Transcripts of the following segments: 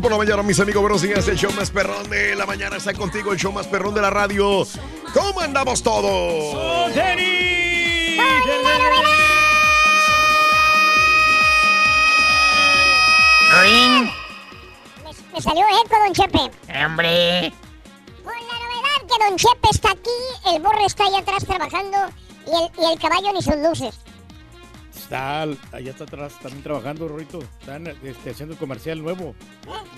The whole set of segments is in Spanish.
Morning por la mañana, mis amigos. Buenos días. El show más perrón de la mañana está contigo. El show más perrón de la radio. ¿Cómo andamos todos? Ring. Me, me salió eco, don Chepe. Hombre. Con la novedad que don Chepe está aquí, el borre está allá atrás trabajando y el, y el caballo ni sus luces. Está allá está atrás también trabajando, Rorito. Están este, haciendo el comercial nuevo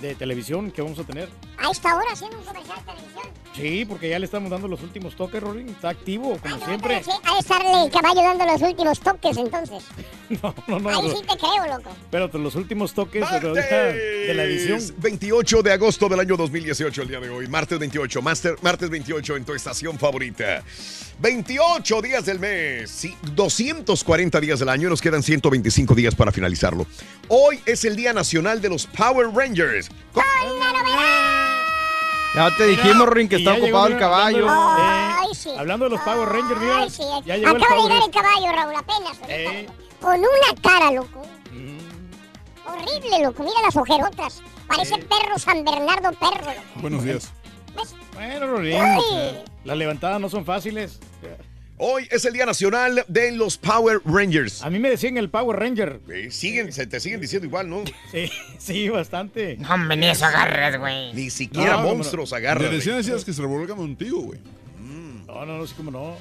de televisión que vamos a tener. A esta hora haciendo un comercial de televisión. Sí, porque ya le estamos dando los últimos toques, Rory. Está activo, como No, siempre. pero sí, ha de estarle el caballo dando los últimos toques entonces. No, no, no. Ahí pero- sí te creo, loco. Pero los últimos toques de, ahorita de la edición. Es 28 de agosto del año 2018, el día de hoy. Martes 28, master- martes 28 en tu estación favorita. 28 días del mes, sí, 240 días del año, nos quedan 125 días para finalizarlo. Hoy es el Día Nacional de los Power Rangers. Ya te dijimos, Rin, que está ocupado el caballo. Ay, eh, sí. Hablando de los Power Rangers, mira. Ay, sí. Ya llegó el Acaba de llegar el caballo, Raúl, apenas. Eh. Con una cara, loco. Horrible, loco. Mira las ojerotas. Parece perro San Bernardo perro, loco. Buenos días. Bueno, sea, las levantadas no son fáciles. Hoy es el Día Nacional de los Power Rangers. A mí me decían el Power Ranger. Eh, siguen, se te siguen diciendo igual, ¿no? Sí, sí, bastante. No, hombre, ni eso agarras, güey. Ni siquiera No, no, monstruos Me agarran. decían decías que se revuelca contigo, güey. No, no, no, sí, como no.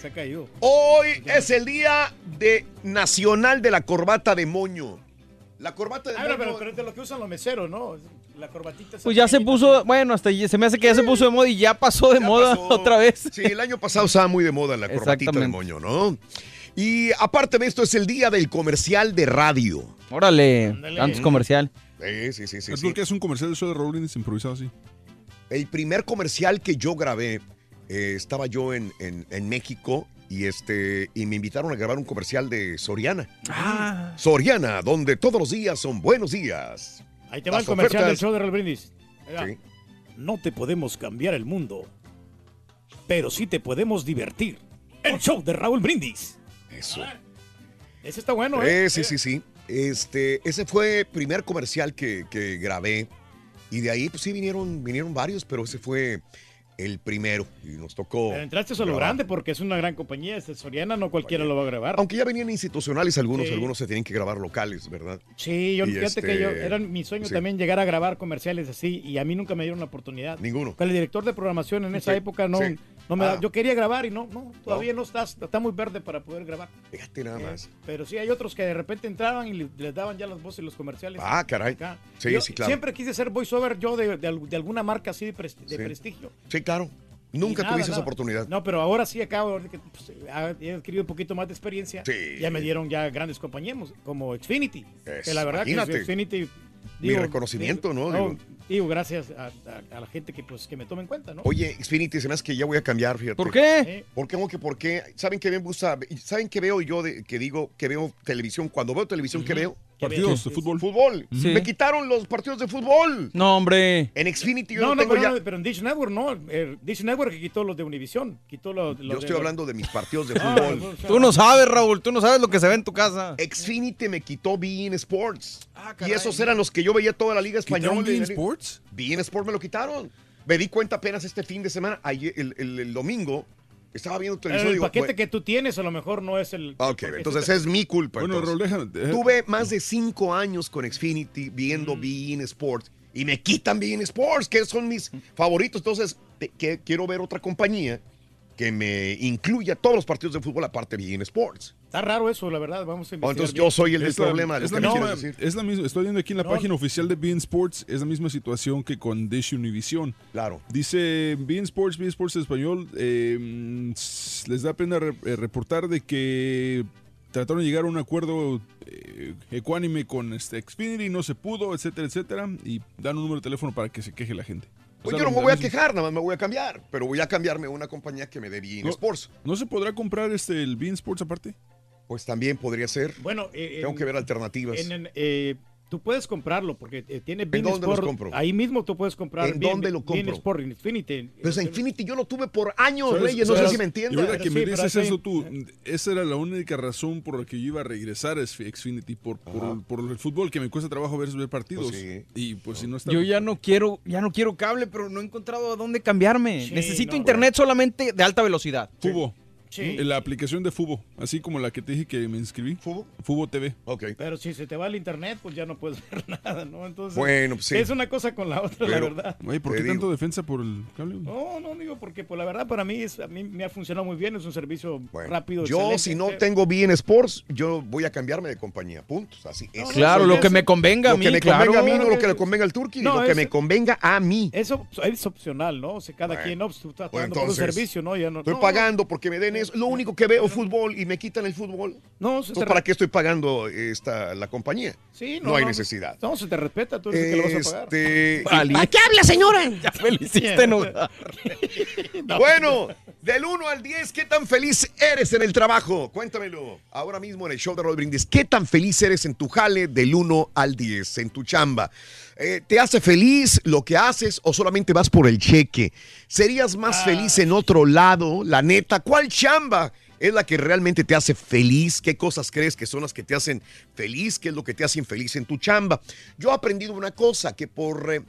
Se ha caído. Hoy es el Día de Nacional de la Corbata de Moño. La corbata de Ah, moño. pero, pero es de lo que usan los meseros, ¿no? La corbatita. Pues ya se puso, bueno, hasta ya- se me hace que ya se puso de moda y ya pasó de Ya moda pasó. otra vez. Sí, el año pasado estaba muy de moda la corbatita de Exactamente. moño, ¿no? Y aparte de esto, es el día del comercial de radio. Órale, Ándale. antes comercial. Sí, sí, sí, sí. es sí. porque es un comercial de show de Rollins improvisado así. El primer comercial que yo grabé, eh, estaba yo en, en- en México y, este, y me invitaron a grabar un comercial de Soriana. Ah, Soriana, donde todos los días son buenos días. Ahí te va Las el comercial ofertas- del show de Real Brindis. Sí. No te podemos cambiar el mundo, pero sí te podemos divertir. El show de Raúl Brindis. Eso. Ese está bueno, ¿eh? Eh, sí, sí, sí. Este, ese fue el primer comercial que, que grabé. Y de ahí, pues sí, vinieron, vinieron varios, pero ese fue el primero. Y nos tocó. Pero entraste a lo grande porque es una gran compañía. Este Soriana no cualquiera lo va a grabar. Aunque ya venían institucionales algunos, Sí. algunos se tienen que grabar locales, ¿verdad? Sí, yo Y fíjate este, que yo era mi sueño sí. también llegar a grabar comerciales así y a mí nunca me dieron la oportunidad. Ninguno. Con el director de programación en esa Sí, época no. No me da- Ah. yo quería grabar y no, no, todavía no, estás, está muy verde para poder grabar. Fíjate nada Eh, más. Pero sí hay otros que de repente entraban y le- les daban ya las voces los comerciales. Ah, caray. Acá. Sí, Yo sí, claro. Siempre quise ser voiceover yo de, de al- de alguna marca así de, de Sí. prestigio. Sí, claro. Nunca Y nada, tuviste esa oportunidad. No, pero ahora sí acabo que pues, he adquirido un poquito más de experiencia. Sí. Ya me dieron ya grandes compañías como Xfinity. Es- que la verdad imagínate. que Xfinity Mi reconocimiento, ¿no? Digo- Digo, gracias a, a- a la gente que pues que me tome en cuenta, ¿no? Oye, Xfinity, se me hace que ya voy a cambiar, fíjate. ¿Por qué? Eh, ¿Por qué? Porque, porque, ¿saben qué me gusta? ¿Saben qué veo yo de, que digo que veo televisión? Cuando veo televisión, ¿qué veo? Partidos de fútbol. Fútbol. Sí. Me quitaron los partidos de fútbol. No, hombre. En Xfinity yo No, no, no, tengo pero, ya. no, pero en Dish Network no. Eh, Dish Network que quitó los de Univision. Quitó los, los Yo de- estoy hablando de mis partidos de Ah, fútbol. Tú no sabes, Raúl. Tú no sabes lo que se ve en tu casa. Xfinity me quitó Bein Sports. Ah, y caray. esos eran los que yo veía toda la liga ¿Quitaron española. beIN Sports? Bein Sports me lo quitaron. Me di cuenta apenas este fin de semana, ayer, el, el- el domingo, estaba viendo Pero televisión. el digo, paquete "Bueno, que tú tienes a lo mejor no es el... Ok, entonces es mi culpa. Bueno, déjame. Tuve más de cinco años con Xfinity viendo Bein Sports y me quitan Bein Sports, que son mis favoritos. Entonces, te- que, quiero ver otra compañía que me incluya todos los partidos de fútbol aparte de Bein Sports. Está raro eso, la verdad. Vamos a O investigar entonces bien. yo soy el del Es la- problema, lo es la misma- decir. Es la misma, estoy viendo aquí en la No, página oficial de Bein Sports, es la misma situación que con Dish Univision. Claro. Dice Bein Sports, Bein Sports Español, eh, s- les da pena re- eh, reportar de que trataron de llegar a un acuerdo eh, ecuánime con este Xfinity, no se pudo, etcétera, etcétera, y dan un número de teléfono para que se queje la gente. O Pues sea, yo no me voy a quejar, nada más me voy a cambiar, pero voy a cambiarme a una compañía que me dé Bein No. Sports. ¿No se podrá comprar este el Bein Sports aparte? Pues también podría ser. Bueno, eh, Tengo en- que ver alternativas. en- en, eh, tú puedes comprarlo porque eh, tiene Bein dónde los compro? Ahí mismo tú puedes comprar. ¿En dónde lo compro? Sport, en Infinity. Pues en Infinity yo lo tuve por años, ¿Sabes- Reyes, no sé sabes- si me Y entiendes. ahorita que Sí, me dices eso tú, esa era la única razón por la que yo iba a regresar a Xfinity, por, por, por el fútbol, que me cuesta trabajo ver, ver partidos. Pues sí. Y pues si no está... Yo ya no quiero, ya no quiero cable, pero no he encontrado a dónde cambiarme. Sí, Necesito no, internet solamente de alta velocidad. Fubo. Sí. En La aplicación de Fubo, así como la que te dije que me inscribí. ¿Fubo? Fubo TV. Ok. Pero si se te va el internet, pues ya no puedes ver nada, ¿no? Entonces, Bueno, pues sí. es una cosa con la otra, la verdad. Oye, ¿por qué digo. tanto defensa por el cable? No, no digo porque, pues la verdad para mí es, a mí me ha funcionado muy bien, es un servicio Bueno, rápido. yo excelente, si no tengo Bein Sports, yo voy a cambiarme de compañía. Puntos. Así es. Claro, sí, lo que me convenga a lo mí, que me claro. convenga a mí, no lo que le convenga al Turqui, No, lo que es- me convenga a mí. Eso es opcional, ¿no? O sea, cada Bueno, quien, no, pues, tú estás pues pagando por un servicio, ¿no? Ya no Estoy no, pagando porque me den eso. Lo único que veo es fútbol y me quitan el fútbol. No, se te Entonces, ¿para qué estoy pagando esta, la compañía? Sí, No hay necesidad. No, se te respeta, tú eres el que lo vas a pagar. Este. ¿Para qué habla, señora? Ya me lo hiciste enojar. Bueno, del 1 al 10, ¿qué tan feliz eres en el trabajo? Cuéntamelo. Ahora mismo en el show de Rod Brindis, ¿qué tan feliz eres en tu jale del 1 al 10, en tu chamba? Eh, ¿Te hace feliz lo que haces o solamente vas por el cheque? ¿Serías más feliz en otro lado? La neta, ¿cuál chamba? ¿Es la que realmente te hace feliz? ¿Qué cosas crees que son las que te hacen feliz? ¿Qué es lo que te hace infeliz en tu chamba? Yo he aprendido una cosa, que por eh,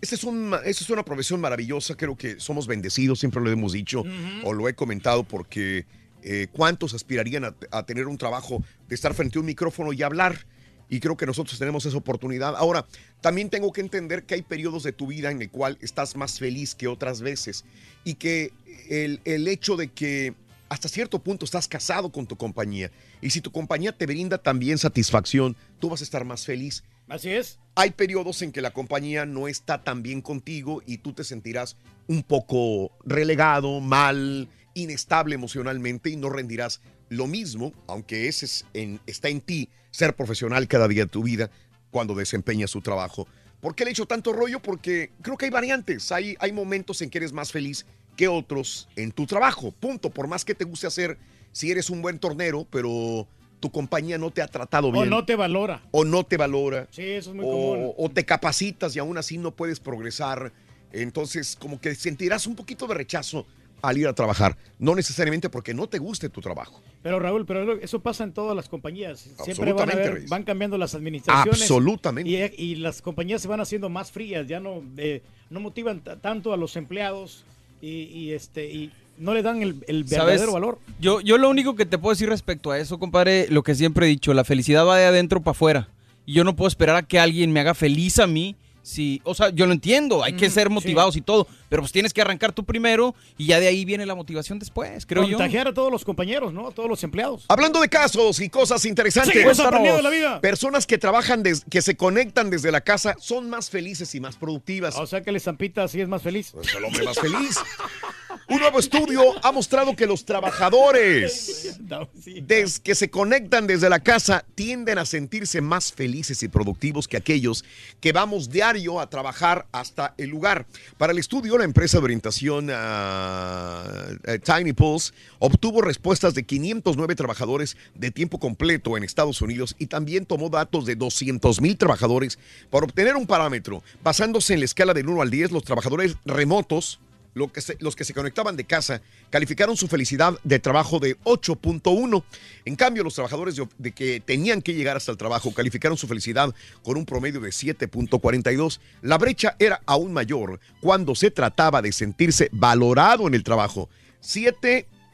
esta es, un- esta es una profesión maravillosa, creo que somos bendecidos, siempre lo hemos dicho o lo he comentado porque eh, ¿cuántos aspirarían a, a tener un trabajo de estar frente a un micrófono y hablar? Y creo que nosotros tenemos esa oportunidad. Ahora, también tengo que entender que hay periodos de tu vida en el cual estás más feliz que otras veces y que el, el hecho de que hasta cierto punto estás casado con tu compañía y si tu compañía te brinda también satisfacción, tú vas a estar más feliz Así es. hay periodos en que la compañía no está tan bien contigo y tú te sentirás un poco relegado, mal, inestable emocionalmente y no rendirás lo mismo, aunque ese es en- está en ti, ser profesional cada día de tu vida cuando desempeñas su trabajo. ¿Por qué le he hecho tanto rollo? Porque creo que hay variantes, hay, hay momentos en que eres más feliz que otros en tu trabajo, punto, por más que te guste hacer, si eres un buen tornero, pero tu compañía no te ha tratado O bien no te valora. o no te valora Sí, eso es muy común. o, o te capacitas y aún así no puedes progresar. Entonces, como que sentirás un poquito de rechazo al ir a trabajar. No necesariamente porque no te guste tu trabajo. Pero Raúl, pero eso pasa en todas las compañías. Siempre van, a van cambiando las administraciones. Absolutamente. Y, y las compañías se van haciendo más frías, ya no, eh, no motivan tanto a los empleados y, y, este y no le dan el, el ¿Sabes? verdadero valor. Yo, yo lo único que te puedo decir respecto a eso, compadre, lo que siempre he dicho, la felicidad va de adentro para afuera. Y yo no puedo esperar a que alguien me haga feliz a mí. Si, o sea, yo lo entiendo, hay que Mm, ser sí. motivados y todo, pero pues tienes que arrancar tú primero y ya de ahí viene la motivación después, creo yo. Contagiar a todos los compañeros, ¿no? A todos los empleados. Hablando de casos y cosas interesantes. Sí, de la vida. Personas que trabajan, des- que se conectan desde la casa, son más felices y más productivas. O sea que el estampita sí es más feliz. Pues el hombre más feliz. Un nuevo estudio ha mostrado que los trabajadores des- que se conectan desde la casa tienden a sentirse más felices y productivos que aquellos que vamos diario a trabajar hasta el lugar. Para el estudio, la empresa de orientación ah, eh, Tiny Pulse obtuvo respuestas de 509 trabajadores de tiempo completo en Estados Unidos y también tomó datos de 200 mil trabajadores para obtener un parámetro. Basándose en la escala del 1 al 10, los trabajadores remotos los que se conectaban de casa calificaron su felicidad de trabajo de 8.1. En cambio, los trabajadores de, que tenían que llegar hasta el trabajo calificaron su felicidad con un promedio de 7.42. La brecha era aún mayor cuando se trataba de sentirse valorado en el trabajo.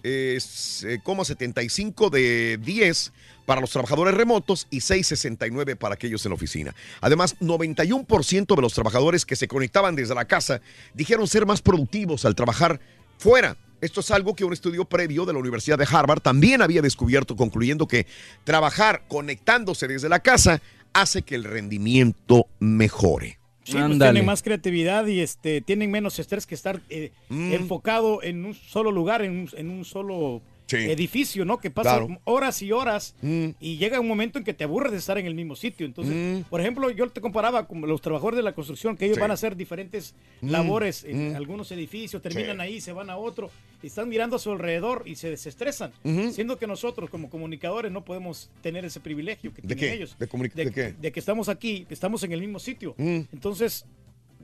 7,75 de 10 para los trabajadores remotos y 6,69 para aquellos en la oficina. Además, 91% de los trabajadores que se conectaban desde la casa dijeron ser más productivos al trabajar fuera. Esto es algo que un estudio previo de la Universidad de Harvard también había descubierto, concluyendo que trabajar conectándose desde la casa hace que el rendimiento mejore. Sí, pues tienen más creatividad y este tienen menos estrés que estar eh, Mm. enfocado en un solo lugar, en un, en un solo Sí. edificio, ¿no? Que pasa Claro. horas y horas Mm. y llega un momento en que te aburres de estar en el mismo sitio. Entonces, por ejemplo, yo te comparaba con los trabajadores de la construcción, que ellos Sí. van a hacer diferentes Mm. labores en Mm. algunos edificios, terminan Sí. ahí, se van a otro, y están mirando a su alrededor y se desestresan. Siendo que nosotros como comunicadores no podemos tener ese privilegio que ¿De tienen qué? ellos. ¿De, de qué? de que estamos aquí, estamos en el mismo sitio. Mm.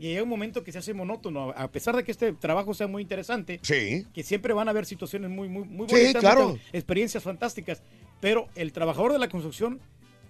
Entonces, llega un momento que se hace monótono, a pesar de que este trabajo sea muy interesante, Sí. que siempre van a haber situaciones muy, muy, muy Sí, bonitas, claro. muchas experiencias fantásticas, pero el trabajador de la construcción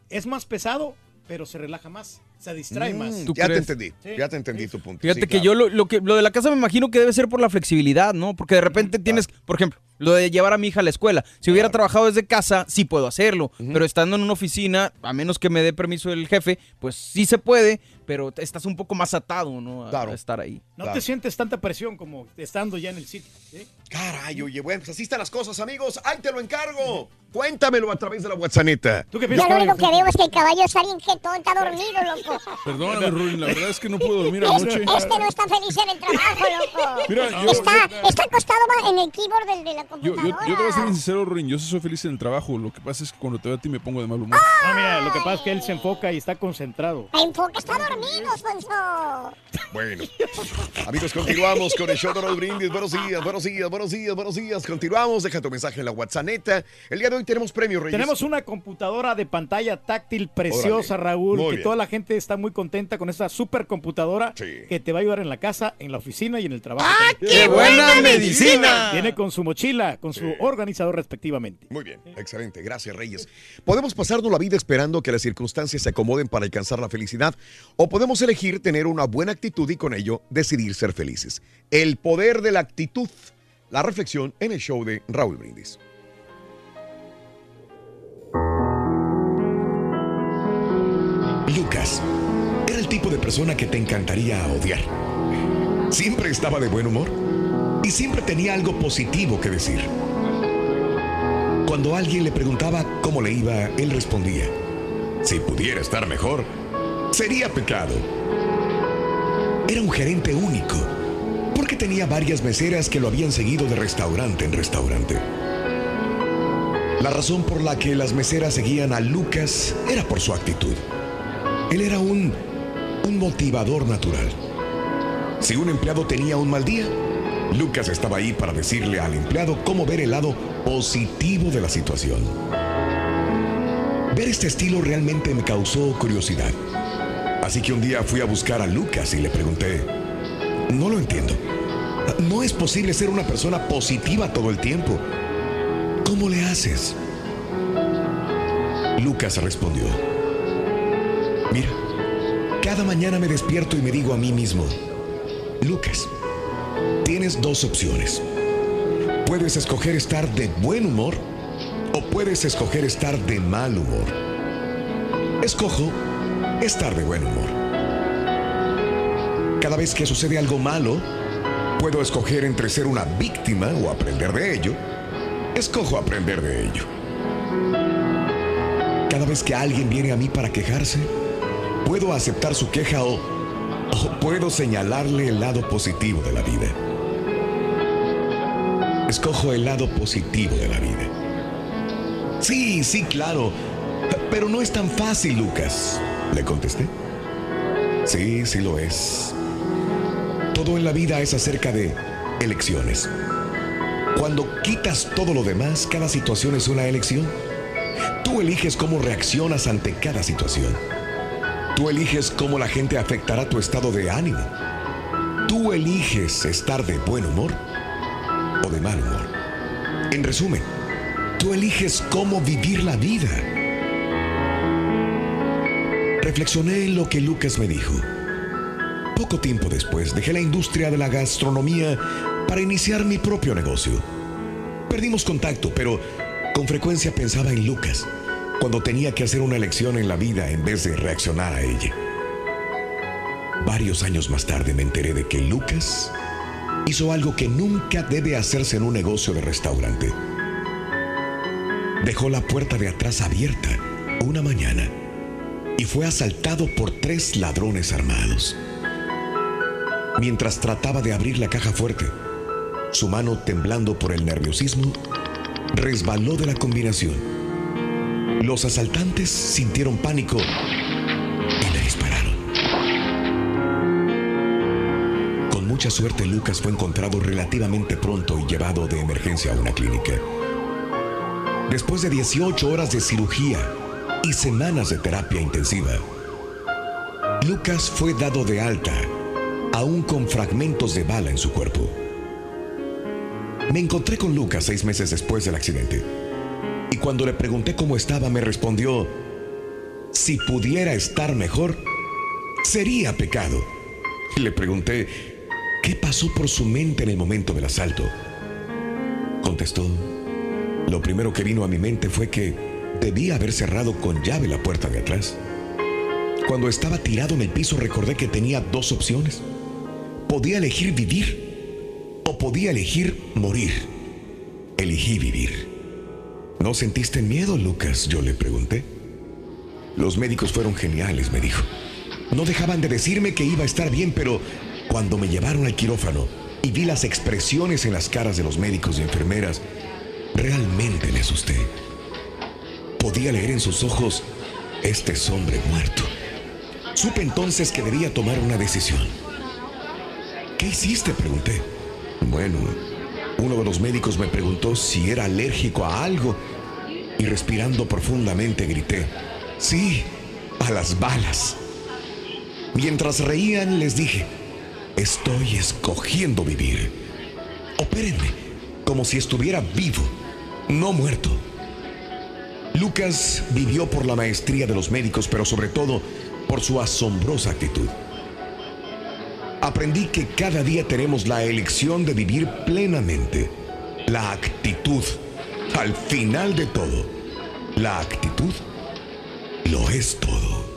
es más pesado, pero se relaja más, se distrae Mm, más. ya te crees? entendí, Sí. ya te entendí tu punto. Fíjate Sí, que claro. yo lo, lo que lo de la casa me imagino que debe ser por la flexibilidad, ¿no? Porque de repente tienes, por ejemplo, lo de llevar a mi hija a la escuela. Si hubiera trabajado desde casa, sí puedo hacerlo, pero estando en una oficina, a menos que me dé permiso el jefe, pues sí se puede, pero estás un poco más atado, ¿no? A, Claro. a estar ahí. No Claro. te sientes tanta presión como estando ya en el sitio. ¿sí? Caray, oye, bueno, pues así están las cosas, amigos. Ahí te lo encargo. Cuéntamelo a través de la WhatsApp. ¿Tú qué piensas, lo único caballo? que veo es que el caballo está bien jetón, está dormido, loco. Perdóname, Ruin, la verdad es que no puedo dormir Este, anoche. este no está feliz en el trabajo, loco. Mira, yo- está, está acostado en el keyboard del- de, la computadora. yo, yo te voy a ser sincero, Ruin. Yo sí soy feliz en el trabajo. Lo que pasa es que cuando te veo a ti me pongo de mal humor. No, mira, lo que pasa es que él se enfoca y está concentrado. Enfoca, está dormido, Bueno, amigos, continuamos con el show de los brindis. Buenos días, buenos días, buenos días, buenos días. Continuamos, deja tu mensaje en la WhatsApp. neta. El día de hoy tenemos premio, Reyes. Tenemos una computadora de pantalla táctil preciosa, Órale. Raúl, Muy que bien. toda la gente está muy contenta con esta supercomputadora Sí. que te va a ayudar en la casa, en la oficina y en el trabajo. ¡Ah, qué buena medicina! Viene con su mochila, con su organizador respectivamente. Muy bien, excelente. Gracias, Reyes. Podemos pasarnos la vida esperando que las circunstancias se acomoden para alcanzar la felicidad o podemos elegir tener una buena actitud y con ello decidir ser felices. El poder de la actitud. La reflexión en el show de Raúl Brindis. Lucas era el tipo de persona que te encantaría odiar. Siempre estaba de buen humor y siempre tenía algo positivo que decir. Cuando alguien le preguntaba cómo le iba, él respondía, si pudiera estar mejor, sería pecado. Era un gerente único, porque tenía varias meseras que lo habían seguido de restaurante en restaurante. La razón por la que las meseras seguían a Lucas era por su actitud. Él era un, un motivador natural. Si un empleado tenía un mal día, Lucas estaba ahí para decirle al empleado cómo ver el lado positivo de la situación. Ver este estilo realmente me causó curiosidad. Así que un día fui a buscar a Lucas y le pregunté, no lo entiendo. No es posible ser una persona positiva todo el tiempo. ¿Cómo le haces? Lucas respondió, mira, cada mañana me despierto y me digo a mí mismo, Lucas, tienes dos opciones. Puedes escoger estar de buen humor o puedes escoger estar de mal humor. Escojo estar de buen humor. Cada vez que sucede algo malo, puedo escoger entre ser una víctima o aprender de ello. Escojo aprender de ello. Cada vez que alguien viene a mí para quejarse, puedo aceptar su queja o, o puedo señalarle el lado positivo de la vida. Escojo el lado positivo de la vida. Sí, sí, claro. Pero no es tan fácil, Lucas. Le contesté. Sí, sí lo es. Todo en la vida es acerca de elecciones. Cuando quitas todo lo demás, cada situación es una elección. Tú eliges cómo reaccionas ante cada situación. Tú eliges cómo la gente afectará tu estado de ánimo. Tú eliges estar de buen humor o de mal humor. En resumen, tú eliges cómo vivir la vida. Reflexioné en lo que Lucas me dijo. Poco tiempo después dejé la industria de la gastronomía para iniciar mi propio negocio. Perdimos contacto, pero con frecuencia pensaba en Lucas cuando tenía que hacer una elección en la vida en vez de reaccionar a ella. Varios años más tarde me enteré de que Lucas hizo algo que nunca debe hacerse en un negocio de restaurante. Dejó la puerta de atrás abierta una mañana y fue asaltado por tres ladrones armados. Mientras trataba de abrir la caja fuerte, su mano temblando por el nerviosismo, resbaló de la combinación. Los asaltantes sintieron pánico y le dispararon. Con mucha suerte, Lucas fue encontrado relativamente pronto y llevado de emergencia a una clínica. Después de 18 horas de cirugía y semanas de terapia intensiva, Lucas fue dado de alta, aún con fragmentos de bala en su cuerpo. Me encontré con Lucas seis meses después del accidente. Y cuando le pregunté cómo estaba, me respondió, si pudiera estar mejor, sería pecado. Le pregunté, ¿qué pasó por su mente en el momento del asalto? Contestó, lo primero que vino a mi mente fue que debía haber cerrado con llave la puerta de atrás. Cuando estaba tirado en el piso recordé que tenía dos opciones. Podía elegir vivir o podía elegir morir. Elegí vivir. ¿No sentiste miedo, Lucas? Yo le pregunté. Los médicos fueron geniales, me dijo. No dejaban de decirme que iba a estar bien, pero cuando me llevaron al quirófano y vi las expresiones en las caras de los médicos y enfermeras, realmente me asusté. Podía leer en sus ojos, este es hombre muerto. Supe entonces que debía tomar una decisión. ¿Qué hiciste? Pregunté. Bueno, uno de los médicos me preguntó si era alérgico a algo y respirando profundamente grité, sí, a las balas. Mientras reían les dije, estoy escogiendo vivir. Opérenme como si estuviera vivo, no muerto. Lucas vivió por la maestría de los médicos, pero sobre todo por su asombrosa actitud. Aprendí que cada día tenemos la elección de vivir plenamente. La actitud, al final de todo, la actitud lo es todo.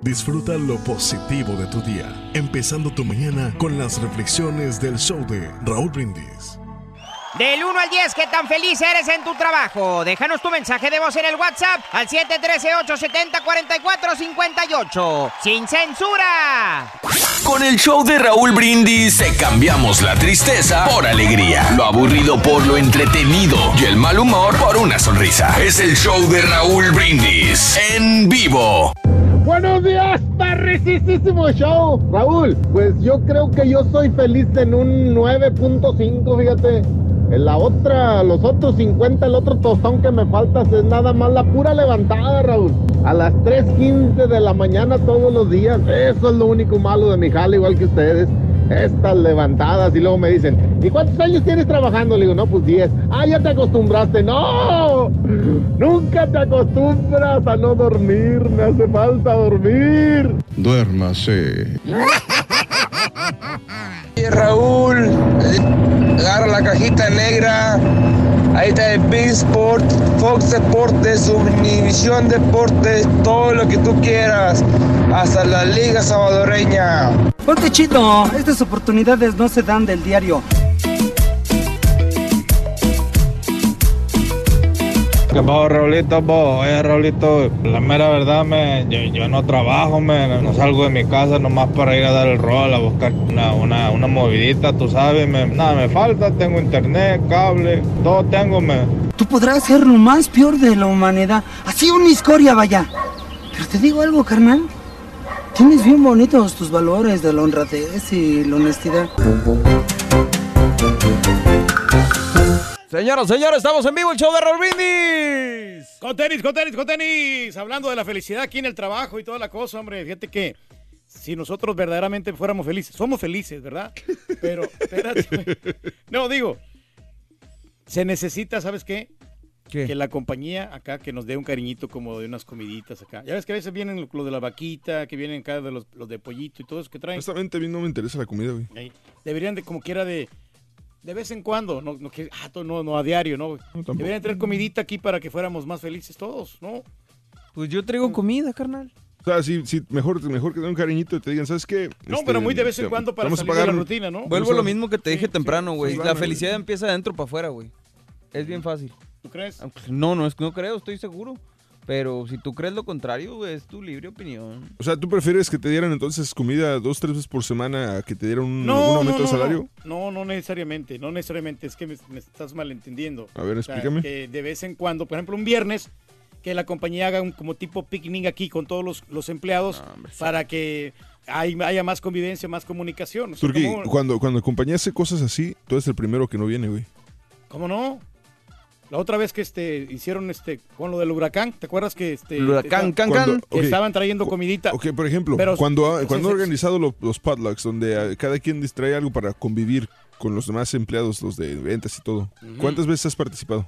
Disfruta lo positivo de tu día, empezando tu mañana con las reflexiones del show de Raúl Brindis. Del 1 al 10, ¿qué tan feliz eres en tu trabajo? Déjanos tu mensaje de voz en el WhatsApp al 713-870-4458. ¡Sin censura! Con el show de Raúl Brindis te cambiamos la tristeza por alegría, lo aburrido por lo entretenido y el mal humor por una sonrisa. Es el show de Raúl Brindis en vivo. Buenos días, perricisísimo show. Raúl, pues yo creo que yo soy feliz en un 9.5, fíjate. En la otra, los otros 50, el otro tostón que me falta es nada más la pura levantada, Raúl. A las 3.15 de la mañana todos los días. Eso es lo único malo de mi jala, igual que ustedes. Estas levantadas y luego me dicen, ¿y cuántos años tienes trabajando? Le digo, no, pues 10. Ah, ya te acostumbraste. No, nunca te acostumbras a no dormir. Me hace falta dormir. Duérmase. Raúl, agarra la cajita negra. Ahí está el Big Sport, Fox Deportes, Subdivisión Deportes, todo lo que tú quieras. Hasta la Liga Salvadoreña. Ponte chido, estas oportunidades no se dan del diario. ¿Qué pasó, Raulito? Bo? Oye, Raulito, la mera verdad, me, yo, yo no trabajo, me, no salgo de mi casa nomás para ir a dar el rol, a buscar una, una, una movidita, tú sabes, me, nada me falta, tengo internet, cable, todo tengo, me. Tú podrás ser lo más peor de la humanidad. Así una escoria, vaya. Pero te digo algo, carnal. Tienes bien bonitos tus valores de la honradez y la honestidad. Señoras, señores, estamos en vivo el show de Raúl Brindis. Con tenis, con tenis, con tenis. Hablando de la felicidad aquí en el trabajo y toda la cosa, hombre. Fíjate que si nosotros verdaderamente fuéramos felices, somos felices, ¿verdad? Pero, espérate. No, digo, se necesita, ¿sabes qué? Que la compañía acá que nos dé un cariñito como de unas comiditas acá. Ya ves que a veces vienen lo de la vaquita, que vienen acá de los, los de pollito y todo eso que traen. Honestamente, a mí no me interesa la comida, güey. Deberían de como quiera de de vez en cuando, no, no, que, ah, no, no a diario, ¿no? Deberían traer comidita aquí para que fuéramos más felices todos, ¿no? Pues yo traigo comida, carnal. O sea, sí, sí, mejor, mejor que te den un cariñito y te digan, ¿sabes qué? No, Este, pero muy de vez en cuando para vamos a salir de la pagar- rutina, ¿no? Vuelvo a lo mismo que te dije temprano, güey. sí, La felicidad empieza de adentro para afuera, güey. Es bien fácil. ¿Tú crees? No, no, es que no creo, estoy seguro. Pero si tú crees lo contrario, es tu libre opinión. O sea, ¿tú prefieres que te dieran entonces comida dos, tres veces por semana a que te dieran un, un No, aumento no, de no, salario? No, no necesariamente, no necesariamente, es que me, me estás malentendiendo. A ver, O sea, explícame. que de vez en cuando, por ejemplo, un viernes, que la compañía haga un como tipo picnic aquí con todos los, los empleados para que hay- haya más convivencia, más comunicación. O sea, ¿cómo, cuando, cuando la compañía hace cosas así, tú eres el primero que no viene, güey. cómo no? La otra vez que este hicieron este con lo del huracán, ¿te acuerdas que este El huracán, esta- can, Cuando- can. que ok, estaban trayendo comidita? Ok, por ejemplo, Pero- cuando, cuando han organizado lo- los potlucks, donde eh, cada quien distrae algo para convivir con los demás empleados, los de ventas y todo. ¿cuántas veces has participado?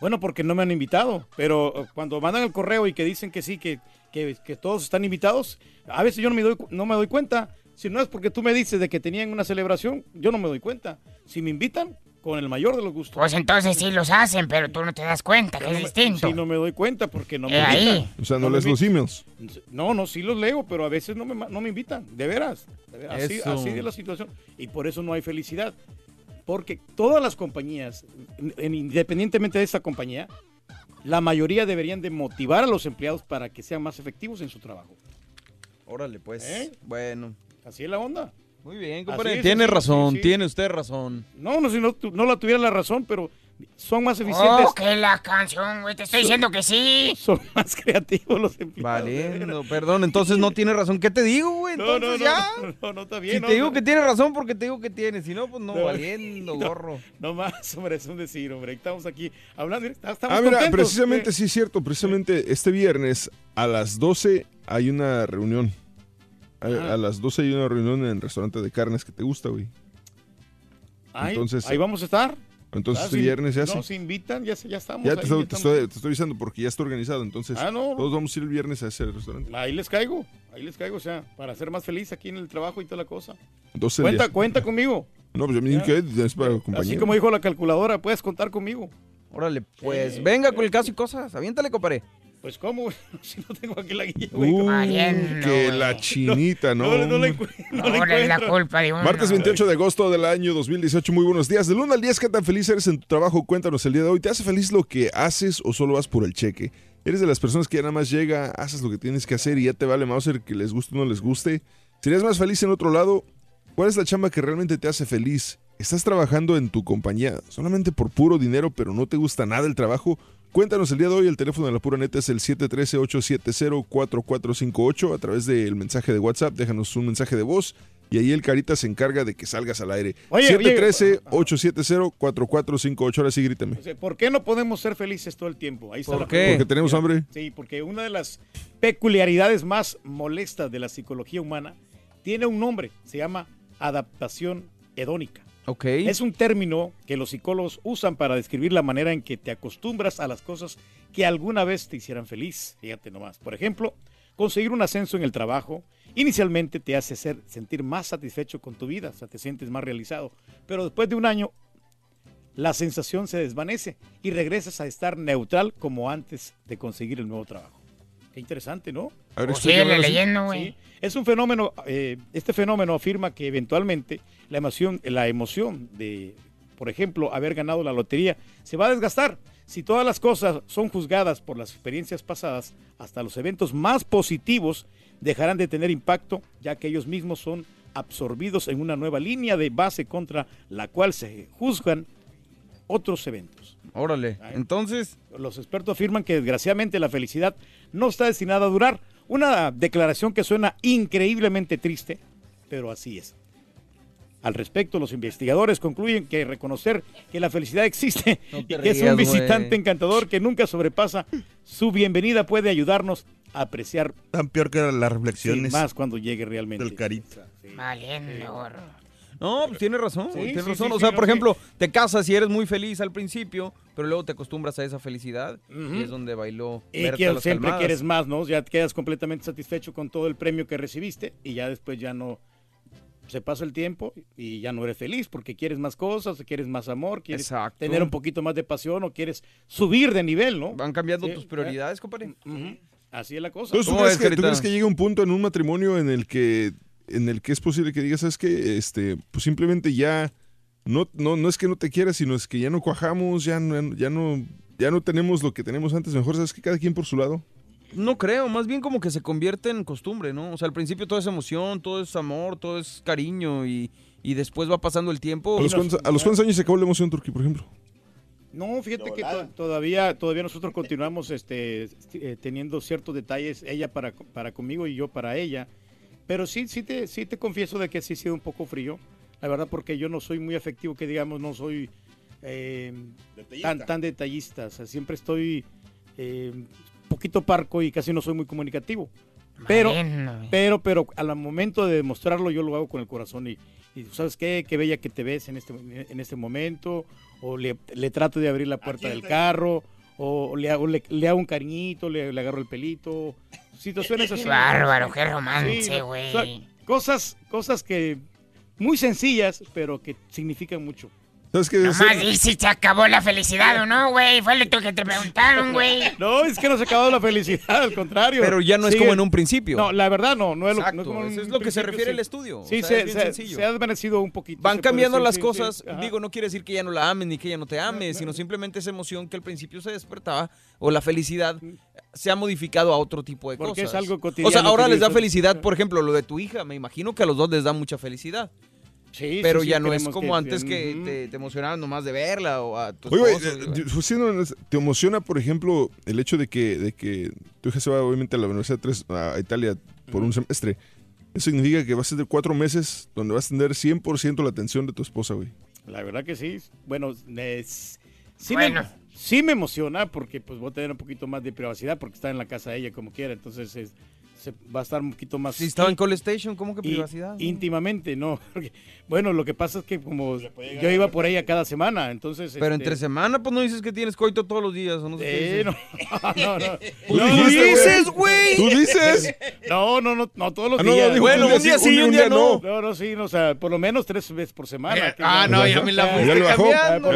Bueno, porque no me han invitado, pero eh, cuando mandan el correo y que dicen que sí, que, que, que todos están invitados, a veces yo no me, doy, no me doy cuenta. Si no es porque tú me dices de que tenían una celebración, yo no me doy cuenta. Si me invitan, con el mayor de los gustos. Pues entonces sí los hacen, pero tú no te das cuenta, que es no me- distinto. Sí, no me doy cuenta porque no me Eh, ahí. invitan. O sea, no, me lees los emails. No, no, sí los leo, pero a veces no me, no me invitan, de veras. de veras, Así, así de la situación. Y por eso no hay felicidad. Porque todas las compañías, en- en- independientemente de esta compañía, la mayoría deberían de motivar a los empleados para que sean más efectivos en su trabajo. Órale, pues. ¿Eh? Bueno. Así es la onda. Muy bien, compadre. Tiene razón, sí, sí. tiene usted razón. No, no, si no, tu- no la tuviera la razón, pero son más eficientes. Oh, que la canción, güey, te estoy diciendo que sí. Son más creativos los empleados. Valiendo, perdón, entonces no tiene razón. ¿Qué te digo, güey? No, Entonces no, ya. no, no, no, está bien. Si no, te digo no. que tiene razón, porque te digo que tiene. Si no, pues no, No. valiendo, No, gorro. No más, hombre, es un decir, hombre. Estamos aquí hablando. Estamos Ah, mira, contentos. precisamente, Eh, sí, es cierto. Precisamente este viernes a las 12 hay una reunión. A, las 12 hay una reunión en el restaurante de carnes que te gusta, güey. Ahí, Entonces- ahí vamos a estar. Entonces Ah, este si viernes se hace. Nos invitan, ya, se- ya estamos. Ya ahí, te estoy, ya te, estoy, te estoy avisando porque ya está organizado. Entonces, Ah, no. todos vamos a ir el viernes a ese restaurante. Ahí les caigo, ahí les caigo, o sea, para ser más feliz aquí en el trabajo y toda la cosa. Entonces, Cuenta, ya- cuenta conmigo. No, pues yo me Ya. dije que es para Así compañía. como dijo la calculadora, puedes contar conmigo. Órale, pues venga con el caso y cosas. Aviéntale, compadre. Pues cómo, si no tengo aquí la guía, güey. Uh, que la chinita, ¿no? No, no la no culpa de uno. Martes 28 de agosto del año 2018, muy buenos días. Del 1 al 10, ¿qué tan feliz eres en tu trabajo? Cuéntanos el día de hoy. ¿Te hace feliz lo que haces o solo vas por el cheque? ¿Eres de las personas que ya nada más llega, haces lo que tienes que hacer y ya te vale Mauser que les guste o no les guste? ¿Serías más feliz en otro lado? ¿Cuál es la chamba que realmente te hace feliz? ¿Estás trabajando en tu compañía solamente por puro dinero, pero no te gusta nada el trabajo? Cuéntanos el día de hoy, el teléfono de la pura neta es el 713-870-4458 a través del mensaje de WhatsApp, déjanos un mensaje de voz y ahí el Carita se encarga de que salgas al aire. Oye, oye. 713-870-4458, ahora sí grítame. ¿Por qué no podemos ser felices todo el tiempo? Ahí está ¿Por la qué? Porque tenemos hambre. Sí, porque una de las peculiaridades más molestas de la psicología humana tiene un nombre, se llama adaptación hedónica. Es un término que los psicólogos usan para describir la manera en que te acostumbras a las cosas que alguna vez te hicieran feliz. Fíjate nomás. Por ejemplo, conseguir un ascenso en el trabajo inicialmente te hace ser, sentir más satisfecho con tu vida, o sea, te sientes más realizado. Pero después de un año, la sensación se desvanece y regresas a estar neutral como antes de conseguir el nuevo trabajo. Qué interesante, ¿no? A ver, leyendo, güey. Sí, es un fenómeno, eh, este fenómeno afirma que eventualmente la emoción, la emoción de, por ejemplo, haber ganado la lotería se va a desgastar Si todas las cosas son juzgadas por las experiencias pasadas, hasta los eventos más positivos dejarán de tener impacto, ya que ellos mismos son absorbidos en una nueva línea de base contra la cual se juzgan otros eventos. Órale, entonces... Los expertos afirman que desgraciadamente la felicidad no está destinada a durar. Una declaración que suena increíblemente triste, pero así es. Al respecto, los investigadores concluyen que reconocer que la felicidad existe No y te que es un visitante encantador que nunca sobrepasa su bienvenida puede ayudarnos a apreciar Tan peor que las reflexiones. sí, más cuando llegue realmente. Del carita. Valiendo, gorro. No, pues tienes razón, Sí, tienes sí, razón. sí, o sea, por sí. ejemplo, te casas y eres muy feliz al principio, pero luego te acostumbras a esa felicidad y es donde bailó Y Berta que las siempre Calmadas. quieres más, ¿no? Ya quedas completamente satisfecho con todo el premio que recibiste y ya después ya no se pasa el tiempo y ya no eres feliz porque quieres más cosas, quieres más amor, quieres Exacto. tener un poquito más de pasión o quieres subir de nivel, ¿no? Van cambiando Sí, tus eh. prioridades, compadre. Así es la cosa. ¿tú, crees que, tú crees que llega un punto en un matrimonio en el que en el que es posible que digas, ¿sabes qué? Este, pues simplemente ya no, no, no es que no te quieras, sino es que ya no cuajamos, ya no, ya no, ya no tenemos lo que tenemos antes. Mejor sabes que cada quien por su lado. No creo, más bien como que se convierte en costumbre, ¿no? O sea, al principio todo es emoción, todo es amor, todo es cariño y, y después va pasando el tiempo. ¿A los, cuántos, a los cuántos años se acabó la emoción, Turquía, por ejemplo? No, fíjate que to- todavía, todavía nosotros continuamos este, eh, teniendo ciertos detalles, ella para, para conmigo y yo para ella. Pero sí, sí te, sí te confieso de que sí ha sido un poco frío, la verdad, porque yo no soy muy afectivo, que digamos, no soy eh, tan, tan detallista. O sea, siempre estoy eh, un poquito parco y casi no soy muy comunicativo. Pero, pero, pero al momento de demostrarlo yo lo hago con el corazón y, y ¿sabes qué? Qué bella que te ves en este, en este momento, o le, le trato de abrir la puerta del carro, o le hago, le, le hago un cariñito, le, le agarro el pelito, situaciones así. Bárbaro, qué romance, Sí, güey. o sea, cosas, cosas que muy sencillas, pero que significan mucho. Di si se acabó la felicidad o no, güey. Fue lo que te preguntaron, güey. No, es que no se ha acabado la felicidad, al contrario. Pero ya no es Sigue- como en un principio. No, la verdad no, no es, lo, no es Exacto, como eso es lo que se refiere sí. el estudio, Sí, o sea, se, es se- se ha desvanecido un poquito. Van cambiando decir, las sí, cosas. sí. Digo, no quiere decir que ya no la ames ni que ya no te ames, sino simplemente esa emoción que al principio se despertaba o la felicidad se ha modificado a otro tipo de Porque cosas. es algo O cotidiano sea, ahora que les da felicidad, por ejemplo, lo de tu hija. Me imagino que a los dos les da mucha felicidad. Sí, Pero sí, sí, ya no es como que- antes que te, te emocionaban nomás de verla o a tu Oye, esposo, eh, honesto, ¿te emociona, por ejemplo, el hecho de que, de que tu hija se va obviamente a la Universidad 3 a Italia por un semestre? Eso significa que vas a tener cuatro meses donde vas a tener 100% la atención de tu esposa, güey. La verdad que sí. Bueno, es- sí, Bueno. me, sí me emociona porque pues voy a tener un poquito más de privacidad porque está en la casa de ella como quiera. Entonces es- se, va a estar un poquito más... Si estaba en Call Station, ¿cómo que y- privacidad? Íntimamente, no. Porque, bueno, lo que pasa es que como yo iba por ella cada semana, entonces... Pero este, entre semana, pues no dices que tienes coito todos los días, ¿o no sé qué Eh, dices? no, no, no. Pues No, dijiste, dices, güey. Tú dices. No, no, no, no todos los Ah, no, días. dijo Bueno, un día sí, un día no. No, no, sí, no, o sea, por lo menos tres veces por semana. Eh, ah, no, ya me la fuiste Ya le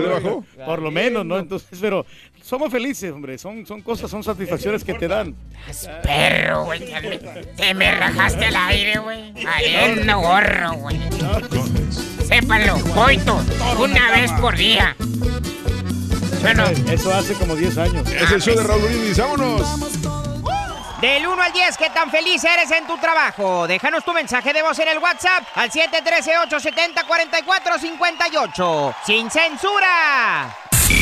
bajó. por lo menos, ¿no? Entonces, pero somos felices, hombre, son, son cosas, son satisfacciones que te dan. Perro, güey. Te me, te me rajaste el aire, güey. Valiendo gorro, güey. Sépanlo, coito, una vez por día. Bueno, Eso hace como 10 años. Es el show de Raúl Brindis, vámonos. Del 1 al 10, ¿qué tan feliz eres en tu trabajo? Déjanos tu mensaje de voz en el WhatsApp al 713-870-4458. ¡Sin censura!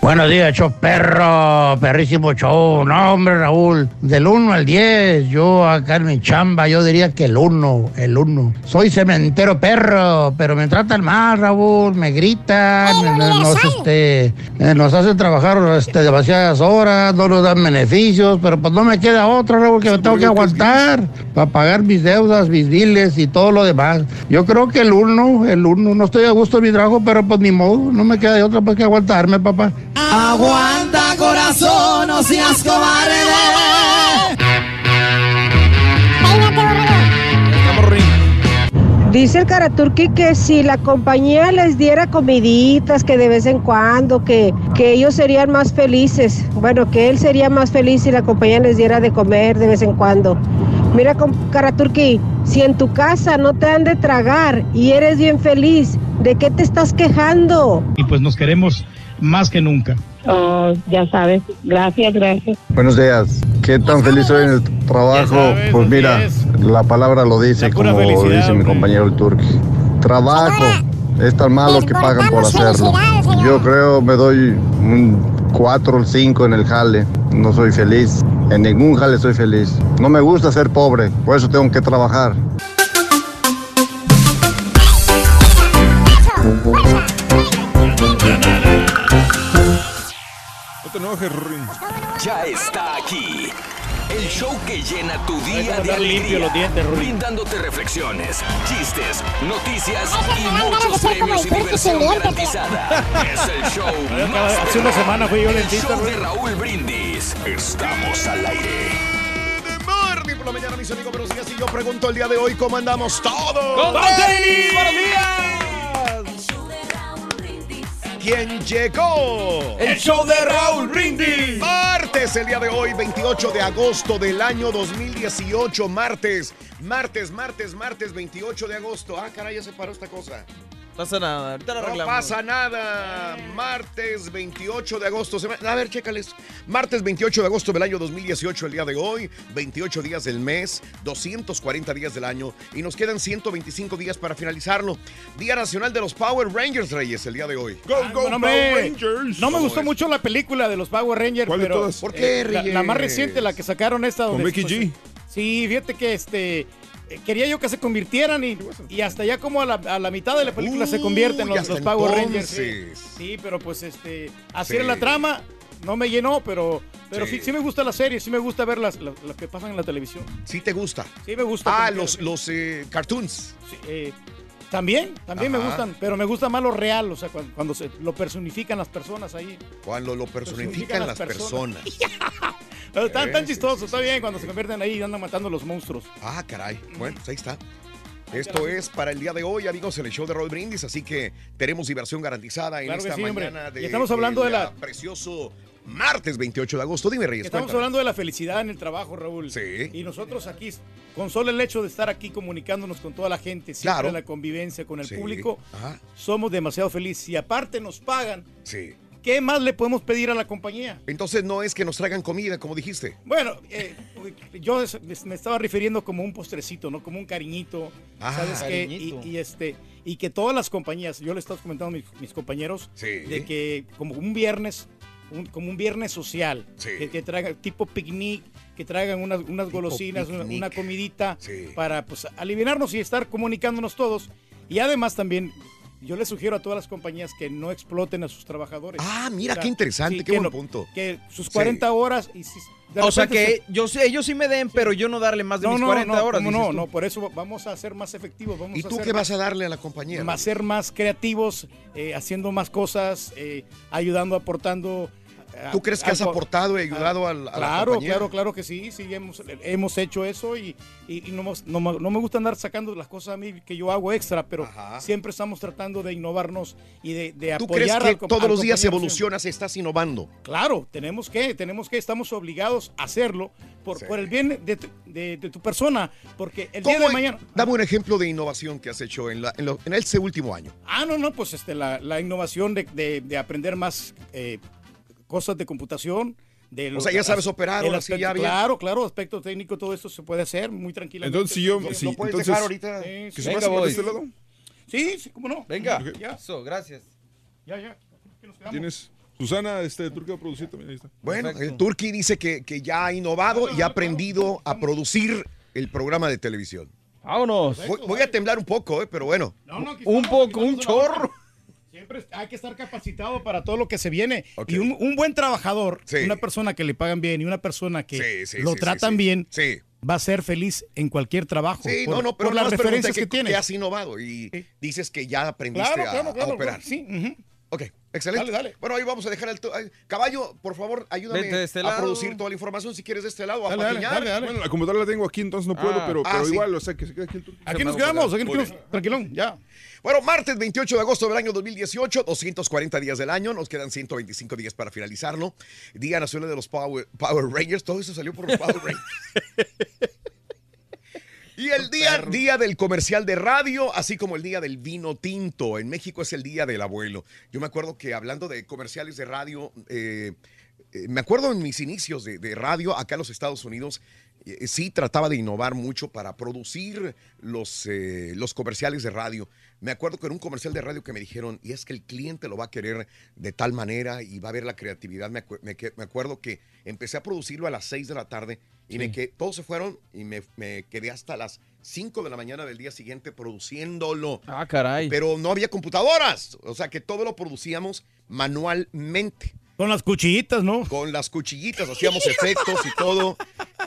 Buenos días, show perro, perrísimo show. No, hombre, Raúl, del 1 al 10, yo acá en mi chamba, yo diría que el 1, el 1. Soy cementero perro, pero me tratan mal, Raúl, me gritan, me- nos, este, eh, nos hacen trabajar este, demasiadas horas, no nos dan beneficios, pero pues no me queda otra, Raúl, que me tengo que aguantar para pagar mis deudas, mis biles y todo lo demás. Yo creo que el 1, el 1, no estoy a gusto en mi trabajo, pero pues ni modo, no me queda de otra pues que aguantarme, papá. Aguanta corazón, no seas cobarde. Dice el Karaturki que si la compañía les diera comiditas, que de vez en cuando, que, que ellos serían más felices. Bueno, que él sería más feliz si la compañía les diera de comer de vez en cuando. Mira, Karaturki, si en tu casa no te han de tragar y eres bien feliz, ¿de qué te estás quejando? y pues nos queremos más que nunca. Oh, ya sabes. Gracias, gracias. Buenos días. ¿Qué tan feliz soy en el trabajo? pues mira, la palabra lo dice, como dice mi compañero el Turki. Trabajo es tan malo que pagan por hacerlo. Yo creo me doy un 4 o 5 en el jale. No soy feliz. En ningún jale soy feliz. No me gusta ser pobre, por eso tengo que trabajar. Enojes, Rorín. Ya está aquí. El show que llena tu día de alegría, los dientes, brindándote reflexiones, chistes, noticias y muchos premios y diversión garantizada. Es el show más hace una semana fui yo El show de. Raúl Brindis. Estamos al aire. Por la mañana, mis amigos, buenos días. Y yo pregunto el día de hoy cómo andamos todos. ¡Con! ¡Buenos días! ¿Quién llegó? El show de Raúl Brindis. Martes, el día de hoy, 28 de agosto del año 2018. Martes, martes, martes, martes, 28 de agosto. Ah, caray, ya se paró esta cosa. Pasa nada, ahorita lo No pasa nada. Martes 28 de agosto. A ver, chécales. Martes 28 de agosto del año 2018, el día de hoy. 28 días del mes, 240 días del año. Y nos quedan 125 días para finalizarlo. Día Nacional de los Power Rangers, Reyes, el día de hoy. Go, Ah, bueno, hombre, No me gustó mucho la película de los Power Rangers, ¿Cuál de todas? ¿Por qué, eh, la, Reyes? la más reciente, la que sacaron esta Con donde Becky pues, G. Sí, fíjate que este quería yo que se convirtieran y, y hasta ya como a la, a la mitad de la película se convierten los, los Power Rangers. Sí. Sí, pero pues este así Sí. era la trama, no me llenó, pero pero sí, Sí. sí me gusta la serie, sí me gusta ver las, las, las que pasan en la televisión. ¿Sí te gusta? Sí me gusta. Ah, los, los eh, cartoons. Sí, eh, también, también me gustan, pero me gusta más lo real, o sea, cuando, cuando se lo personifican las personas ahí. Cuando lo personifican las personas. Pero están tan chistosos, está bien cuando se convierten ahí y andan matando a los monstruos. Ah, caray. Bueno, pues ahí está. Esto es para el día de hoy, amigos, en el show de Roll Brindis, así que tenemos diversión garantizada en Claro esta sí, mañana de Y estamos hablando de la- ah, precioso martes 28 de agosto. Dime, Reyes, Estamos cuéntame. hablando de la felicidad en el trabajo, Raúl. Sí. Y nosotros aquí, con solo el hecho de estar aquí comunicándonos con toda la gente, siempre Claro. en la convivencia con el Sí. público, Ajá. somos demasiado felices. Y aparte nos pagan, Sí. ¿qué más le podemos pedir a la compañía? Entonces no es que nos traigan comida, como dijiste. Bueno, eh, yo me estaba refiriendo como un postrecito, ¿no? Como un cariñito, Ah, ¿sabes qué? Y, cariñito. y este, y que todas las compañías, yo le estaba comentando a mis, mis compañeros, Sí. de que como un viernes, un- como un viernes social, Sí. que, que traigan tipo picnic, que traigan unas, unas golosinas, una, comidita, Sí. para pues aliviarnos y estar comunicándonos todos. Y además también... Yo les sugiero a todas las compañías que no exploten a sus trabajadores. Ah, mira, qué interesante, qué buen no- punto. Que sus Sí. 40 horas y si O sea que yo sé, ellos sí me den, pero yo no darle más de no, mis no, 40 no, horas. ¿cómo dices no, tú. no, por eso vamos a ser más efectivos. Vamos ¿Y a tú ser qué vas más- a darle a la compañía? más ser más creativos, eh, haciendo más cosas, eh, ayudando, aportando. ¿Tú crees que has aportado y ayudado al- a, la Claro, compañía? claro, claro que sí, sí, hemos, hemos hecho eso y, y- y no, me- no me gusta andar sacando las cosas a mí que yo hago extra, pero siempre estamos tratando de innovarnos y de, de ¿Tú apoyar crees que al todos al los días evolucionas, estás innovando? Claro, tenemos que, tenemos que, estamos obligados a hacerlo por, por el bien de tu, de- de tu persona, porque el día ¿Cómo- de mañana... Dame un ejemplo de innovación que has hecho en, la- en lo- en este último año. Ah, no, no, pues este, la, la innovación de aprender más eh, cosas de computación. De O sea, ya sabes operar, ahora sí, aspecto- ya bien. Claro, claro, aspecto técnico, todo esto se puede hacer muy tranquilamente. Entonces, si yo- Sí, si- ¿lo puedes entonces- dejar ahorita? que Sí, se sí. pase por este lado. Sí, sí, cómo no. Venga. Ya, Eso, gracias. ya, ya. Nos quedamos. Tienes. Susana, este Turquía va a producir también. Ahí está. Bueno, el Turki dice que, que ya ha innovado y ha aprendido a producir el programa de televisión. Vámonos. Voy, voy a temblar un poco, eh, pero bueno. Un poco, un chorro. Siempre hay que estar capacitado para todo lo que se viene. Y un, un buen trabajador, Sí. una persona que le pagan bien y una persona que Sí, sí, lo tratan sí. bien, Sí. va a ser feliz en cualquier trabajo. Sí, por, no, no, pero por las referencias que, que, has innovado y dices que ya aprendiste Claro, a, claro, a operar. claro, sí. Ok, excelente. Dale, dale. Bueno, ahí vamos a dejar el... Caballo, por favor, ayúdame de este a lado. producir toda la información si quieres de este lado, a Dale, dale, patiñar. Bueno, la computadora la tengo aquí, entonces no puedo, Ah. pero, Ah, pero igual, o sea, que se quede aquí el turno. Aquí nos quedamos, aquí nos quedamos. Tranquilón, ya. Bueno, martes 28 de agosto del año 2018, 240 días del año, nos quedan 125 días para finalizarlo. Día Nacional de los Power, Power Rangers, todo eso salió por los Power Rangers. Y el día, día del comercial de radio, así como el día del vino tinto. En México es el día del abuelo. Yo me acuerdo que hablando de comerciales de radio, eh, eh, me acuerdo en mis inicios de, de radio acá en los Estados Unidos, eh, sí trataba de innovar mucho para producir los, los comerciales de radio. Me acuerdo que era un comercial de radio que me dijeron, y es que el cliente lo va a querer de tal manera y va a ver la creatividad. Me, acu- me me acuerdo que empecé a producirlo a las 6 de la tarde y me que todos se fueron y me, me quedé hasta las 5 de la mañana del día siguiente produciéndolo. Ah, caray. Pero no había computadoras, o sea que todo lo producíamos manualmente. Con las cuchillitas, ¿no? Con las cuchillitas, hacíamos efectos y todo.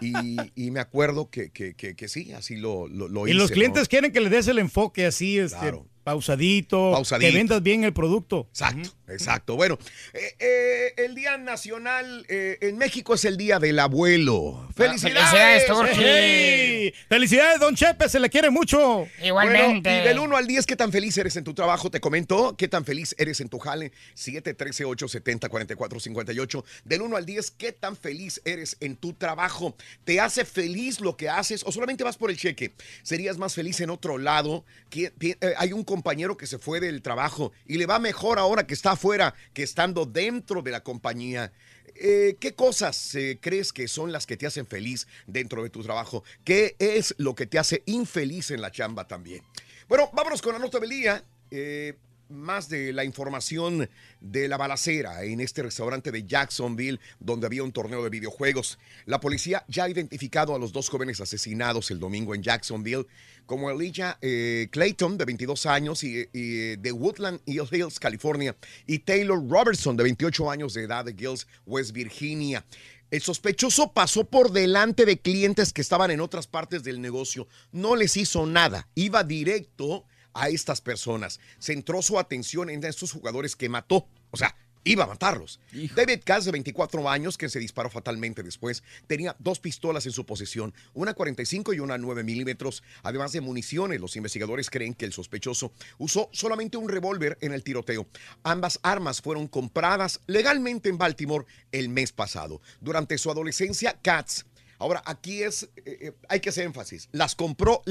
Y, y me acuerdo que, que, que, que sí, así lo, lo, lo Y hice. los ¿no? clientes quieren que le des el enfoque así, este, Claro. pausadito, Pausadito. que vendas bien el producto. Exacto, exacto. Bueno, eh, eh, el Día Nacional eh, en México es el Día del Abuelo. ¡Felicidades! felicidades. ¡Ey! ¡Felicidades, don Chepe! Se le quiere mucho. Igualmente. Bueno, y del 1 al 10, ¿qué tan feliz eres en tu trabajo? Te comento, ¿qué tan feliz eres en tu jale? 713-870-4458. Del 1 al 10, ¿qué tan feliz eres en tu trabajo? ¿Te hace feliz lo que haces o solamente vas por el cheque? ¿Serías más feliz en otro lado? ¿Qui- pi- eh, Hay un compañero que se fue del trabajo y le va mejor ahora que está afuera que estando dentro de la compañía. Eh, ¿Qué cosas eh, crees que son las que te hacen feliz dentro de tu trabajo? ¿Qué es lo que te hace infeliz en la chamba también? Bueno, vámonos con la nota del día. Eh, más de la información de la balacera en este restaurante de Jacksonville, donde había un torneo de videojuegos. La policía ya ha identificado a los dos jóvenes asesinados el domingo en Jacksonville como Elijah eh, Clayton, de 22 años, y, y, de Woodland Hills, California, y Taylor Robertson, de 28 años de edad, de Gills, West Virginia. El sospechoso pasó por delante de clientes que estaban en otras partes del negocio. No les hizo nada. Iba directo a estas personas. Centró su atención en estos jugadores que mató. O sea, iba a matarlos. David Cass, de 24 años, que se disparó fatalmente después, tenía dos pistolas en su posesión, una 45 y una 9 milímetros, además de municiones. Los investigadores creen que el sospechoso usó solamente un revólver en el tiroteo. Ambas armas fueron compradas legalmente en Baltimore el mes pasado. Durante su adolescencia, Katz, ahora aquí es, eh, eh, hay que hacer énfasis, las compró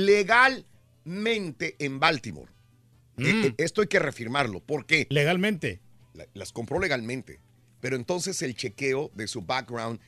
legalmente en Baltimore. Eh, eh, esto hay que reafirmarlo. ¿Por qué? Legalmente. La- las compró legalmente. Pero entonces el chequeo de su background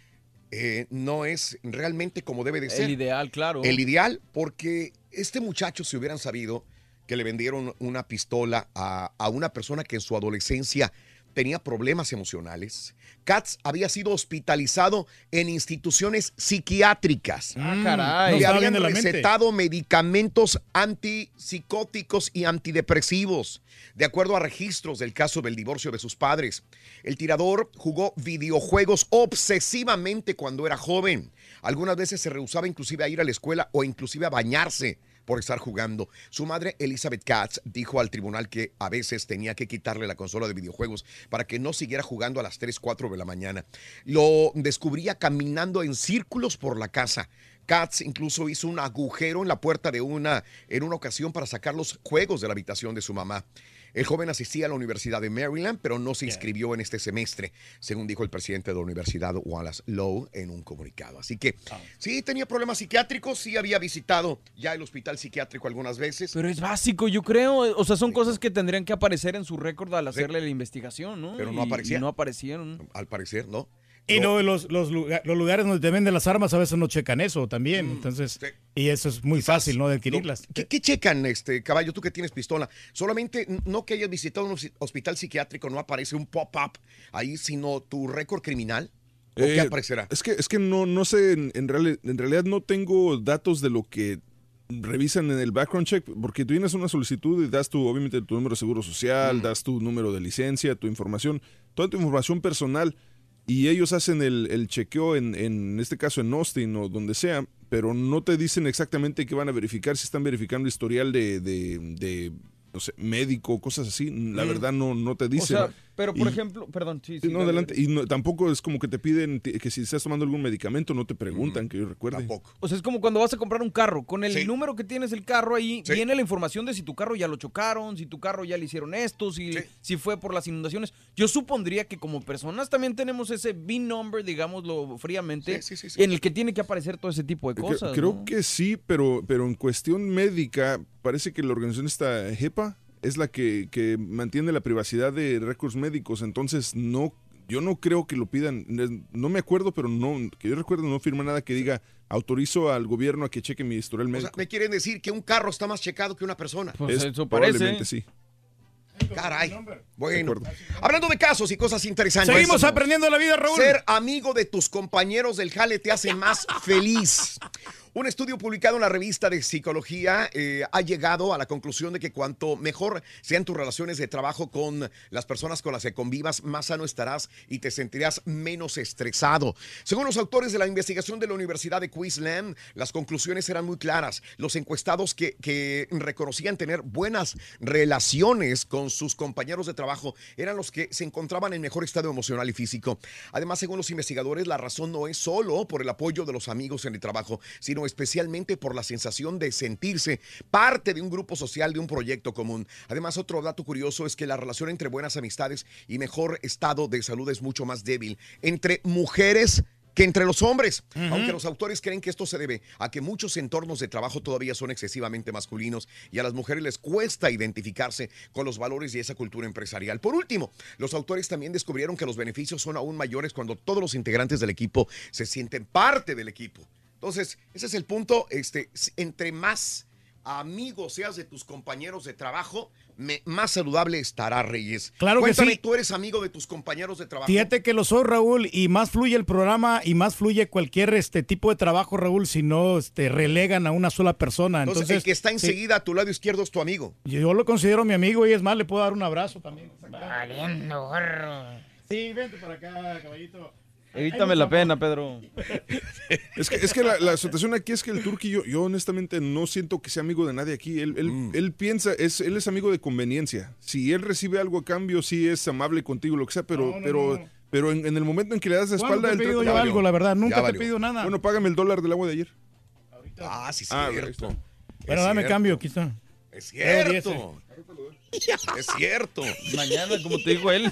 eh, no es realmente como debe de ser. El ideal, claro. El ideal, porque este muchacho, si hubieran sabido que le vendieron una pistola a, a una persona que en su adolescencia tenía problemas emocionales, Katz había sido hospitalizado en instituciones psiquiátricas. Ah, caray. Le habían recetado medicamentos antipsicóticos y antidepresivos, de acuerdo a registros del caso del divorcio de sus padres. El tirador jugó videojuegos obsesivamente cuando era joven. Algunas veces se rehusaba inclusive a ir a la escuela o inclusive a bañarse por estar jugando. Su madre, Elizabeth Katz, dijo al tribunal que a veces tenía que quitarle la consola de videojuegos para que no siguiera jugando a las 3, 4 de la mañana. Lo descubría caminando en círculos por la casa. Katz incluso hizo un agujero en la puerta de una en una ocasión para sacar los juegos de la habitación de su mamá. El joven asistía a la Universidad de Maryland, pero no se inscribió en este semestre, según dijo el presidente de la universidad, Wallace Lowe, en un comunicado. Así que sí tenía problemas psiquiátricos, sí había visitado ya el hospital psiquiátrico algunas veces. Pero es básico, yo creo. O sea, son cosas que tendrían que aparecer en su récord al hacerle la investigación, ¿no? Pero no Y- aparecía. y no aparecieron. Al parecer, ¿no? Y no, los, los, lugar- los lugares donde te venden las armas a veces no checan eso también. Mm, Entonces, y eso es muy fácil, ¿no? De adquirirlas. ¿Qué, qué checan, este caballo, tú que tienes pistola? Solamente no que hayas visitado un hos- hospital psiquiátrico, no aparece un pop-up ahí, sino tu récord criminal. ¿O qué Eh, aparecerá? Es que, es que no, no sé, en, en reali- en realidad no tengo datos de lo que revisan en el background check, porque tú tienes una solicitud y das tu, obviamente, tu número de seguro social, Mm. das tu número de licencia, tu información, toda tu información personal, y ellos hacen el, el chequeo en, en este caso en Austin o donde sea, pero no te dicen exactamente qué van a verificar, si están verificando historial de, de, de no sé, médico, cosas así, la Mm. verdad no, no te dice. O sea, pero por Y- ejemplo, perdón, sí, Sí, no, dale, adelante. Y no- tampoco es como que te piden que si estás tomando algún medicamento, no te preguntan, que yo recuerde. Tampoco. O sea, es como cuando vas a comprar un carro. Con el número que tienes el carro ahí, Sí. viene la información de si tu carro ya lo chocaron, si tu carro ya le hicieron esto, si, si fue por las inundaciones. Yo supondría que como personas también tenemos ese VIN number, digámoslo fríamente, en el que tiene que aparecer todo ese tipo de Cre- cosas. Creo ¿no? que sí, pero, pero en cuestión médica, parece que la organización esta HEPA es la que, que mantiene la privacidad de récords médicos. Entonces, no, yo no creo que lo pidan. No me acuerdo, pero no, que yo recuerdo, no firma nada que diga autorizo al gobierno a que cheque mi historial O sea, médico. me quieren decir que un carro está más checado que una persona. Pues Es- eso parece. probablemente sí. Caray. Bueno, hablando de casos y cosas interesantes. Seguimos aprendiendo la vida, Raúl. Ser amigo de tus compañeros del jale te hace más feliz. Un estudio publicado en la revista de psicología eh, ha llegado a la conclusión de que cuanto mejor sean tus relaciones de trabajo con las personas con las que convivas, más sano estarás y te sentirás menos estresado. Según los autores de la investigación de la Universidad de Queensland, las conclusiones eran muy claras. Los encuestados que, que reconocían tener buenas relaciones con sus compañeros de trabajo eran los que se encontraban en mejor estado emocional y físico. Además, según los investigadores, la razón no es solo por el apoyo de los amigos en el trabajo, sino especialmente por la sensación de sentirse parte de un grupo social, de un proyecto común. Además, otro dato curioso es que la relación entre buenas amistades y mejor estado de salud es mucho más débil entre mujeres que entre los hombres, aunque los autores creen que esto se debe a que muchos entornos de trabajo todavía son excesivamente masculinos y a las mujeres les cuesta identificarse con los valores y esa cultura empresarial. Por último, los autores también descubrieron que los beneficios son aún mayores cuando todos los integrantes del equipo se sienten parte del equipo. Entonces, ese es el punto, este, entre más amigos seas de tus compañeros de trabajo, me- más saludable estará Reyes. Claro que Cuéntame, sí. tú eres amigo de tus compañeros de trabajo. Fíjate que lo soy, Raúl, y más fluye el programa y más fluye cualquier este tipo de trabajo, Raúl, si no este, relegan a una sola persona. Entonces, Entonces, el que está sí, enseguida a tu lado izquierdo es tu amigo. yo lo considero mi amigo y es más, le puedo dar un abrazo también. Valiendo gorro. Sí, vente para acá, caballito. Evítame la pena, Pedro. Es que, es que la, la situación aquí es que el Turqui, yo, yo honestamente no siento que sea amigo de nadie aquí. Él, él, Mm. él piensa, es, él es amigo de conveniencia. Si él recibe algo a cambio, sí es amable contigo, lo que sea, pero, No, no, pero, no. pero en, en el momento en que le das la ¿Cuándo espalda... te he pedido yo algo, la verdad? Nunca te he pedido nada. Bueno, págame el dólar del agua de ayer. Ah, sí, Ah, cierto. Bueno, Es dame cierto. cambio, aquí está. Es cierto. Es cierto. Mañana, como te dijo él.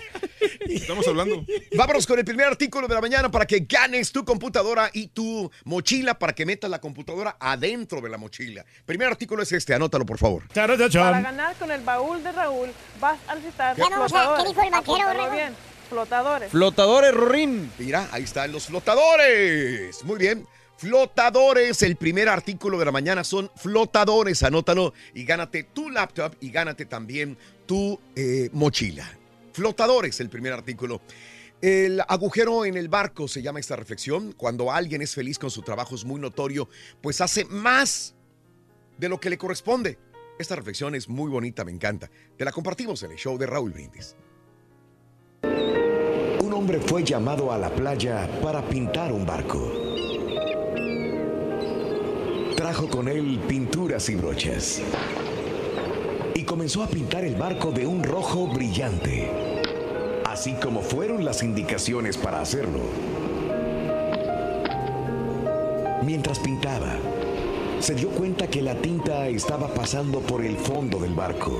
Estamos hablando. Vámonos con el primer artículo de la mañana para que ganes tu computadora y tu mochila para que metas la computadora adentro de la mochila. Primer artículo es este, anótalo por favor. Para ganar con el baúl de Raúl, vas a necesitar Ya vamos a- ¿qué flotadores. dijo el vaquero, bien, flotadores. Flotadores, Rorín. Mira, ahí están los flotadores. Muy bien. Flotadores, el primer artículo de la mañana son flotadores. Anótalo y gánate tu laptop y gánate también tu eh, mochila. Flotadores, el primer artículo. El agujero en el barco se llama esta reflexión. Cuando alguien es feliz con su trabajo es muy notorio, pues hace más de lo que le corresponde. Esta reflexión es muy bonita, me encanta. Te la compartimos en el show de Raúl Brindis. Un hombre fue llamado a la playa para pintar un barco. Trajo con él pinturas y brochas. Y comenzó a pintar el barco de un rojo brillante, así como fueron las indicaciones para hacerlo. Mientras pintaba, se dio cuenta que la tinta estaba pasando por el fondo del barco.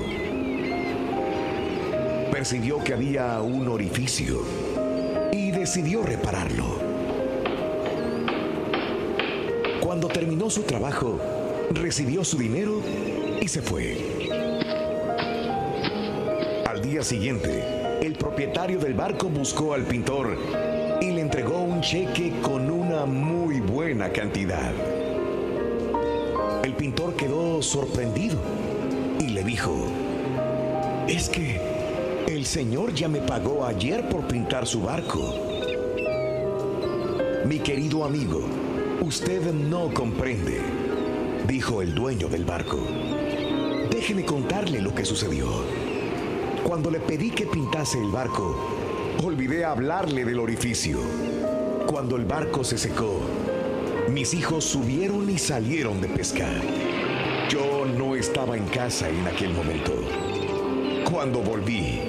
Percibió que había un orificio y decidió repararlo. Cuando terminó su trabajo, recibió su dinero y se fue. Al día siguiente, el propietario del barco buscó al pintor y le entregó un cheque con una muy buena cantidad. El pintor quedó sorprendido y le dijo, es que el señor ya me pagó ayer por pintar su barco. Mi querido amigo, usted no comprende, dijo el dueño del barco. Déjeme contarle lo que sucedió. Cuando le pedí que pintase el barco, olvidé hablarle del orificio. Cuando el barco se secó, mis hijos subieron y salieron de pescar. Yo no estaba en casa en aquel momento. Cuando volví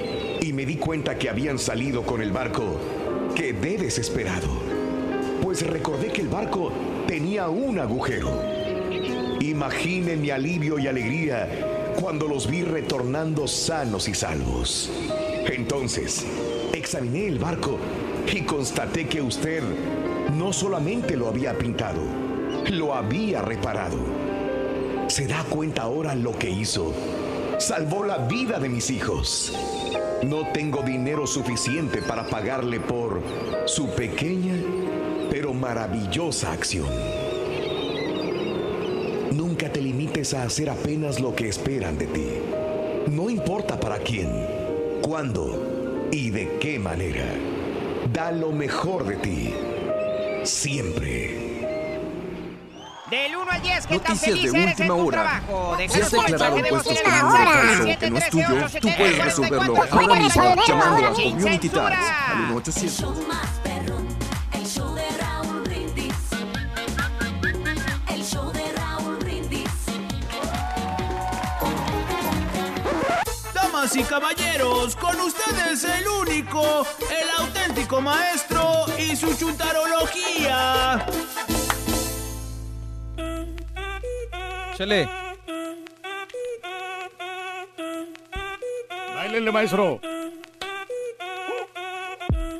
y me di cuenta que habían salido con el barco, quedé desesperado, pues recordé que el barco tenía un agujero. Imagine mi alivio y alegría cuando los vi retornando sanos y salvos. Entonces, examiné el barco y constaté que usted no solamente lo había pintado, lo había reparado. ¿Se da cuenta ahora lo que hizo? Salvó la vida de mis hijos. No tengo dinero suficiente para pagarle por su pequeña pero maravillosa acción. Nunca te limites a hacer apenas lo que esperan de ti. No importa para quién, cuándo y de qué manera. Da lo mejor de ti. Siempre. Del 1 al 10, ¿qué tan Noticias feliz de eres en última tu hora. trabajo? Si has declarado impuestos con el un que no es tuyo, tú puedes resolverlo ahora mismo llamando a Community. Tax al 1800. Damas y caballeros, con ustedes el único, el auténtico maestro y su chuntarología. Chale. Báilele, maestro.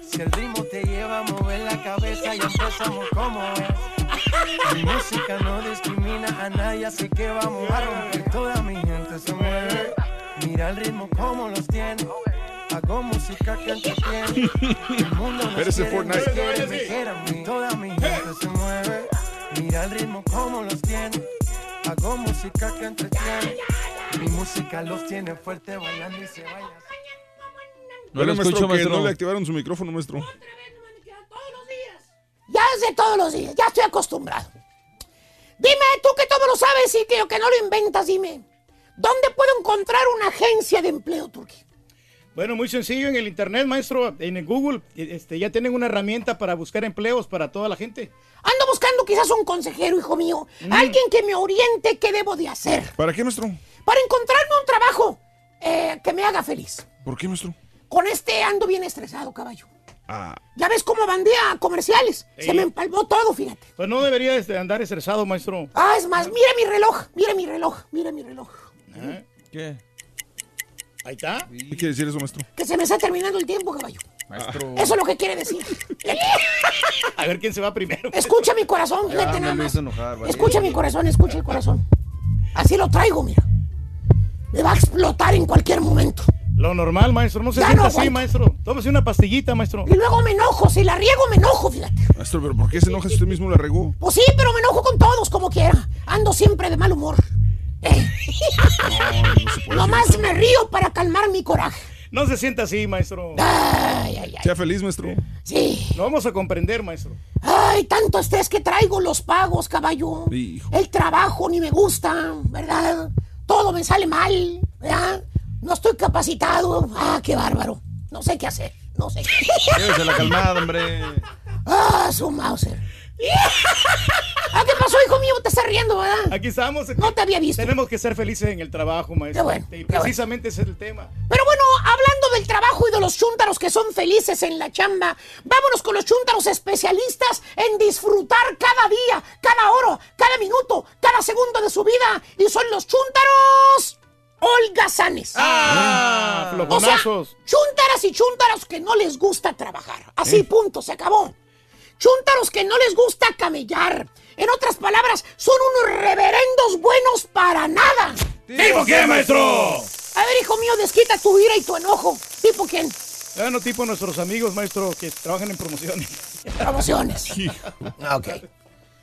Si el ritmo te lleva a mover la cabeza y empezamos como es. Mi música no discrimina a nadie, así que vamos a romper. Toda mi gente se mueve. Mira el ritmo como los tiene. Hago música que entretiene. El mundo nos quiere, nos Fortnite. quiere, me quiere a mí. Toda mi gente se mueve. Mira el ritmo como los tiene. Hago música que entretiene. Mi música los tiene fuerte bailando y se baila. No lo le escucho, maestro, que maestro. no le activaron su micrófono, maestro. Ya es de todos los días, ya estoy acostumbrado. Dime, tú que todo lo sabes y que, que no lo inventas, dime. ¿Dónde puedo encontrar una agencia de empleo, Turki? Bueno, muy sencillo en el internet, maestro, en el Google, este, ya tienen una herramienta para buscar empleos para toda la gente. Ando buscando quizás un consejero, hijo mío. Alguien que me oriente qué debo de hacer. ¿Para qué, maestro? Para encontrarme un trabajo eh, que me haga feliz. ¿Por qué, maestro? Con este ando bien estresado, caballo. Ah, Ya ves cómo bandea comerciales. Se me empalmó todo, fíjate. Pues no debería este, andar estresado, maestro. Ah, es más, mira mi reloj, mira mi reloj, mira mi reloj. ¿Eh? ¿Qué? Ahí está. ¿Qué quiere decir eso, maestro? Que se me está terminando el tiempo, caballo. Maestro. Eso es lo que quiere decir. A ver quién se va primero. Escucha mi corazón, Ya fíjate nada más. hizo enojar, vale. Escucha mi corazón, escucha el corazón. Así lo traigo, mira. Me va a explotar en cualquier momento. Lo normal, maestro. No se Ya sienta no así, maestro. Tómese una pastillita, maestro. Y luego me enojo, si la riego me enojo, fíjate. Maestro, ¿pero por qué se enoja si usted mismo la regó? Pues sí, pero me enojo con todos como quiera. Ando siempre de mal humor. Eh. Nomás me río para calmar mi coraje. No se sienta así, maestro. Ay, ay, ay. Sea feliz, maestro. Sí. Lo vamos a comprender, maestro. Ay, tanto estrés que traigo, los pagos, caballo. Hijo. El trabajo ni me gusta, ¿verdad? Todo me sale mal, ¿verdad? No estoy capacitado. Ah, qué bárbaro. No sé qué hacer. No sé qué Llévese la calmada, hombre. Ah, su Mauser. Ah, ¿qué pasó, hijo mío? Te estás riendo, ¿verdad? Aquí estamos. No te había visto. Tenemos que ser felices en el trabajo, maestro. Qué bueno, y qué bueno. precisamente ese es el tema. Pero bueno, hablando del trabajo y de los chúntaros que son felices en la chamba, vámonos con los chúntaros especialistas en disfrutar cada día, cada hora, cada minuto, cada segundo de su vida. Y son los chúntaros holgazanes. Ah, o sea, chúntaras y chúntaros que no les gusta trabajar. Así, punto, se acabó. Chúntaros que no les gusta camellar. En otras palabras, son unos reverendos buenos para nada. ¿Tipo qué, maestro? A ver, hijo mío, desquita tu ira y tu enojo. ¿Tipo quién? Bueno, tipo nuestros amigos, maestro, que trabajan en promociones. Promociones. ok.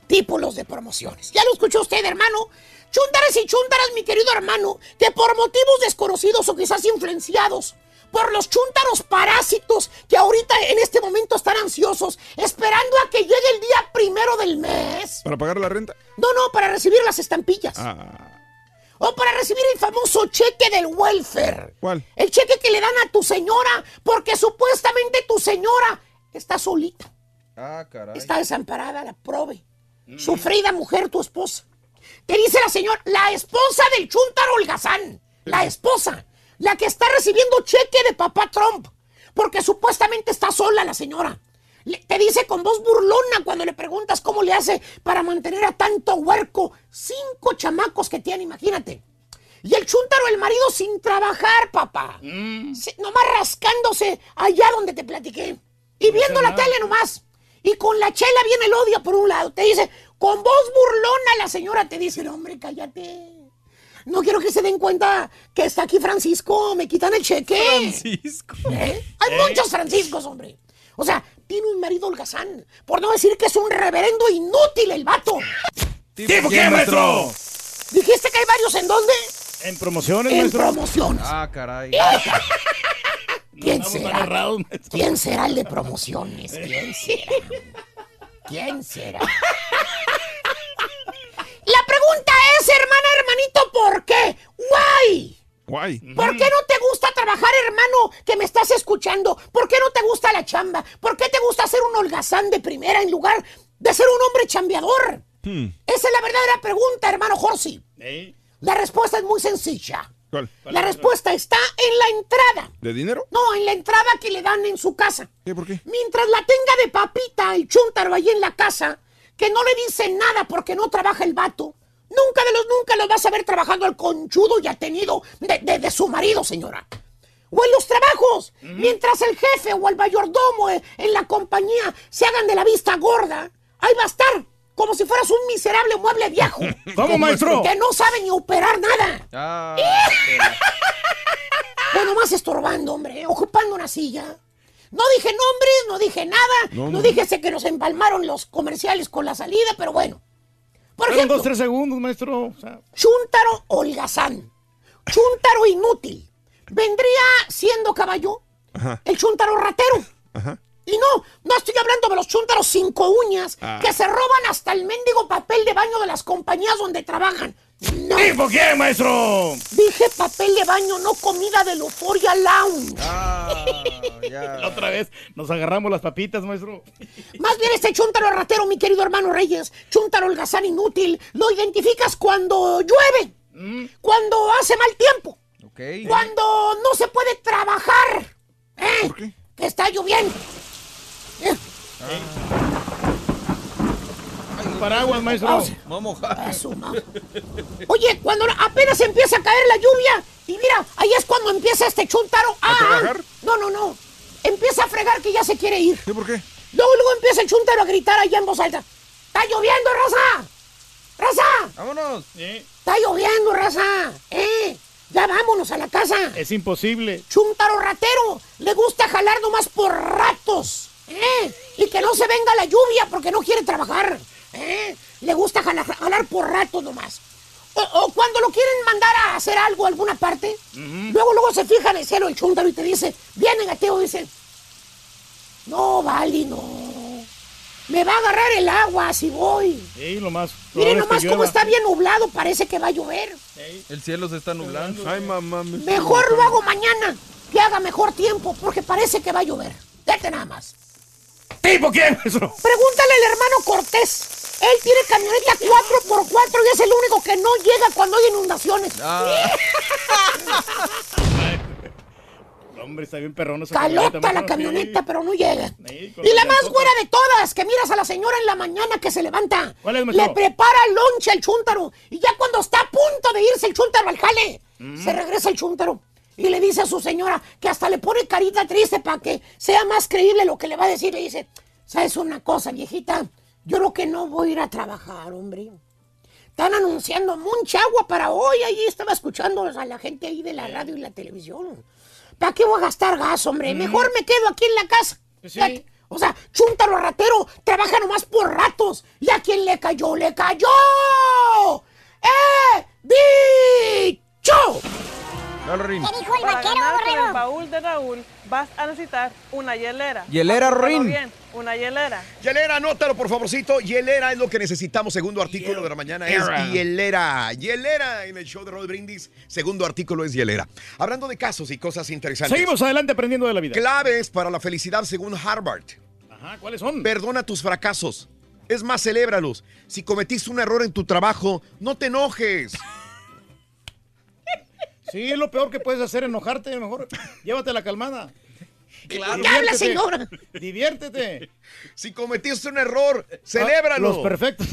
Tipo los de promociones. ¿Ya lo escuchó usted, hermano? Chúntaras y chúntaras, mi querido hermano, que por motivos desconocidos o quizás influenciados por los chúntaros parásitos que ahorita en este momento están ansiosos, esperando a que llegue el día primero del mes. ¿Para pagar la renta? No, no, para recibir las estampillas. Ah, O para recibir el famoso cheque del welfare. ¿cuál? El cheque que le dan a tu señora porque supuestamente tu señora está solita. Ah, caray. Está desamparada, la prove. Sufrida mujer, tu esposa. Te dice la señora, la esposa del chúntaro holgazán. La esposa. La que está recibiendo cheque de papá Trump. Porque supuestamente está sola la señora. Le- te dice con voz burlona cuando le preguntas cómo le hace para mantener a tanto huerco. Cinco chamacos que tiene, imagínate. Y el chúntaro, el marido, sin trabajar, papá. Se- nomás rascándose allá donde te platiqué. Y viendo la tele nomás. Y con la chela viene el odio por un lado. Te dice, con voz burlona la señora te dice, "No, hombre, cállate. No quiero que se den cuenta que está aquí Francisco. Me quitan el cheque. Francisco. ¿Eh? Hay muchos Franciscos, hombre. O sea, tiene un marido holgazán. Por no decir que es un reverendo inútil el vato. ¿Tipo qué, maestro? ¿Dijiste que hay varios en dónde? En promociones, En maestro. promociones. Ah, caray. ¿Quién será? agarrados. ¿Quién será el de promociones? ¿Quién será? ¿Quién será? La pregunta es, hermana, hermanito, ¿por qué? Why? Guay. ¿Por qué no te gusta trabajar, hermano, que me estás escuchando? ¿Por qué no te gusta la chamba? ¿Por qué te gusta ser un holgazán de primera en lugar de ser un hombre chambeador? Hmm. Esa es la verdadera pregunta, hermano Jorsi. ¿Eh? La respuesta es muy sencilla. ¿Cuál? La respuesta está en la entrada. ¿De dinero? No, en la entrada que le dan en su casa. ¿Qué? ¿Por qué? Mientras la tenga de papita el chúntaro ahí en la casa, que no le dice nada porque no trabaja el vato, nunca de los nunca lo vas a ver trabajando al conchudo y atenido de, de- de su marido, señora. O en los trabajos, mientras el jefe o el mayordomo eh, en la compañía se hagan de la vista gorda, ahí va a estar, como si fueras un miserable mueble viejo. ¿Cómo, maestro? Que no sabe ni operar nada. Ah, Bueno, más estorbando, hombre, ocupando una silla. No dije nombres, no dije nada, No, no, no. dije ese que nos empalmaron los comerciales con la salida, pero bueno. Por Fueron ejemplo, dos, tres segundos, maestro. O sea, Chúntaro holgazán, Chúntaro inútil, vendría siendo caballo Ajá. el Chúntaro ratero. Ajá. Y no, no estoy hablando de los chúntaros cinco uñas Ah. que se roban hasta el mendigo papel de baño de las compañías donde trabajan. No. ¿Tipo qué, maestro? Dije papel de baño, no comida del Euphoria Lounge. La otra vez nos agarramos las papitas, maestro. Más bien este chúntaro ratero, mi querido hermano Reyes, chúntaro holgazán inútil, lo identificas cuando llueve, cuando hace mal tiempo, cuando no se puede trabajar, ¿eh? que está lloviendo. ¿eh? Paraguas, maestro. Vamos. A su madre. Oye, cuando apenas empieza a caer la lluvia, y mira, ahí es cuando empieza este chúntaro a... trabajar? No, no, no. Empieza a fregar que ya se quiere ir. ¿Sí, por qué? Luego, luego empieza el chúntaro a gritar allá en voz alta. ¡Está lloviendo, raza! ¡Raza! ¡Vámonos! ¡Está lloviendo, raza! ¡Eh! Ya vámonos a la casa. Es imposible. Chúntaro ratero. Le gusta jalar nomás por ratos. ¿Eh? Y que no se venga la lluvia porque no quiere trabajar. ¿Eh? Le gusta jalar, jalar por ratos nomás. O, o cuando lo quieren mandar a hacer algo a alguna parte, luego luego se fija en el cielo el chúntaro y te dice, bien negativo, dice, no, Vali, no. Me va a agarrar el agua si voy. Sí, lo más. Miren nomás cómo está bien nublado, parece que va a llover. El cielo se está nublando. Ay, mamá. me- Mejor lo hago mañana, que haga mejor tiempo, porque parece que va a llover. Vete nada más. ¿Tipo maestro? Pregúntale al hermano Cortés. Él tiene camioneta 4x4 y es el único que no llega cuando hay inundaciones. Hombre, está bien perrón esa Calota la camioneta, pero no llega. Sí, Y la más güera de todas, que miras a la señora en la mañana que se levanta. ¿Cuál es? Le prepara lonche al chúntaro. Y ya cuando está a punto de irse el chúntaro al jale, Mm. se regresa el chúntaro. Y le dice a su señora que hasta le pone carita triste para que sea más creíble lo que le va a decir. Le dice, ¿sabes una cosa, viejita? Yo creo que no voy a ir a trabajar, hombre. Están anunciando mucha agua para hoy. Ahí estaba escuchando a la gente ahí de la radio y la televisión. ¿Para qué voy a gastar gas, hombre? Mejor me quedo aquí en la casa. Fíjate. O sea, chúntaro ratero, trabaja nomás por ratos. ¿Y a quién le cayó? ¡Le cayó! ¡Eh! ¡Dicho! Rorín. dijo el Para vaquero, borrego? el baúl de Raúl vas a necesitar una hielera. Hielera, Rorín. bien, una hielera. Hielera, anótalo por favorcito. Hielera es lo que necesitamos. Segundo artículo de la mañana es Hielera. hielera. Hielera en el show de Roll Brindis. Segundo artículo es hielera. Hablando de casos y cosas interesantes. Seguimos adelante aprendiendo de la vida. Claves para la felicidad según Harvard. Ajá, ¿cuáles son? Perdona tus fracasos. Es más, celébralos. Si cometiste un error en tu trabajo, no te enojes. Sí, es lo peor que puedes hacer, enojarte, mejor llévate la calmada. Claro. ¿Qué habla, señora? Diviértete. Si cometiste un error, celébralo. Los perfectos.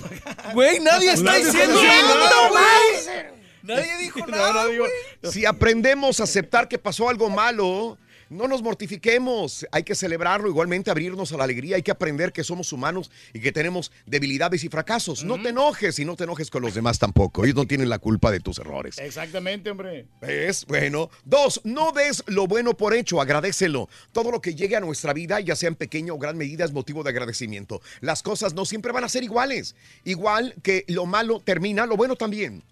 Güey, nadie está Nadie diciendo nada, güey. Nadie dijo No, nada, no güey. Si aprendemos a aceptar que pasó algo malo, no nos mortifiquemos. Hay que celebrarlo, igualmente abrirnos a la alegría. Hay que aprender que somos humanos y que tenemos debilidades y fracasos. No te enojes y no te enojes con los demás tampoco. Ellos no tienen la culpa de tus errores. Exactamente, hombre. ¿Ves? Bueno. Dos, no des lo bueno por hecho, agradecelo. Todo lo que llegue a nuestra vida, ya sea en pequeña o gran medida, es motivo de agradecimiento. Las cosas no siempre van a ser iguales. Igual que lo malo termina, lo bueno también.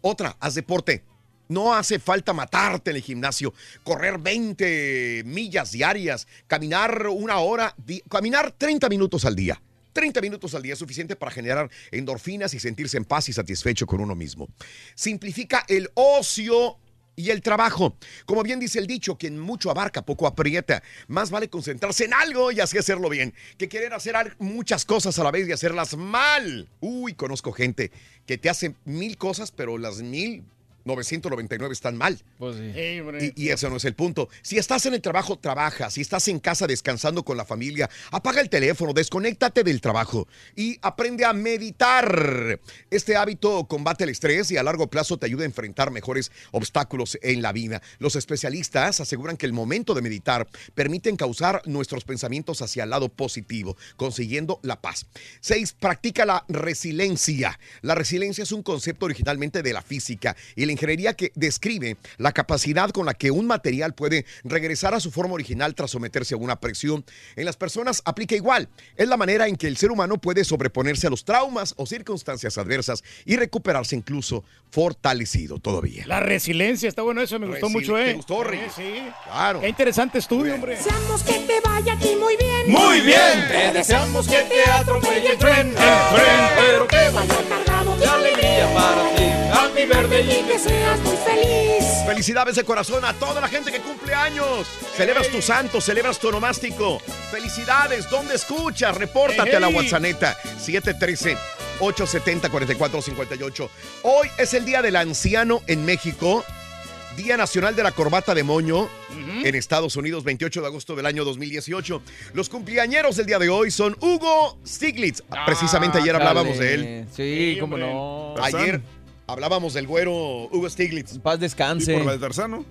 Otra, haz deporte. No hace falta matarte en el gimnasio, correr 20 millas diarias, caminar una hora, caminar 30 minutos al día. 30 minutos al día es suficiente para generar endorfinas y sentirse en paz y satisfecho con uno mismo. Simplifica el ocio y el trabajo. Como bien dice el dicho, quien mucho abarca, poco aprieta. Más vale concentrarse en algo y así hacerlo bien, que querer hacer muchas cosas a la vez y hacerlas mal. Uy, conozco gente que te hace mil cosas, pero las mil 999 están mal. Pues sí. Y, y ese no es el punto. Si estás en el trabajo, trabaja. Si estás en casa descansando con la familia, apaga el teléfono, desconéctate del trabajo y aprende a meditar. Este hábito combate el estrés y a largo plazo te ayuda a enfrentar mejores obstáculos en la vida. Los especialistas aseguran que el momento de meditar permite encauzar nuestros pensamientos hacia el lado positivo, consiguiendo la paz. Seis, practica la resiliencia. La resiliencia es un concepto originalmente de la física y la ingeniería que describe la capacidad con la que un material puede regresar a su forma original tras someterse a una presión. En las personas aplica igual. Es la manera en que el ser humano puede sobreponerse a los traumas o circunstancias adversas y recuperarse incluso fortalecido todavía. La resiliencia, está bueno eso, me gustó mucho, ¿eh? Sí, sí. Claro. Qué interesante estudio, hombre. Deseamos que te vaya a ti muy bien. Muy bien. Te deseamos que te atropelle el tren. El tren, pero que vaya cargado de alegría para ti. Happy birthday y que seas muy feliz. Felicidades de corazón a toda la gente que cumple años. Celebras tu santo, celebras tu onomástico. Felicidades, ¿dónde escuchas? Repórtate a la. WhatsApp 713 870 4458. Hoy es el Día del Anciano en México. Día Nacional de la Corbata de Moño en Estados Unidos, 28 de agosto del año 2018. Los cumpleañeros del día de hoy son Hugo Stiglitz. Precisamente ayer hablábamos de él. Sí, cómo no. Ayer hablábamos del güero Hugo Stiglitz. Paz descanse. ¿Y por la de Tarzano?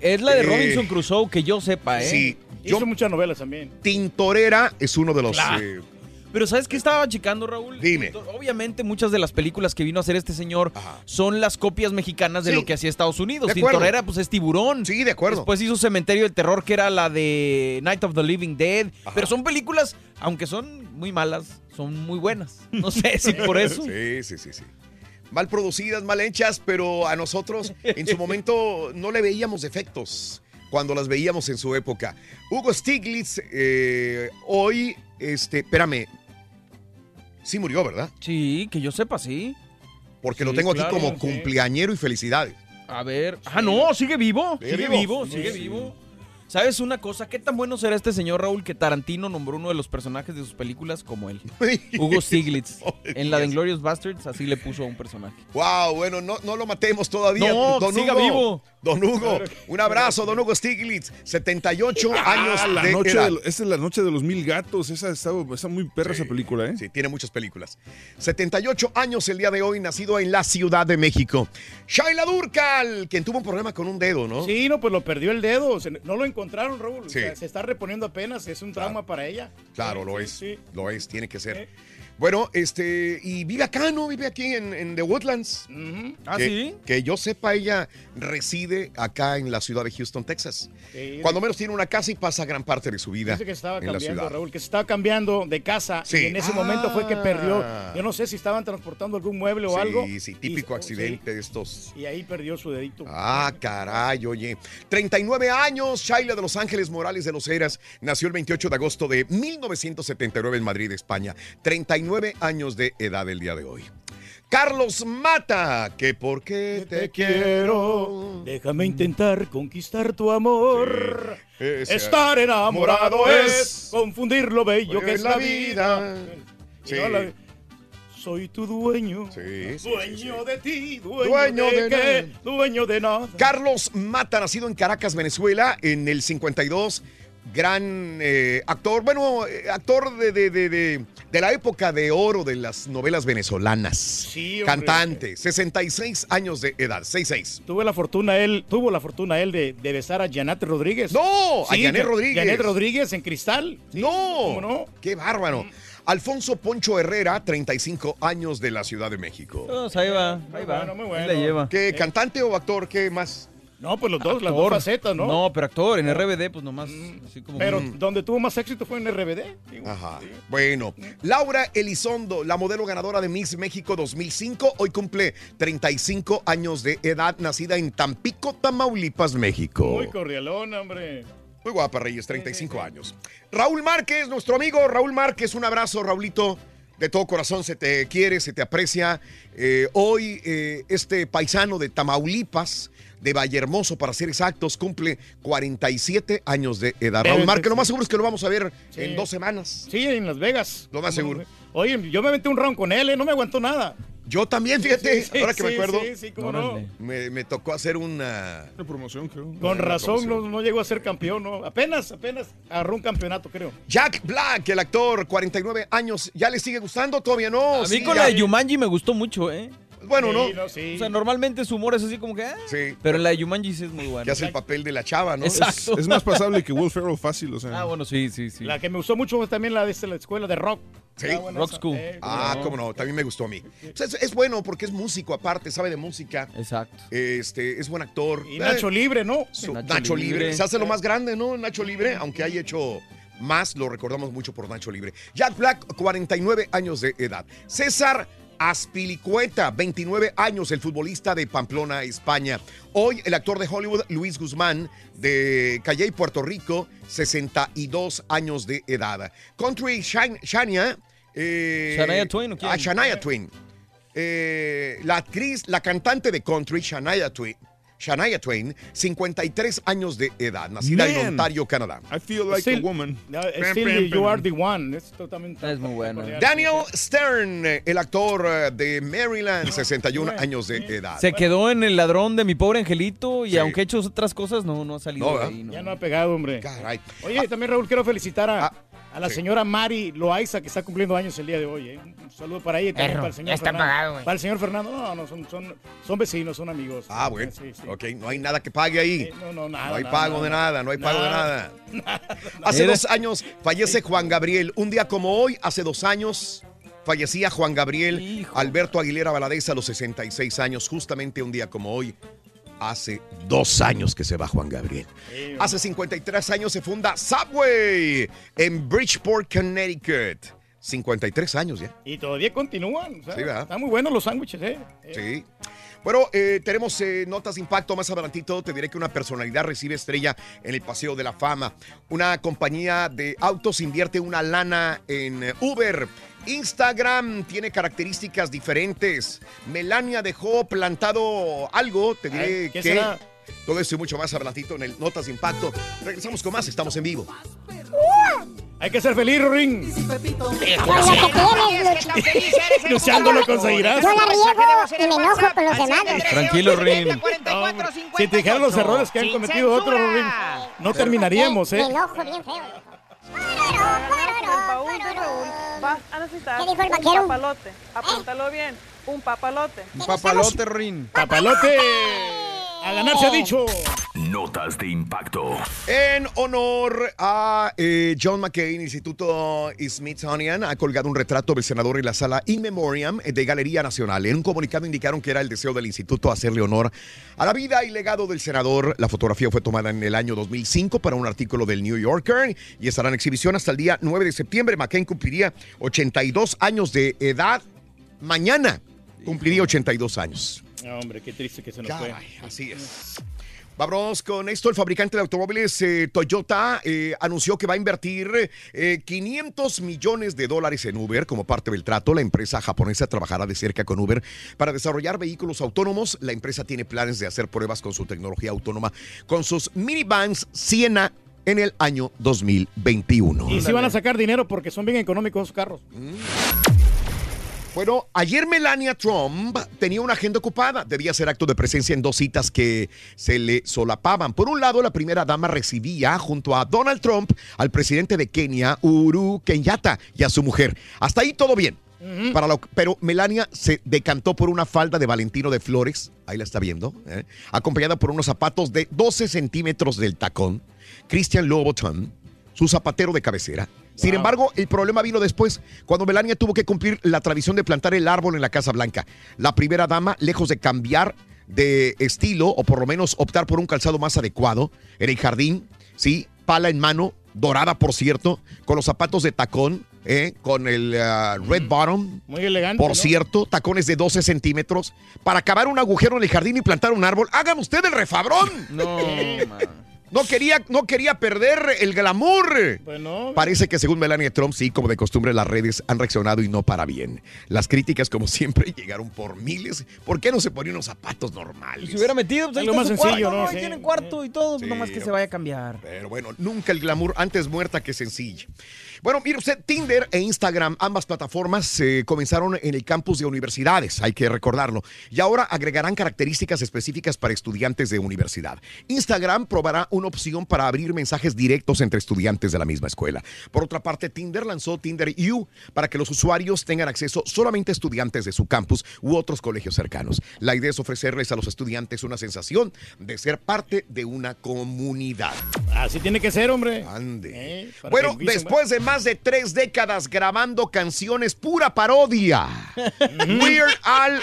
Es la de Eh, Robinson Crusoe que yo sepa, ¿eh? Sí, Hizo muchas novelas también. Tintorera es uno de los... Claro. eh, Pero ¿sabes qué estaba checando, Raúl? Dime. Obviamente muchas de las películas que vino a hacer este señor son las copias mexicanas de Sí. lo que hacía Estados Unidos. De acuerdo. Tintorera, pues es Tiburón. Sí, de acuerdo. Después hizo Cementerio del Terror, que era la de Night of the Living Dead. Pero son películas, aunque son muy malas, son muy buenas. No sé si por eso. Sí, sí, sí, sí. Mal producidas, mal hechas, pero a nosotros en su momento no le veíamos defectos cuando las veíamos en su época. Hugo Stiglitz, eh, hoy, este, espérame, sí murió, ¿verdad? Sí, que yo sepa, sí. Porque lo tengo aquí como sí. cumpleañero y felicidades. A ver. Ah, no, sigue vivo. Sigue Sigue vivo. sigue vivo. ¿Sabes una cosa? ¿Qué tan bueno será este señor Raúl que Tarantino nombró uno de los personajes de sus películas como él? Hugo Stiglitz. En la de Inglorious Bastards, así le puso a un personaje. Wow, bueno, no, no lo matemos todavía. No, siga Hugo. vivo. Don Hugo, un abrazo, don Hugo Stiglitz, 78 años Ah, la de noche edad. de esa es la noche de los mil gatos. Esa está, está muy perra esa película, ¿eh? Sí, tiene muchas películas. 78 años el día de hoy, nacido en la Ciudad de México. Shaila Durcal, quien tuvo un problema con un dedo, ¿no? Sí, no, pues lo perdió el dedo. se- no lo encontraron, Raúl. O Sí. sea, se está reponiendo apenas. Es un trauma para ella. Claro, Sí, lo es. sí. Lo es, tiene que ser. Bueno, este, y vive acá, ¿no? Vive aquí en, en The Woodlands. ¿Ah, que, sí? Que yo sepa, ella reside acá en la ciudad de Houston, Texas. Sí. Cuando menos tiene una casa y pasa gran parte de su vida Dice que estaba en cambiando. Raúl, que se estaba cambiando de casa Sí. y en ese momento fue que perdió. Ah. Yo no sé si estaban transportando algún mueble o Sí, algo. sí, típico y- accidente de estos. sí, y ahí perdió su dedito. Ah, caray, oye. 39 años, Shaila de Los Ángeles Morales de los Heras nació el 28 de agosto de 1979 en Madrid, España. 39 años de edad el día de hoy. Carlos Mata, que por qué te, quiero. Déjame intentar conquistar tu amor. Estar enamorado Amorado es confundir lo bello que es la vida. Sí. La- soy tu dueño. Sí, dueño de ti, dueño, Dueño de, de qué, dueño de nada. Carlos Mata, nacido en Caracas, Venezuela, en el 52. Gran eh, actor, bueno, eh, actor de, de- de- de- de la época de oro de las novelas venezolanas. Sí, hombre. Cantante, 66 años de edad, 66. Tuve la fortuna él, tuvo la fortuna él de, de besar a Janet Rodríguez. No, a Sí, Janet Ja- Rodríguez. Janet Rodríguez en cristal. No, ¿Cómo no? qué bárbaro. Alfonso Poncho Herrera, 35 años de la Ciudad de México. Pues ahí va, ahí va. bueno, muy Ahí bueno. la lleva. ¿Qué, cantante o actor? ¿Qué más? No, pues los dos, las dos Actor. facetas, ¿no? No, pero actor, en RBD, pues nomás. Así como Pero Mm. donde tuvo más éxito fue en RBD. digo. Ajá. Bueno, Laura Elizondo, la modelo ganadora de Miss México 2005, hoy cumple 35 años de edad, nacida en Tampico, Tamaulipas, México. Muy cordialón, hombre. Muy guapa, Reyes, 35 años. Raúl Márquez, nuestro amigo Raúl Márquez, un abrazo, Raulito. De todo corazón se te quiere, se te aprecia. Eh, hoy eh, este paisano de Tamaulipas, de Vallehermoso para ser exactos, cumple 47 años de edad. Raúl Márquez, lo más seguro es que lo vamos a ver Sí. en dos semanas. Sí, en Las Vegas. Lo más seguro. Oye, yo me metí un round con él, ¿eh? no me aguantó nada. Yo también, fíjate, Sí, sí, ahora que me sí, acuerdo. Sí, sí, cómo no. Me, me tocó hacer una... Una promoción, creo. Con Una razón no, promoción. no llegó a ser campeón, ¿no? Apenas, apenas agarró un campeonato, creo. Jack Black, el actor, 49 años. ¿Ya le sigue gustando? Todavía no. A mí Sí, con ya. la de Yumanji me gustó mucho, ¿eh? Bueno, ¿no? Sí, no, sí. O sea, normalmente su humor es así como que... ah, Sí. Pero en la de Yumanji sí es muy bueno. Que hace el papel de la chava, ¿no? Exacto. Es más pasable que Will Ferrell fácil, o sea. Ah, bueno, sí, sí, sí. La que me gustó mucho fue también la de la escuela de rock. Sí. Buena Rock. School. Eh, Ah, No. cómo no, también me gustó a mí. O sea, es, es bueno porque es músico aparte, sabe de música. Exacto. Este, es buen actor. Y Nacho Eh, Libre, ¿no? su- Nacho Nacho, Libre. Libre. Se hace lo más grande, ¿no? Nacho Libre, aunque haya hecho más, lo recordamos mucho por Nacho Libre. Jack Black, 49 años de edad. César Aspilicueta, 29 años, el futbolista de Pamplona, España. Hoy el actor de Hollywood, Luis Guzmán, de Calley, Puerto Rico, 62 años de edad. Country Shan- Shania. eh, ¿Shania Twain o quién? Ah, Shania Twain. Eh, la actriz, la cantante de country, Shania Twain. Shania Twain, 53 años de edad, nacida en Man. Ontario, Canadá. I feel like Still- a woman. No, Still you are the one. Es totalmente. Es muy bueno. Daniel Stern, el actor eh, de Maryland, 61 años de edad. Se quedó en el ladrón de mi pobre angelito y Sí. aunque ha hecho otras cosas, no, no ha salido No, de ahí. no. Ya no ha pegado, hombre. Caray. Oye, también Raúl, quiero felicitar a, Ah, a la sí. señora Mari Loaiza, que está cumpliendo años el día de hoy. ¿eh? Un saludo para ella y también para el señor ya está Fernando. pagado. Para el señor Fernando, no, no, son, son, son vecinos, son amigos. Ah, bueno. Sí, sí. Ok, no hay nada que pague ahí. Eh, no, no, nada. No hay nada, pago de nada, no hay pago de Nada. nada. Hace dos años fallece Juan Gabriel. Un día como hoy, hace dos años, fallecía Juan Gabriel Hijo. Alberto Aguilera Valadez a los 66 años. Justamente un día como hoy, hace dos años que se va Juan Gabriel. Hace 53 años se funda Subway en Bridgeport, Connecticut. 53 años ya. Y todavía continúan. o sea, Sí, ¿verdad? Están muy buenos los sándwiches, ¿eh? Eh, Sí. Bueno, eh, tenemos eh, notas de impacto más adelantito. Te diré que una personalidad recibe estrella en el Paseo de la Fama. Una compañía de autos invierte una lana en Uber. Instagram tiene características diferentes. Melania dejó plantado algo. Te diré Ay, ¿qué que será? todo esto y mucho más adelantito en el Notas de Impacto. Regresamos con más. Estamos en vivo. Hay que ser feliz, Ring. Luchando lo conseguirás. Yo la riego y me enojo con los demás. Tranquilo, Rin. Si te dijeran los errores que han cometido otros. Ring, no terminaríamos, Me ¿eh? enojo bien feo. El baúl de Raúl vas a necesitar ¿Qué dijo el un papalote. Apúntalo bien. Un papalote. Un papalote, Rin. ¡Papalote! ¡A ganar se ha dicho! Notas de impacto. En honor a eh, John McCain, Instituto Smithsonian ha colgado un retrato del senador en la sala In Memoriam de Galería Nacional. En un comunicado indicaron que era el deseo del instituto hacerle honor a la vida y legado del senador. La fotografía fue tomada en el año 2005 para un artículo del New Yorker y estará en exhibición hasta el día 9 de septiembre. McCain cumpliría 82 años de edad. Mañana cumpliría 82 años. No, hombre, qué triste que se nos fue. Así es. Vamos con esto. El fabricante de automóviles eh, Toyota eh, anunció que va a invertir eh, 500 millones de dólares en Uber como parte del trato. La empresa japonesa trabajará de cerca con Uber para desarrollar vehículos autónomos. La empresa tiene planes de hacer pruebas con su tecnología autónoma con sus minivans Siena en el año 2021. Y sí van a sacar dinero porque son bien económicos esos carros. Bueno, ayer Melania Trump tenía una agenda ocupada. Debía hacer acto de presencia en dos citas que se le solapaban. Por un lado, la primera dama recibía junto a Donald Trump al presidente de Kenia, Uhuru Kenyatta, y a su mujer. Hasta ahí todo bien. Para lo- pero Melania se decantó por una falda de Valentino de Flores, ahí la está viendo, ¿eh? acompañada por unos zapatos de 12 centímetros del tacón, Christian Louboutin, su zapatero de cabecera. Sin embargo, el problema vino después, cuando Melania tuvo que cumplir la tradición de plantar el árbol en la Casa Blanca. La primera dama, lejos de cambiar de estilo, o por lo menos optar por un calzado más adecuado, en el jardín, ¿sí? Pala en mano, dorada por cierto, con los zapatos de tacón, ¿eh? con el ah, red bottom, Muy elegante. por ¿no? cierto, tacones de 12 centímetros, para acabar un agujero en el jardín y plantar un árbol. ¡Hagan usted el refabrón! No, No quería, no quería perder el glamour. Pues no. Parece que según Melania Trump, sí, como de costumbre, las redes han reaccionado y no para bien. Las críticas, como siempre, llegaron por miles. ¿Por qué no se ponían unos zapatos normales? Si hubiera metido, pues ahí está más su sencillo, cuarto, ¿no? Ahí Sí. tienen cuarto y todo, Sí, nomás que se vaya a cambiar. Pero bueno, nunca el glamour antes muerta que sencilla. Bueno, mire usted, Tinder e Instagram, ambas plataformas eh, comenzaron en el campus de universidades, hay que recordarlo, y ahora agregarán características específicas para estudiantes de universidad. Instagram probará una opción para abrir mensajes directos entre estudiantes de la misma escuela. Por otra parte, Tinder lanzó Tinder U para que los usuarios tengan acceso solamente a estudiantes de su campus u otros colegios cercanos. La idea es ofrecerles a los estudiantes una sensación de ser parte de una comunidad. Así tiene que ser, hombre. Ande. Eh, Bueno, después de más de tres décadas grabando canciones pura parodia, Weird Al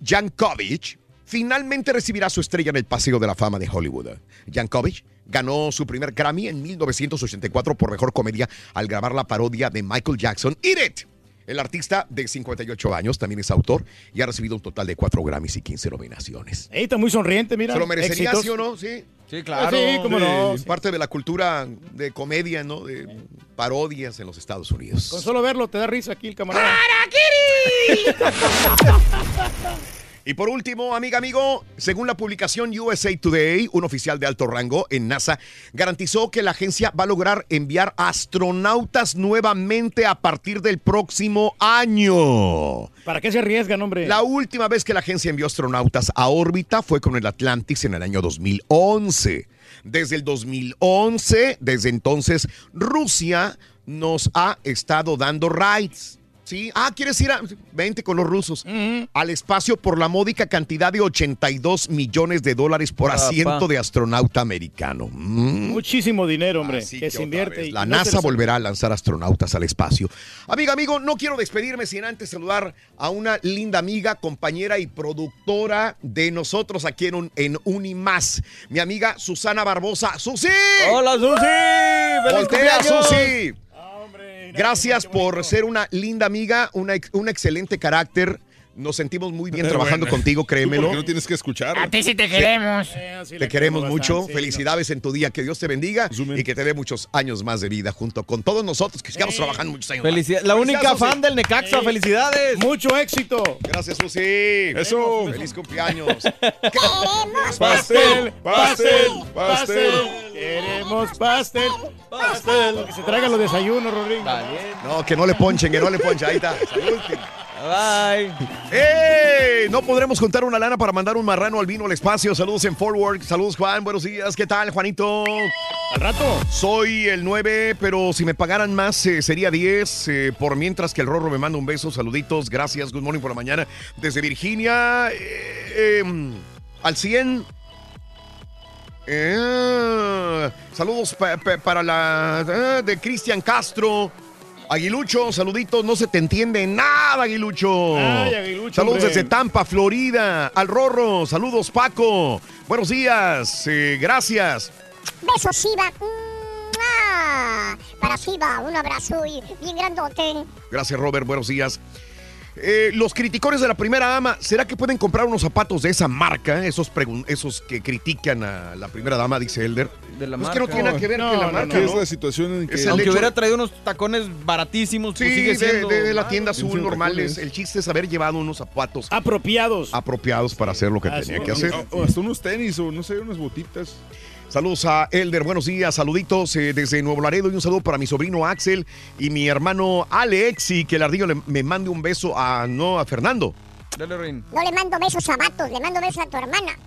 Yankovic finalmente recibirá su estrella en el Paseo de la Fama de Hollywood. Yankovic ganó su primer Grammy en 1984 por mejor comedia al grabar la parodia de Michael Jackson, Eat It. El artista de 58 años también es autor y ha recibido un total de 4 Grammys y 15 nominaciones. Ey, está muy sonriente, mira. ¿Se lo merecería, Éxitos. sí o no? Sí. Sí, claro. Sí, cómo no. Es parte de la cultura de comedia, ¿no? De parodias en los Estados Unidos. Con solo verlo te da risa aquí el camarada. Y por último, amiga, amigo, según la publicación USA Today, un oficial de alto rango en NASA garantizó que la agencia va a lograr enviar astronautas nuevamente a partir del próximo año. ¿Para qué se arriesgan, hombre? La última vez que la agencia envió astronautas a órbita fue con el Atlantis en el año 2011. Desde el 2011, desde entonces, Rusia nos ha estado dando rides. ¿Sí? Ah, ¿quieres ir a... Vente con los rusos. Al espacio por la módica cantidad de 82 millones de dólares por Papá. asiento de astronauta americano. Mm. Muchísimo dinero, hombre. Así que que se otra invierte. y La no NASA volverá a lanzar astronautas al espacio. Amiga, amigo, no quiero despedirme sin antes saludar a una linda amiga, compañera y productora de nosotros aquí en, un, en Unimás. Mi amiga Susana Barbosa. ¡Susi! ¡Hola, Susi! ¡Feliz Voltea, cumpleaños! Susi! Gracias por ser una linda amiga, una un excelente carácter. Nos sentimos muy bien trabajando Bueno, contigo, créemelo. Porque no tienes que escuchar. A ti sí te queremos. Te queremos mucho. Felicidades en tu día. Que Dios te bendiga y que te dé muchos años más de vida junto con todos nosotros que sigamos trabajando muchos años. más. Felicidad- La única Felicidades, fan del Necaxa, felicidades. Mucho éxito. Gracias, Susi. Eso. Feliz cumpleaños. Queremos Pastel, pastel, pastel. pastel. Queremos pastel, pastel. Que se traigan los desayunos, Rodrigo. No, que no le ponchen, que no le ponchen. Ahí está. Bye. ¡Ey! No podremos contar una lana para mandar un marrano al vino al espacio. Saludos en Forward. Saludos, Juan. Buenos días. ¿Qué tal, Juanito? Al rato. Soy el 9, pero si me pagaran más eh, sería 10. eh, por mientras que el Rorro me manda un beso. Saluditos. Gracias. Good morning por la mañana. Desde Virginia. eh, em, al 100. Eh, saludos pa- pa- para la eh, de Cristian Castro. Aguilucho, saluditos, no se te entiende nada, Aguilucho. Ay, Aguilucho, saludos hombre. desde Tampa, Florida. Al Rorro, saludos, Paco. Buenos días, eh, gracias. Besos, Siva. ¡Mua! Para Siva, un abrazo y bien grandote. Gracias, Robert, buenos días. Eh, los criticones de la primera dama, ¿será que pueden comprar unos zapatos de esa marca? Esos, esos que critican a la primera dama, dice Elder. De la Pues marca. que no tiene nada que ver No, con la no, marca, ¿Qué ¿no? es la situación en que Es el Aunque hecho- hubiera traído unos tacones baratísimos, pues Sí, sigue de, siendo. de- de la malo. tienda Sí, azul normales. El chiste es haber llevado unos zapatos Apropiados. apropiados para hacer lo que Ah, tenía sí, que hacer. O hasta unos tenis o no sé, unas botitas. Saludos a Elder, buenos días, saluditos eh, desde Nuevo Laredo y un saludo para mi sobrino Axel y mi hermano Alex y que el ardillo le- me mande un beso a, no, a Fernando. Dale, Rin. No le mando besos a vatos, le mando besos a tu hermana.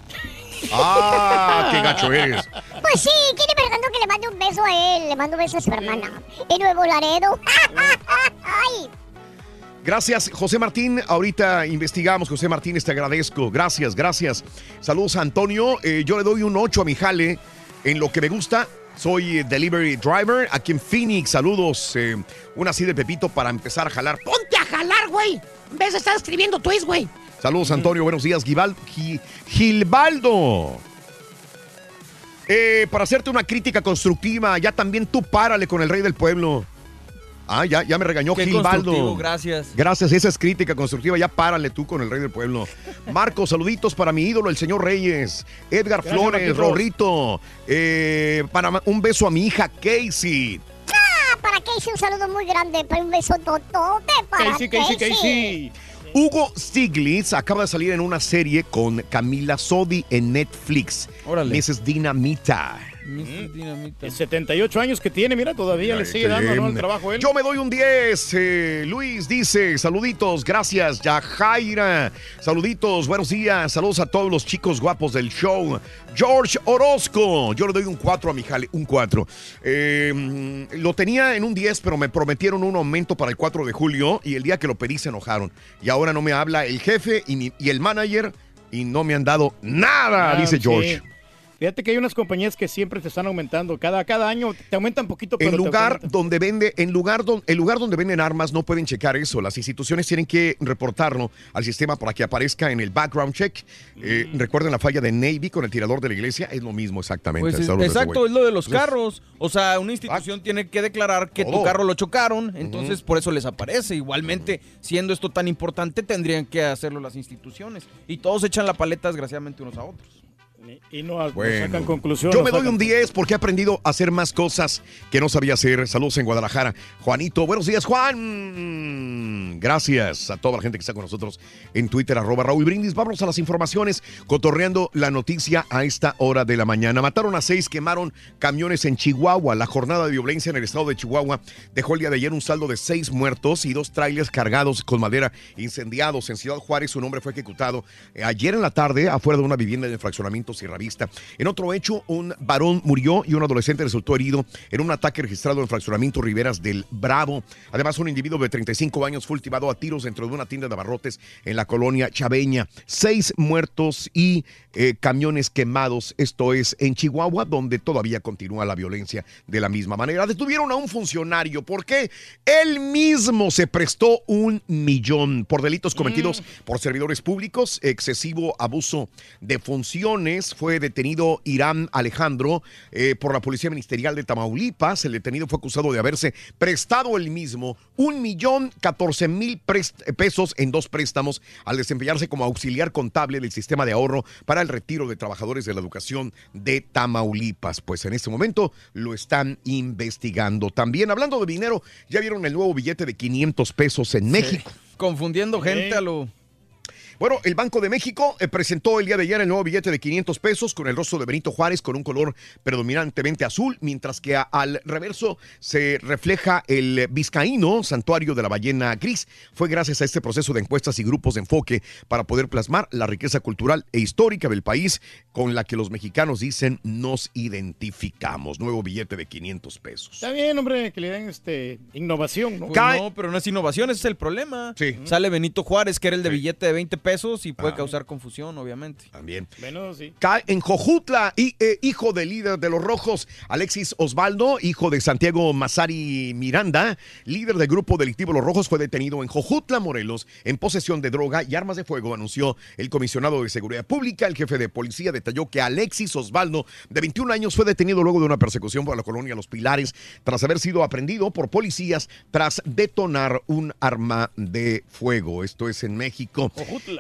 Ah, qué gacho eres. Pues sí, ¿quiere Fernando que le mande un beso a él? Le mando besos a su hermana. En Nuevo Laredo. Ay, Gracias, José Martín. Ahorita investigamos, José Martínez, te agradezco. Gracias, gracias. Saludos a Antonio. Eh, yo le doy un 8 a mi jale en lo que me gusta. Soy eh, delivery driver aquí en Phoenix. Saludos. eh, una así de Pepito para empezar a jalar. Ponte a jalar, güey. En vez de estar escribiendo tweets, güey. Saludos, Antonio. Buenos días, Gival- Gilbaldo. Eh, para hacerte una crítica constructiva, ya también tú párale con el rey del pueblo. Ah, ya, ya me regañó Qué Gilbaldo. gracias. Gracias, esa es crítica constructiva. Ya párale tú con el rey del pueblo. Marco, saluditos para mi ídolo, el señor Reyes. Edgar Gracias, Flores. Rorrito. Eh, para un beso a mi hija Casey. ah, para Casey un saludo muy grande, para un beso totote para Casey. Hugo Stiglitz acaba de salir en una serie con Camila Sodi en Netflix. Órale. Mrs. Dinamita. De 78 años que tiene, mira, todavía le sigue dando ¿no? el trabajo él. Yo me doy un 10. eh, Luis dice, saluditos, gracias. Yajaira, saluditos, buenos días. Saludos a todos los chicos guapos del show. George Orozco, yo le doy un 4 a mi jale, un 4. Eh, lo tenía en un 10, pero me prometieron un aumento para el 4 de julio y el día que lo pedí se enojaron. Y ahora no me habla el jefe y, mi- y el manager y no me han dado nada, Ah, dice sí. Fíjate que hay unas compañías que siempre te están aumentando. Cada, cada año te aumentan poquito, pero En te lugar aumentan. donde vende, en lugar don- el lugar donde venden armas no pueden checar eso. Las instituciones tienen que reportarlo al sistema para que aparezca en el background check. Eh, Recuerden la falla de Navy con el tirador de la iglesia, es lo mismo exactamente. Pues es- exacto, es lo de los Entonces, carros. O sea, una institución tiene que declarar que tu carro lo chocaron, entonces por eso les aparece. Igualmente, siendo esto tan importante, tendrían que hacerlo las instituciones. Y todos echan la paleta, desgraciadamente, unos a otros. Y no, no Bueno, sacan conclusión. Yo me doy un 10 porque he aprendido a hacer más cosas que no sabía hacer. Saludos en Guadalajara. Juanito, buenos días, Juan. Gracias a toda la gente que está con nosotros en Twitter, arroba Raúl Brindis. Vámonos a las informaciones, cotorreando la noticia a esta hora de la mañana. Mataron a seis, quemaron camiones en Chihuahua. La jornada de violencia en el estado de Chihuahua dejó el día de ayer un saldo de seis muertos y dos trailers cargados con madera incendiados. En Ciudad Juárez, un hombre fue ejecutado eh, ayer en la tarde afuera de una vivienda de fraccionamiento Sierra Vista. En otro hecho, un varón murió y un adolescente resultó herido en un ataque registrado en fraccionamiento Riberas del Bravo. Además, un individuo de 35 años fue ultimado a tiros dentro de una tienda de abarrotes en la colonia Chaveña. Seis muertos y eh, camiones quemados. Esto es en Chihuahua, donde todavía continúa la violencia de la misma manera. Detuvieron a un funcionario porque él mismo se prestó un millón por delitos cometidos por servidores públicos, excesivo abuso de funciones. Fue detenido Irán Alejandro eh, por la Policía Ministerial de Tamaulipas. El detenido fue acusado de haberse prestado él mismo un millón catorce mil prest- pesos en dos préstamos al desempeñarse como auxiliar contable del sistema de ahorro para el retiro de trabajadores de la educación de Tamaulipas. Pues en este momento lo están investigando. También hablando de dinero, ya vieron el nuevo billete de 500 pesos en México. Confundiendo gente a lo... Bueno, el Banco de México eh, presentó el día de ayer el nuevo billete de 500 pesos con el rostro de Benito Juárez con un color predominantemente azul, mientras que a- al reverso se refleja el vizcaíno, santuario de la ballena gris. Fue gracias a este proceso de encuestas y grupos de enfoque para poder plasmar la riqueza cultural e histórica del país con la que los mexicanos dicen nos identificamos. Nuevo billete de 500 pesos. Está bien, hombre, que le den este, innovación, ¿no? Pues no, pero no es innovación, ese es el problema. Sale Benito Juárez, que era el de billete de 20 pesos y puede Ah. causar confusión, obviamente. También. Bueno, sí. Cae en Jojutla, y, eh, hijo del líder de los Rojos, Alexis Osvaldo, hijo de Santiago Mazari Miranda, líder del grupo delictivo Los Rojos, fue detenido en Jojutla, Morelos, en posesión de droga y armas de fuego, anunció el comisionado de Seguridad Pública. El jefe de policía detalló que Alexis Osvaldo, de 21 años, fue detenido luego de una persecución por la colonia Los Pilares, tras haber sido aprendido por policías tras detonar un arma de fuego. Esto es en México.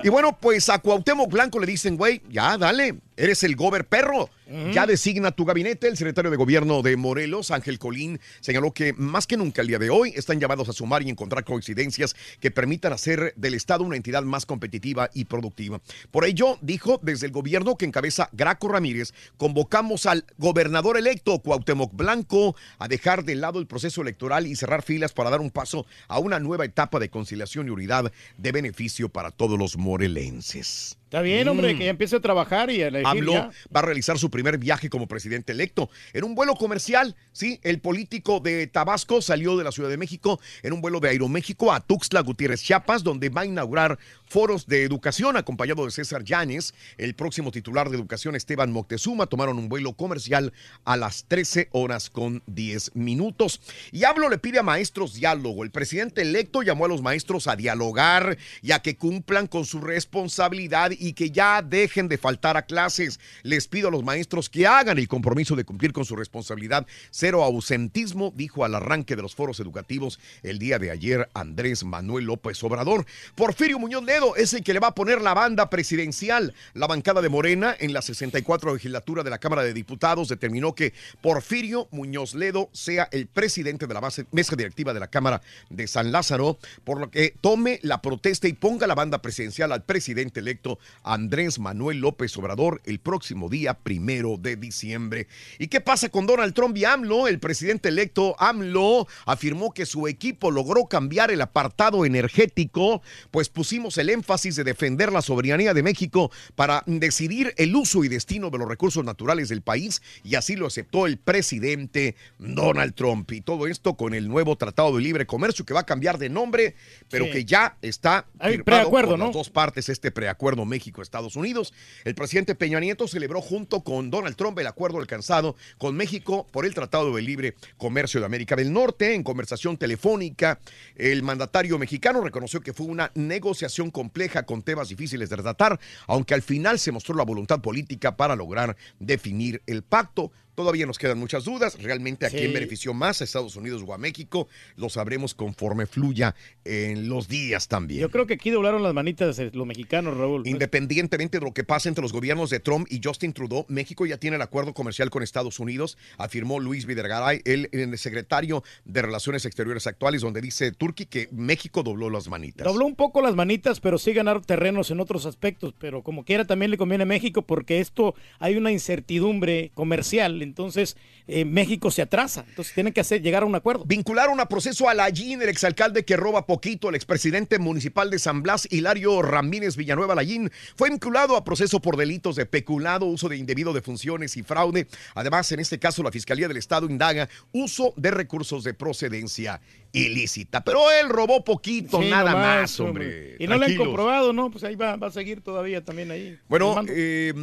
Y bueno, pues a Cuauhtémoc Blanco le dicen, güey, ya dale, Eres el gober perro. Ya designa tu gabinete. El secretario de gobierno de Morelos, Ángel Colín, señaló que más que nunca el día de hoy están llamados a sumar y encontrar coincidencias que permitan hacer del Estado una entidad más competitiva y productiva. Por ello, dijo desde el gobierno que encabeza Graco Ramírez, convocamos al gobernador electo Cuauhtémoc Blanco a dejar de lado el proceso electoral y cerrar filas para dar un paso a una nueva etapa de conciliación y unidad de beneficio para todos los morelenses. Está bien, hombre, Mm. que ya empiece a trabajar y a elegir AMLO ya. va a realizar su primer viaje como presidente electo en un vuelo comercial. Sí, el político de Tabasco salió de la Ciudad de México en un vuelo de Aeroméxico a Tuxtla Gutiérrez, Chiapas, donde va a inaugurar foros de educación acompañado de César Yáñez. El próximo titular de educación, Esteban Moctezuma, tomaron un vuelo comercial a las 13 horas con 10 minutos. Y AMLO le pide a maestros diálogo. El presidente electo llamó a los maestros a dialogar y a que cumplan con su responsabilidad y que ya dejen de faltar a clases. Les pido a los maestros que hagan el compromiso de cumplir con su responsabilidad. Cero ausentismo, dijo al arranque de los foros educativos el día de ayer Andrés Manuel López Obrador. Porfirio Muñoz Ledo es el que le va a poner la banda presidencial. La bancada de Morena en la 64 legislatura de la Cámara de Diputados determinó que Porfirio Muñoz Ledo sea el presidente de la base- mesa directiva de la Cámara de San Lázaro, por lo que tome la protesta y ponga la banda presidencial al presidente electo Andrés Manuel López Obrador el próximo día primero de diciembre. ¿Y qué pasa con Donald Trump y AMLO? El presidente electo AMLO afirmó que su equipo logró cambiar el apartado energético, pues pusimos el énfasis de defender la soberanía de México para decidir el uso y destino de los recursos naturales del país y así lo aceptó el presidente Donald Trump. Y todo esto con el nuevo Tratado de Libre Comercio que va a cambiar de nombre, pero Sí. que ya está Hay firmado preacuerdo, por ¿no? las dos partes este preacuerdo México-Estados Unidos. El presidente Peña Nieto celebró junto con Donald Trump el acuerdo alcanzado con México por el Tratado de Libre Comercio de América del Norte. En conversación telefónica, el mandatario mexicano reconoció que fue una negociación compleja con temas difíciles de tratar, aunque al final se mostró la voluntad política para lograr definir el pacto. Todavía nos quedan muchas dudas. Realmente a Sí. quién benefició más, a Estados Unidos o a México, lo sabremos conforme fluya en los días también. Yo creo que aquí doblaron las manitas los mexicanos, Raúl. Independientemente de lo que pase entre los gobiernos de Trump y Justin Trudeau, México ya tiene el acuerdo comercial con Estados Unidos, afirmó Luis Videgaray, el, el secretario de Relaciones Exteriores actuales, donde dice Turquía que México dobló las manitas. Dobló un poco las manitas, pero sí ganar terrenos en otros aspectos. Pero como quiera, también le conviene a México porque esto hay una incertidumbre comercial. Entonces, eh, México se atrasa. Entonces, tienen que hacer, llegar a un acuerdo. Vincularon a proceso a Lallín, el exalcalde que roba poquito, el expresidente municipal de San Blas, Hilario Ramírez Villanueva Lallín, fue vinculado a proceso por delitos de peculado, uso de indebido de funciones y fraude. Además, en este caso, la Fiscalía del Estado indaga uso de recursos de procedencia ilícita. Pero él robó poquito, Sí, nada nomás, más, hombre. Y no le han comprobado, ¿no? Pues ahí va, va a seguir todavía también ahí. Bueno, eh,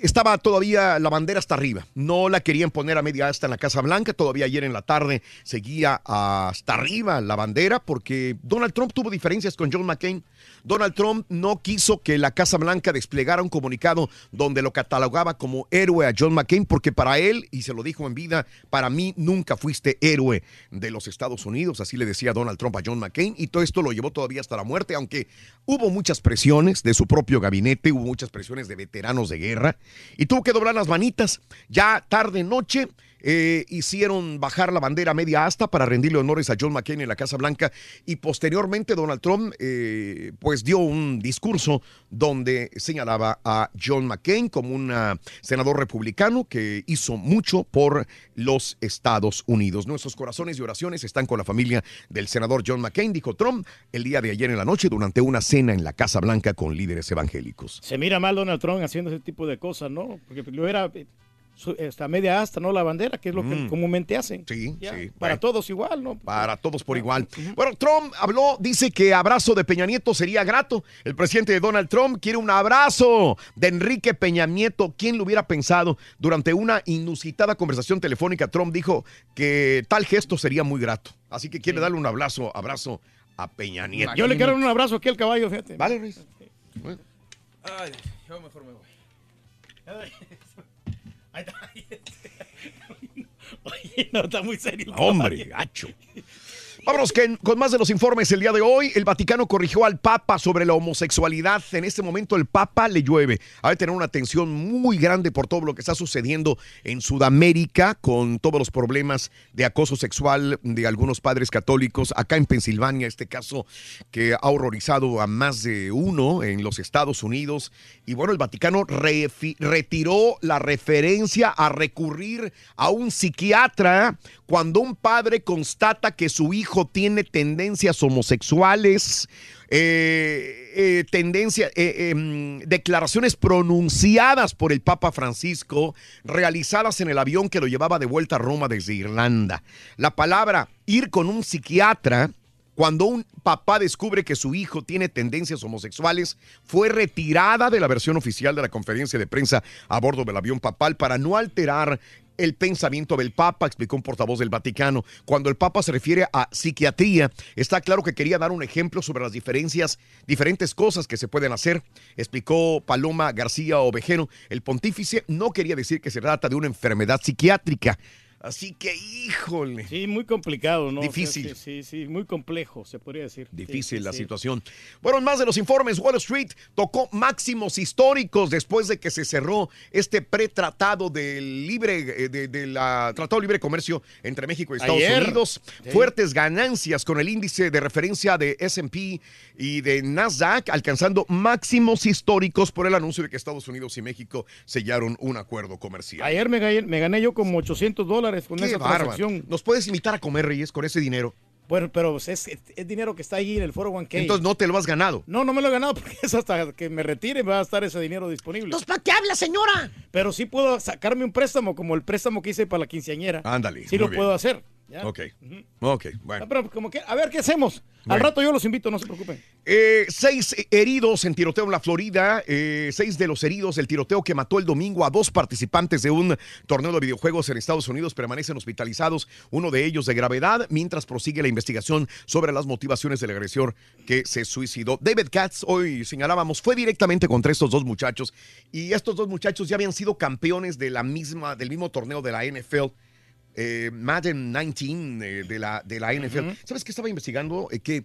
estaba todavía la bandera hasta arriba. No la querían poner a media asta en la Casa Blanca. Todavía ayer en la tarde seguía hasta arriba la bandera porque Donald Trump tuvo diferencias con John McCain. Donald Trump no quiso que la Casa Blanca desplegara un comunicado donde lo catalogaba como héroe a John McCain porque para él, y se lo dijo en vida, para mí nunca fuiste héroe de los Estados Unidos. Así le decía Donald Trump a John McCain y todo esto lo llevó todavía hasta la muerte, aunque hubo muchas presiones de su propio gabinete, hubo muchas presiones de veteranos de guerra y tuvo que doblar las manitas. Ya tarde noche eh, hicieron bajar la bandera media asta para rendirle honores a John McCain en la Casa Blanca y posteriormente Donald Trump eh, pues dio un discurso donde señalaba a John McCain como un ah, senador republicano que hizo mucho por los Estados Unidos. Nuestros corazones y oraciones están con la familia del senador John McCain, dijo Trump el día de ayer en la noche durante una cena en la Casa Blanca con líderes evangélicos. Se mira mal Donald Trump haciendo ese tipo de cosas, ¿no? Porque lo era eh, hasta media asta, ¿no? La bandera, que es lo que Mm. comúnmente hacen. Sí, Ya, sí. Para Bueno. todos igual, ¿no? Para todos por igual. Bueno, Trump habló, dice que abrazo de Peña Nieto sería grato. El presidente de Donald Trump quiere un abrazo de Enrique Peña Nieto. ¿Quién lo hubiera pensado? Durante una inusitada conversación telefónica, Trump dijo que tal gesto sería muy grato. Así que quiere darle un abrazo, abrazo a Peña Nieto. Yo le quiero dar un abrazo aquí al caballo, fíjate. Vale, Luis. Ay, yo mejor me voy. Oye, no, está muy serio. Hombre, gacho. Vámonos que- con más de los informes el día de hoy. El Vaticano corrigió al Papa sobre la homosexualidad. En este momento el Papa le llueve. Ha de tener una atención muy grande por todo lo que está sucediendo en Sudamérica con todos los problemas de acoso sexual de algunos padres católicos. Acá en Pensilvania, este caso que ha horrorizado a más de uno en los Estados Unidos. Y bueno, el Vaticano retiró la referencia a recurrir a un psiquiatra cuando un padre constata que su hijo tiene tendencias homosexuales, eh, eh, tendencia, eh, em, declaraciones pronunciadas por el Papa Francisco, realizadas en el avión que lo llevaba de vuelta a Roma desde Irlanda. La palabra ir con un psiquiatra cuando un papá descubre que su hijo tiene tendencias homosexuales, fue retirada de la versión oficial de la conferencia de prensa a bordo del avión papal para no alterar el pensamiento del Papa, explicó un portavoz del Vaticano. Cuando el Papa se refiere a psiquiatría, está claro que quería dar un ejemplo sobre las diferencias, diferentes cosas que se pueden hacer, explicó Paloma García Ovejero. El pontífice no quería decir que se trata de una enfermedad psiquiátrica. Así que, híjole. Sí, muy complicado, ¿no? Difícil. O sea, sí, sí, sí, muy complejo, se podría decir. Difícil Sí, la sí. situación. Bueno, en más de los informes, Wall Street tocó máximos históricos después de que se cerró este pretratado del libre, eh, de, de la Tratado de Libre Comercio entre México y Estados Ayer. Unidos. Fuertes ganancias con el índice de referencia de S&P y de Nasdaq alcanzando máximos históricos por el anuncio de que Estados Unidos y México sellaron un acuerdo comercial. Ayer me gané, me gané yo como 800 dólares con Qué esa bárbaro. transacción. ¿Nos puedes invitar a comer, Reyes, con ese dinero? Bueno, pero es, es- es dinero que está ahí en el foro 1K. Entonces no te lo has ganado. No, no me lo he ganado porque es hasta que me retire va a estar ese dinero disponible. Entonces, ¿para qué habla, señora? Pero sí puedo sacarme un préstamo como el préstamo que hice para la quinceañera. Ándale. Sí lo bien. puedo hacer. ¿Ya? Ok. Ok, bueno. Ah, pero como que, a ver qué hacemos. Al Bueno. rato yo los invito, no se preocupen. Eh, seis heridos en tiroteo en la Florida. eh, seis de los heridos del tiroteo que mató el domingo a dos participantes de un torneo de videojuegos en Estados Unidos permanecen hospitalizados, uno de ellos de gravedad, mientras prosigue la investigación sobre las motivaciones del agresor que se suicidó. David Katz, hoy señalábamos, fue directamente contra estos dos muchachos y estos dos muchachos ya habían sido campeones de la misma, del mismo torneo de la NFL. Eh, Madden 19 eh, de, la, de la NFL. ¿Sabes qué estaba investigando? Eh, que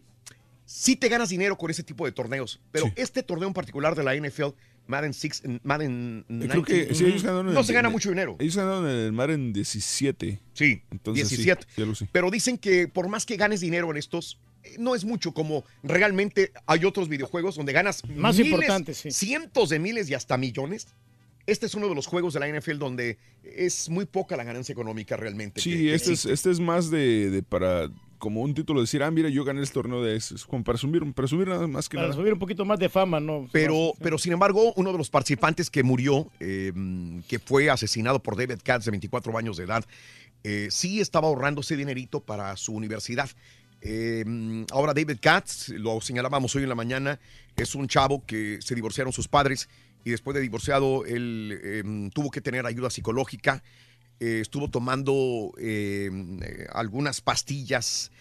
sí te ganas dinero con ese tipo de torneos, pero este torneo en particular de la NFL, Madden 6, Madden Eh, Creo 19, que sí, ellos ganaron en no el- se gana mucho dinero. Ellos ganaron en el mar en 17. Sí, Entonces, sí, 17. ya lo sé. Pero dicen que por más que ganes dinero en estos, eh, no es mucho como realmente hay otros videojuegos donde ganas Más miles, sí. cientos de miles y hasta millones. Este es uno de los juegos de la NFL donde es muy poca la ganancia económica realmente. Sí, que este es, este es más de, de para como un título decir, ah, mira, yo gané este torneo de eso. Es como para subir, para subir nada más que Para nada. subir un poquito más de fama, ¿no? Pero, pero sin embargo, uno de los participantes que murió, eh, que fue asesinado por David Katz de 24 años de edad, eh, sí estaba ahorrando ese dinerito para su universidad. Eh, ahora David Katz, lo señalábamos hoy en la mañana, es un chavo que se divorciaron sus padres y después de divorciado él eh, tuvo que tener ayuda psicológica. Eh, estuvo tomando eh, eh, algunas pastillas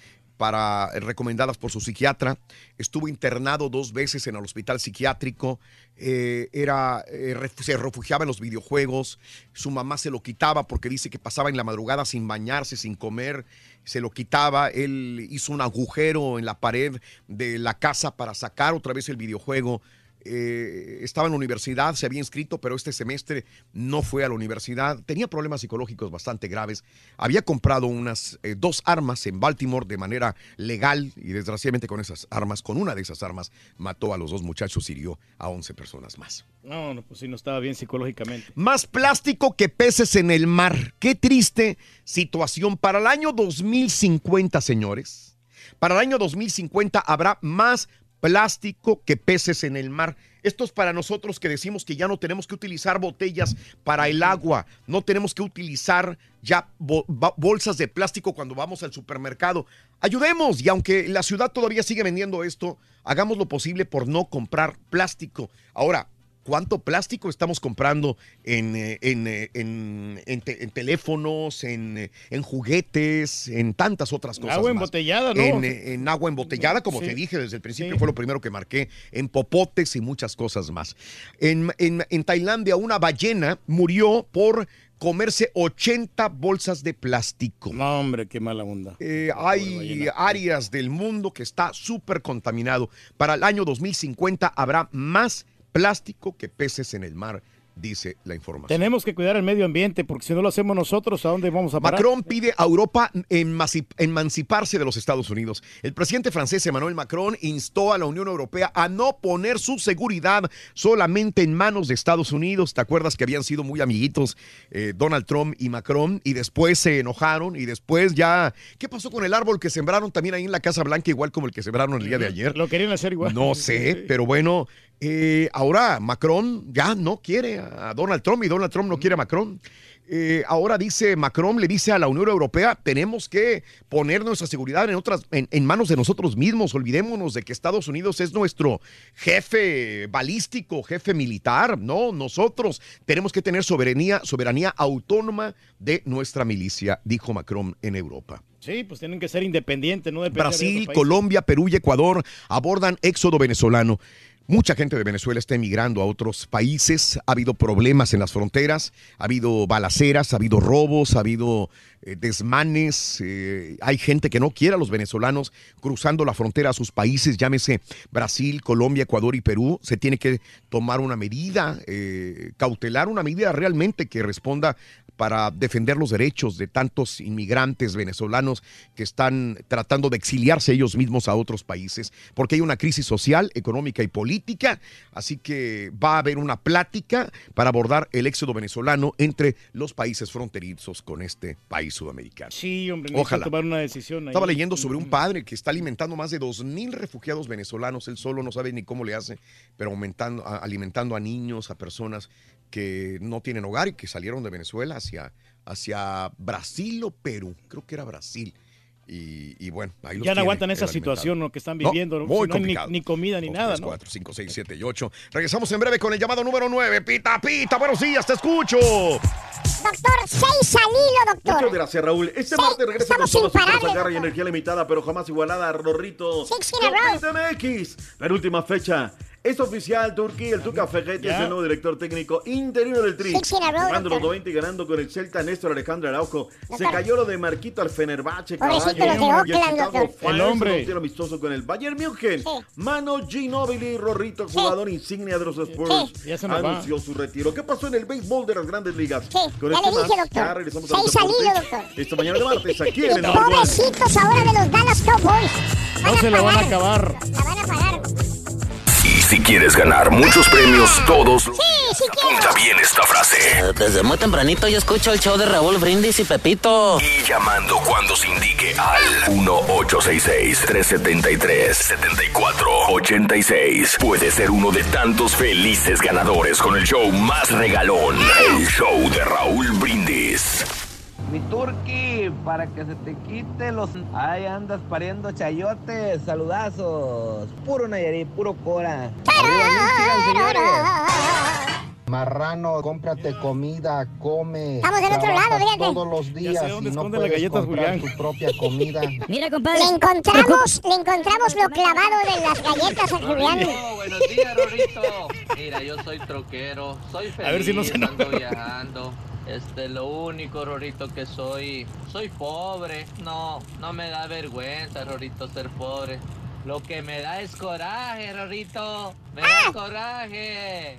para recomendadas por su psiquiatra. Estuvo internado dos veces en el hospital psiquiátrico. Eh, era, eh, se refugiaba en los videojuegos. Su mamá se lo quitaba porque dice que pasaba en la madrugada sin bañarse, sin comer. Se lo quitaba. Él hizo un agujero en la pared de la casa para sacar otra vez el videojuego. Eh, estaba en la universidad, se había inscrito, pero este semestre no fue a la universidad. Tenía problemas psicológicos bastante graves. Había comprado unas eh, dos armas en Baltimore de manera legal y desgraciadamente con esas armas, con una de esas armas, mató a los dos muchachos y hirió a 11 personas más. No, no, pues sí, no estaba bien psicológicamente. Más plástico que peces en el mar. Qué triste situación. Para el año 2050, señores, para el año 2050 habrá más plástico que peces en el mar. Esto es para nosotros que decimos que ya no tenemos que utilizar botellas para el agua, no tenemos que utilizar ya bolsas de plástico cuando vamos al supermercado. Ayudemos y aunque la ciudad todavía sigue vendiendo esto, hagamos lo posible por no comprar plástico. Ahora, ¿Cuánto plástico estamos comprando en, eh, en, eh, en- en te- en teléfonos, en, eh, en juguetes, en tantas otras cosas? Agua más? embotellada, ¿no? En, agua embotellada, como Sí. te dije desde el principio, Sí. fue lo primero que marqué, en popotes y muchas cosas más. En, en- en Tailandia, una ballena murió por comerse 80 bolsas de plástico. No, hombre, qué mala onda. Eh, hay áreas del mundo que está súper contaminado. Para el año 2050 habrá más plástico que peces en el mar, dice la información. Tenemos que cuidar el medio ambiente porque si no lo hacemos nosotros, ¿a dónde vamos a parar? Macron pide a Europa emanciparse de los Estados Unidos. El presidente francés Emmanuel Macron instó a la Unión Europea a no poner su seguridad solamente en manos de Estados Unidos. ¿Te acuerdas que habían sido muy amiguitos eh, Donald Trump y Macron? Y después se enojaron y después ya... ¿Qué pasó con el árbol que sembraron también ahí en la Casa Blanca, igual como el que sembraron el día de ayer? Lo querían hacer igual. No sé, pero bueno, eh, ahora Macron ya no quiere a Donald Trump y Donald Trump no quiere a Macron. Eh, ahora dice Macron, le dice a la Unión Europea, tenemos que poner nuestra seguridad en, otras, en, en manos de nosotros mismos. Olvidémonos de que Estados Unidos es nuestro jefe balístico, jefe militar. No, nosotros tenemos que tener soberanía, soberanía autónoma de nuestra milicia, dijo Macron en Europa. Sí, pues tienen que ser independientes, no de Brasil. Colombia, Perú y Ecuador abordan éxodo venezolano. Mucha gente de Venezuela está emigrando a otros países. Ha habido problemas en las fronteras, ha habido balaceras, ha habido robos, ha habido eh, desmanes. eh, hay gente que no quiere a los venezolanos cruzando la frontera a sus países, llámese Brasil, Colombia, Ecuador y Perú. Se tiene que tomar una medida, eh, cautelar una medida realmente que responda para defender los derechos de tantos inmigrantes venezolanos que están tratando de exiliarse ellos mismos a otros países, porque hay una crisis social, económica y política, así que va a haber una plática para abordar el éxodo venezolano entre los países fronterizos con este país sudamericano. Sí, hombre, Ojalá. tomar una decisión. ahí. Estaba leyendo sobre un padre que está alimentando más de 2.000 refugiados venezolanos. Él solo no sabe ni cómo le hace, pero aumentando, alimentando a niños, a personas que no tienen hogar y que salieron de Venezuela hacia, hacia Brasil o Perú. Creo que era Brasil. Y, y bueno, ahí los Ya no tiene, aguantan esa situación lo que están No, viviendo. ¿no? muy Si no ni, ni comida ni Dos, nada, tres, ¿no? cuatro, cinco, seis, siete y ocho. Regresamos en breve con el llamado número 9. Pita, pita, buenos días, te escucho. Doctor, seis al hilo, doctor. Muchas gracias, Raúl. Este Sí, martes regresa con toda su garra y energía limitada, pero jamás igualada a Rorrito. Six in a row. MX. Penúltima fecha. Es oficial, Turquí. El Tuca Fejete es el nuevo director técnico interino del Tri. Row, Jugando los doctor. 90 y ganando con el Celta Néstor Alejandro Araujo. Se Doctor. cayó lo de Marquito al Fenerbahce, caballo. Y el El hombre. se contiene amistoso con el Bayern München. Mano Ginóbili, Rorrito, jugador insignia de los Spurs, se va. anunció su retiro. ¿Qué pasó en el béisbol de las grandes ligas? Sí, Con ya le dije, más, doctor. ya regresamos a deportes. doctor. Esta mañana de martes, aquí en el pobrecitos ahora de los Dallas Cowboys. No se lo van a acabar. La van a pagar. Si quieres ganar muchos premios todos los Sí, sí quiero. Escucha bien esta frase. Desde muy tempranito yo escucho el show de Raúl Brindis y Pepito. Y llamando cuando se indique al 1-866-373-7486. Puede ser uno de tantos felices ganadores con el show más regalón. El show de Raúl Brindis. Mi turqui, para que se te quite los... Ahí andas pariendo chayotes, saludazos. Puro Nayarit, puro Cora. Arriba. Marrano, cómprate comida, come. Estamos del otro lado, fíjate. todos los Ya días sé dónde y no la puedes galleta comprar Julián. tu propia comida. Mira, compadre. Le encontramos, le encontramos lo clavado de las galletas a Julián. buenos días, Rorrito. Mira, yo soy troquero, soy feliz A ver si no se ando viajando. Este, lo único, Rorrito, que soy, soy pobre. No, no me da vergüenza, Rorrito, ser pobre. Lo que me da es coraje, Rorrito. Me da coraje.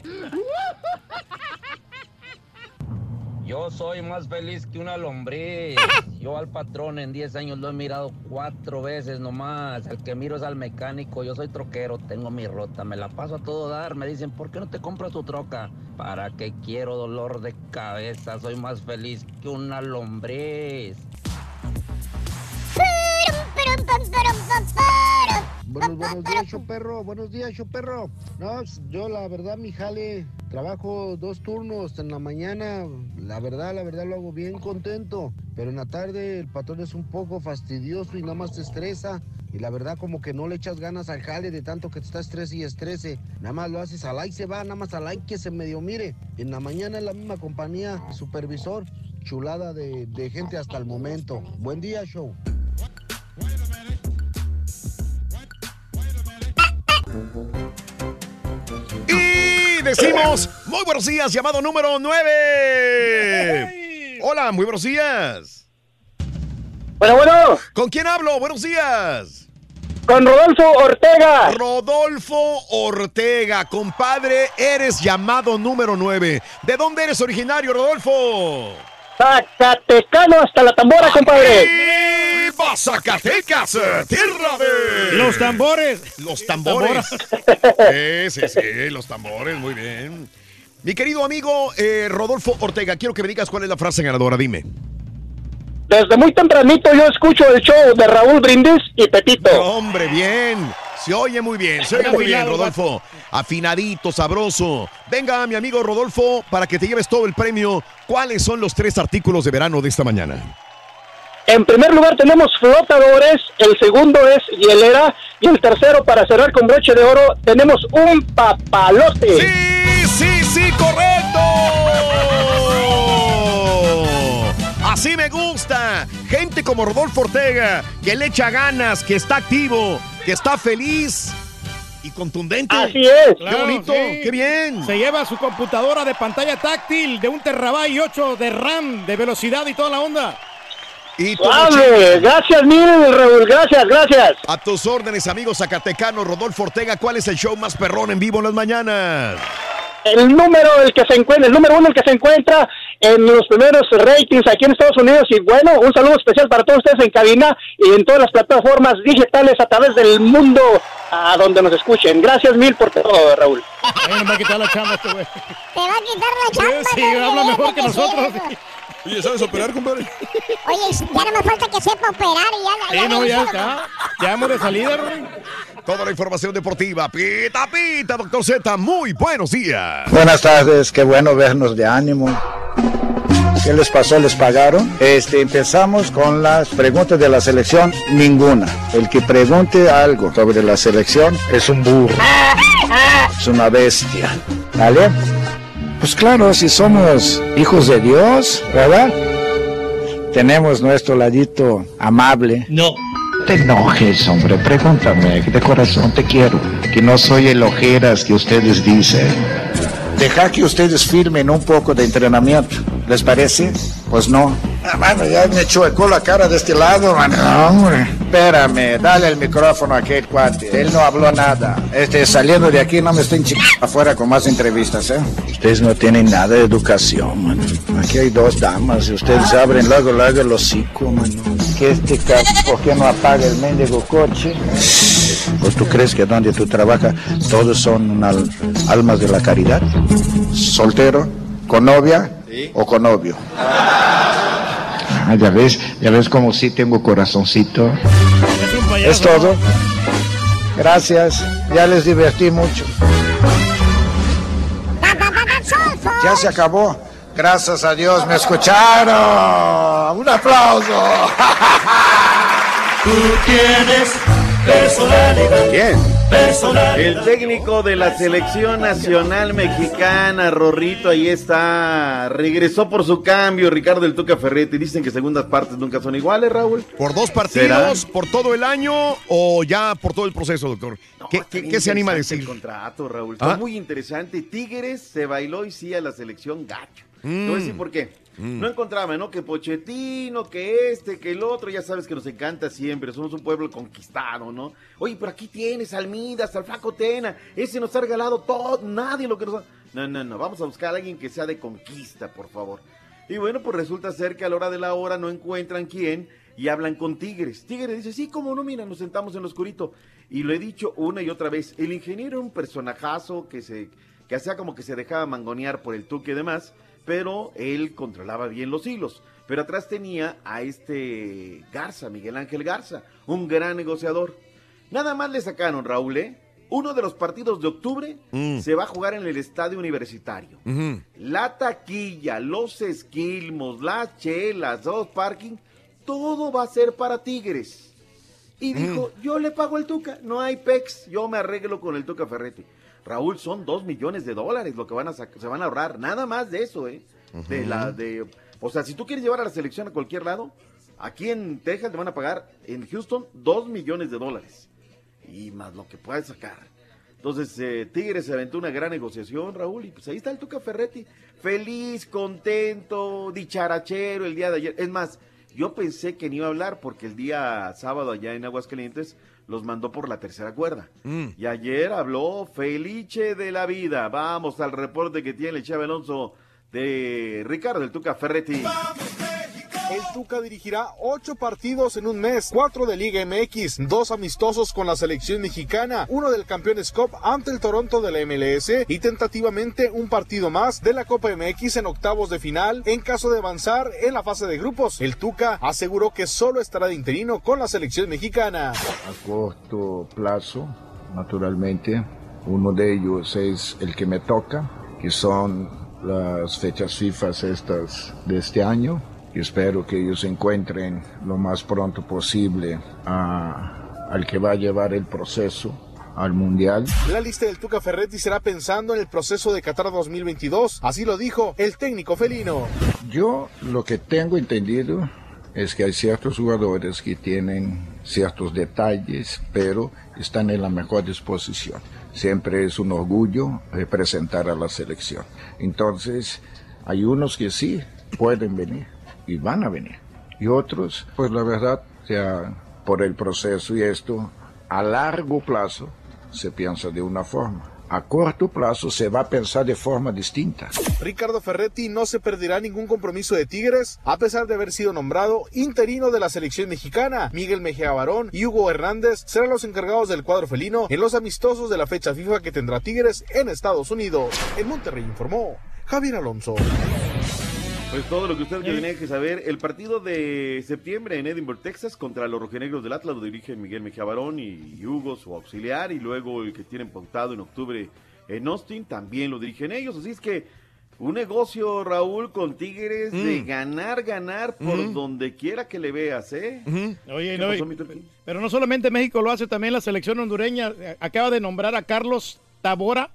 Yo soy más feliz que una lombriz. Yo al patrón en 10 años lo he mirado cuatro veces nomás. El que miro es al mecánico. Yo soy troquero, tengo mi rota. Me la paso a todo dar. Me dicen, ¿por qué no te compras tu troca? ¿Para qué quiero dolor de cabeza? Soy más feliz que una lombriz. Buenos, buenos días, show perro. Buenos días, show perro. No, pues, yo la verdad, mi jale, trabajo dos turnos. En la mañana, la verdad, la verdad lo hago bien contento. Pero en la tarde el patrón es un poco fastidioso y nada más te estresa. Y la verdad como que no le echas ganas al jale de tanto que te está estrés y estrese. Nada más lo haces al like se va, nada más al like que se medio mire. En la mañana en la misma compañía, supervisor, chulada de, de gente hasta el momento. Buen día, show. Y decimos, muy buenos días, llamado número 9. Hola, muy buenos días. Bueno, bueno. ¿Con quién hablo? Buenos días. Con Rodolfo Ortega. Rodolfo Ortega, compadre, eres llamado número 9. ¿De dónde eres originario, Rodolfo? Zacatecano hasta la tambora, compadre. ¡Viva Zacatecas! ¡Tierra de... Los tambores. Los tambores. sí, sí, sí, los tambores, muy bien. Mi querido amigo eh, Rodolfo Ortega, quiero que me digas cuál es la frase ganadora, dime. Desde muy tempranito yo escucho el show de Raúl Brindis y Pepito. Hombre, bien. Se oye muy bien, se oye muy bien, Rodolfo. Afinadito, sabroso. Venga, mi amigo Rodolfo, para que te lleves todo el premio. ¿Cuáles son los tres artículos de verano de esta mañana? En primer lugar tenemos flotadores, el segundo es hielera y el tercero para cerrar con broche de oro tenemos un papalote. Sí, sí, sí, correcto. Así me gusta. Gente como Rodolfo Ortega, que le echa ganas, que está activo, que está feliz y contundente. Así es. Qué bonito, qué bien. Se lleva su computadora de pantalla táctil de un terabyte y 8 de RAM, de velocidad y toda la onda. Y mochila. Gracias mil, Raúl. Gracias, gracias. A tus órdenes, amigo Zacatecano, Rodolfo Ortega, ¿cuál es el show más perrón en vivo en las mañanas? El número el que se encuentra, el número uno el que se encuentra en los primeros ratings aquí en Estados Unidos y bueno, un saludo especial para todos ustedes en cabina y en todas las plataformas digitales a través del mundo a donde nos escuchen. Gracias mil por todo, Raúl. Ay, me va a quitar la chamba este güey. Te va a quitar la chamba. Sí, Raúl, habla mejor que nosotros. Oye, ¿sabes operar, compadre? Oye, ya no me falta que sepa operar y ya. Sí, no, ya está. Ya hemos de salida, Rey. Toda la información deportiva. Pita, pita, doctor Z. Muy buenos días. Buenas tardes, qué bueno vernos de ánimo. ¿Qué les pasó? ¿Les pagaron? Este, empezamos con las preguntas de la selección. Ninguna. El que pregunte algo sobre la selección es un burro. Es una bestia. ¿Vale? Pues claro, si somos hijos de Dios, ¿verdad? Tenemos nuestro ladito amable. No. Te enojes, hombre, pregúntame, de corazón te quiero, que no soy el ojeras que ustedes dicen. Deja que ustedes firmen un poco de entrenamiento, ¿les parece? Pues no. Ah, mano, ya me chuecó la cara de este lado, mano. No, hombre. Espérame, dale el micrófono a aquel cuate. Él no habló nada. Este, saliendo de aquí no me estén chingando afuera con más entrevistas, ¿eh? Ustedes no tienen nada de educación, mano. Aquí hay dos damas y ustedes abren luego, luego el hocico, mano. Que este cabrón, ¿por qué no apaga el mendigo coche? ¿O tú crees que donde tú trabajas todos son al- almas de la caridad? ¿Soltero? ¿Con novia? ¿O con novio? Ah, ya ves, ya ves como sí tengo corazoncito. Es todo. Gracias, ya les divertí mucho. Ya se acabó. Gracias a Dios me escucharon. Un aplauso. Tú tienes personalidad. ¿Quién? El técnico de la selección nacional mexicana, Rorrito, ahí está. Regresó por su cambio, Ricardo del Tuca Ferretti. Dicen que segundas partes nunca son iguales, Raúl. ¿Por dos partidos, por todo el año o ya por todo el proceso, doctor? ¿Qué, qué- qué se anima a decir? El contrato, Raúl. ¿Ah? Está muy interesante. Tigres se bailó y sí a la selección gacho. Te voy a decir Mm. por qué. Mm. No encontraba, ¿no? Que Pochettino, que este, que el otro, ya sabes que nos encanta siempre. Somos un pueblo conquistado, ¿no? Oye, pero aquí tienes al Midas, al Flaco Tena. Ese nos ha regalado todo, nadie lo que nos ha... No, no, no. Vamos a buscar a alguien que sea de conquista, por favor. Y bueno, pues resulta ser que a la hora de la hora no encuentran quién y hablan con Tigres. Tigres dice, sí, cómo no, mira, nos sentamos en lo oscurito. Y lo he dicho una y otra vez, el ingeniero un personajazo que se que hacía como que se dejaba mangonear por el tuque y demás, pero él controlaba bien los hilos. Pero atrás tenía a este Garza, Miguel Ángel Garza, un gran negociador. Nada más le sacaron, Raúl, ¿eh? Uno de los partidos de octubre Mm. se va a jugar en el estadio universitario. La taquilla, los esquilmos, las chelas, los parking, todo va a ser para Tigres. Y dijo, yo le pago el Tuca, no hay PEX, yo me arreglo con el Tuca Ferretti. Raúl, son dos millones de dólares lo que van a se van a ahorrar, nada más de eso, ¿eh? De la, de, o sea, si tú quieres llevar a la selección a cualquier lado, aquí en Texas te van a pagar, en Houston, dos millones de dólares. Y más lo que puedes sacar. Entonces, eh, Tigres se aventó una gran negociación, Raúl, y pues ahí está el Tuca Ferretti, feliz, contento, dicharachero el día de ayer. Es más, yo pensé que ni iba a hablar porque el día sábado allá en Aguascalientes los mandó por la tercera cuerda. Mm. Y ayer habló Felice de la vida. Vamos al reporte que tiene el Chave Alonso de Ricardo el Tuca Ferretti. El Tuca dirigirá ocho partidos en un mes, cuatro de Liga MX, dos amistosos con la selección mexicana, uno del Campeones Cup ante el Toronto de la MLS y tentativamente un partido más de la Copa MX en octavos de final en caso de avanzar en la fase de grupos. El Tuca aseguró que solo estará de interino con la selección mexicana. A corto plazo, naturalmente, uno de ellos es el que me toca, que son las fechas FIFA estas de este año. Y espero que ellos encuentren lo más pronto posible a- al que va a llevar el proceso al Mundial. La lista del Tuca Ferretti será pensando en el proceso de Qatar 2022, así lo dijo el técnico felino. Yo lo que tengo entendido es que hay ciertos jugadores que tienen ciertos detalles, pero están en la mejor disposición. Siempre es un orgullo representar a la selección. Entonces, hay unos que sí pueden venir y van a venir. Y otros, pues la verdad, ya por el proceso y esto, a largo plazo se piensa de una forma. A corto plazo se va a pensar de forma distinta. Ricardo Ferretti no se perderá ningún compromiso de Tigres, a pesar de haber sido nombrado interino de la selección mexicana. Miguel Mejía Barón y Hugo Hernández serán los encargados del cuadro felino en los amistosos de la fecha FIFA que tendrá Tigres en Estados Unidos. En Monterrey informó Javier Alonso. Pues todo lo que usted tenía que saber. El partido de septiembre en Edinburgh, Texas, contra los rojinegros del Atlas, lo dirigen Miguel Mejía Barón y Hugo, su auxiliar, y luego el que tienen pautado en octubre en Austin, también lo dirigen ellos. Así es que un negocio, Raúl, con Tigres de Mm. ganar, ganar por Mm. donde quiera que le veas, ¿eh? Oye, ¿Qué no, pasó, y- mi Turquín? pero no solamente México lo hace, también la selección hondureña acaba de nombrar a Carlos Tabora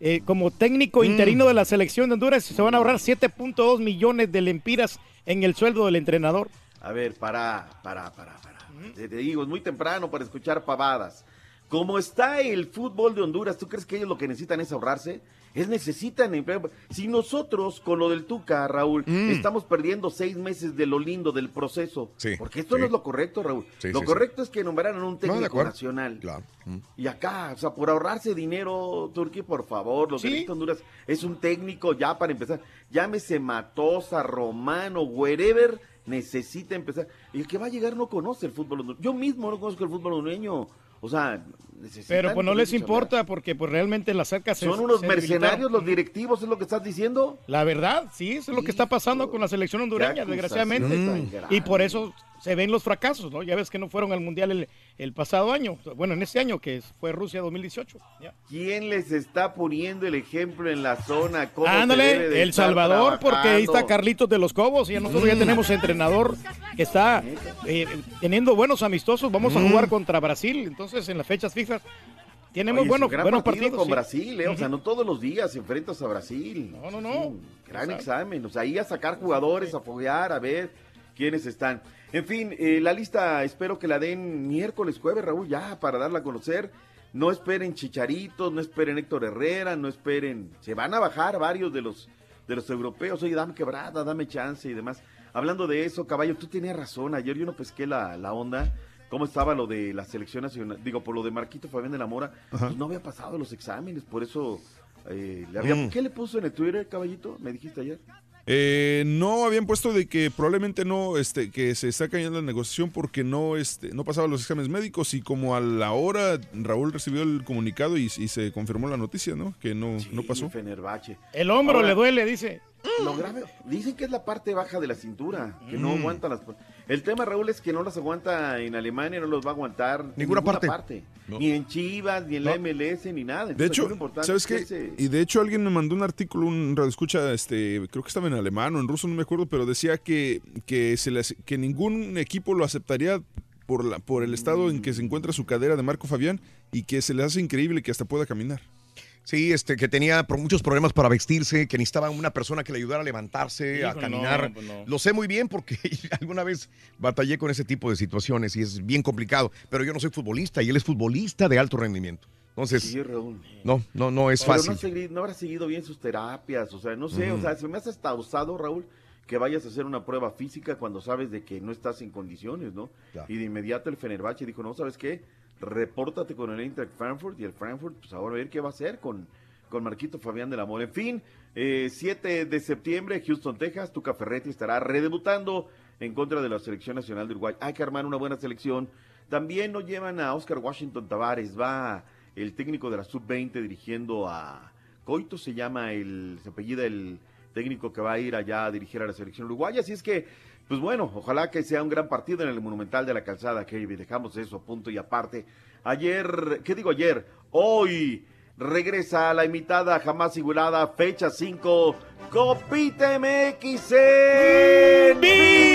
eh, como técnico Mm. interino de la selección de Honduras se van a ahorrar 7.2 millones de lempiras en el sueldo del entrenador. A ver, para, para, para, para. Te, te digo, es muy temprano para escuchar pavadas. Como está el fútbol de Honduras, ¿tú crees que ellos lo que necesitan es ahorrarse? Es necesitan empleo. Si nosotros, con lo del Tuca, Raúl, Mm. estamos perdiendo seis meses de lo lindo del proceso. Sí, porque esto sí. no es lo correcto, Raúl. Sí, lo correcto es que nombraran un de técnico nacional. Claro. Mm. Y acá, o sea, por ahorrarse dinero, Turquía, por favor, lo que Sí. necesita Honduras es un técnico ya para empezar. Llámese Matosa, Romano, wherever, necesita empezar. Y el que va a llegar no conoce el fútbol hondureño. Yo mismo no conozco el fútbol hondureño. O sea. Pero pues no les importa porque pues realmente las cercas hablar. Son unos mercenarios los directivos, es lo que estás diciendo. La verdad, sí, eso es lo que está pasando con la selección hondureña, desgraciadamente. Y por eso se ven los fracasos, ¿no? Ya ves que no fueron al Mundial el, el pasado año, bueno, en este año que fue Rusia 2018. ya. ¿Quién les está poniendo el ejemplo en la zona? ¿Cómo Ándale, de El Salvador, porque ahí está? Carlitos de los Cobos y ya nosotros ya Mm. tenemos entrenador que está eh, teniendo buenos amistosos. Vamos a Mm. jugar contra Brasil, entonces en las fechas FIFA tenemos Oye, buenos, gran buenos partido partidos. con sí. Brasil, ¿eh? o sea, no todos los días enfrentas a Brasil. No, no, no. Gran examen, o sea, ahí a sacar jugadores, a foguear, a ver quiénes están. En fin, eh, la lista espero que la den miércoles, jueves, Raúl, ya para darla a conocer. No esperen Chicharitos, no esperen Héctor Herrera, no esperen. Se van a bajar varios de los de los europeos. Oye, dame quebrada, dame chance y demás. Hablando de eso, caballo, tú tenías razón. Ayer yo no pesqué la, la onda. ¿Cómo estaba lo de la selección nacional? Digo, por lo de Marquito Fabián de la Mora. Ajá. Pues no había pasado los exámenes, por eso eh, le había... Mm. ¿Qué le puso en el Twitter, caballito? Me dijiste ayer. Eh, no habían puesto de que probablemente no, este, que se está cayendo la negociación porque no, este, no pasaba los exámenes médicos y como a la hora Raúl recibió el comunicado y, y se confirmó la noticia, ¿no? Que no, no pasó. Fenerbahce. El hombro Ahora, le duele, dice. Lo grave, dicen que es la parte baja de la cintura, que no Mm. aguanta las... El tema, Raúl, es que no las aguanta en Alemania, no los va a aguantar en Ninguna parte. No. Ni en Chivas, ni en la. MLS, ni nada. De hecho, importante ¿sabes qué? Y de hecho alguien me mandó un artículo, un radioescucha, este, creo que estaba en alemán o en ruso, no me acuerdo, pero decía que, que, se le hace- que ningún equipo lo aceptaría por, la, por el estado en que se encuentra su cadera de Marco Fabián y que se le hace increíble que hasta pueda caminar. Sí, este, que tenía muchos problemas para vestirse, que necesitaba una persona que le ayudara a levantarse, a caminar. no, pues no. Lo sé muy bien porque alguna vez batallé con ese tipo de situaciones y es bien complicado. Pero yo no soy futbolista y él es futbolista de alto rendimiento. Entonces, Sí, Raúl. no, no, no es Pero fácil. No, ha segui- no habrá seguido bien sus terapias, o sea, no sé, o sea, se me hace hasta usado, Raúl, que vayas a hacer una prueba física cuando sabes de que no estás en condiciones, ¿no? Y de inmediato el Fenerbahce dijo, no, ¿sabes qué? Repórtate con el Eintracht Frankfurt y el Frankfurt, pues ahora a ver qué va a hacer con, con Marquito Fabián del Amor. En fin, eh, 7 de septiembre, Houston, Texas, Tuca Ferretti estará redebutando en contra de la Selección Nacional de Uruguay. Hay que armar una buena selección. También no llevan a Oscar Washington Tavares, va el técnico de la Sub-20 dirigiendo a Coito, se llama el, se apellida el técnico que va a ir allá a dirigir a la selección uruguaya. Así es que, pues bueno, ojalá que sea un gran partido en el Monumental de la Calzada, que dejamos eso a punto y aparte. Ayer, ¿qué digo ayer? Hoy regresa a la imitada, jamás igualada, fecha 5, Copita MX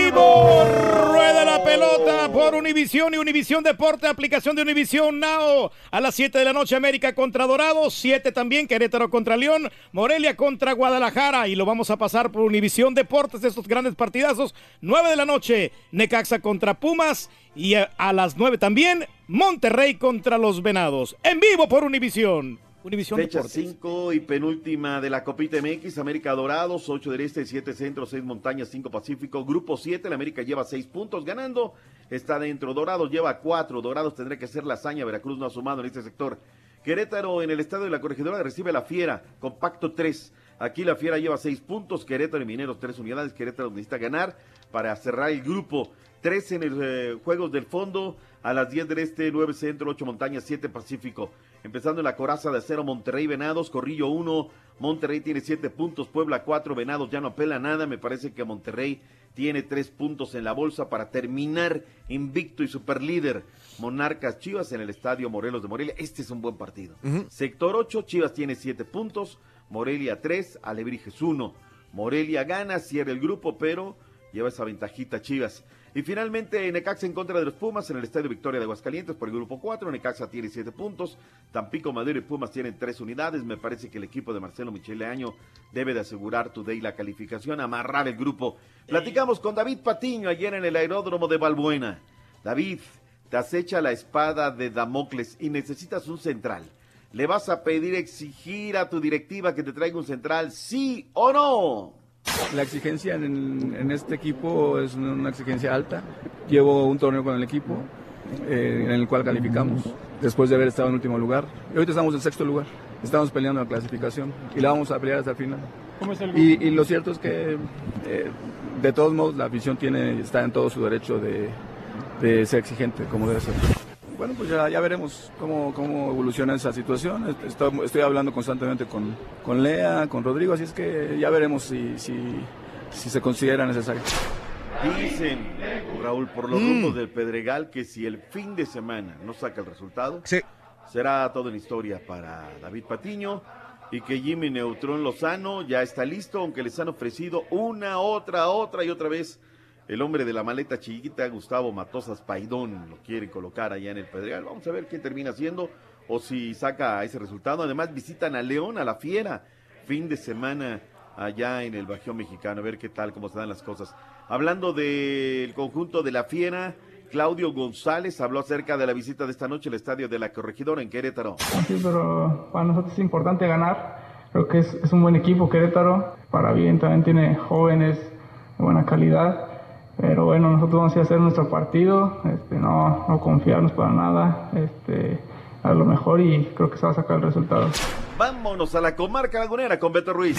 vivo. Rueda la pelota por Univisión y Univisión Deporte, aplicación de Univisión Now. A las 7 de la noche, América contra Dorados. 7 también, Querétaro contra León. Morelia contra Guadalajara. Y lo vamos a pasar por Univisión Deportes, estos grandes partidazos. 9 de la noche, Necaxa contra Pumas. Y a, a las 9 también, Monterrey contra los Venados. En vivo por Univisión. Univisión Fecha Deportes. 5 y penúltima de la Copita MX, América Dorados, 8 del Este, 7 Centro, 6 Montañas, 5 Pacífico. Grupo 7, la América lleva 6 puntos ganando, está dentro. Dorados lleva 4, Dorados tendrá que hacer la hazaña, Veracruz no ha sumado en este sector. Querétaro en el estadio de la Corregidora recibe la Fiera, compacto 3. Aquí la Fiera lleva 6 puntos, Querétaro y Mineros 3 unidades. Querétaro necesita ganar para cerrar el grupo. 3 en el eh, Juegos del Fondo, a las 10 del Este, 9 Centro, 8 Montañas, 7 Pacífico. Empezando en la coraza de acero, Monterrey Venados, Corrillo 1, Monterrey tiene 7 puntos, Puebla 4, Venados ya no apela nada, me parece que Monterrey tiene 3 puntos en la bolsa para terminar invicto y superlíder. Monarcas Chivas en el estadio Morelos de Morelia, este es un buen partido. Sector 8, Chivas tiene 7 puntos, Morelia 3, Alebrijes 1. Morelia gana, cierra el grupo, pero lleva esa ventajita Chivas. Y finalmente Necaxa en contra de los Pumas en el Estadio Victoria de Aguascalientes por el grupo 4. Necaxa tiene 7 puntos. Tampico, Madero y Pumas tienen 3 unidades. Me parece que el equipo de Marcelo Michele Año debe de asegurar today la calificación, amarrar el grupo. Platicamos con David Patiño ayer en el aeródromo de Balbuena. David, te acecha la espada de Damocles y necesitas un central. ¿Le vas a pedir exigir a tu directiva que te traiga un central, sí o no? La exigencia en, en este equipo es una, exigencia alta. Llevo un torneo con el equipo eh, en el cual calificamos después de haber estado en último lugar. Y ahorita estamos en sexto lugar. Estamos peleando la clasificación y la vamos a pelear hasta el final. ¿Cómo es el Y, y lo cierto es que eh, de todos modos la afición tiene, está en todo su derecho de, de ser exigente como debe ser. Bueno, pues ya, ya veremos cómo, cómo evoluciona esa situación. Estoy, estoy hablando constantemente con, con Lea, con Rodrigo, así es que ya veremos si, si, si se considera necesario. Dicen, Raúl, por los Mm. rumbos del Pedregal, que si el fin de semana no saca el resultado, será toda una historia para David Patiño y que Jimmy Neutrón Lozano ya está listo, aunque les han ofrecido una, otra, otra y otra vez. El hombre de la maleta chiquita, Gustavo Matosas Paidón, lo quiere colocar allá en el Pedregal. Vamos a ver qué termina haciendo o si saca ese resultado. Además, visitan a León, a la Fiera, fin de semana allá en el Bajío Mexicano, a ver qué tal, cómo se dan las cosas. Hablando del conjunto de la Fiera, Claudio González habló acerca de la visita de esta noche al estadio de la Corregidora en Querétaro. Sí, pero para nosotros es importante ganar. Creo que es, es un buen equipo Querétaro. Para bien también tiene jóvenes de buena calidad. Pero bueno, nosotros vamos a hacer nuestro partido. Este, no, no confiarnos para nada. Este, a lo mejor y creo que se va a sacar el resultado. Vámonos a la comarca lagunera con Beto Ruiz.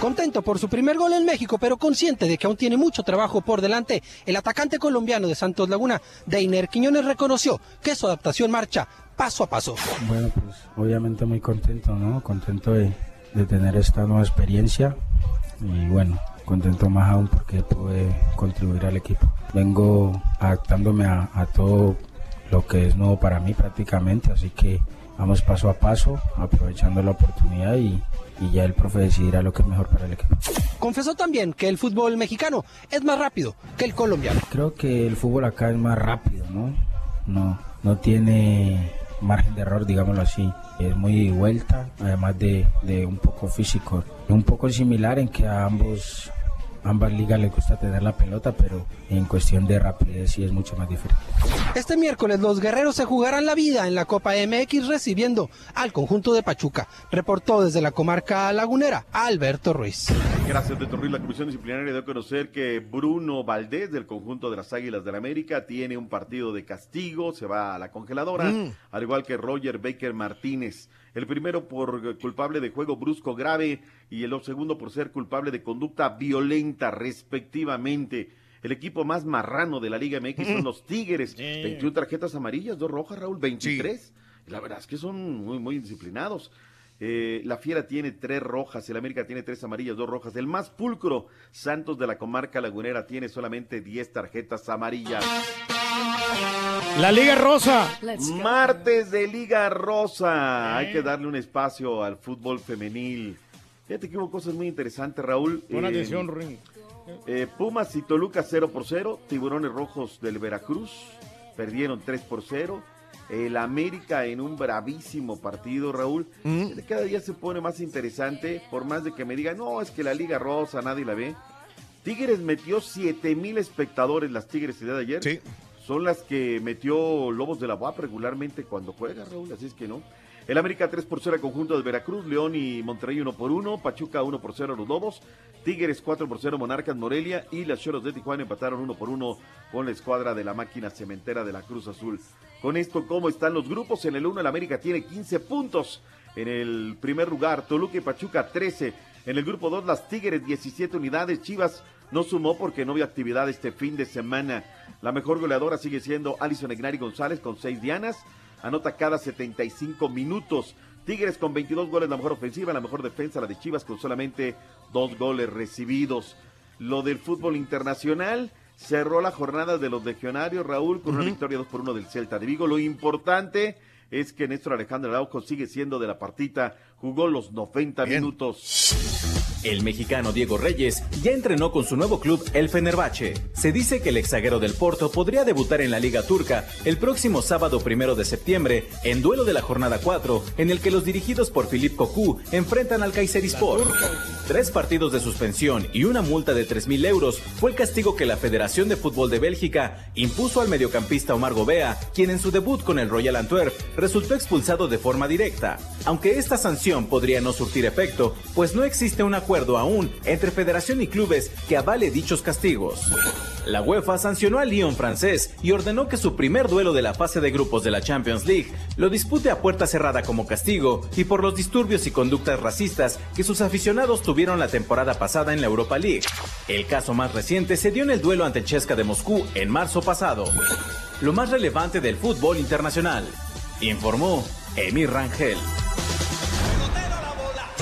Contento por su primer gol en México, pero consciente de que aún tiene mucho trabajo por delante, el atacante colombiano de Santos Laguna, Deiner Quiñones, reconoció que su adaptación marcha paso a paso. Bueno, pues obviamente muy contento, ¿no? Contento de, de tener esta nueva experiencia y bueno, contento más aún porque pude contribuir al equipo. Vengo adaptándome a, a todo lo que es nuevo para mí prácticamente, así que vamos paso a paso, aprovechando la oportunidad y, y ya el profe decidirá lo que es mejor para el equipo. Confesó también que el fútbol mexicano es más rápido que el colombiano. Creo que el fútbol acá es más rápido, ¿no? No, no tiene margen de error, digámoslo así. Es muy vuelta, además de, de un poco físico. Un poco similar en que ambos ambas ligas les gusta tener la pelota, pero en cuestión de rapidez sí es mucho más diferente. Este miércoles los guerreros se jugarán la vida en la Copa MX recibiendo al conjunto de Pachuca. Reportó desde la comarca lagunera Alberto Ruiz. Gracias, de Ruiz. La Comisión Disciplinaria dio a conocer que Bruno Valdés, del conjunto de las Águilas del la América, tiene un partido de castigo, se va a la congeladora, Mm. al igual que Roger Baker Martínez. El primero por culpable de juego brusco grave y el segundo por ser culpable de conducta violenta, respectivamente. El equipo más marrano de la Liga MX son los Tigres. 21 tarjetas amarillas, dos rojas, Raúl, 23. La verdad es que son muy, muy disciplinados. Eh, la Fiera tiene tres rojas, el América tiene tres amarillas, dos rojas. El más pulcro, Santos de la comarca lagunera, tiene solamente 10 tarjetas amarillas. La Liga Rosa. Martes de Liga Rosa. Hay que darle un espacio al fútbol femenil. Fíjate que hubo cosas muy interesantes, Raúl. Pon Eh, atención, Ring. eh, Pumas y Toluca 0 por 0. Tiburones Rojos del Veracruz perdieron 3 por 0. El América en un bravísimo partido, Raúl. Cada día se pone más interesante, por más de que me digan, no, es que la Liga Rosa nadie la ve. Tigres metió 7 mil espectadores, las Tigres el día de ayer. Son las que metió Lobos de la UAP regularmente cuando juega, Raúl, así es que no. El América 3 por 0 al conjunto de Veracruz, León y Monterrey 1 por 1, Pachuca 1 por 0 a los Lobos, Tigres 4 por 0 Monarcas Morelia y las Choros de Tijuana empataron 1 por 1 con la escuadra de la máquina cementera de la Cruz Azul. Con esto, ¿cómo están los grupos? En el 1 el América tiene 15 puntos. En el primer lugar, Toluca y Pachuca 13. En el grupo 2, las Tigres 17 unidades. Chivas no sumó porque no había actividad este fin de semana. La mejor goleadora sigue siendo Alison Egnari González con 6 dianas. Anota cada 75 minutos. Tigres con 22 goles, la mejor ofensiva, la mejor defensa, la de Chivas con solamente dos goles recibidos. Lo del fútbol internacional cerró la jornada de los legionarios, Raúl, con una victoria 2 por 1 del Celta de Vigo. Lo importante es que Néstor Alejandro Araujo sigue siendo de la partita, jugó los 90 minutos. El mexicano Diego Reyes ya entrenó con su nuevo club, el Fenerbahce. Se dice que el exaguero del Porto podría debutar en la Liga Turca el próximo sábado primero de septiembre en duelo de la jornada 4, en el que los dirigidos por Philippe Cocu enfrentan al Kayserispor. Tres partidos de suspensión y una multa de 3.000 euros fue el castigo que la Federación de Fútbol de Bélgica impuso al mediocampista Omar Gobea, quien en su debut con el Royal Antwerp resultó expulsado de forma directa. Aunque esta sanción podría no surtir efecto, pues no existe un acuerdo aún entre federación y clubes que avale dichos castigos. La UEFA sancionó al Lyon francés y ordenó que su primer duelo de la fase de grupos de la Champions League lo dispute a puerta cerrada como castigo y por los disturbios y conductas racistas que sus aficionados tuvieron la temporada pasada en la Europa League. El caso más reciente se dio en el duelo ante el Chesca de Moscú en marzo pasado. Lo más relevante del fútbol internacional, informó Emir Rangel.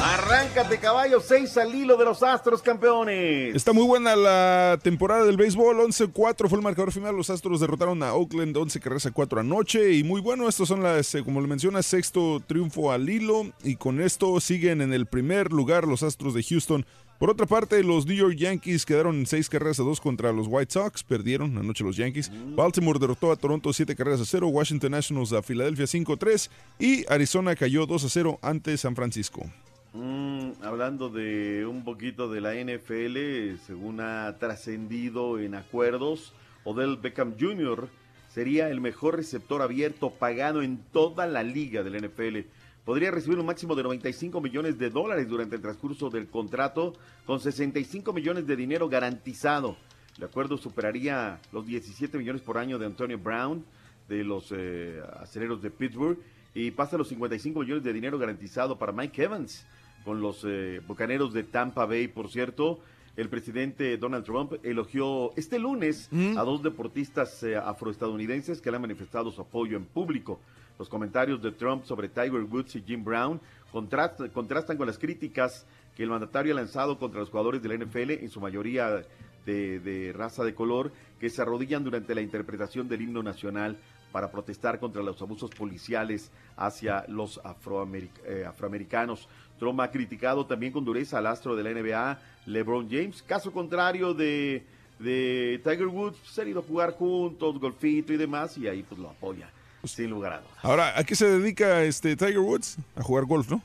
Arráncate, caballo, 6 al hilo de los Astros campeones. Está muy buena la temporada del béisbol. 11-4 fue el marcador final. Los Astros derrotaron a Oakland 11 carreras a 4 anoche. Y muy bueno, estos son las, eh, como le menciona, sexto triunfo al hilo. Y con esto siguen en el primer lugar los Astros de Houston. Por otra parte, los New York Yankees quedaron en 6 carreras a 2 contra los White Sox. Perdieron anoche los Yankees. Baltimore derrotó a Toronto 7 carreras a 0. Washington Nationals a Filadelfia 5-3. Y Arizona cayó 2 a 0 ante San Francisco. Mm, hablando de un poquito de la NFL, según ha trascendido en acuerdos, Odell Beckham Jr. sería el mejor receptor abierto pagado en toda la liga del NFL. Podría recibir un máximo de 95 millones de dólares durante el transcurso del contrato, con 65 millones de dinero garantizado. El acuerdo superaría los 17 millones por año de Antonio Brown, de los eh, aceleros de Pittsburgh, y pasa los 55 millones de dinero garantizado para Mike Evans con los eh, Bucaneros de Tampa Bay. Por cierto, el presidente Donald Trump elogió este lunes a dos deportistas eh, afroestadounidenses que le han manifestado su apoyo en público. Los comentarios de Trump sobre Tiger Woods y Jim Brown contrastan, contrastan con las críticas que el mandatario ha lanzado contra los jugadores de la NFL, en su mayoría de, de raza de color, que se arrodillan durante la interpretación del himno nacional para protestar contra los abusos policiales hacia los afroameric- eh, afroamericanos. Trump ha criticado también con dureza al astro de la NBA, LeBron James. Caso contrario de, de Tiger Woods, se han ido a jugar juntos, golfito y demás, y ahí pues lo apoya, sin lugar a dudas. Ahora, ¿a qué se dedica este Tiger Woods? A jugar golf, ¿no?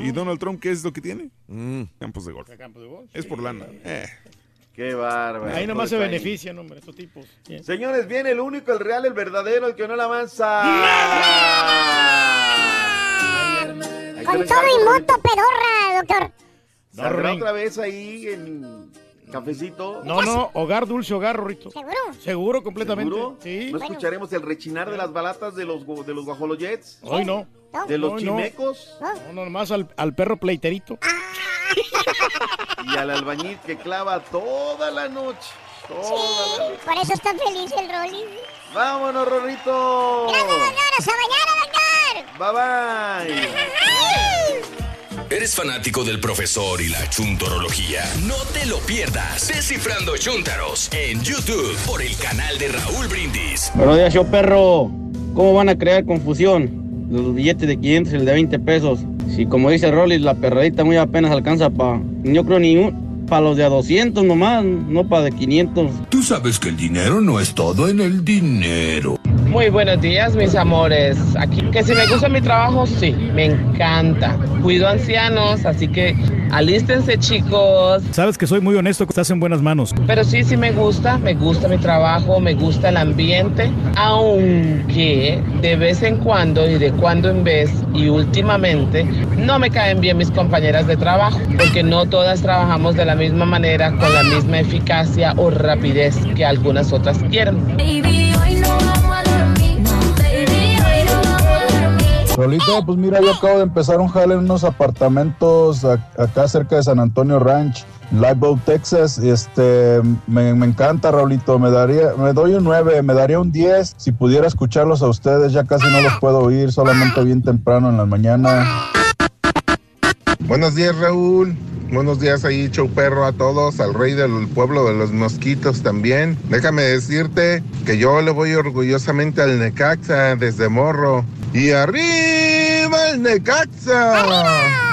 ¿Y Donald Trump qué es lo que tiene? Campos de golf. Campo de golf. Es por lana. Eh. Qué bárbaro. Ahí nomás se Pues ahí. benefician, hombre, estos tipos. Señores, viene el único, el real, el verdadero, el que no la avanza. Ahí Con todo y moto pedorra, doctor. ¿Saldrá Rorín. otra vez ahí en cafecito? No, no, hogar dulce, hogar, Rorrito. ¿Seguro? Seguro, completamente. ¿Seguro? Sí. ¿No escucharemos el rechinar de las balatas de los, de los guajolojets? Hoy no. ¿De los Hoy no. chimecos? No, no, nomás al, al perro pleiterito. Y al albañil que clava toda la noche. Toda la noche. Por eso está feliz el Rolly. ¡Vámonos, Rorrito! ¡Gracias, doctor! ¡A mañana, doctor! ¡Bye, bye! ¿Eres fanático del profesor y la chuntorología? No te lo pierdas. Descifrando Chúntaros en YouTube por el canal de Raúl Brindis. Buenos días, show perro. ¿Cómo van a crear confusión? Los billetes de 500 y el de 20 pesos. Si como dice Rolly, la perradita muy apenas alcanza para... Yo creo ni un... Para los de a 200 nomás, no para de 500. Tú sabes que el dinero no es todo en el dinero. Muy buenos días, mis amores. Aquí que si me gusta mi trabajo, sí, me encanta. Cuido ancianos, así que alístense, chicos. Sabes que soy muy honesto, que estás en buenas manos. Pero sí, sí me gusta, me gusta mi trabajo, me gusta el ambiente, aunque de vez en cuando y de cuando en vez y últimamente no me caen bien mis compañeras de trabajo, porque no todas trabajamos de la misma manera, con la misma eficacia o rapidez que algunas otras quieren. Baby, Rolito, pues mira, yo acabo de empezar un jale en unos apartamentos acá cerca de San Antonio Ranch, Live Boat, Texas. Este, me, me encanta, Raulito. Me daría, me doy un 9, me daría un 10 si pudiera escucharlos a ustedes. Ya casi no los puedo oír, solamente bien temprano en la mañana. Buenos días, Raúl. Buenos días ahí, show perro a todos, al rey del pueblo de los mosquitos también. Déjame decirte que yo le voy orgullosamente al Necaxa desde morro. Y arriba el Necaxa.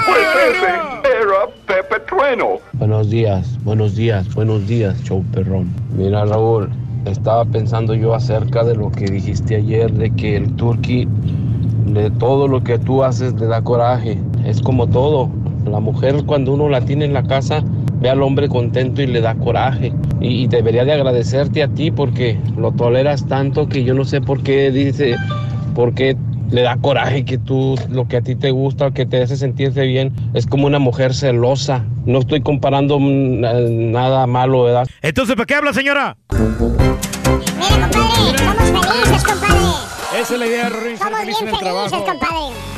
Pues ese era Pepe Trueno. Buenos días, buenos días, buenos días, show perrón. Mira, Raúl, estaba pensando yo acerca de lo que dijiste ayer, de que el turqui, de todo lo que tú haces, le da coraje. Es como todo. La mujer, cuando uno la tiene en la casa, ve al hombre contento y le da coraje. Y, y debería de agradecerte a ti porque lo toleras tanto que yo no sé por qué dice, por qué le da coraje que tú, lo que a ti te gusta, que te hace sentirte bien, es como una mujer celosa. No estoy comparando nada malo, ¿verdad? Entonces, ¿para qué habla, señora? Mire, compadre, somos felices, compadre. Esa es la idea, Rorín, ser Somos feliz bien en el felices, trabajo. compadre.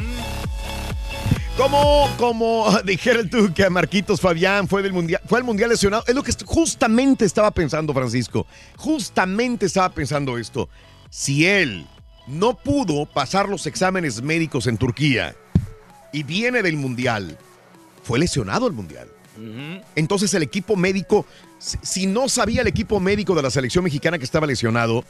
Como, como dijeron tú que Marquitos Fabián fue del mundial, fue al mundial lesionado. Es lo que justamente estaba pensando, Francisco. Justamente estaba pensando esto. Si él no pudo pasar los exámenes médicos en Turquía y viene del mundial, fue lesionado el mundial. Entonces el equipo médico, si no sabía el equipo médico de la selección mexicana que estaba lesionado,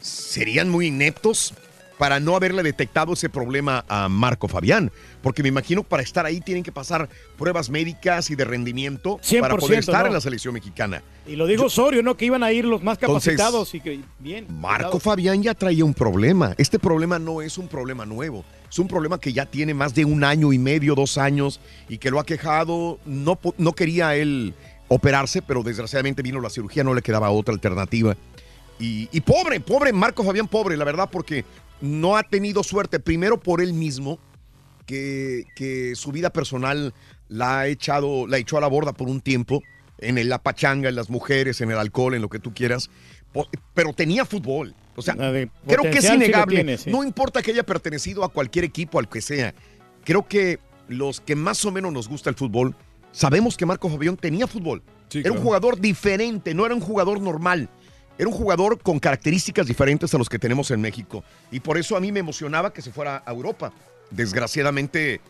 serían muy ineptos para no haberle detectado ese problema a Marco Fabián. Porque me imagino para estar ahí tienen que pasar pruebas médicas y de rendimiento para 100%, poder estar ¿no? en la selección mexicana. Y lo dijo Osorio, ¿no? Que iban a ir los más Entonces, capacitados y que bien. Marco Fabián ya traía un problema. Este problema no es un problema nuevo. Es un problema que ya tiene más de un año y medio, dos años, y que lo ha quejado. No, no quería él operarse, pero desgraciadamente vino la cirugía, no le quedaba otra alternativa. Y, y pobre, pobre, Marco Fabián, pobre, la verdad, porque no ha tenido suerte, primero por él mismo, que, que su vida personal la ha echado, la echó a la borda por un tiempo, en el- la pachanga, en las mujeres, en el alcohol, en lo que tú quieras, pero tenía fútbol. O sea, creo que es sí innegable. tiene, sí. No importa que haya pertenecido a cualquier equipo, al que sea. Creo que los que más o menos nos gusta el fútbol, sabemos que Marco Fabián tenía fútbol. era un jugador diferente, no era un jugador normal. Era un jugador con características diferentes a los que tenemos en México. Y por eso a mí me emocionaba que se fuera a Europa. Desgraciadamente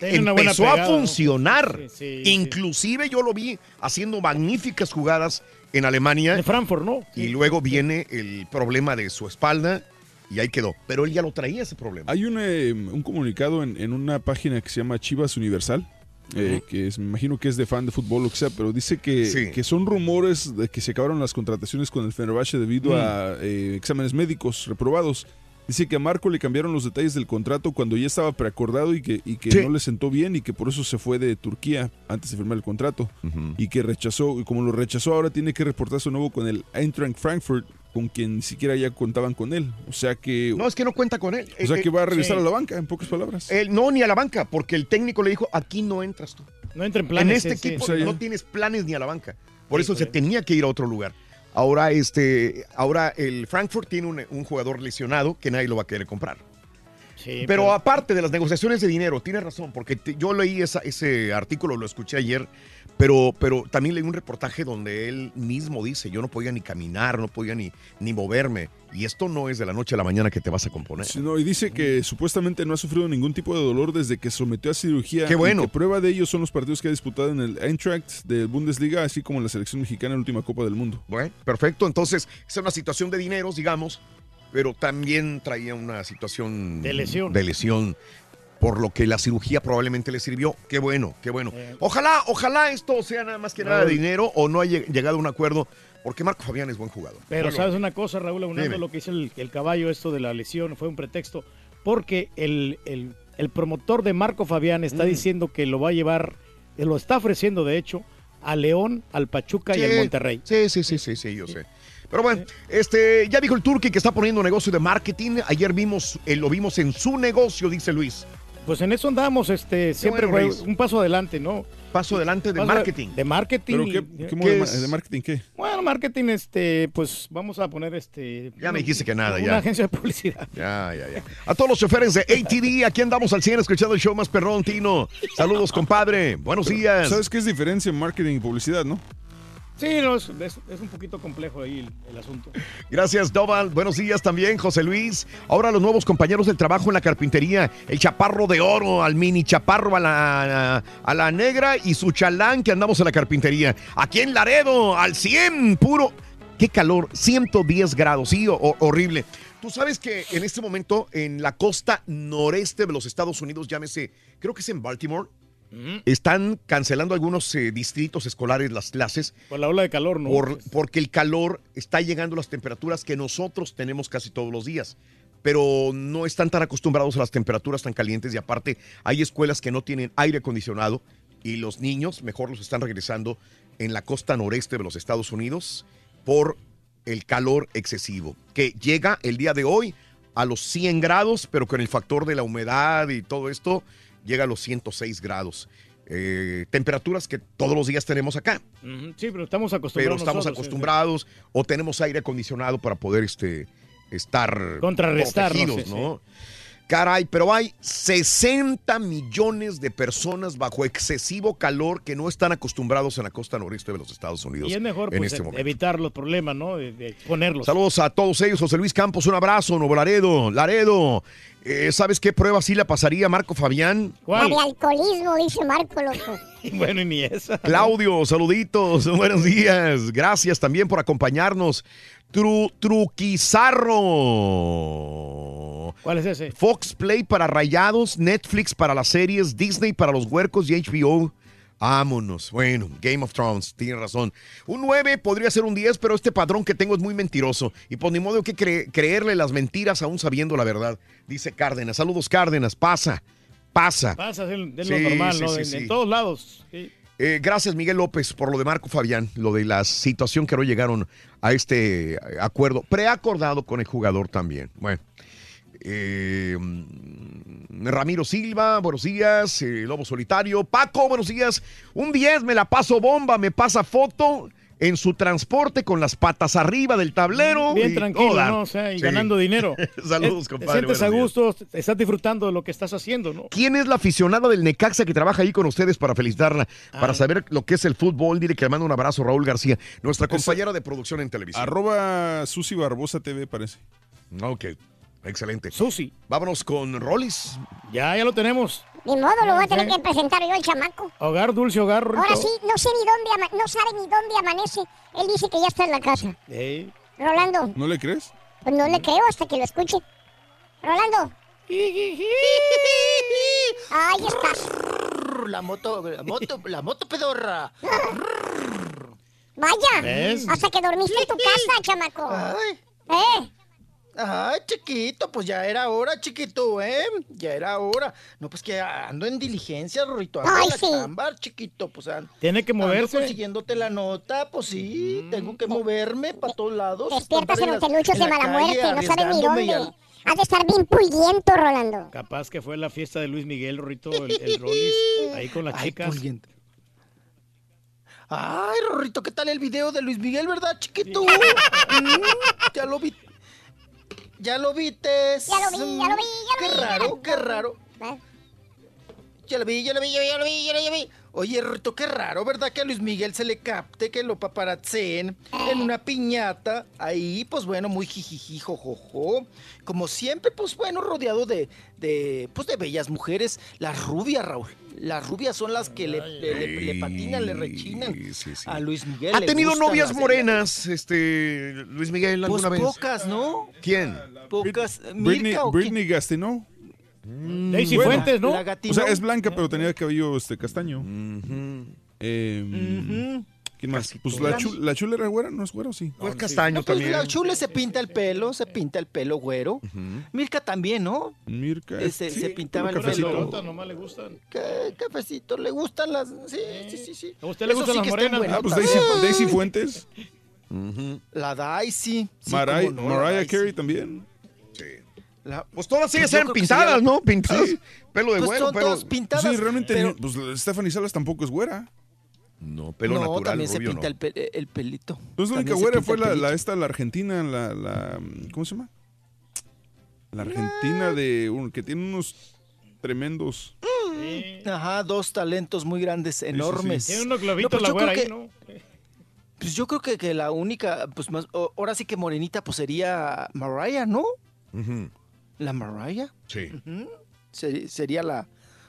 empezó a funcionar. Sí, sí, Inclusive yo lo vi haciendo magníficas jugadas en Alemania. En Frankfurt, ¿no? Y luego viene el problema de su espalda y ahí quedó. Pero él ya lo traía ese problema. Hay un, eh, un comunicado en, en una página que se llama Chivas Universal. Eh, que es- me imagino que es de fan de fútbol o que sea, pero dice que, Sí. que son rumores de que se acabaron las contrataciones con el Fenerbahce debido Mm. a eh, exámenes médicos reprobados. Dice que a Marco le cambiaron los detalles del contrato cuando ya estaba preacordado y que, y que Sí. no le sentó bien y que por eso se fue de Turquía antes de firmar el contrato. Y que rechazó, y como lo rechazó, ahora tiene que reportarse de nuevo con el Eintracht Frankfurt, con quien ni siquiera ya contaban con él. O sea que. No, es que no cuenta con él. O sea Eh, que va a eh, regresar sí. a la banca, en pocas palabras. Él, no, ni a la banca, porque el técnico le dijo, aquí no entras tú. No entra en En planes. este sí, sí. equipo O sea, ya- no tienes planes ni a la banca. Por Sí, eso se correcto. tenía que ir a otro lugar. Ahora, este, ahora el Frankfurt tiene un, un jugador lesionado que nadie lo va a querer comprar. Sí, pero, aparte de las negociaciones de dinero, tiene razón, porque te- yo leí esa- ese artículo, lo escuché ayer, pero, pero también leí un reportaje donde él mismo dice, yo no podía ni caminar, no podía ni, ni moverme. Y esto no es de la noche a la mañana que te vas a componer. Sí, no, y dice que supuestamente no ha sufrido ningún tipo de dolor desde que se sometió a cirugía. Qué bueno. Y que prueba de ello son los partidos que ha disputado en el Eintracht de Bundesliga, así como en la selección mexicana en la última Copa del Mundo. Bueno, perfecto. Entonces, es una situación de dineros, digamos, pero también traía una situación De lesión. de lesión, por lo que la cirugía probablemente le sirvió. Qué bueno, qué bueno. Eh. Ojalá, ojalá esto sea nada más que nada de dinero o no haya llegado a un acuerdo, porque Marco Fabián es buen jugador. Pero Bueno, sabes una cosa, Raúl, aunando lo que dice el, el caballo, esto de la lesión, fue un pretexto, porque el, el- el promotor de Marco Fabián está Mm. diciendo que lo va a llevar, eh, lo está ofreciendo de hecho, a León, al Pachuca y al Monterrey. Sí, sí, sí, sí, sí, yo sé. Pero bueno, este, ya dijo el Turqui que está poniendo negocio de marketing. Ayer vimos, eh, lo vimos en su negocio, dice Luis. Pues en eso andamos, este, siempre bueno, un paso adelante, ¿no? Paso adelante de Paso marketing. De marketing. ¿Pero y- qué, qué ¿qué modo de, ma- es? de marketing qué? Bueno, marketing, este, pues vamos a poner este. Ya me dijiste que nada, Una ya. agencia de publicidad. Ya, ya, ya. A todos los choferes de ATD, aquí andamos al 100 escuchando el show más perrón, Tino. Saludos, compadre. Buenos días. ¿Sabes qué es diferencia en marketing y publicidad, no? Sí, no, es, un poquito complejo ahí el, asunto. Gracias, Doval. Buenos días también, José Luis. Ahora los nuevos compañeros del trabajo en la carpintería. El chaparro de oro, al mini chaparro, a la, a la negra y su chalán que andamos en la carpintería. Aquí en Laredo, al 100, puro. Qué calor, 110 grados, sí, ho- horrible. Tú sabes que en este momento en la costa noreste de los Estados Unidos, llámese, creo que es en Baltimore, están cancelando algunos eh, distritos escolares las clases Por la ola de calor, ¿no? por- porque el calor está llegando a las temperaturas que nosotros tenemos casi todos los días. Pero no están tan acostumbrados a las temperaturas tan calientes y aparte hay escuelas que no tienen aire acondicionado y los niños mejor los están regresando en la costa noreste de los Estados Unidos por el calor excesivo, que llega el día de hoy a los 100 grados, pero con el factor de la humedad y todo esto llega a los 106 grados. Eh, temperaturas que todos los días tenemos acá Sí, pero estamos pero acostumbrados. estamos nosotros, sí, acostumbrados o tenemos aire acondicionado para poder este, estar Contrarrestar, ¿no? protegidos, Sí, ¿no? Caray, pero hay 60 millones de personas bajo excesivo calor que no están acostumbrados en la costa noreste de los Estados. Unidos Y es mejor en pues, este momento. evitar los problemas, ¿no? De, de ponerlos. Saludos a todos ellos, José Luis Campos, un abrazo, Nuevo Laredo, Laredo. Eh, ¿Sabes qué prueba sí la pasaría Marco Fabián? La de alcoholismo, dice Marco, loco. bueno, y ni esa. Claudio, saluditos, buenos días. Gracias también por acompañarnos. Tru, truquizarro. ¿Cuál es ese? Fox Play para rayados, Netflix para las series, Disney para los huercos y HBO. Vámonos. Bueno, Game of Thrones, tiene razón. Un 9 podría ser un 10, pero este padrón que tengo es muy mentiroso. Y por ni modo que cre- creerle las mentiras aún sabiendo la verdad. Dice Cárdenas. Saludos, Cárdenas. Pasa, pasa. Pasa, es, el- es Sí, lo normal, sí, ¿no? sí, en, todos lados. Eh, gracias, Miguel López, por lo de Marco Fabián, lo de la situación que no llegaron a este acuerdo, preacordado con el jugador también. Bueno. Eh, Ramiro Silva, buenos días. eh, Lobo Solitario. Paco, buenos días. Un 10, me la paso bomba, me pasa foto en su transporte con las patas arriba del tablero. Bien y tranquilo. ¿no? O sea, y Sí. ganando dinero. Saludos, Eh, compadre, Te sientes a gusto, estás disfrutando de lo que estás haciendo, ¿no? ¿Quién es la aficionada del Necaxa que trabaja ahí con ustedes para felicitarla? Para saber lo que es el fútbol, dile que le mando un abrazo Raúl García, nuestra compañera de producción en televisión. Arroba Susi Barbosa TV, parece. Ok, excelente. Susi. Vámonos con Rollis. Ya, ya lo tenemos. Ni modo, lo voy a tener Sí. que presentar yo al chamaco. Hogar, dulce hogar, Ahora Rorrito. sí, no sé ni dónde, ama- no sabe ni dónde amanece. Él dice que ya está en la casa. Ey. Rolando, ¿No le crees? pues no le creo hasta que lo escuche. Rolando. Ahí estás. La moto, la moto, la moto pedorra. Vaya. ¿Ves? Hasta que dormiste en tu casa, chamaco. ¿Eh? Ay, chiquito, pues ya era hora, chiquito, ¿eh? Ya era hora. No, pues que ando en diligencia, Rorrito. Ando Ay, en la sí. chamba, chiquito, pues ando Tiene que moverse. consiguiéndote la nota, pues sí, tengo que moverme para todos lados. Despiertas en en de la mala muerte, no sabes ni dónde. al- Has de estar bien pulguiento, Rolando. Capaz que fue la fiesta de Luis Miguel, Rorrito, el, el Rollis, ahí con las Ay, chicas. pulguiente. Ay, Rorrito, ¿qué tal el video de Luis Miguel, verdad, chiquito? Mm, ya lo vi. Ya lo viste. Ya lo vi, ya lo vi, ya lo Qué vi. raro, qué raro. Lo vi, ya lo vi, ya lo vi, ya lo vi, ya lo vi. Oye, Rorrito, qué raro, ¿verdad? Que a Luis Miguel se le capte, que lo paparazzeen en una piñata. Ahí, pues bueno, muy jijiji, jojojo. Como siempre, pues bueno, rodeado de, de, pues de bellas mujeres. Las rubias, Raúl. Las rubias son las que le, le- le- le patinan, le rechinan a Luis Miguel. ¿Ha tenido novias morenas, este, Luis Miguel, Pues alguna vez? pocas, ¿no? ¿Quién? Pocas. Britney, Mirka o quién? Gastineau. Daisy Fuentes, ¿no? La O sea, es blanca, pero tenía cabello este castaño. Eh, Ujú. ¿Quién más? Pues la, chu- la chula era güera, ¿no es güera o sí? Pues castaño No, pues también. la Chule se pinta el pelo, se pinta el pelo güero. Mirka también, ¿no? Mirka. Este, sí, se pintaba el cafecito. pelo. nomás le gustan. ¿Qué cafecito? ¿Le gustan las...? Sí, sí, sí, sí. ¿A usted le Eso gustan sí las que estén morenas? Ah, pues. Daisy, Daisy Fuentes. La Daisy. sí, Mariah, cómo no, la Mariah Daisy. Carey también. La- Pues todas ellas Pues eran pintadas, sí, ¿no? Pintadas. Pelo de Pues güero, son pero... todas pintadas. sí, realmente, pero- pues Stephanie Salas tampoco es güera. No, pelo no, natural, también se pinta no. el, pe- el pelito. Entonces la única güera fue la, esta, la argentina, la, la, ¿cómo se llama? La argentina de un, que tiene unos tremendos. Ajá, dos talentos muy grandes, enormes. Tiene unos No, pues la güera ahí, que- ¿no? Pues yo creo que, que la única, pues más, o- ahora sí que morenita, pues sería Mariah, ¿no? Ujú. La Mariah. Sí. Sería la,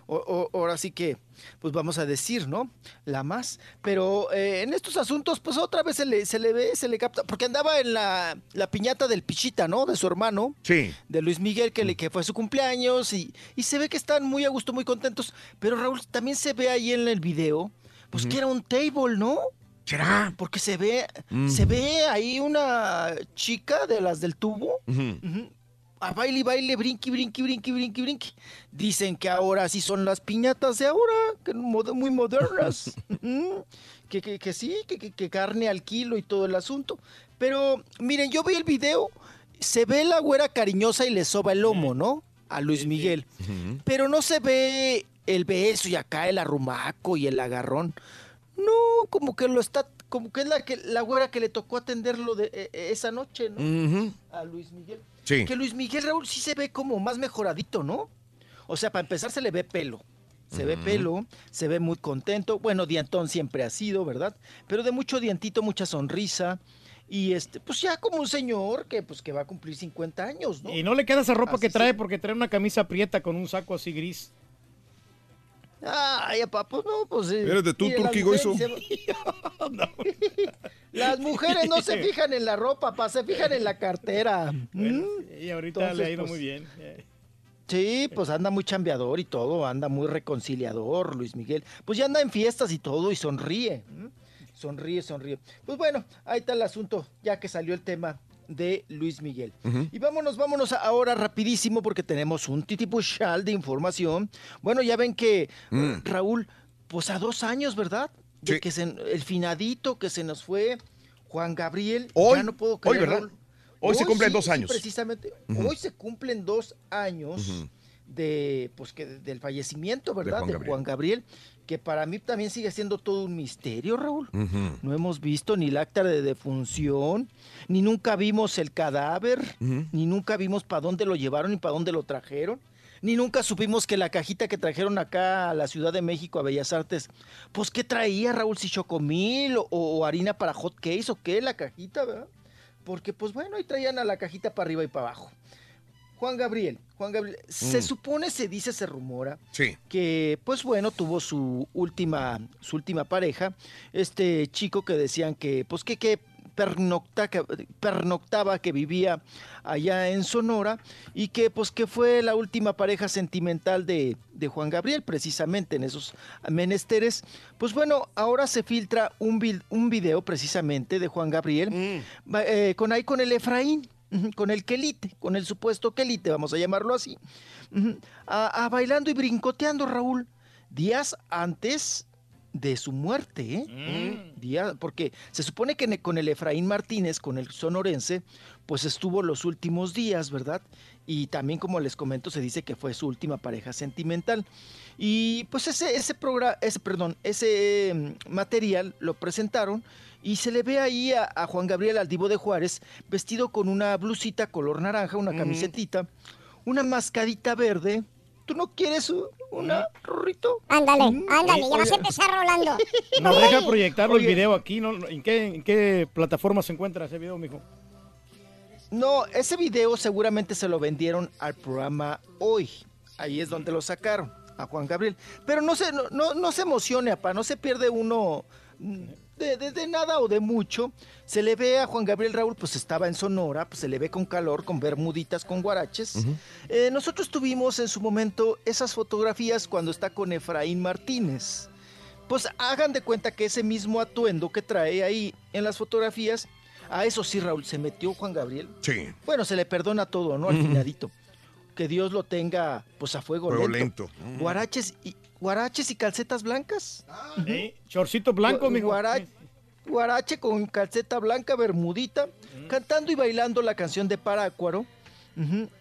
o- o- ahora sí que, pues vamos a decir, ¿no? La más. Pero eh, en estos asuntos, pues otra vez se le, se le ve, se le capta, porque andaba en la, la piñata del Pichita, ¿no? De su hermano. Sí. De Luis Miguel, que, le, que fue su cumpleaños, y, y se ve que están muy a gusto, muy contentos. Pero Raúl, también se ve ahí en el video, pues que era un table, ¿no? ¿Será? Porque se ve, Mm. se ve ahí una chica de las del tubo. Ujú. Ujú. A baile, y baile, brinqui, brinqui, brinqui, brinqui, brinqui. Dicen que ahora sí son las piñatas de ahora, que muy modernas. Que, que, que sí, que, que- que carne al kilo y todo el asunto. Pero miren, yo vi el video, se ve la güera cariñosa y le soba el lomo, ¿no? A Luis Miguel. Pero no se ve el beso y acá el arrumaco y el agarrón. No, como que lo está, como que es la, que, la güera que le tocó atenderlo de, eh, eh, esa noche, ¿no? A Luis Miguel. Sí. Que Luis Miguel Raúl sí se ve como más mejoradito, ¿no? O sea, para empezar se le ve pelo. Se ve pelo, se ve muy contento. Bueno, dientón siempre ha sido, ¿verdad? Pero de mucho dientito, mucha sonrisa. Y este, pues ya como un señor que pues que va a cumplir 50 años, ¿no? Y no le queda esa ropa Así que trae porque trae una camisa prieta con un saco así gris. Ay, papá, pues no, pues. eh, Espérate, tú, mire, las Turqui mujeres Goizo. se- Las mujeres no se fijan en la ropa, pa, se fijan en la cartera. ¿Mm? Y ahorita Entonces, le ha ido pues, muy bien. Sí, pues anda muy chambeador y todo, anda muy reconciliador, Luis Miguel. Pues ya anda en fiestas y todo y sonríe. Sonríe, sonríe. Pues bueno, ahí está el asunto, ya que salió el tema de Luis Miguel. Y vámonos, vámonos ahora rapidísimo porque tenemos un titipuchal de información. Bueno, ya ven que Mm. Raúl, pues a dos años, ¿verdad? De Sí. que se- el finadito que se nos fue, Juan Gabriel. Hoy, ya no puedo hoy, creer, ¿verdad? Raúl. Hoy se cumplen sí, dos sí, años. precisamente. Hoy se cumplen dos años. De, pues que del fallecimiento, ¿verdad? Juan De. Juan Gabriel, que para mí también sigue siendo todo un misterio, Raúl. No hemos visto ni el acta de defunción, ni nunca vimos el cadáver, ni nunca vimos para dónde lo llevaron ni para dónde lo trajeron. Ni nunca supimos que la cajita que trajeron acá a la Ciudad de México, a Bellas Artes, pues ¿qué traía Raúl? Si chocomil o, o harina para hot cakes o qué, la cajita, ¿verdad? Porque pues bueno, ahí traían a la cajita para arriba y para abajo. Juan Gabriel, Juan Gabriel, se Mm. supone, se dice, se rumora, Sí. que pues bueno tuvo su última su última pareja este chico que decían que pues que, que pernocta- que pernoctaba que vivía allá en Sonora y que pues que fue la última pareja sentimental de, de Juan Gabriel precisamente en esos menesteres pues bueno ahora se filtra un, un video precisamente de Juan Gabriel Mm. eh, con ahí con el Efraín con el quelite, con el supuesto quelite, vamos a llamarlo así, a, a bailando y brincoteando, Raúl, días antes de su muerte, ¿eh? Día- porque se supone que con el Efraín Martínez, con el sonorense, pues estuvo los últimos días, ¿verdad? Y también, como les comento, se dice que fue su última pareja sentimental. Y pues ese, ese programa, ese, perdón, ese mm, material lo presentaron y se le ve ahí a, a Juan Gabriel Aldivo de Juárez vestido con una blusita color naranja, una camisetita, una mascarita verde. ¿Tú no quieres una, Rorrito? Ándale, Mm. ándale, ya vas a empezar, Rolando. Nos deja proyectarlo Oye. el video aquí, ¿no? ¿En qué, ¿En qué plataforma se encuentra ese video, mijo? No, ese video seguramente se lo vendieron al programa hoy. Ahí es donde lo sacaron, a Juan Gabriel. Pero no se, no, no, no se emocione, apá, no se pierde uno de, de- de nada o de mucho. Se le ve a Juan Gabriel Raúl, pues estaba en Sonora, pues se le ve con calor, con bermuditas, con guaraches. Eh, nosotros tuvimos en su momento esas fotografías cuando está con Efraín Martínez. Pues hagan de cuenta que ese mismo atuendo que trae ahí en las fotografías, a eso sí, Raúl, se metió Juan Gabriel. Sí. Bueno, se le perdona todo, ¿no? Al finadito. Que Dios lo tenga, pues, a fuego, Fuego lento. lento. Guaraches y, guaraches y calcetas blancas. ¿Eh? Chorcito blanco, Gu- mijo. guara- Guarache con calceta blanca, bermudita, cantando y bailando la canción de Parácuaro.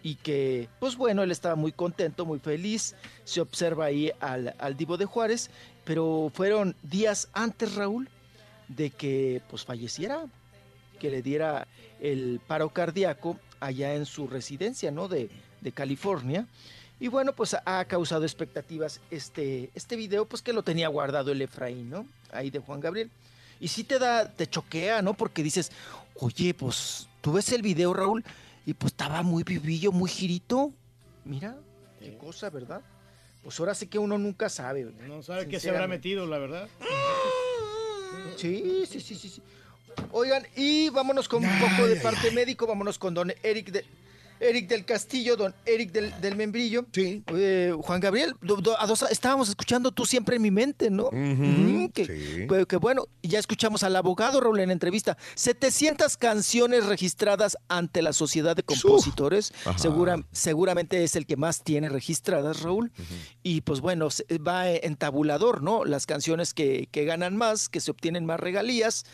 Y que, pues bueno, él estaba muy contento, muy feliz. Se observa ahí al, al Divo de Juárez, pero fueron días antes, Raúl, de que pues falleciera, que le diera el paro cardíaco allá en su residencia, ¿no? De, de California. Y bueno, pues ha causado expectativas este, este video, pues que lo tenía guardado el Efraín, ¿no? Ahí de Juan Gabriel. Y sí te da, te choquea, ¿no? Porque dices, oye, pues tú ves el video, Raúl, y pues estaba muy vivillo, muy girito. Mira, qué cosa, ¿verdad? Pues ahora sí que uno nunca sabe. No sabe qué se habrá metido, la verdad. Sí, sí, sí, sí, sí. Oigan, y vámonos con un poco de parte médico, vámonos con don Eric de, Eric del Castillo, don Eric del, del Membrillo. Sí. Juan Gabriel, do- do- a dos- estábamos escuchando tú siempre en mi mente, ¿no? Ujú, que, que- que bueno, ya escuchamos al abogado Raúl en entrevista. 700 canciones registradas ante la Sociedad de Compositores. Segura- seguramente es el que más tiene registradas, Raúl. Y pues bueno, va en tabulador, ¿no? Las canciones que, que ganan más, que se obtienen más regalías.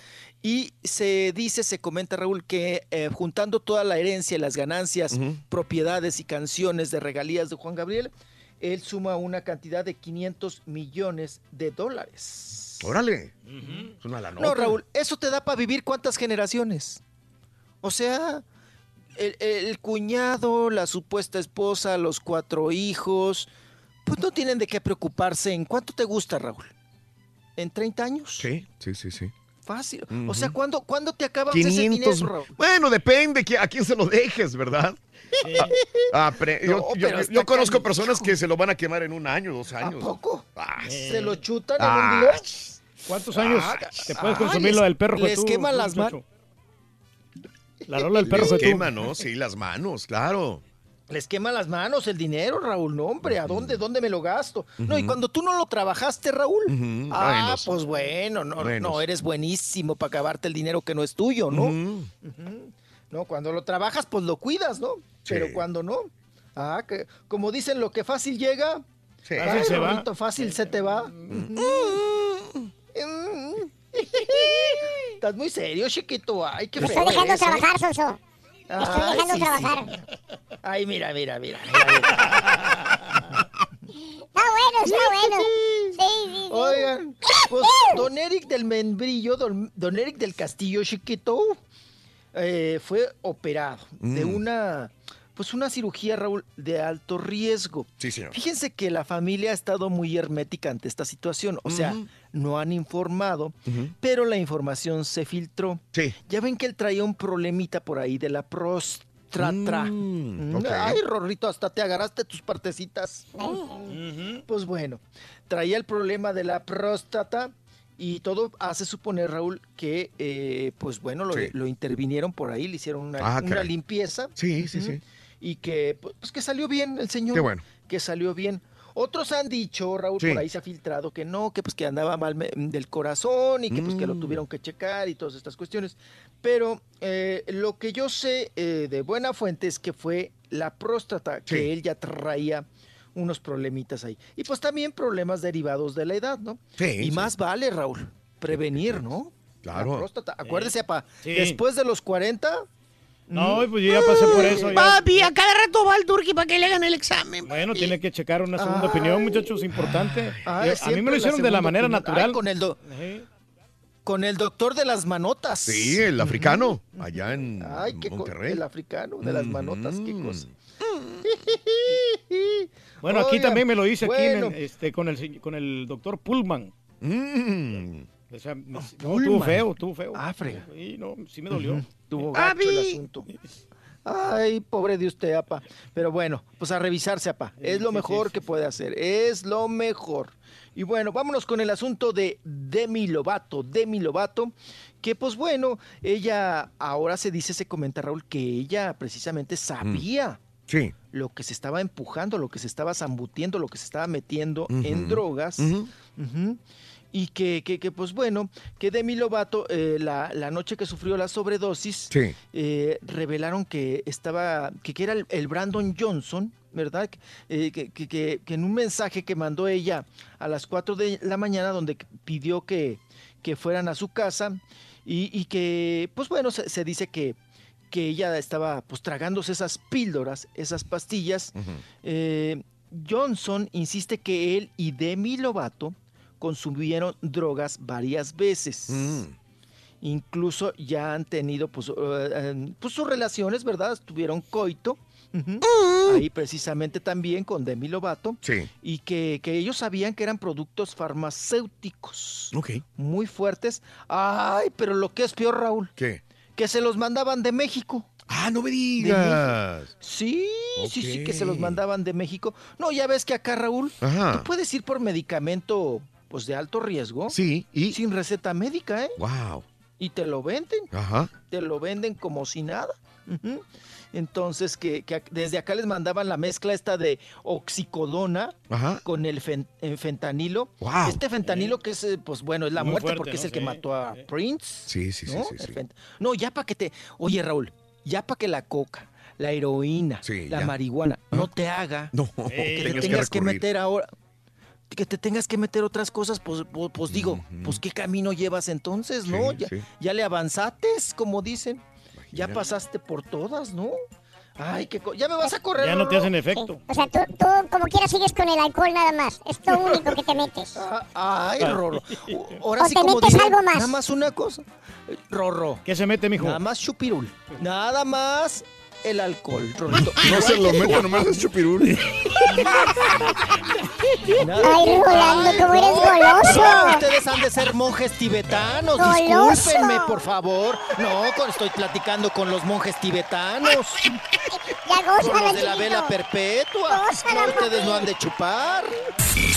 Y se dice, se comenta, Raúl, que eh, juntando toda la herencia y las ganancias, propiedades y canciones de regalías de Juan Gabriel, él suma una cantidad de 500 millones de dólares. Órale. Es una la No, Raúl, eso te da para vivir cuántas generaciones. O sea, el, el cuñado, la supuesta esposa, los cuatro hijos, pues no tienen de qué preocuparse. ¿En cuánto te gusta, Raúl? ¿En 30 años? Sí, sí, sí, sí. Fácil. O sea, ¿cuándo, ¿cuándo te acabas ese 500. dinero, Raúl? Bueno, depende que- a quién se lo dejes, ¿verdad? Ah, ah, pre- yo, No, yo- pero yo está conozco personas que se lo van a quemar en un año, dos años. poco? Ah, ¿Se lo chutan en Ah, un día? ¿Cuántos años Ah, te puedes ah, consumir lo del perro les Fetú, queman las manos. La rola del perro Les quema, ¿no? Sí, las manos, claro. Les quema las manos el dinero, Raúl. No, hombre, ¿a dónde, dónde me lo gasto? No, y cuando tú no lo trabajaste, Raúl. Ah, pues bueno, no, no, eres buenísimo para acabarte el dinero que no es tuyo, ¿no? No, cuando lo trabajas, pues lo cuidas, ¿no? Pero cuando no. Ah, que como dicen, lo que fácil llega. Sí. Ay, Fácil se va. Fácil se te va. Estás muy serio, chiquito. Ay, qué Me feo está dejando eres, ¿eh? trabajar, Sonso. Estoy Ay, dejando sí, sí. trabajar. Ay, mira, mira, mira. Está bueno, está bueno. Sí, sí, sí. Oigan, pues don Eric del Membrillo, don, don Eric del Castillo Chiquito, eh, fue operado de Mm. una, pues una cirugía, Raúl, de alto riesgo. Sí, señor. Fíjense que la familia ha estado muy hermética ante esta situación, o sea. No han informado, pero la información se filtró. Sí. Ya ven que él traía un problemita por ahí de la próstata. Mm. Ay, Rorrito, hasta te agarraste tus partecitas. Pues bueno, traía el problema de la próstata y todo hace suponer, Raúl, que, eh, pues bueno, lo, Sí. lo intervinieron por ahí, le hicieron una, Ah, una limpieza. Sí, sí, sí. Y que, pues que salió bien el señor. Qué bueno. Que salió bien. Otros han dicho, Raúl, Sí. por ahí se ha filtrado que no, que pues que andaba mal del corazón y que pues que lo Mm. tuvieron que checar y todas estas cuestiones. Pero eh, lo que yo sé eh, de buena fuente es que fue la próstata, que él ya traía unos problemitas ahí. Y pues también problemas derivados de la edad, ¿no? Sí, y sí. más vale, Raúl, prevenir, ¿no? Claro. La próstata. Acuérdese, pa, Sí. después de los 40... No, pues yo ya pasé por eso. ya. Papi, a cada rato va al turqui para que le hagan el examen. Bueno, tiene que checar una segunda Ay. opinión, muchachos, importante. Ay, Yo- a mí me lo la hicieron de la manera opinión. natural. Ay, con el do- Con el doctor de las manotas. Sí, el africano, allá en Ay, qué Monterrey. el africano de las manotas, qué Mm. cosa. Bueno, aquí también me lo hice aquí en bueno. el- este, con, el, con el doctor Pullman. Mm. O sea, me- no, Pullman. estuvo feo, estuvo feo. Ah, frega. Sí, no, sí me dolió. Tuvo gacho el asunto. Ay, pobre de usted, apa. Pero bueno, pues a revisarse, apa. Es lo mejor que puede hacer. Es lo mejor. Y bueno, vámonos con el asunto de Demi Lovato. Demi Lovato, que pues bueno, ella ahora se dice, se comenta Raúl, que ella precisamente sabía Sí. lo que se estaba empujando, lo que se estaba zambutiendo, lo que se estaba metiendo en drogas. Y que, que, que, pues bueno, que Demi Lovato, eh, la, la noche que sufrió la sobredosis, Sí. eh, revelaron que estaba, que, que era el, el Brandon Johnson, ¿verdad? Eh, que, que- que- en un mensaje que mandó ella a las 4 de la mañana, donde pidió que, que fueran a su casa, y, y que, pues bueno, se, se dice que, que ella estaba pues tragándose esas píldoras, esas pastillas. Eh, Johnson insiste que él y Demi Lovato consumieron drogas varias veces. Mm. Incluso ya han tenido pues, eh, pues sus relaciones, ¿verdad? Tuvieron coito. ujú, Ahí precisamente también con Demi Lovato. Sí. Y que, que ellos sabían que eran productos farmacéuticos Ok. muy fuertes. Ay, pero lo que es peor, Raúl, ¿Qué? que se los mandaban de México. Ah, no me digas. Sí, sí, sí, que se los mandaban de México. No, ya ves que acá, Raúl, Ajá. tú puedes ir por medicamento pues de alto riesgo. Sí, y. Sin receta médica, ¿eh? Wow. Y te lo venden. Ajá. Te lo venden como si nada. Entonces, que, desde acá les mandaban la mezcla esta de oxicodona Ajá. con el fen- fentanilo. Wow. Este fentanilo que es, eh, pues bueno, es la Muy muerte fuerte, porque es el que mató a Prince. Sí, sí, sí, ¿no? sí, fent- No, ya para que te... Oye, Raúl, ya para que la coca, la heroína, Sí, la ya. marihuana no te haga No, que te tengas que tengas que, recurrir. meter ahora que te tengas que meter otras cosas, pues, pues, pues digo, pues qué camino llevas entonces, ¿no? Sí, ya, sí. ya le avanzates, como dicen. Ya pasaste por todas, ¿no? Ay, qué co- ya me vas a correr. Ya no te hacen efecto. O sea, tú, tú como quieras sigues con el alcohol nada más. Es lo único que te metes. Ah, Ay, Rorro. Ahora O sí te como metes algo más. Nada más una cosa. Rorro. ¿Qué se mete, mijo? Nada más chupirul. Nada más el alcohol, Rorrito. No se lo mete nomás es chupirul. Ay, Rolando, cómo eres goloso. No, ustedes han de ser monjes tibetanos. Goloso. Discúlpenme, por favor. No, estoy platicando con los monjes tibetanos. Ya Con gózala, los de la vela perpetua. Gózala, No, ustedes no han de chupar.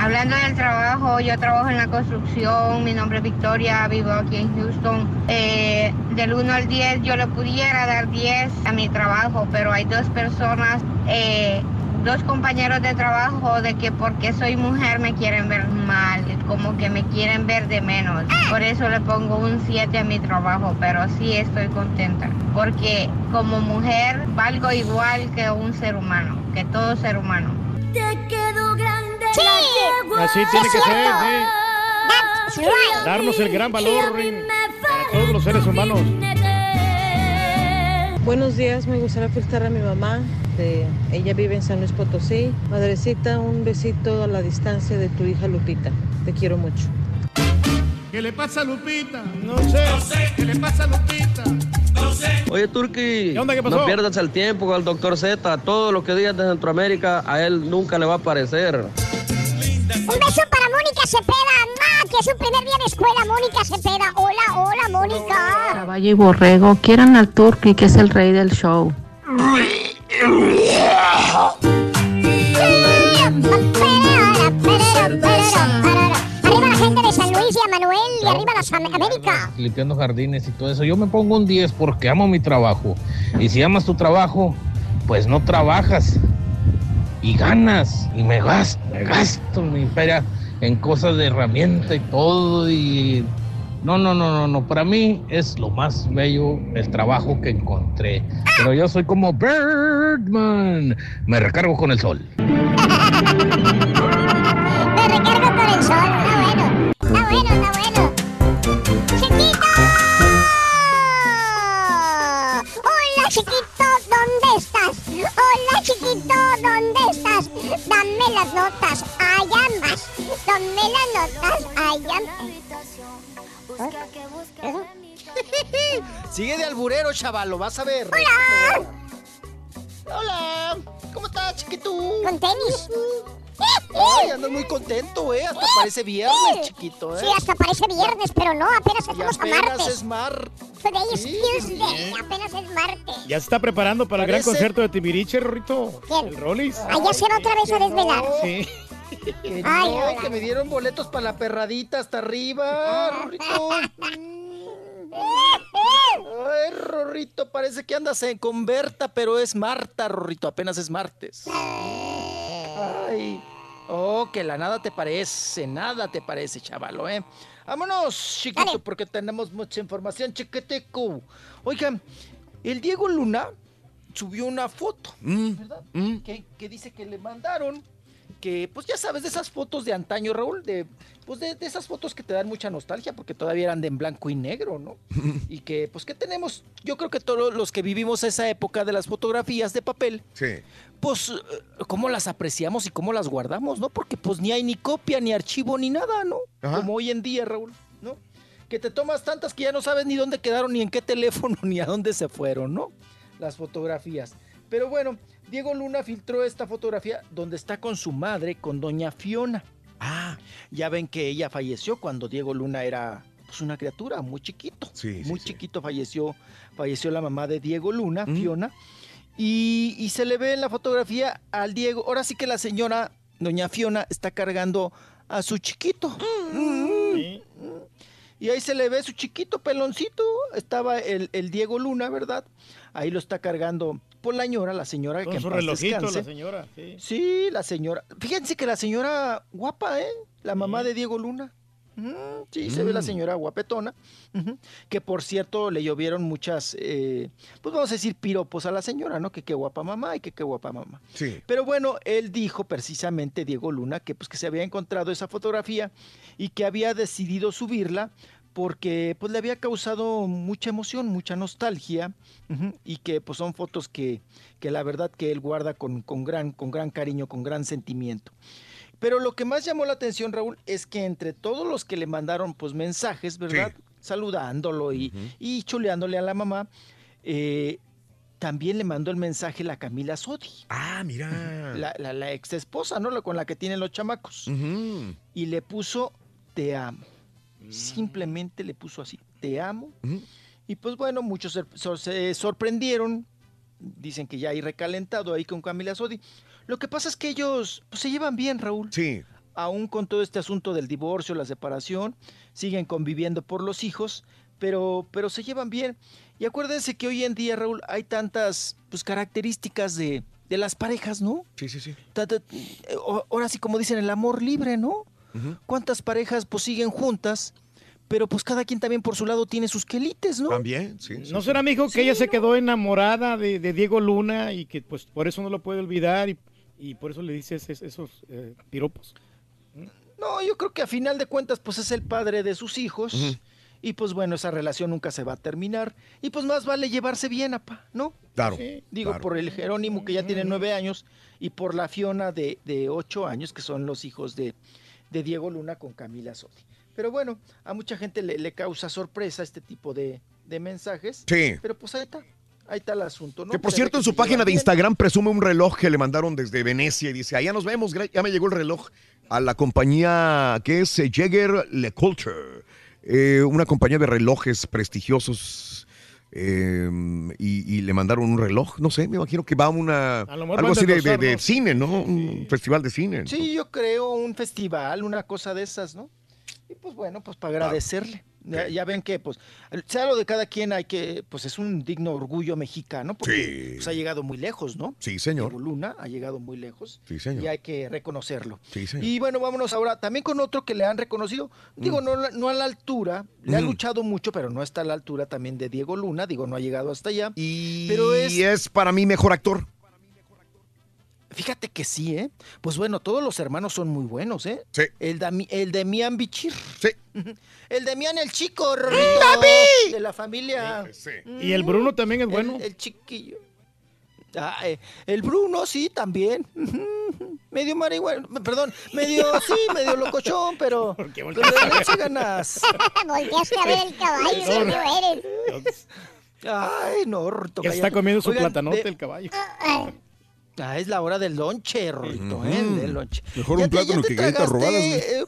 Hablando del trabajo, yo trabajo en la construcción, mi nombre es Victoria, vivo aquí en Houston. Eh, del 1 al 10 yo le pudiera dar 10 a mi trabajo, pero hay dos personas, eh, dos compañeros de trabajo de que porque soy mujer me quieren ver mal, como que me quieren ver de menos. Por eso le pongo un 7 a mi trabajo, pero sí estoy contenta, porque como mujer valgo igual que un ser humano, que todo ser humano. Sí. Así tiene que ser, sí. That's right. Darnos el gran valor para todos los seres humanos. Buenos días, me gustaría felicitar a mi mamá. de- ella vive en San Luis Potosí. Madrecita, un besito a la distancia de tu hija Lupita. Te quiero mucho. ¿Qué le pasa a Lupita? No sé. ¿Qué le pasa a Lupita? Oye, Turki, ¿Qué onda? ¿Qué pasó? no pierdas el tiempo con el doctor Z. Todo lo que digas de Centroamérica, a él nunca le va a parecer. Un beso para Mónica Cepeda. ¡Ma! Que es su primer día de escuela, Mónica Cepeda. Hola, hola, Mónica. Caballo y borrego, quieran al Turqui, que es el rey del show. De y a Manuel y arriba las Am- América. limpiando jardines y todo eso. Yo me pongo un 10 porque amo mi trabajo. Y si amas tu trabajo, pues no trabajas y ganas. Y me gasto, me gasto mi feria en cosas de herramienta y todo. Y no, no, no, no, no. Para mí es lo más bello el trabajo que encontré. Pero yo soy como Birdman. Me recargo con el sol. Me recargo con el sol. Bueno. Está bueno. ¡Chiquito! Hola, chiquito, ¿dónde estás? Hola, chiquito, ¿dónde estás? Dame las notas, allá más. Dame las notas, allá Sigue de alburero, chaval, lo vas a ver. ¡Hola! Hola, ¿cómo estás, chiquito? Con tenis. Ay, andas muy contento, eh. Hasta parece viernes, chiquito, eh. Sí, hasta parece viernes, pero no, apenas Y estamos a apenas martes. es mar. Today is Sí, Tuesday, apenas es martes. Ya se está preparando para el gran concierto de Timbiriche, Rorrito. ¿Quién? El Rollis. Allá se va otra vez a desvelar. Sí. Que Ay, no, hola. que me dieron boletos para la perradita hasta arriba, Rorrito. Ay, Rorrito, parece que andas en converta, pero es Marta, Rorrito, apenas es martes. Ay. Oh, que la nada te parece, nada te parece, chavalo, ¿eh? Vámonos, chiquito, porque tenemos mucha información, chiquiteco. Oigan, el Diego Luna subió una foto, ¿verdad? Que, que dice que le mandaron que, pues ya sabes, de esas fotos de antaño, Raúl, de, pues de, de esas fotos que te dan mucha nostalgia, porque todavía eran de en blanco y negro, ¿no? y que, pues que tenemos, yo creo que todos los que vivimos esa época de las fotografías de papel, Sí. Pues, eh, cómo las apreciamos y cómo las guardamos, ¿no? Porque pues ni hay ni copia, ni archivo, ni nada, ¿no? Como hoy en día, Raúl, ¿no? Que te tomas tantas que ya no sabes ni dónde quedaron, ni en qué teléfono, ni a dónde se fueron, ¿no? Las fotografías. Pero bueno, Diego Luna filtró esta fotografía donde está con su madre, con doña Fiona. Ah, ya ven que ella falleció cuando Diego Luna era pues, una criatura muy chiquito. Sí, sí, muy sí. chiquito falleció, falleció la mamá de Diego Luna, Fiona. Y, y se le ve en la fotografía al Diego. Ahora sí que la señora, doña Fiona, está cargando a su chiquito. Mm. Y ahí se le ve su chiquito peloncito. Estaba el, el Diego Luna, ¿verdad? Ahí lo está cargando por la señora, la señora Con que su relojito, descanse. la señora. Sí. Sí, la señora. Fíjense que la señora guapa, ¿eh? La mamá de Diego Luna. Sí, se ve la Mm. señora guapetona. Que por cierto le llovieron muchas, eh, pues vamos a decir piropos a la señora, ¿no? Que qué guapa mamá y que qué guapa mamá. Sí. Pero bueno, él dijo precisamente, Diego Luna, que pues que se había encontrado esa fotografía y que había decidido subirla porque pues le había causado mucha emoción, mucha nostalgia y que pues son fotos que, que la verdad que él guarda con, con gran, con gran cariño, con gran sentimiento. Pero lo que más llamó la atención, Raúl, es que entre todos los que le mandaron pues mensajes, ¿verdad? Saludándolo y, y chuleándole a la mamá, eh, también le mandó el mensaje la Camila Sodi. Ah, mira. La, la, la ex esposa, ¿no? La con la que tienen los chamacos. Y le puso te amo. Simplemente le puso así, te amo. Y pues bueno, muchos se sorprendieron. Dicen que ya hay recalentado ahí con Camila Sodi. Lo que pasa es que ellos pues, se llevan bien, Raúl. Sí. Aún con todo este asunto del divorcio, la separación, siguen conviviendo por los hijos, pero, pero se llevan bien. Y acuérdense que hoy en día, Raúl, hay tantas pues, características de, de las parejas, ¿no? Sí, sí, sí. Tanta- eh, o- ahora sí, como dicen, el amor libre, ¿no? ¿Cuántas parejas pues siguen juntas? Pero pues cada quien también por su lado tiene sus quelites, ¿no? También, sí. sí, ¿No será, mijo, que ella se quedó enamorada de, de Diego Luna y que pues por eso no lo puede olvidar y, y por eso le dices es- esos eh, piropos? No, yo creo que a final de cuentas pues es el padre de sus hijos y pues bueno, esa relación nunca se va a terminar y pues más vale llevarse bien, apa, ¿no? Claro, Sí, Digo, claro. por el Jerónimo que ya tiene nueve años y por la Fiona de, de ocho años que son los hijos de, de Diego Luna con Camila Sodi. Pero bueno, a mucha gente le, le causa sorpresa este tipo de, de mensajes. Sí. Pero pues ahí está, ahí está el asunto, ¿no? Que por cierto, en su página de. Instagram presume un reloj que le mandaron desde Venecia y dice, allá nos vemos, ya me llegó el reloj. a la compañía que es eh, Jäger LeCoultre, eh, una compañía de relojes prestigiosos. eh, y, y le mandaron un reloj, no sé, me imagino que va a una A algo así de de, cine, ¿no? Un festival de cine. Sí, yo creo un festival, una cosa de esas, ¿no? Y pues bueno, pues para agradecerle. Ya, ya ven que, pues, sea lo de cada quien, hay que, pues es un digno orgullo mexicano, porque Sí. pues, ha llegado muy lejos, ¿no? Sí, señor. Diego Luna ha llegado muy lejos. Sí, señor. Y hay que reconocerlo. Sí, señor. Y bueno, vámonos ahora también con otro que le han reconocido, digo, no, la- no a la altura, le ha Mm. luchado mucho, pero no está a la altura también de Diego Luna, digo, no ha llegado hasta allá. Y pero es, es para mí mejor actor. Fíjate que sí, ¿eh? Pues bueno, todos los hermanos son muy buenos, ¿eh? Sí. El, Dami- el Demian Bichir. Sí. El Demian el chico, ¡David! de la familia. Y el Bruno también es bueno. El, el chiquillo. Ah, eh, el Bruno, sí, también. medio marihuana, perdón, medio, sí, medio locochón, pero, pero le echa ganas. Volteaste a ver el caballo, Sorry. no eres. Ay, no, está comiendo su Oigan, platanote de- el caballo. Ah, es la hora del lonche, Rorrito, ¿eh? Del lonche. Mejor Ya un plátano que galletas robadas, eh,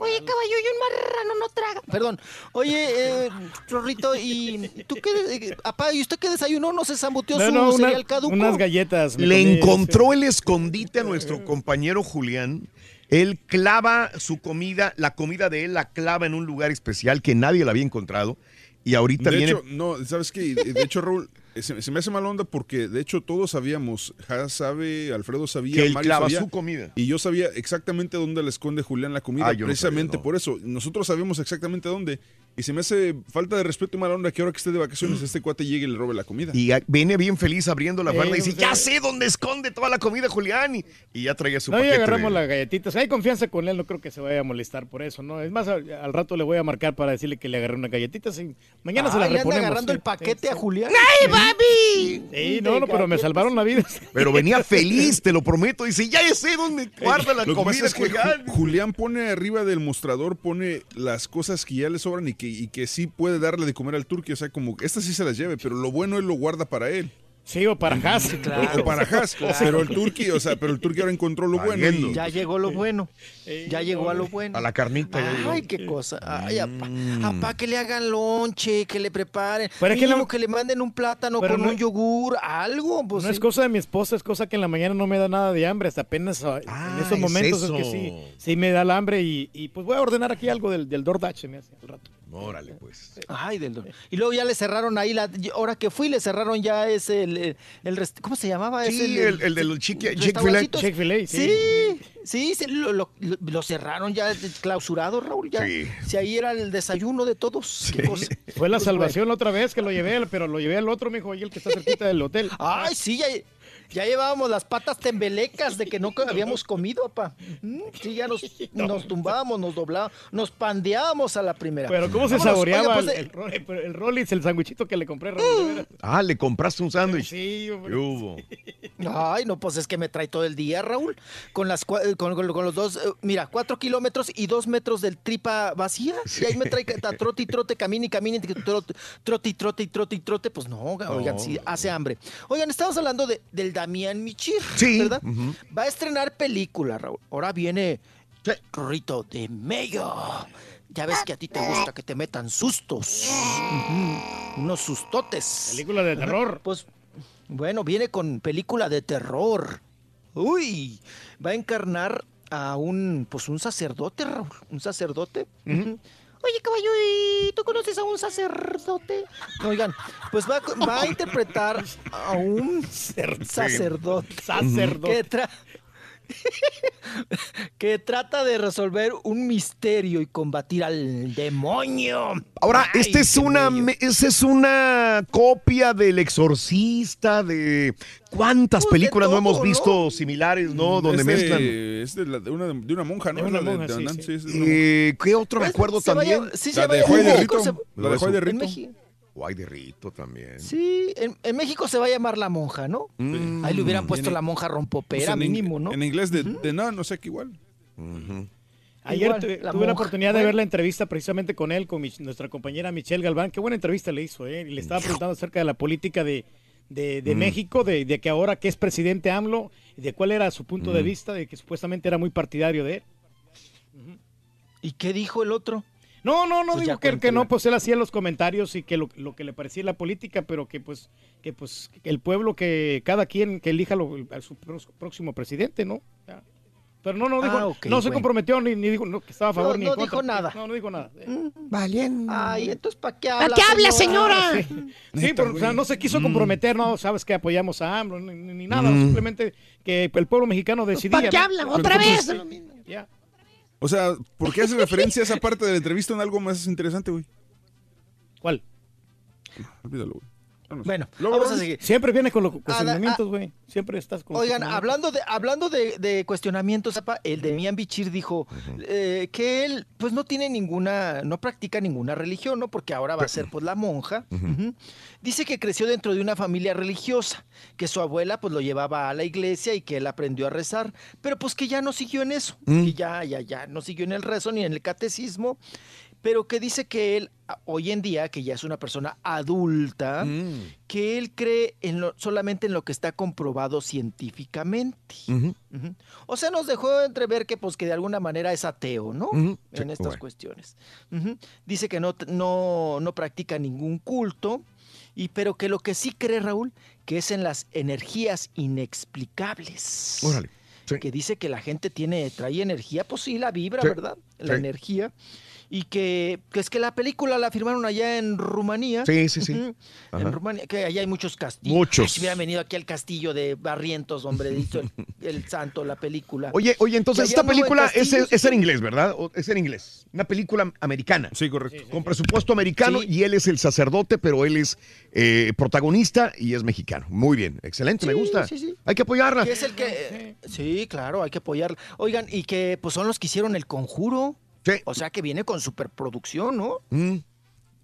Oye, caballo, y un marrano no traga. Perdón. Oye, eh, Rorrito, ¿y tú qué? eh, apá, ¿y usted qué desayunó? ¿No se zambuteó No, su no, una- cereal caduco? unas galletas. Le comí, encontró el escondite a nuestro compañero Julián. Él clava su comida, la comida de él la clava en un lugar especial que nadie la había encontrado. Y ahorita De viene. hecho, no, ¿sabes qué? De hecho, Raúl, se, se me hace mala onda porque de hecho todos sabíamos, Has sabe, Alfredo sabía, Que él Mario clava sabía, su comida. Y yo sabía exactamente dónde le esconde Julián la comida, Ah, no precisamente sabía, no. por eso. Nosotros sabemos exactamente dónde. Y se me hace falta de respeto y mala onda que ahora que esté de vacaciones este cuate llegue y le robe la comida. Y viene bien feliz abriendo la falda y dice, ya sé dónde esconde toda la comida Julián. Y, y ya traía su No, paquete. agarramos de- las galletitas. Hay confianza con él, no creo que se vaya a molestar por eso, ¿no? Es más, al, al rato le voy a marcar para decirle que le agarré unas galletitas y mañana se las Ay, anda reponemos. agarrando sí. el paquete a Julián. ¡Ay, papi! Sí, no, no, pero me salvaron la vida. Pero venía feliz, te lo prometo. Dice, ya sé dónde guarda la Lo que pasa comida es que Julián. Ju- Julián pone arriba del mostrador, pone las cosas que ya le sobran y que, y que sí puede darle de comer al turqui. O sea, como que esta sí se las lleve, pero lo bueno él lo guarda para él. Sí, o para Haas. O, o para Haas. Claro. Pero el turqui, o sea, pero el turqui ahora encontró lo bueno. Y- Ya llegó lo bueno. Ya llegó a lo bueno. A la carnita. Ay, qué cosa. Ay, apá. Mm. Apá, que le hagan lonche, que le preparen. Pero es que no- que le manden un plátano Pero con no- un yogur, algo. Pues, No es cosa de mi esposa, es cosa que en la mañana no me da nada de hambre, hasta apenas ah, Ah, en esos es momentos es, que sí, sí me da el hambre y, y, pues voy a ordenar aquí algo del, del DoorDash me hace al rato. Órale, pues. Ay, del don- Y luego ya le cerraron ahí, la, ahora que fui, le cerraron ya ese, el, el, el rest- ¿cómo se llamaba? Sí, ese, el, el del chiqui- Chick-fil-A. restaurancitos. Chick-fil-A, sí. Sí, sí, se- lo, lo- lo cerraron ya clausurado, Raúl. Ya. Sí. Si ahí era el desayuno de todos. qué cosa. Fue la salvación la otra vez que lo llevé, pero lo llevé al otro, mijo, ahí el que está cerquita del hotel. Ay, sí, ya, ya llevábamos las patas tembelecas de que no habíamos comido, papá. Sí, ya nos, nos tumbábamos, nos doblábamos, nos pandeábamos a la primera. Pero cómo se Vámonos, saboreaba oiga, pues, el, eh, el, el Rollis, el sanguichito que le compré, de veras. Ah, le compraste un sándwich. Sí, hombre. Ay, no, pues es que me trae todo el día, Raúl. Con las eh, con, con- con los dos, eh, mira, cuatro kilómetros y dos metros del tripa vacía. Y ahí me trae que- ta- trote y trote, camine y camine, y trote, trote y trote y trote y trote. Pues no, oigan, sí, hace hambre. Oigan, estamos hablando de, del Damián Michir, Sí. ¿verdad? Va a estrenar película, Raúl. Ahora viene Rito de Mayo. Ya ves que a ti te gusta que te metan sustos. Unos sustotes. Película de terror. Pues bueno, viene con película de terror. Uy, va a encarnar a un, pues un sacerdote, Raúl, un sacerdote. Oye, caballo, ¿y tú conoces a un sacerdote? Oigan, pues va, a- va a interpretar a un sacerdote. Sacerdote. Que, tra- que trata de resolver un misterio y combatir al demonio. Ahora, Ay, esta es una, esta es una copia del exorcista de cuántas Pues, de películas no hemos ¿no? visto similares, ¿no? Donde es de- mezclan. Es de, la- de una, de una monja, ¿no? Eh, ¿Qué otro me Pues, también? llamar- sí, se La de Juay de Rito. La de Juay de Rito. México. Guay de Rito también. Sí, en, en México se va a llamar la monja, ¿no? Mm. Ahí le hubieran Y puesto en- la monja Pues rompopera, ing- mínimo, ¿no? En inglés de, de nada, no sé qué igual. Ayer Igual, tu- la tuve la oportunidad de ver la entrevista precisamente con él, con mi- nuestra compañera Michelle Galván. Qué buena entrevista le hizo, ¿eh? Y le estaba preguntando acerca de la política de, de, de Mm. México, de, de que ahora que es presidente AMLO, de cuál era su punto de Mm. vista, de que supuestamente era muy partidario de él. ¿Y qué dijo el otro? No, no, no Pues digo que, que no, pues él hacía los comentarios y que lo, lo que le parecía la política, pero que pues que pues el pueblo que cada quien que elija lo- a su próximo presidente, ¿no? Ya. Pero no, no dijo, Ah, no se comprometió ni, ni dijo no, que estaba a favor No, ni no en contra. dijo nada. No, no dijo nada. Valiendo. Ay, entonces ¿para qué ¿Para habla? qué habla, señora? Sí, Sí, pero, o sea, no se quiso comprometer, no, sabes que apoyamos a AMLO, ni, ni- nada, Mm. simplemente que el pueblo mexicano decidía. ¿Para qué ¿no? habla? ¿Otra vez? sí, ya. O sea, ¿por qué hace referencia a esa parte de la entrevista en algo más interesante, güey? ¿Cuál? Olvídalo, güey. Bueno, Luego, vamos a seguir. Siempre viene con los Ah, cuestionamientos, güey. Siempre estás con los Oigan, hablando de hablando de, de cuestionamientos, el de Mian Bichir dijo eh, que él pues no tiene ninguna, no practica ninguna religión, ¿no? Porque ahora va a ser pues la monja. Dice que creció dentro de una familia religiosa, que su abuela pues lo llevaba a la iglesia y que él aprendió a rezar, pero pues que ya no siguió en eso, Mm. que ya, ya, ya no siguió en el rezo ni en el catecismo, pero que dice que él hoy en día, que ya es una persona adulta, Mm. que él cree en lo- solamente en lo que está comprobado científicamente. O sea, nos dejó entrever que, pues, que de alguna manera es ateo, ¿no? En estas bueno. cuestiones. Dice que no, no, no practica ningún culto, y, pero que lo que sí cree Raúl, que es en las energías inexplicables. Órale. Sí. Que dice que la gente tiene, trae energía, pues sí, la vibra, Sí, ¿verdad? La energía. Y que, que es que la película la firmaron allá en Rumanía. Sí, sí, sí. En Rumania, que allá hay muchos castillos. Muchos. Ay, si hubieran venido aquí al castillo de Barrientos, hombre, dicho el, el santo, la película. Oye, oye, entonces esta película es, es en inglés, ¿verdad? O- Es en inglés. Una película americana. Sí, correcto. Con presupuesto americano y él es el sacerdote, pero él es eh, protagonista y es mexicano. Muy bien, excelente, me gusta. sí, sí. Hay que apoyarla. Que es el que. Sí, claro, hay que apoyarla. Oigan, y que pues son los que hicieron el conjuro. O sea que viene con superproducción, ¿no? Mm.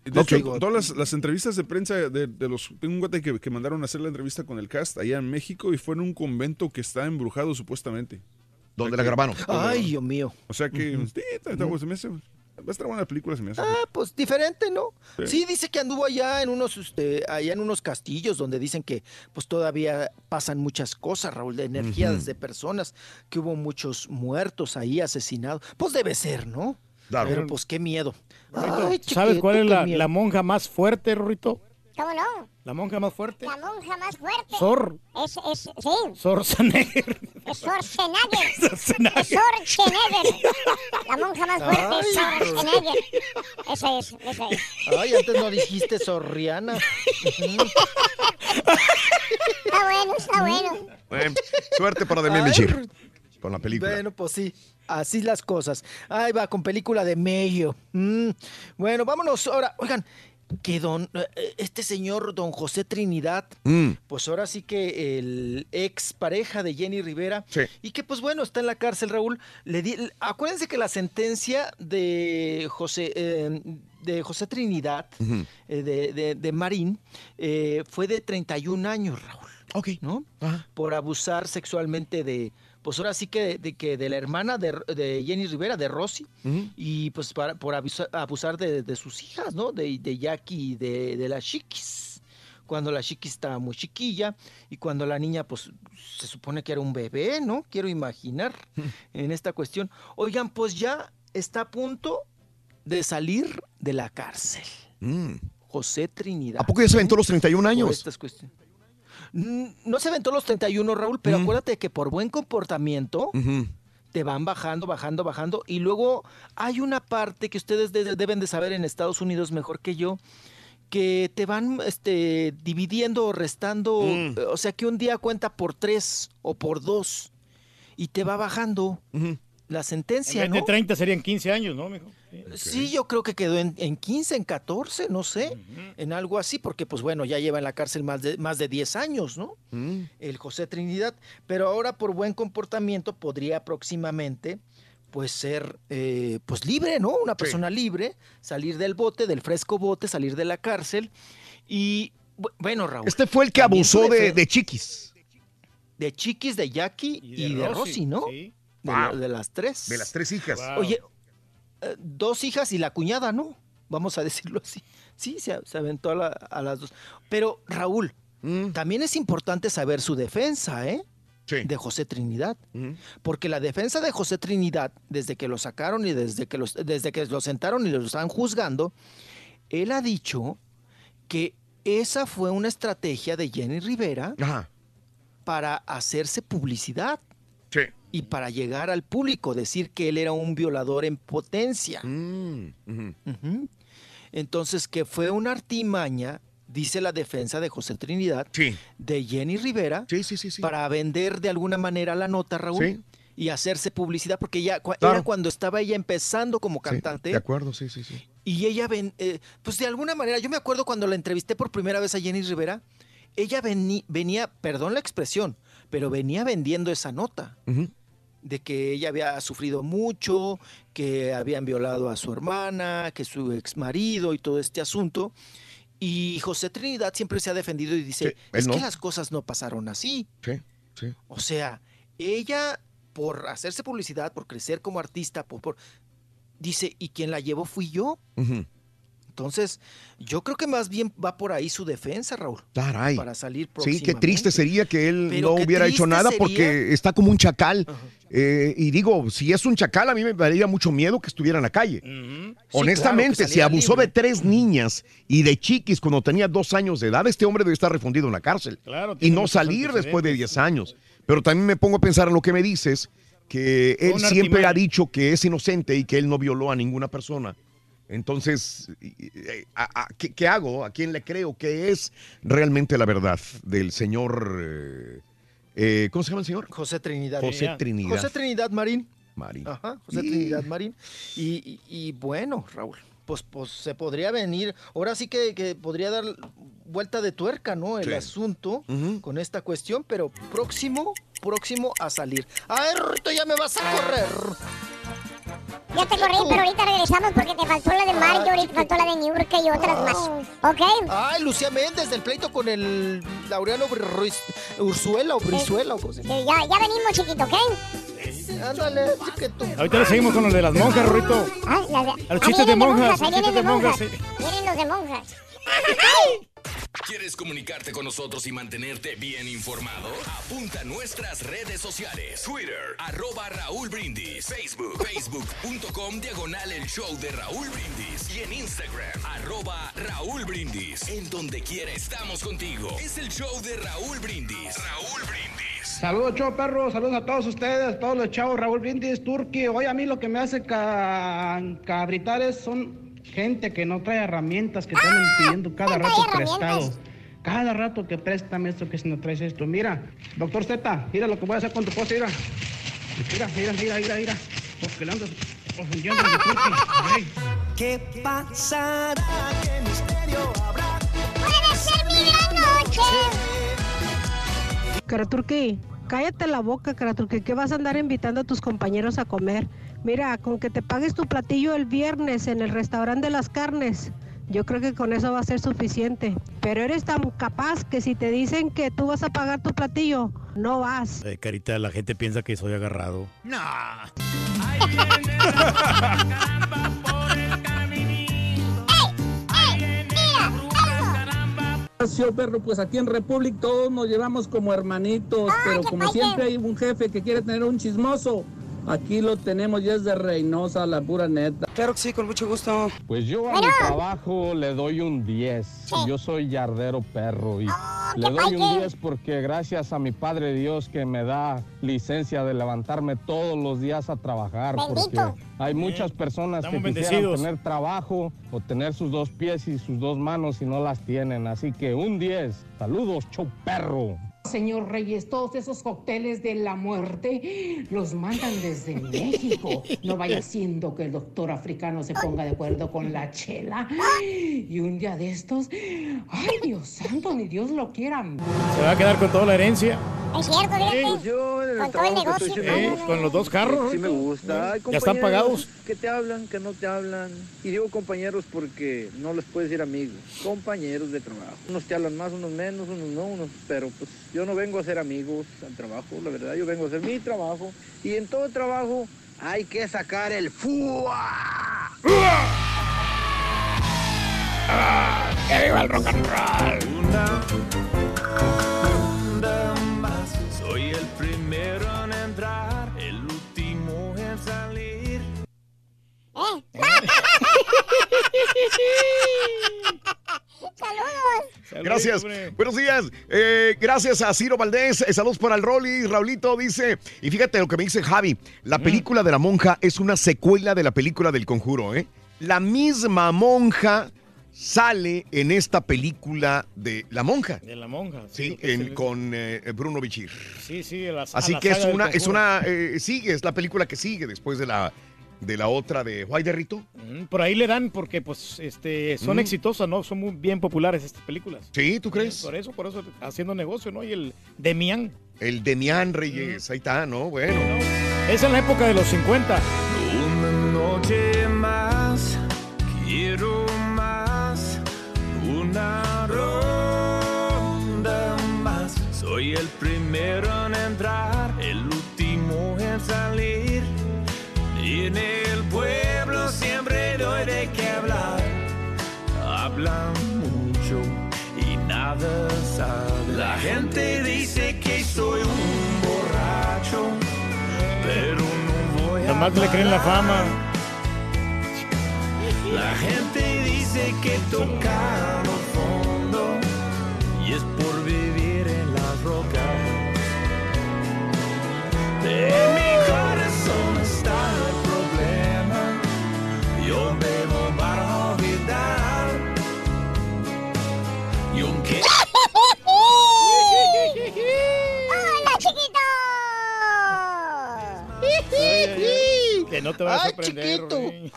De Ok. hecho, todas las, las entrevistas de prensa de, de los... Tengo un guate que, que mandaron a hacer la entrevista con el cast allá en México y fue en un convento que está embrujado supuestamente. ¿Dónde la grabaron? Ay, Dios mío. O sea que... Ujú. sí, está- está- se me hace- va a estar buena la película, se me hace. Ah, pues diferente, ¿no? Sí. Sí. dice que anduvo allá en unos, este, allá en unos castillos donde dicen que pues todavía pasan muchas cosas, Raúl, de energías de personas, que hubo muchos muertos ahí asesinados. Pues debe ser, ¿no? Claro. Pero pues qué miedo. ¿Sabes cuál es la, la monja más fuerte, Rorrito? ¿Cómo no? La monja más fuerte. La monja más fuerte. Sor. Es, es, sí, Schwarzenegger. es Schwarzenegger. Schwarzenegger. Es Schwarzenegger. La monja más fuerte es Schwarzenegger. Esa es, esa es. Ay, antes no dijiste Sorriana. Está bueno, está bueno. Bueno, suerte para Demian Ay, Bichir con la película. Bueno, pues sí, así las cosas. Ahí va, con película de medio. Mm. Bueno, vámonos ahora. Oigan, que don, eh, este señor, don José Trinidad, Mm. pues ahora sí que el ex pareja de Jenny Rivera, Sí. y que pues bueno, está en la cárcel, Raúl. Le di- acuérdense que la sentencia de José, eh, de José Trinidad, eh, de, de- de Marín, eh, fue de 31 años, Raúl. Ok. ¿No? Por abusar sexualmente de, pues ahora sí que de, de que de la hermana de, de Jenny Rivera, de Rosy, y pues para, por abusar, abusar de, de sus hijas, ¿no? De, de Jackie y de, de la Chiquis. Cuando la Chiquis estaba muy chiquilla y cuando la niña, pues se supone que era un bebé, ¿no? Quiero imaginar en esta cuestión. Oigan, pues ya está a punto de salir de la cárcel. Mm. José Trinidad. ¿A poco ya se aventó los 31 Por años? estas cuestiones. No se aventó los 31, Raúl, pero Mm. acuérdate que por buen comportamiento te van bajando, bajando, bajando. Y luego hay una parte que ustedes de- deben de saber en Estados Unidos mejor que yo, que te van este, dividiendo o restando. Mm. O sea, que un día cuenta por tres o por dos y te va bajando la En sentencia, vez de ¿no? 30 serían 15 años, ¿no, mijo? Sí. Sí, yo creo que quedó en, en 15, en 14, no sé, en algo así, porque pues bueno, ya lleva en la cárcel más de, más de 10 años, ¿no? Mm. El José Trinidad, pero ahora por buen comportamiento podría próximamente pues ser eh, pues libre, ¿no? Una persona libre, salir del bote, del fresco bote, salir de la cárcel y bu- bueno, Raúl. Este fue el que abusó de, Chiquis. de Chiquis, de Jackie y de, Rosy, ¿no? De, Wow. la- de las tres. De las tres hijas. Oye, dos hijas y la cuñada, ¿no? Vamos a decirlo así. Sí, se, se aventó a, la- a las dos. Pero, Raúl, también es importante saber su defensa, ¿eh? De José Trinidad. Porque la defensa de José Trinidad, desde que lo sacaron y desde que, los, desde que lo sentaron y lo están juzgando, él ha dicho que esa fue una estrategia de Jenny Rivera para hacerse publicidad. Y para llegar al público, decir que él era un violador en potencia. Ujú. Entonces, que fue una artimaña, dice la defensa de José Trinidad, de Jenny Rivera, para vender de alguna manera la nota, Raúl, Sí. y hacerse publicidad, porque ya Claro. era cuando estaba ella empezando como cantante. De acuerdo, sí, sí, sí. Y ella, ven, eh, pues de alguna manera, yo me acuerdo cuando la entrevisté por primera vez a Jenny Rivera, ella veni- venía, perdón la expresión, pero venía vendiendo esa nota de que ella había sufrido mucho, que habían violado a su hermana, que su ex marido y todo este asunto. Y José Trinidad siempre se ha defendido y dice, Sí, es que las cosas no pasaron así. Sí, sí. O sea, ella, por hacerse publicidad, por crecer como artista, por, por- dice, y quien la llevó fui yo. Entonces, yo creo que más bien va por ahí su defensa, Raúl. Caray. Para salir Sí, qué triste sería que él Pero no hubiera hecho nada sería- porque está como un chacal. Eh, y digo, si es un chacal, a mí me daría mucho miedo que estuviera en la calle. Honestamente, claro, si abusó libre. de tres niñas y de chiquis cuando tenía dos años de edad, este hombre debe estar refundido en la cárcel. Claro, y no salir después de. 10 años. Pero también me pongo a pensar en lo que me dices, que él siempre ha dicho que es inocente y que él no violó a ninguna persona. Entonces, eh, ¿a- a- ¿qué, qué hago? ¿A quién le creo? ¿Qué es realmente la verdad del señor... eh, eh, ¿Cómo se llama el señor? José Trinidad. José Trinidad. José Trinidad Marín. Marín. Ajá, José Y- Trinidad Marín. Y, y- y bueno, Raúl, pues, pues se podría venir, ahora sí que, que podría dar vuelta de tuerca, ¿no? El Sí. asunto con esta cuestión, pero próximo, próximo a salir. Ay, Rito, ya me vas a correr. Ya te corrí, pero ahorita regresamos porque te faltó la de Marjorie, te faltó la de New York y otras más. ¿Ok? Ay, Lucía Méndez del pleito con el Laureano Ruiz, Ursuela o Brizuela o cosas. Sí, ya, ya venimos, chiquito, ¿ok? Ándale, chiquito. Ahorita le seguimos con lo de las monjas, Rorito. Ay, las de- A los ahí chistes de monjas, ahí chistes vienen de monjas, monjas. Vienen los de monjas. ¿Quieres comunicarte con nosotros y mantenerte bien informado? Apunta a nuestras redes sociales. Twitter, arroba Raúl Brindis. Facebook, facebook.com, diagonal el show de Raúl Brindis. Y en Instagram, arroba Raúl Brindis. En donde quiera estamos contigo. Es el show de Raúl Brindis. Raúl Brindis. Saludos, chavo perro, saludos a todos ustedes, todos los chavos, Raúl Brindis, Turki. Hoy a mí lo que me hace ca- es son gente que no trae herramientas, que están pidiendo cada rato prestado. Cada rato que préstame esto, que si no traes esto. Mira, doctor Z, mira lo que voy a hacer con tu cosa, mira. Mira, mira, mira, mira, mira. Porque le andas ofendiendo a mi. ¿Qué pasará? ¿Qué misterio habrá? Puede ser mi gran noche. Karaturki, cállate la boca, Karaturki, que vas a andar invitando a tus compañeros a comer. Mira, con que te pagues tu platillo el viernes en el restaurante de las carnes, yo creo que con eso va a ser suficiente. Pero eres tan capaz que si te dicen que tú vas a pagar tu platillo, no vas. Eh, carita, la gente piensa que soy agarrado. No. Perro, pues aquí en Republic todos nos llevamos como hermanitos, pero como siempre hay un jefe que quiere tener un chismoso, aquí lo tenemos y es de Reynosa, la pura neta. Claro que sí, con mucho gusto. Pues yo a mi trabajo le doy un 10. Yo soy yardero perro y le doy un 10 porque gracias a mi Padre Dios que me da licencia de levantarme todos los días a trabajar porque hay muchas personas que Estamos quisieran bendecidos. tener trabajo o tener sus dos pies y sus dos manos y no las tienen. Así que un 10. Saludos, show perro. Señor Reyes, todos esos cócteles de la muerte los mandan desde México. No vaya siendo que el doctor africano se ponga de acuerdo con la chela. Y un día de estos, ay Dios santo, ni Dios lo quiera. Se va a quedar con toda la herencia. Es cierto. Pues yo en el Con todo el trabajo que negocio. estoy Eh, con los dos carros. Sí me gusta. Ya están pagados. Que te hablan, que no te hablan. Y digo compañeros porque no les puedes decir amigos. Compañeros de trabajo. Unos te hablan más, unos menos, unos no, unos. Pero pues yo no vengo a ser amigos al trabajo, la verdad. Yo vengo a hacer mi trabajo. Y en todo trabajo hay que sacar el FUA. ¡Que viva el rock and roll! Soy el primero en entrar, el último en salir. ¡Saludos! Gracias. Buenos días. Eh, gracias a Ciro Valdés. Eh, saludos para el Rolly. Raulito dice. Y fíjate lo que me dice Javi. La película de la monja es una secuela de la película del conjuro, ¿eh? La misma monja sale en esta película de la monja. De la monja. Sí, que en- se- con eh, Bruno Bichir. Sí, sí. la- Así la que es una, es una, eh, sigue, es la película que sigue después de la, de la otra de White de Rito. Mm, Por ahí le dan porque pues este son Mm. exitosas, ¿no? Son muy bien populares estas películas. Sí, ¿tú crees? Por eso, por eso haciendo negocio, ¿no? Y el Demian. El Demián Reyes, ahí está, ¿no? Bueno. Es en la época de los 50. Una noche más, quiero más, una ronda más. Soy el primero en entrar, el último en salir. En el pueblo siempre doy de qué hablar. Hablan mucho y nada sabe. La gente dice que soy un borracho, pero no voy a Nomás le creen la fama. la gente dice que tocaron fondo y es por vivir en las rocas. En mi Yo Que no te vas a Ay, sorprender. chiquito. Rorrín.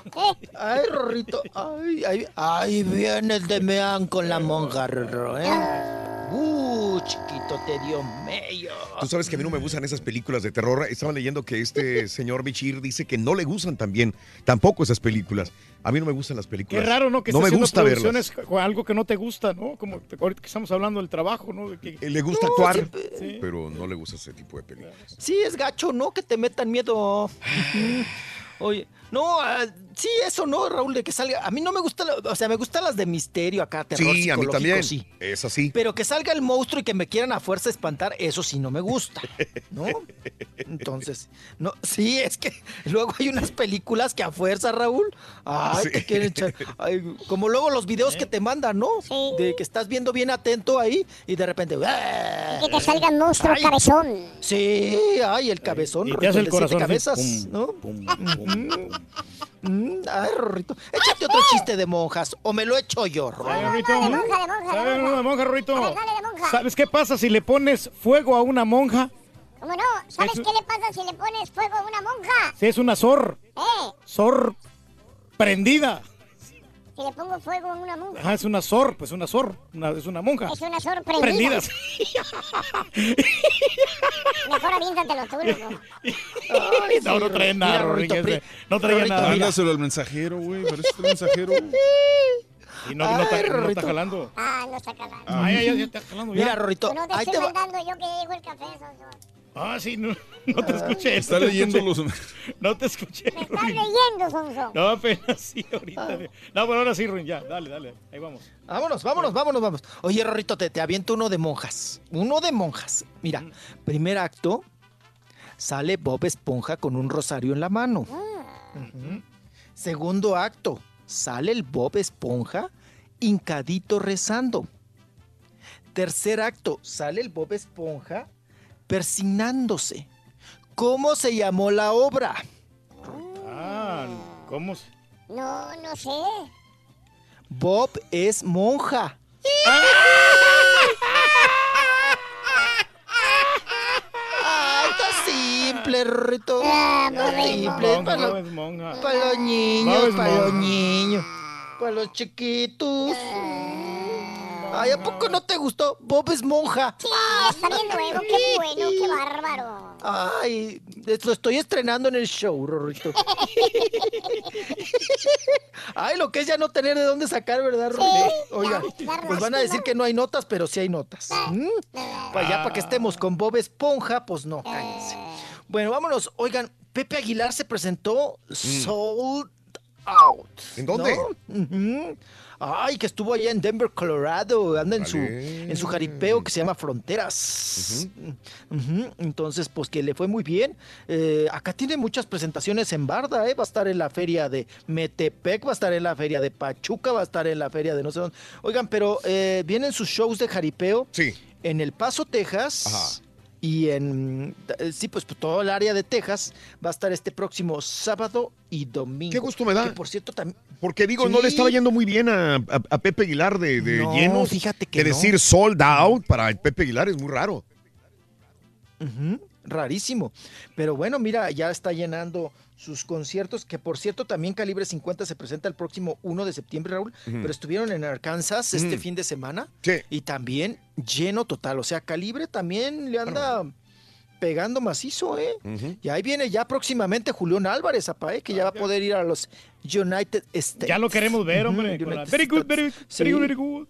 Ay, Rorrito. Ay, ay, ay, viene el Demian con la monja, Rorro, ¿eh? Uh, chiquito, te dio medio. Tú sabes que a mí no me gustan esas películas de terror. Estaba leyendo que este señor Bichir dice que no le gustan también, tampoco esas películas. A mí no me gustan las Qué películas. raro, ¿no? Que no me gusta verlas. algo que no te gusta, ¿no? Como ahorita que estamos hablando del trabajo, ¿no? De que- Eh, Le gusta No, actuar, siempre- pero no le gusta ese tipo de películas. Sí, es gacho, ¿no? Que te metan miedo. Oye, no, ah, sí, eso no, Raúl, de que salga. A mí no me gusta, la- o sea, me gustan las de misterio acá, terror Sí, a mí psicológico, también. sí. Es así. Pero que salga el monstruo y que me quieran a fuerza espantar, eso sí no me gusta, ¿no? Entonces, no, sí, es que luego hay unas películas que a fuerza, Raúl, ay, Sí. te quieren echar, ay, como luego los videos que te mandan, ¿no? De que estás viendo bien atento ahí y de repente, ¡ah! Que te salga el monstruo Ay. cabezón. Sí, ay, el cabezón, Y te hace el corazón cabezas, pum, ¿no? pum, Mm, mm, ay, Rorrito, échate otro chiste de monjas, o me lo echo yo, Rorrito. Ay, Rorrito. de monja, de monja, de ¿Sabes monja. una monja, Rorrito? A ver, dale de monja. ¿Sabes qué pasa si le pones fuego a una monja? ¿Cómo no? ¿Sabes Eso- qué le pasa si le pones fuego a una monja? Si es una zor, ¿Eh? zor prendida. Si le pongo fuego a una monja. Ajá, es una zor, pues una zor, una- es una monja. Es una sorprendida. Prendida. Mejor aviéntatelo tú, loco. Ay, No, no trae nada, Rodríguez. pri- No traía Rorrito, nada. Mándaselo al mensajero, güey. Parece el mensajero. Y no, no, está, Ay, no está jalando. Ah, no está calando. Ay, ay, ay, ya está jalando ya. Mira, Rorrito, No te ahí estoy te va. mandando yo que ya llegó el café, Sonso. Ah, sí, no, no te escuché. Está no te leyendo escuché. los. No te escuché. Me estás Ruin. leyendo, Sonso. No, apenas sí, ahorita. No, pero ahora sí, Ruin, ya, dale, dale. Ahí vamos. Vámonos, vámonos, vámonos, vamos. Oye, Rorrito, te, te aviento uno de monjas. Uno de monjas. Mira, primer acto, sale Bob Esponja con un rosario en la mano. Ujú. Segundo acto, sale el Bob Esponja hincadito rezando. Tercer acto, sale el Bob Esponja persignándose. ¿Cómo se llamó la obra? Ah, ¿cómo? se- No, no sé. Bob es monja. ¡Ay, está simple, Rito! Ah, Simple, para los, para niños, para los niños, para los chiquitos. Ay, ¿a poco no te gustó? Bob es monja. Sí, está bien nuevo. Qué bueno, qué bárbaro. Ay, lo estoy estrenando en el show, Rorrito. Ay, lo que es ya no tener de dónde sacar, ¿verdad, Rorrito? Oiga, da pues van a decir que no hay notas, pero sí hay notas. ¿Mm? Pues ya para que estemos con Bob Esponja, pues no, cállense. Bueno, vámonos. Oigan, Pepe Aguilar se presentó Sold out. ¿En dónde? ¿no? Ay, que estuvo allá en Denver, Colorado, anda en su, en su jaripeo que se llama Fronteras. Entonces, pues que le fue muy bien. Eh, acá tiene muchas presentaciones en Barda, ¿eh? Va a estar en la feria de Metepec, va a estar en la feria de Pachuca, va a estar en la feria de no sé dónde. Oigan, pero eh, vienen sus shows de jaripeo sí. en El Paso, Texas. Y en, eh, sí, pues todo el área de Texas va a estar este próximo sábado y domingo. Qué gusto me da. Que, por cierto, también... Porque digo, no le estaba yendo muy bien a, a- a Pepe Aguilar de, de No, llenos. fíjate que de no. decir sold out para Pepe Aguilar es muy raro. Rarísimo. Pero bueno, mira, ya está llenando sus conciertos, que por cierto también Calibre 50 se presenta el próximo 1 de septiembre, Raúl, pero estuvieron en Arkansas este Mm. fin de semana Sí. y también lleno total. O sea, Calibre también le anda pegando macizo, ¿eh? Y ahí viene ya próximamente Julián Álvarez, apa, ¿eh? que ya va a poder ir a los United States. Ya lo queremos ver, hombre. la- Very good, States. very, Sí. very good, very good.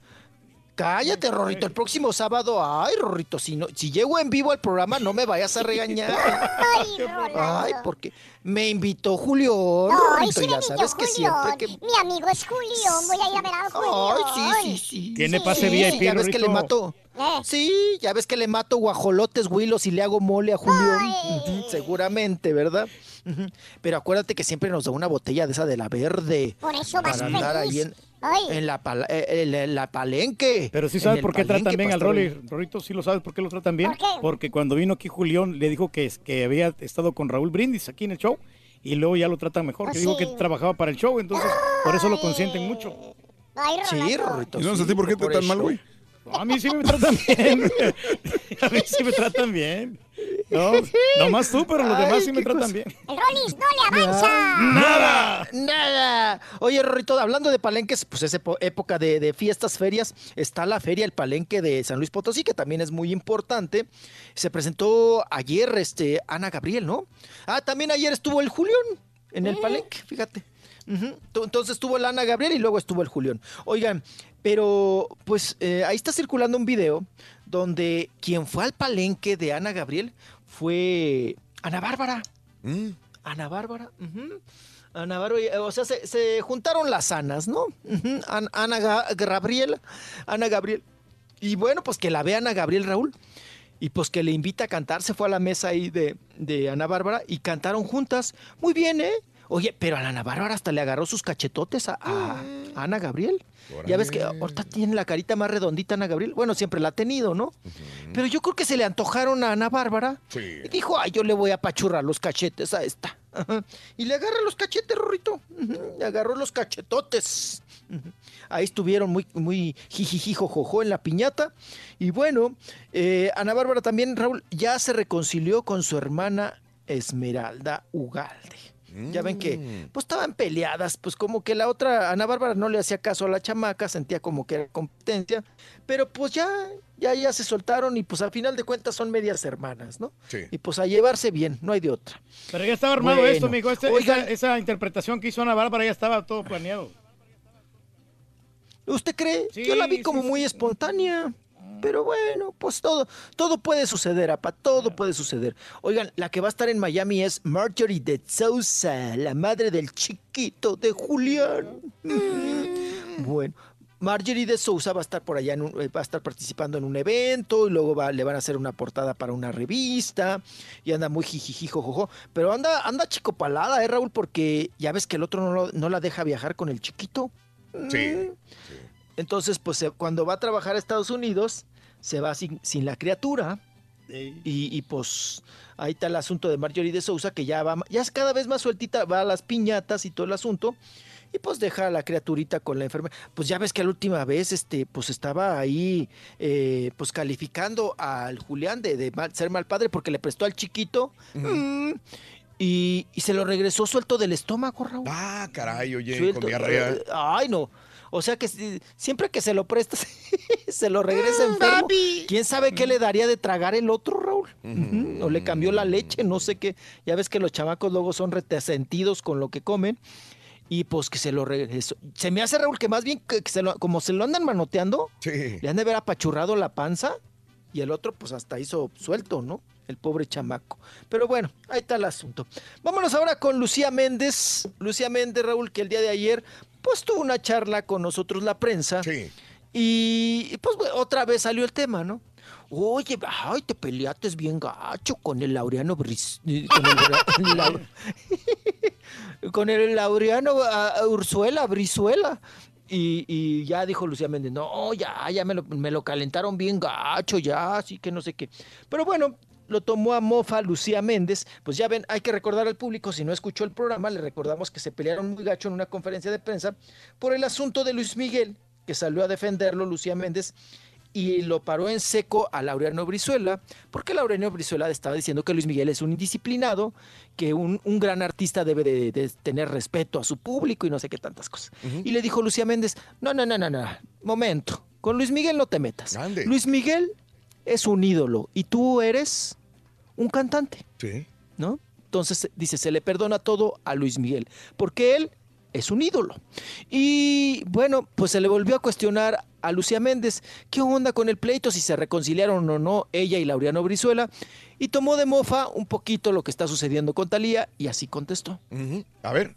Cállate, Rorrito, el próximo sábado, ay, Rorrito, si, no, si llego en vivo al programa, no me vayas a regañar. Ay, porque me invitó Julio, Ay, Rorrito, sí me ya invitó sabes que Julio. siempre que... Mi amigo es Julio. Voy a ir a ver a Julio. Ay, sí, sí, sí. Tiene Sí, pase VIP, Ya ves que le Rorrito. Eh. Sí, ya ves que le mato guajolotes, Willos, y le hago mole a Julio. Ujú, seguramente, ¿verdad? Pero acuérdate que siempre nos da una botella de esa de la verde. Por eso vas para andar ahí feliz. en, Ay. en la, pala- eh, en la- en la palenque. Pero sí sabes por qué palenque, tratan bien al. Rolly. Rorrito, sí lo sabes por qué lo tratan bien. ¿Por qué? Porque cuando vino aquí Julián le dijo que, es- que había estado con Raúl Brindis aquí en el show y luego ya lo tratan mejor. Ah, que dijo que trabajaba para el show, entonces por eso lo consienten mucho. Ay, Sí. Rorrito. ¿Y no, sí, a ti por qué te tan mal, eso. A mí sí me tratan bien. A mí sí me tratan bien. No, nomás tú, pero los demás sí me tratan cosa. bien. El Rollis no le avanza. ¡Nada! Nada. Oye, Rorrito, hablando de palenques, pues es época de, de fiestas, ferias. Está la feria, el palenque de San Luis Potosí, que también es muy importante. Se presentó ayer este, Ana Gabriel, ¿no? Ah, también ayer estuvo el Julián en el palenque, fíjate. Entonces estuvo la Ana Gabriel y luego estuvo el Julián. Oigan, pero pues eh, ahí está circulando un video donde quien fue al palenque de Ana Gabriel fue Ana Bárbara. Mm. Ana Bárbara. ujú. Ana Bárbara, eh, o sea, se, se juntaron las Anas, ¿no? Ana Ga- Gabriel, Ana Gabriel. Y bueno, pues que la ve Ana Gabriel Raúl. Y pues que le invita a cantar, se fue a la mesa ahí de, de Ana Bárbara y cantaron juntas. Muy bien, ¿eh? Oye, pero a la Ana Bárbara hasta le agarró sus cachetotes a, a- a Ana Gabriel. Ya ves que ahorita tiene la carita más redondita Ana Gabriel. Bueno, siempre la ha tenido, ¿no? Pero yo creo que se le antojaron a Ana Bárbara. Sí. Y dijo, ay, yo le voy a apachurrar los cachetes a esta. Ajá. Y le agarra los cachetes, Rorrito. Le agarró los cachetotes. Ahí estuvieron muy, muy jijijijojojo en la piñata. Y bueno, eh, Ana Bárbara también, Raúl, ya se reconcilió con su hermana Esmeralda Ugalde. Ya ven que, pues estaban peleadas, pues como que la otra, Ana Bárbara no le hacía caso a la chamaca, sentía como que era competencia, pero pues ya, ya, ya se soltaron y pues al final de cuentas son medias hermanas, ¿no? Sí. Y pues a llevarse bien, no hay de otra. Pero ya estaba armado Bueno, esto, mijo. Este- oigan. esa, esa interpretación que hizo Ana Bárbara ya estaba todo planeado. ¿Usted cree? Sí, Yo la vi sí, como sí. muy espontánea. Pero bueno, pues todo, todo puede suceder, apa, todo puede suceder. Oigan, la que va a estar en Miami es Marjorie de Sousa, la madre del chiquito de Julián. Bueno, Marjorie de Sousa va a estar por allá, en un- eh, va a estar participando en un evento y luego va- le van a hacer una portada para una revista y anda muy jijijijojojo. Pero anda, anda chico palada, ¿eh, Raúl? Porque ya ves que el otro no, lo- no la deja viajar con el chiquito. Sí. Entonces, pues cuando va a trabajar a Estados Unidos, se va sin, sin la criatura. Y, y, pues ahí está el asunto de Marjorie de Sousa, que ya va, ya es cada vez más sueltita, va a las piñatas y todo el asunto. Y pues deja a la criaturita con la enfermera. Pues ya ves que la última vez, este, pues estaba ahí, eh, pues calificando al Julián de, de mal- ser mal padre porque le prestó al chiquito. Mm, y, y se lo regresó suelto del estómago, Raúl. Ah, caray, oye, Suelto. con diarrea. Eh, Ay, no. O sea que si- siempre que se lo prestas, se lo regresa enfermo. ¿Quién sabe qué le daría de tragar el otro, Raúl? O le cambió la leche, no sé qué. Ya ves que los chamacos luego son retesentidos con lo que comen. Y pues que se lo regresó. Se me hace, Raúl, que más bien que, que se lo, como se lo andan manoteando, Sí. le han de haber apachurrado la panza y el otro pues hasta hizo suelto, ¿no? el pobre chamaco. Pero bueno, ahí está el asunto. Vámonos ahora con Lucía Méndez. Lucía Méndez, Raúl, que el día de ayer pues tuvo una charla con nosotros la prensa. Sí. Y pues otra vez salió el tema, ¿no? Oye, ay, te peleaste bien gacho con el Laureano Bris- con el, Lau- con el Laureano ah, Ursuela, Brizuela. Y, y ya dijo Lucía Méndez, no, ya, ya me lo, me lo calentaron bien gacho, ya, así que no sé qué. Pero bueno, lo tomó a mofa Lucía Méndez. Pues ya ven, hay que recordar al público, si no escuchó el programa, le recordamos que se pelearon muy gacho en una conferencia de prensa por el asunto de Luis Miguel, que salió a defenderlo Lucía Méndez y lo paró en seco a Laureano Brizuela, porque Laureano Brizuela estaba diciendo que Luis Miguel es un indisciplinado, que un, un gran artista debe de, de tener respeto a su público y no sé qué tantas cosas. Y le dijo Lucía Méndez, no, no, no, no, no, momento, con Luis Miguel no te metas. Luis Miguel es un ídolo y tú eres un cantante. Sí. ¿no? Entonces dice, se le perdona todo a Luis Miguel, porque él es un ídolo. Y bueno, pues se le volvió a cuestionar a Lucía Méndez qué onda con el pleito, si se reconciliaron o no ella y Laureano Brizuela, y tomó de mofa un poquito lo que está sucediendo con Talía y así contestó. A ver.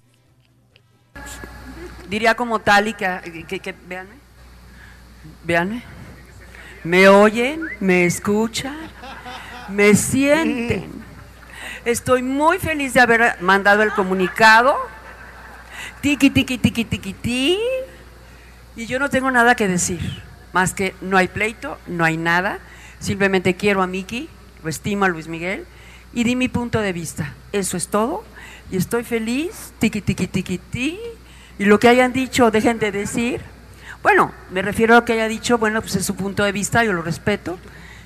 Diría como tal y que, que, que- véanme, véanme, me oyen, me escuchan, me sienten. Estoy muy feliz de haber mandado el comunicado. Tiki, tiki, tiki, tiki, ti. Y yo no tengo nada que decir, más que no hay pleito, no hay nada. Simplemente quiero a Miki, lo estimo a Luis Miguel y di mi punto de vista. Eso es todo. Y estoy feliz, tiki, tiki, tiki, ti. Y lo que hayan dicho, dejen de decir. Bueno, me refiero a lo que haya dicho, bueno, pues es su punto de vista, yo lo respeto.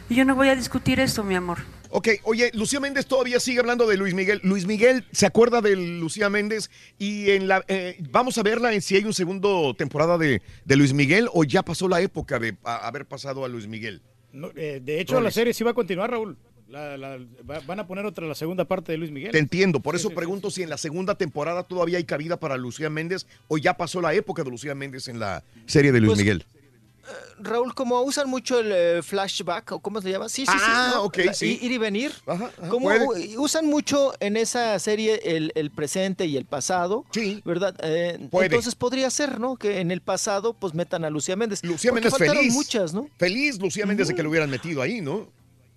Y yo no voy a discutir esto, mi amor. Ok, oye, Lucía Méndez todavía sigue hablando de Luis Miguel. Luis Miguel se acuerda de Lucía Méndez y en la eh, vamos a verla en si hay un segundo temporada de, de Luis Miguel o ya pasó la época de a- haber pasado a Luis Miguel. No, eh, de hecho, la serie sí va a continuar, Raúl. La- la- va- van a poner otra, la segunda parte de Luis Miguel. Te entiendo, por Sí, eso sí, sí, pregunto si en la segunda temporada todavía hay cabida para Lucía Méndez o ya pasó la época de Lucía Méndez en la serie de Luis Pues, Miguel. Raúl, como usan mucho el eh, flashback, o cómo se llama, sí, sí, sí. Ah, ¿no? ok, La- sí. Ir y venir. Como puede. u- usan mucho en esa serie el, el presente y el pasado, ¿verdad? Eh, Puede. Entonces podría ser, ¿no? Que en el pasado pues metan a Lucía Méndez. Lucía Porque Méndez faltaron feliz. muchas, ¿no? Feliz Lucía Méndez de que lo hubieran metido ahí, ¿no?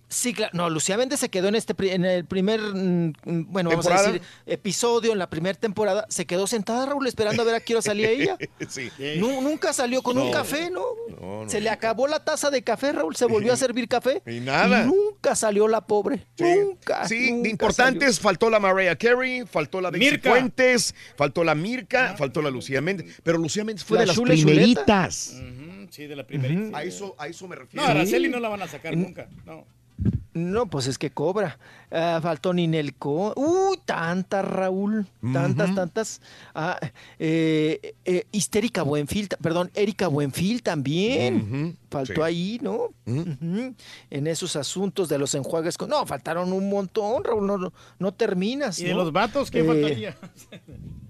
Sí, claro. No, Lucía Méndez se quedó en este en el primer, mm, mm, bueno, vamos a decir, episodio en la primera temporada. Se quedó sentada Raúl esperando a ver a qué hora salía ella. sí. Nunca salió con un No. café, ¿no? No, no. Se le acabó la taza de café, Raúl. Se volvió a servir café. Y nada. nunca salió la pobre. Nunca. Sí, nunca de importantes faltó la Mariah Carey, faltó la Mirka. Fuentes, faltó la Mirka, faltó la Lucía Méndez, pero Lucía Méndez fue La de las Chule primeritas. Ujú, Sí, de la primera. A eso, a eso me No, refiero. Araceli no la van a sacar nunca. No. No, pues es que cobra. Ah, faltó Ninelco. Uy, tantas, Raúl. Tantas, tantas. Ah, eh, eh, Histérica Buenfil, perdón, Erika Buenfil también. Faltó sí. ahí, ¿no? En esos asuntos de los enjuagues. con- No, faltaron un montón, Raúl. No, no, no terminas. ¿Y de ¿no? los vatos qué Eh, faltaría?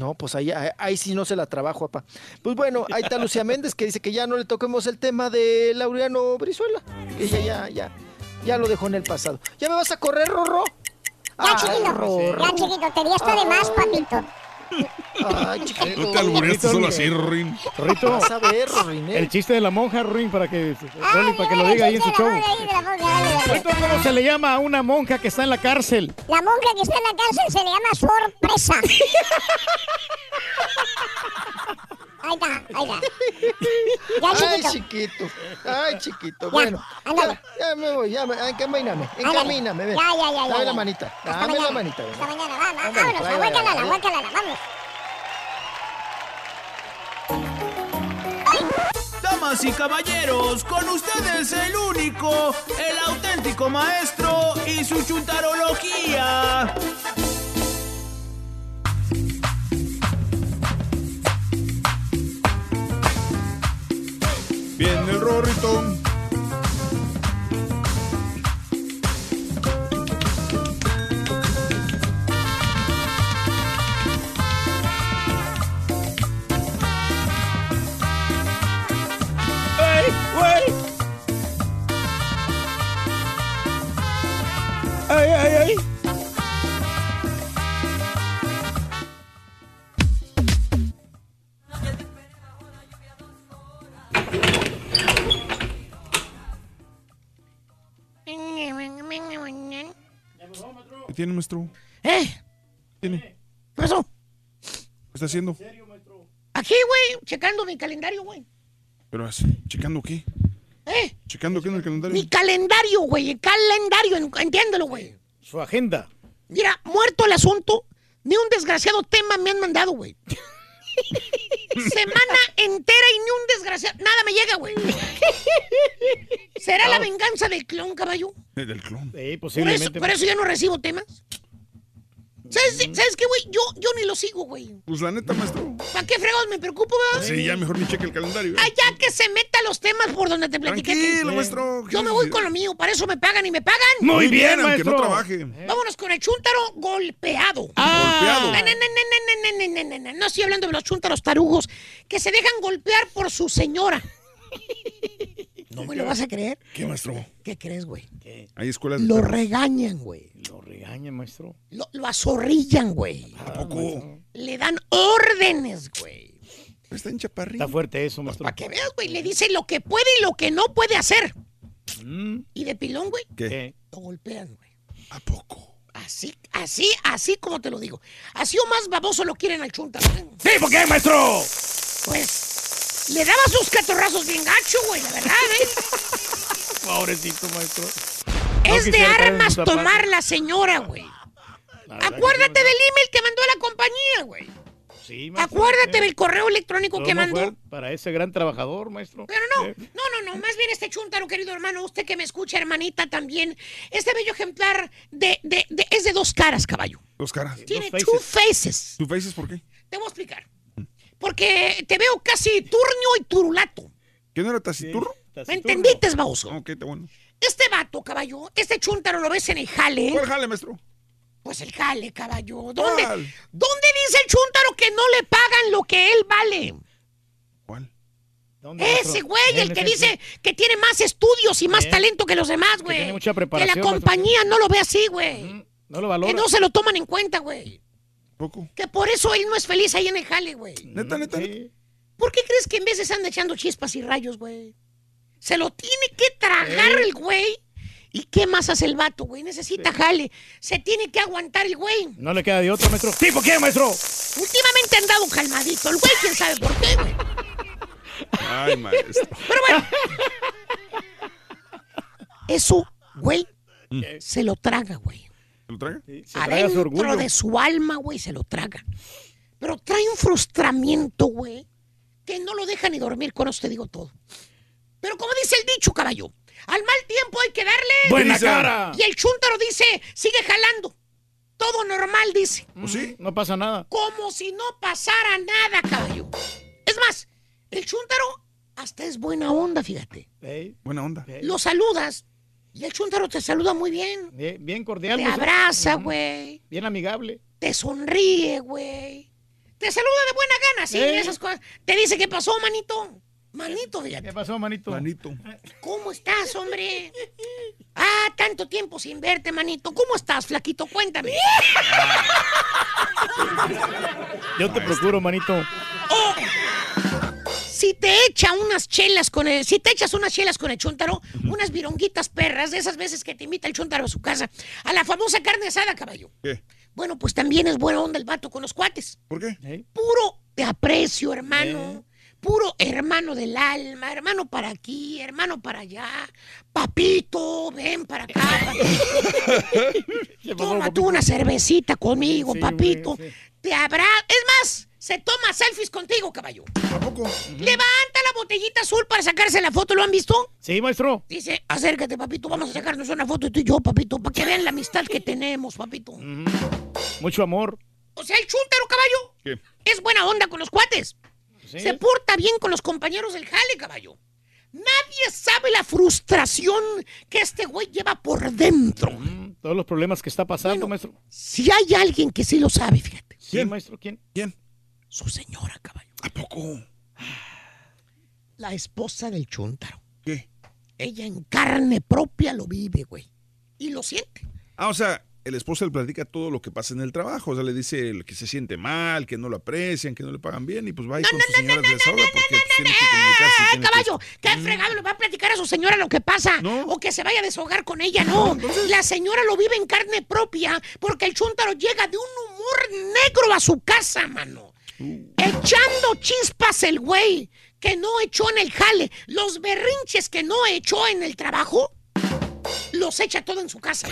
No, pues ahí, ahí, ahí sí no se la trabajo, papá. Pues bueno, ahí está Lucía Méndez que dice que ya no le toquemos el tema de Laureano Brizuela. Ella ya, ya, ya lo dejó en el pasado. ¿Ya me vas a correr, Rorro? Ya, chiquito. Rorro. Ya, chiquito. Te di esto de más, papito. Ay, chiquito. No te albureaste solo así, Rin. Rito, Vas a ver, Rorín, ¿eh? el chiste de la monja, Ruin, para que, Rolly, para que lo diga ahí en su show. Rito, ¿cómo se le llama a una monja que está en la cárcel? La monja que está en la cárcel se le llama sorpresa. Ahí está, ahí está. Ya, Ay, chiquito. chiquito. Ay, chiquito. Ya, Bueno, ándale. ya, ya me voy, ya me, encamíname, encamíname, ven. Ya, ya, ya, ya, Dame la ya. manita, Hasta dame la mañana. manita. ven. Hasta mañana, vamos, Ándale, vámonos, vaya, aguácalala, vamos. Damas y caballeros, con ustedes el único, el auténtico maestro y su chuntarología. Viene el rorrito. ¡Ey, güey! ¿Qué tiene, maestro? ¿Eh? ¿Qué tiene? ¿Qué ¿Qué pasó? está haciendo? Aquí, güey, checando mi calendario, güey. Pero, así, ¿checando qué? ¿Eh? ¿Checando qué en el calendario? Mi calendario, güey, el calendario, en- entiéndelo, güey. Su agenda. Mira, muerto el asunto, ni un desgraciado tema me han mandado, güey. Semana entera y ni un desgraciado, nada me llega, güey. ¿Será la venganza del clon, caballo? Del clon. Sí, Por eso, posiblemente. por eso yo no recibo temas. ¿Sabes, ¿Sabes, qué, güey? Yo, yo ni lo sigo, güey. Pues la neta, maestro. ¿Para qué fregos me preocupo, güey? Sí, ya mejor ni cheque el calendario. Ah, ya que se meta los temas por donde te platiqué. Tranquilo, maestro. Yo me voy con lo mío, para eso me pagan y me pagan. Muy, bien, aunque no trabaje. Vámonos con el chúntaro golpeado. Ah. Golpeado. No, estoy hablando de los chúntaros tarugos que se dejan golpear por su señora. ¿No me lo vas a creer? ¿Qué, maestro? ¿Qué crees, güey? Hay escuelas de Lo perros. regañan, güey. Lo regaña, maestro. Lo, lo azorrillan, güey. ¿A poco? Le dan órdenes, güey. Está en chaparrín. Está fuerte eso, maestro. Para que veas, güey. Le dice lo que puede y lo que no puede hacer. Mm. Y de pilón, güey, ¿Qué? lo golpean, güey. ¿A poco? Así, así, así como te lo digo. Así o más baboso lo quieren al chunta. Sí, ¿por qué, maestro? Pues le daba sus catorrazos bien gacho, güey, la verdad, ¿eh? Pobrecito, maestro. No es de armas tomar la señora, güey. Acuérdate del email que mandó la compañía, güey. Sí, maestro. Acuérdate Eh, del correo electrónico que ¿cómo mandó. Para ese gran trabajador, maestro. Pero no, Eh, no, no, no, más bien este chuntaro, querido hermano, usted que me escucha, hermanita, también. Este bello ejemplar de, de, de- es de dos caras, caballo. Dos caras. Tiene faces. two faces. ¿Tu faces por qué? Te voy a explicar. Porque te veo casi turnio y turulato. ¿Que no era taciturro? ¿Me entendiste, baboso? Ok, está bueno. Este vato, caballo, este chuntaro lo ves en el jale. ¿Cuál jale, maestro? Pues el jale, caballo. ¿Dónde, ¿Cuál? ¿Dónde dice el chúntaro que no le pagan lo que él vale? ¿Cuál? ¿dónde, Ese güey, el que dice que tiene más estudios y más Eh, talento que los demás, que güey. tiene mucha Que preparación, la maestro. compañía no lo ve así, güey. No lo Que valora. no se lo toman en cuenta, güey. ¿Poco? Que por eso él no es feliz ahí en el jale, güey. Neta, neta, neta. Sí. ¿Por qué crees que en veces anda echando chispas y rayos, güey? Se lo tiene que tragar Eh. el güey. ¿Y qué más hace el vato, güey? Necesita jale. Se tiene que aguantar el güey. No le queda de otro, maestro. Sí, ¿por qué, maestro? Últimamente ha andado calmadito. El güey, quién sabe por qué, güey. Ay, maestro. Pero bueno. Eso, güey, Mm. se lo traga, güey. ¿Se lo traga? Sí, se traga su Adentro orgullo. de su alma, güey, se lo traga. Pero trae un frustramiento, güey, que no lo deja ni dormir. Con eso te digo todo. Pero como dice el dicho, caballo, al mal tiempo hay que darle... Buena cara. Y el chúntaro dice, sigue jalando. Todo normal, dice. ¿Pues sí? No pasa nada. Como si no pasara nada, caballo. Es más, el chúntaro hasta es buena onda, fíjate. Ey, Buena onda. Lo saludas y el chúntaro te saluda muy bien. bien, bien cordial. Te abraza, güey. Bien amigable. Te sonríe, güey. Te saluda de buena gana, sí, Eh. esas cosas. Te dice, ¿qué pasó, manito? Manito, fíjate. ¿Qué pasó, manito? Manito. ¿Cómo estás, hombre? Ah, tanto tiempo sin verte, manito. ¿Cómo estás, flaquito? Cuéntame. Yo te procuro, manito. Si te echa unas chelas con el, si te echas unas chelas con el chúntaro, unas vironguitas perras, de esas veces que te invita el chúntaro a su casa, a la famosa carne asada, caballo. ¿Qué? Bueno, pues también es buena onda el vato con los cuates. ¿Por qué? Ey, Puro te aprecio, hermano. Puro hermano del alma, hermano para aquí, hermano para allá. Papito, ven para acá. papito. ¿qué pasó, Toma tú una cervecita conmigo, Sí, papito. güey, sí. Te habrá. Es más, se toma selfies contigo, caballo. ¿A poco? Levanta la botellita azul para sacarse la foto, ¿lo han visto? Sí, maestro. Dice, acércate, papito, vamos a sacarnos una foto tú y yo, papito, para que vean la amistad que tenemos, papito. Mucho amor. O sea, el chúntaro, caballo, ¿Qué? es buena onda con los cuates. Sí. Se porta bien con los compañeros del jale, caballo. Nadie sabe la frustración que este güey lleva por dentro. Mm, Todos los problemas que está pasando, Bueno. maestro. Si hay alguien que sí lo sabe, fíjate. Sí, ¿Quién? maestro, ¿quién? ¿Quién? Su señora, caballo. ¿A poco? La esposa del chúntaro. ¿Qué? Ella en carne propia lo vive, güey. Y lo siente. Ah, o sea, el esposo le platica todo lo que pasa en el trabajo. O sea, le dice que se siente mal, que no lo aprecian, que no le pagan bien. Y pues va ahí con su señora de desahoga porque pues, tiene que comunicarse. ¡Eh, tiene que- caballo! ¿Qué fregado le va a platicar a su señora lo que pasa? O que se vaya a deshogar con ella, no. La señora lo vive en carne propia porque el chúntaro llega de un humor negro a su casa, mano. Echando chispas el güey que no echó en el jale. Los berrinches que no echó en el trabajo, los echa todo en su casa.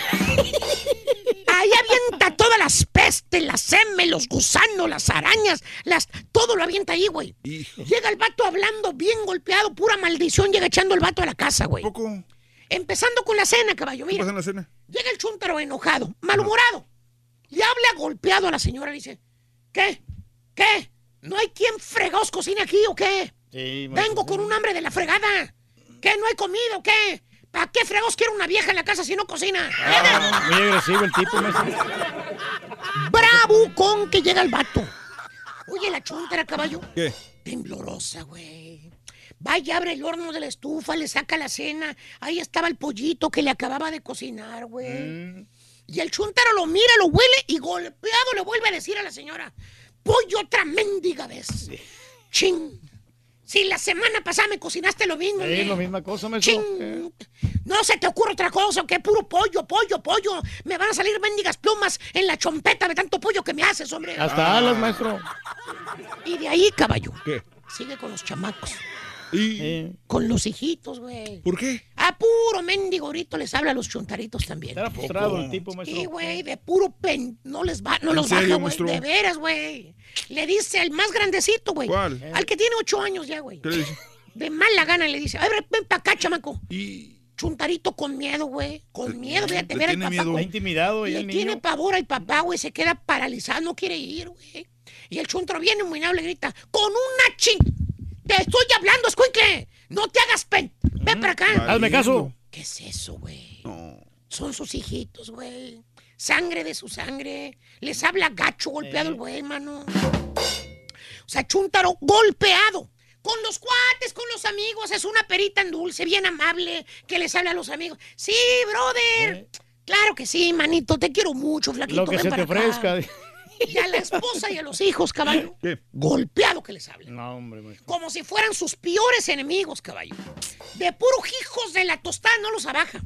Ahí avienta todas las pestes, las semes, los gusanos, las arañas, las, todo lo avienta ahí, güey. Llega el vato hablando bien golpeado, pura maldición, llega echando el vato a la casa, güey. Empezando con la cena, caballo, ¿Qué mira. en la cena? Llega el chúntaro enojado, malhumorado. Le habla golpeado a la señora, le dice, ¿qué? ¿Qué? ¿No hay quien fregados cocine aquí o qué? Vengo con un hambre de la fregada. ¿Qué? ¿No hay comida o qué? ¿Para qué fregados quiero una vieja en la casa si no cocina? Ah, muy agresivo el tipo, maestro. Bravo con que llega el vato. Oye, la chuntara, caballo. ¿Qué? Temblorosa, güey. Vaya, abre el horno de la estufa, le saca la cena. Ahí estaba el pollito que le acababa de cocinar, güey. Y el chuntaro lo mira, lo huele y golpeado le vuelve a decir a la señora: Pollo otra mendiga vez. Chin. Si la semana pasada me cocinaste lo mismo, Sí, la misma cosa, maestro. Chin. No se te ocurre otra cosa, que puro pollo, pollo, pollo. Me van a salir mendigas plumas en la chompeta de tanto pollo que me haces, hombre. Hasta alas, maestro. Y de ahí, caballo. ¿Qué? Sigue con los chamacos. ¿Y? Con los hijitos, güey. ¿Por qué? A puro mendigo ahorito les habla a los chuntaritos también. Está frustrado el tipo, maestro. Sí, güey, de puro pen. No les va, no ¿En los serio, baja, güey. De veras, güey. Le dice al más grandecito, güey. ¿Cuál? Al que tiene ocho años ya, güey. ¿Qué le dice? De mala gana le dice, a ver, ven para acá, chamaco. Chuntarito con miedo, güey. Con miedo, fíjate, le ver al tiene papá. miedo. Está intimidado ya Le el tiene niño. pavor al papá, güey. Se queda paralizado, no quiere ir, güey. Y el chuntaro viene muy le grita, con una ching. Te estoy hablando, escuincle. No te hagas pen. Ven para acá. Hazme caso. ¿Qué es eso, güey? Son sus hijitos, güey. Sangre de su sangre. Les habla gacho golpeado el güey, mano. O sea, chúntaro golpeado. Con los cuates, con los amigos. Es una perita en dulce, bien amable, que les habla a los amigos. Sí, brother. Claro que sí, manito. Te quiero mucho, flaquito. Lo que ven se para te ofrezca. Y a la esposa y a los hijos, caballo. Golpeado que les habla. No, hombre, maestro. Como si fueran sus peores enemigos, caballo. De puros hijos de la tostada no los abaja.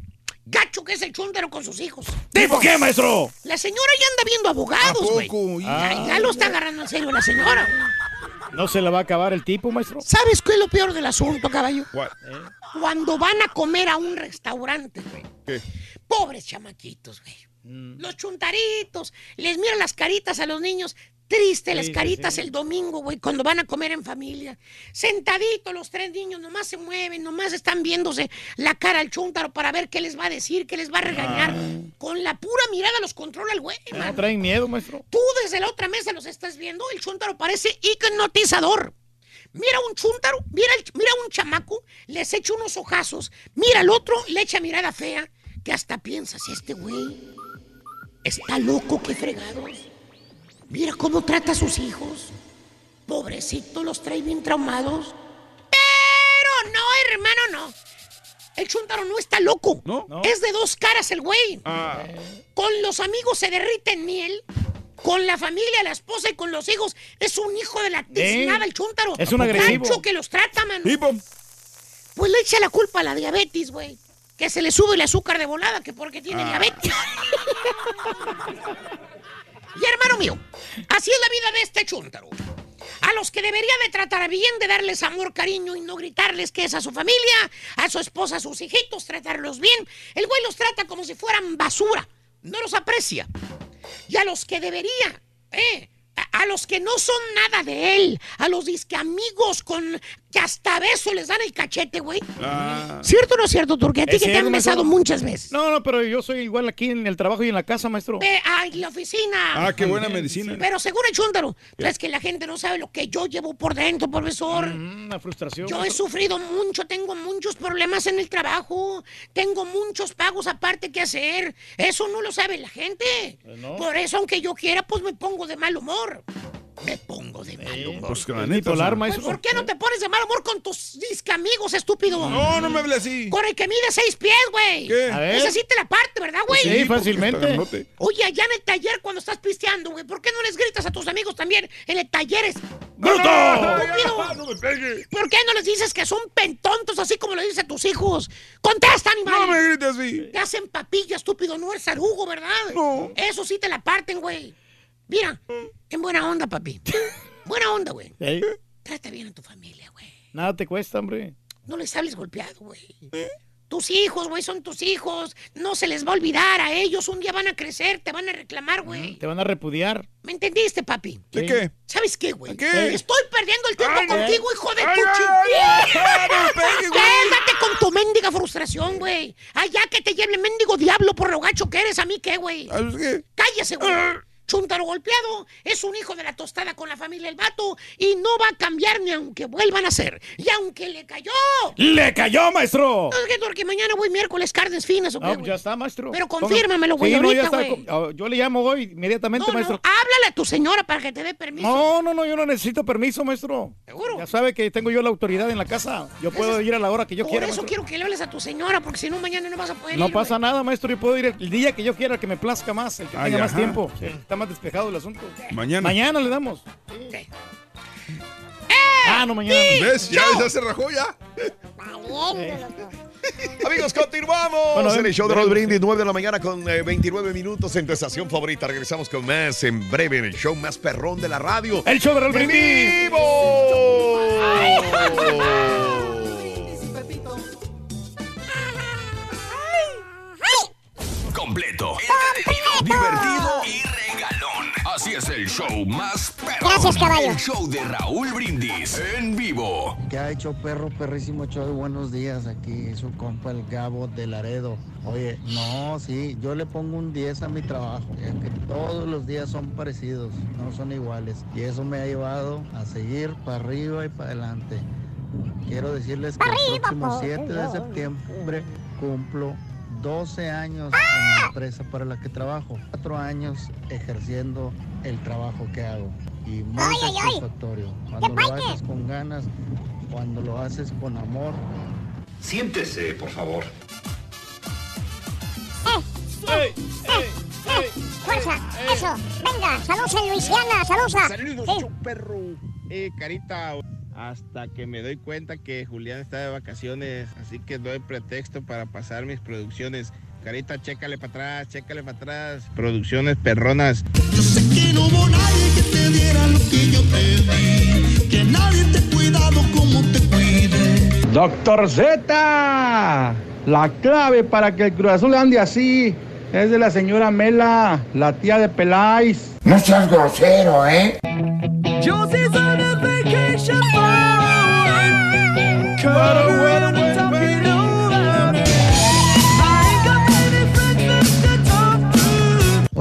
Gacho que es el chúndaro con sus hijos. ¿Tipo qué, maestro? La señora ya anda viendo abogados, güey. Ah. Ya, ya lo está agarrando en serio la señora. ¿No se le va a acabar el tipo, maestro? ¿Sabes qué es lo peor del asunto, caballo? ¿Eh? Cuando van a comer a un restaurante, güey. ¿Qué? Pobres chamaquitos, güey. Mm. Los chuntaritos. Les miran las caritas a los niños. Triste las sí, caritas sí. el domingo, güey, cuando van a comer en familia. Sentaditos los tres niños, nomás se mueven, nomás están viéndose la cara al chúntaro para ver qué les va a decir, qué les va a regañar. Con la pura mirada los controla el güey, ¿No man. traen miedo, maestro? Tú desde la otra mesa los estás viendo, el chúntaro parece hipnotizador. Mira un chúntaro, mira, el- mira un chamaco, les echa unos ojazos, mira al otro, le echa mirada fea, que hasta piensas, este güey está loco, qué fregados. Mira cómo trata a sus hijos. Pobrecito, los trae bien traumados. Pero no, hermano, no. El chúntaro no está loco. ¿No? Es de dos caras el güey. Ah, Con los amigos se derrite en miel. Con la familia, la esposa y con los hijos. Es un hijo de la tiznada el chúntaro. es un agresivo. Gancho que los trata, mano. tipo. Pues le echa la culpa a la diabetes, güey. Que se le sube el azúcar de volada, que porque tiene Ah. diabetes. y hermano mío, así es la vida de este chúntaro. A los que debería de tratar bien, de darles amor, cariño y no gritarles que es a su familia, a su esposa, a sus hijitos, tratarlos bien. El güey los trata como si fueran basura. No los aprecia. Y a los que debería, ¿eh? A, a los que no son nada de él, a los disque amigos con que hasta beso les dan el cachete, güey. Ah. ¿Cierto o no es cierto, Turquía? A ti que te han besado maestro. muchas veces. No, no, pero yo soy igual aquí en el trabajo y en la casa, maestro. Ve a la oficina. Ah, qué buena medicina. Pero según el chúndaro, es que la gente no sabe lo que yo llevo por dentro, profesor. Mm, Una frustración. Yo he sufrido mucho, tengo muchos problemas en el trabajo, tengo muchos pagos aparte que hacer. Eso no lo sabe la gente. Pues no. Por eso, aunque yo quiera, pues me pongo de mal humor. Me pongo de mal humor. Pues que la Es neta, bipolar, o sea, maestro. ¿Por qué no te pones de mal humor con tus disque amigos, estúpido? No, no me hable así. Con el que mide seis pies, güey. ¿Qué? A ver. Ese sí te la parte, ¿verdad, güey? Sí, porque fácilmente. Oye, allá en el taller cuando estás pisteando, güey, ¿por qué no les gritas a tus amigos también en el taller? es- ¡Bruto! ¡Estúpido! ¡No me pegue! ¿Por qué no les dices que son pentontos así como le dices a tus hijos? ¡Contesta, animal! No me grites así. Te hacen papilla, estúpido, no eres sarugo, ¿verdad? No. Eso sí te la parten, güey. Mira, en buena onda, papi. Buena onda, güey. Ey, Trata bien a tu familia, güey. Nada te cuesta, hombre. No les hables golpeado, güey. Tus hijos, güey, son tus hijos. No se les va a olvidar a ellos. Un día van a crecer, te van a reclamar, güey. Te van a repudiar. ¿Me entendiste, papi? ¿De Sí. qué? ¿Sabes qué, güey? ¿Qué? Estoy perdiendo el tiempo Ay, contigo, hijo de Ay, tu chingada. Quédate con tu mendiga frustración, güey. Allá que te lleve el mendigo diablo por lo gacho que eres a mí, ¿qué, güey? Cállese, güey. Chuntaro golpeado es un hijo de la tostada con la familia el vato y no va a cambiar ni aunque vuelvan a ser. Y aunque le cayó. ¡Le cayó, maestro! No, es que porque mañana voy miércoles carnes finas o qué, No, pues ya está, maestro. Pero confírmamelo, güey, Sí, no, ahorita, güey. Oh, Yo le llamo hoy inmediatamente, No, no, maestro. háblale a tu señora para que te dé permiso. No, no, no, yo no necesito permiso, maestro. ¿Seguro? Ya sabe que tengo yo la autoridad en la casa. Yo puedo ir a la hora que yo Por quiera. eso maestro. quiero que le hables a tu señora, porque si no, mañana no vas a poder No ir, pasa güey. nada, maestro. Yo puedo ir el día que yo quiera, que me plazca más, el que Ay, tenga más tiempo. Sí, está más despejado el asunto. Mañana. Mañana le damos. Sí. Ah, no, mañana. ¿Ves? Ya, ya se rajó ya. Valiendo, loco. Amigos, continuamos Bueno, en el show de Rod Brindis, 9 de la mañana con eh, 29 minutos en tu estación favorita. Regresamos con más en breve en el show más perrón de la radio. El show de ¡En Brindis. vivo! Completo, entretenido, divertido y regalón. Así es el show más perro. Gracias, caballo. El show de Raúl Brindis en vivo. ¿Qué ha hecho perro perrísimo show? Buenos días, aquí su compa el Gabo de Laredo. Oye, no, sí, yo le pongo un 10 a mi trabajo, ya que todos los días son parecidos, no son iguales. Y eso me ha llevado a seguir para arriba y para adelante. Quiero decirles que el próximo por 7 de favor. septiembre cumplo 12 años en la empresa para la que trabajo, 4 años ejerciendo el trabajo que hago. Y muy Ay, ay, ay. satisfactorio. Cuando lo paique! haces con ganas, cuando lo haces con amor, Siéntese, por favor. Eh, Fuerza, eso. Venga, saludos en Luisiana, saludos. Sí. perro. Eh, carita, hasta que me doy cuenta que Julián está de vacaciones, así que doy pretexto para pasar mis producciones. Carita, chécale para atrás, chécale para atrás. Producciones perronas. Que no hubo nadie que te diera lo que yo te di. Que nadie te ha cuidado como te cuide. Doctor Z, la clave para que el Cruz Azul ande así es de la señora Mela, la tía de Peláis. No seas grosero, ¿eh? Josie's on a vacation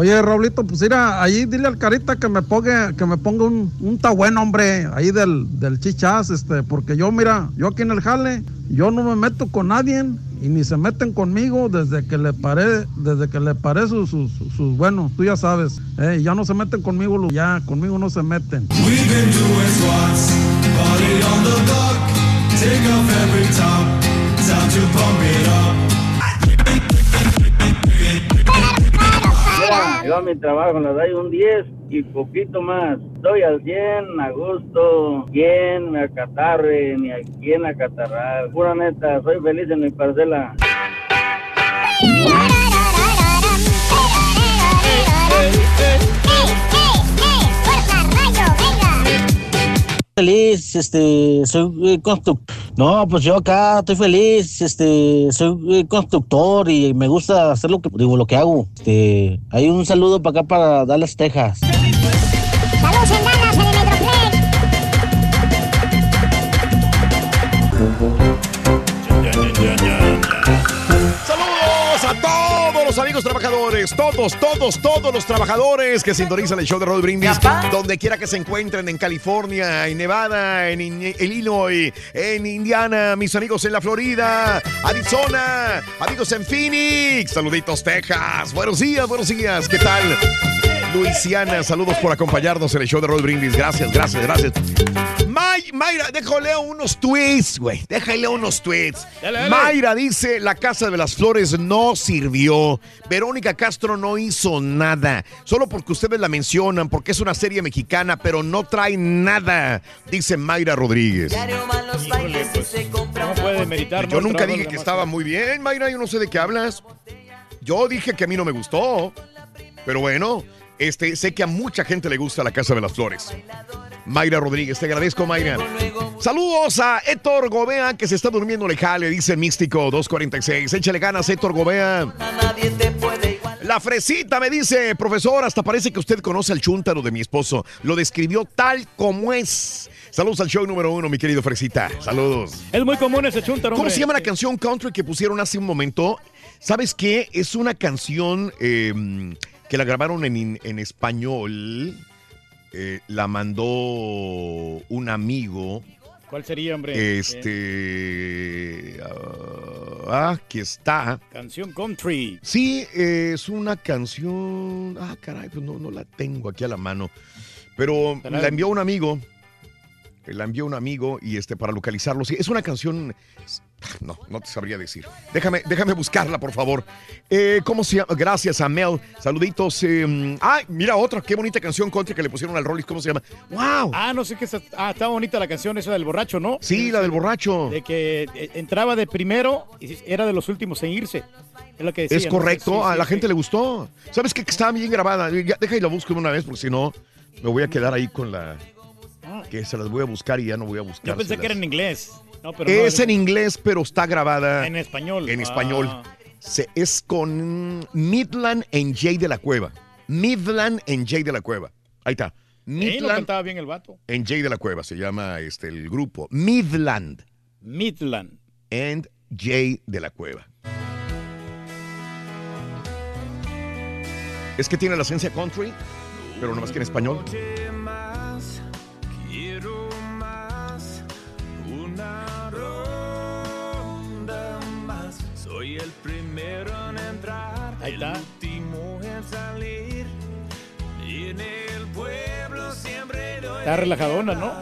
Oye, Raulito, pues mira, ahí dile al carita que me ponga, que me ponga un, un ta bueno, hombre, ahí del, del chichas, este, porque yo, mira, yo aquí en el jale, yo no me meto con nadie y ni se meten conmigo desde que le paré, desde que le paré sus, sus, sus- bueno, tú ya sabes, eh, ya no se meten conmigo, ya conmigo no se meten. We've Yo a mi trabajo le doy un 10 y poquito más. Doy al 100, a gusto, quien me acatarre, ni a quien acatarrar. Pura neta, soy feliz en mi parcela. Feliz, este, soy constructor. No, pues yo acá estoy feliz, este, soy eh, constructor y me gusta hacer lo que digo, lo que hago. Este, hay un saludo para acá para Dallas, Texas. Todos amigos trabajadores, todos, todos, todos los trabajadores que sintonizan el show de Rod Brindis, donde quiera que se encuentren, en California, en Nevada, en In- Illinois, en Indiana, mis amigos en la Florida, Arizona, amigos en Phoenix, saluditos Texas, buenos días, buenos días, ¿qué tal? Luisiana, saludos por acompañarnos en el show de Roll Brindis. Gracias, gracias, gracias. May- Mayra, déjale unos tweets, güey. Déjale unos tweets. Dale, dale. Mayra dice, la Casa de las Flores no sirvió. Verónica Castro no hizo nada. Solo porque ustedes la mencionan, porque es una serie mexicana, pero no trae nada, dice Mayra Rodríguez. Híjole, pues, ¿cómo puede meritar? Yo nunca dije que estaba muy bien, Mayra, yo no sé de qué hablas. Yo dije que a mí no me gustó. Pero bueno, este, sé que a mucha gente le gusta la Casa de las Flores. Mayra Rodríguez, te agradezco, Mayra. Saludos a Héctor Gobea, que se está durmiendo en el jale, dice Místico 246. Échale ganas, Héctor Gobea. La fresita me dice, profesor, hasta parece que usted conoce al chúntaro de mi esposo. Lo describió tal como es. Saludos al show número uno, mi querido Fresita. Saludos. Es muy común ese chúntaro, ¿Cómo se llama la canción country que pusieron hace un momento? ¿Sabes qué? Es una canción eh, que la grabaron en, en español. Eh, la mandó un amigo. ¿Cuál sería, hombre? Este. ah, aquí está. Canción country. Sí, es una canción. Ah, caray, pues no, no la tengo aquí a la mano. Pero la envió un amigo. La envió un amigo y este para localizarlo. Sí, es una canción. No, no te sabría decir. Déjame, déjame buscarla, por favor. Eh, ¿Cómo se llama? Gracias a Mel. Saluditos. eh, ay, mira otra. Qué bonita canción country que le pusieron al Rollis. ¿Cómo se llama? ¡Wow! Ah, no sé qué. está- Ah, está bonita la canción esa del borracho, ¿no? Sí, la del borracho. De que eh, entraba de primero y era de los últimos en irse. Es lo que decía. Es ¿no? correcto, Sí, a la sí. gente le gustó. ¿Sabes qué? Que estaba bien grabada. Ya, deja y la busco una vez, porque si no, me voy a quedar ahí con la. Que se las voy a buscar y ya no voy a buscar. Yo pensé que era en inglés. No, pero no, es en inglés, pero está grabada En español. en Ah. español. Se- es con Midland en Jay de la Cueva. Midland en Jay de la Cueva. Ahí está. Midland cantaba bien el vato. en Jay de la Cueva se llama este el grupo. Midland Midland. and Jay de la Cueva. Es que tiene la esencia country, pero nomás que en español. Ahí el está. último en salir. Y en el pueblo siempre doy Está relajadona, ¿no?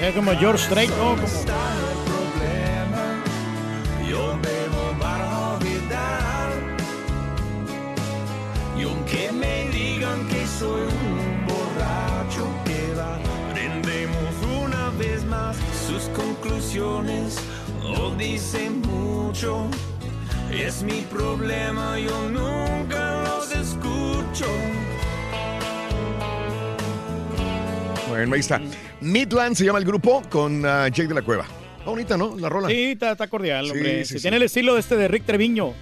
Es como George Strait, ¿no? Como- soy prendemos una vez más. Sus conclusiones no dicen mucho. Es mi problema, yo nunca los escucho. Bueno, ahí está. Midland se llama el grupo con ah, Jake de la Cueva. Está bonita, ¿no? La rola. Sí, está, está cordial, Sí, hombre. sí. Tiene el estilo este de Rick Treviño.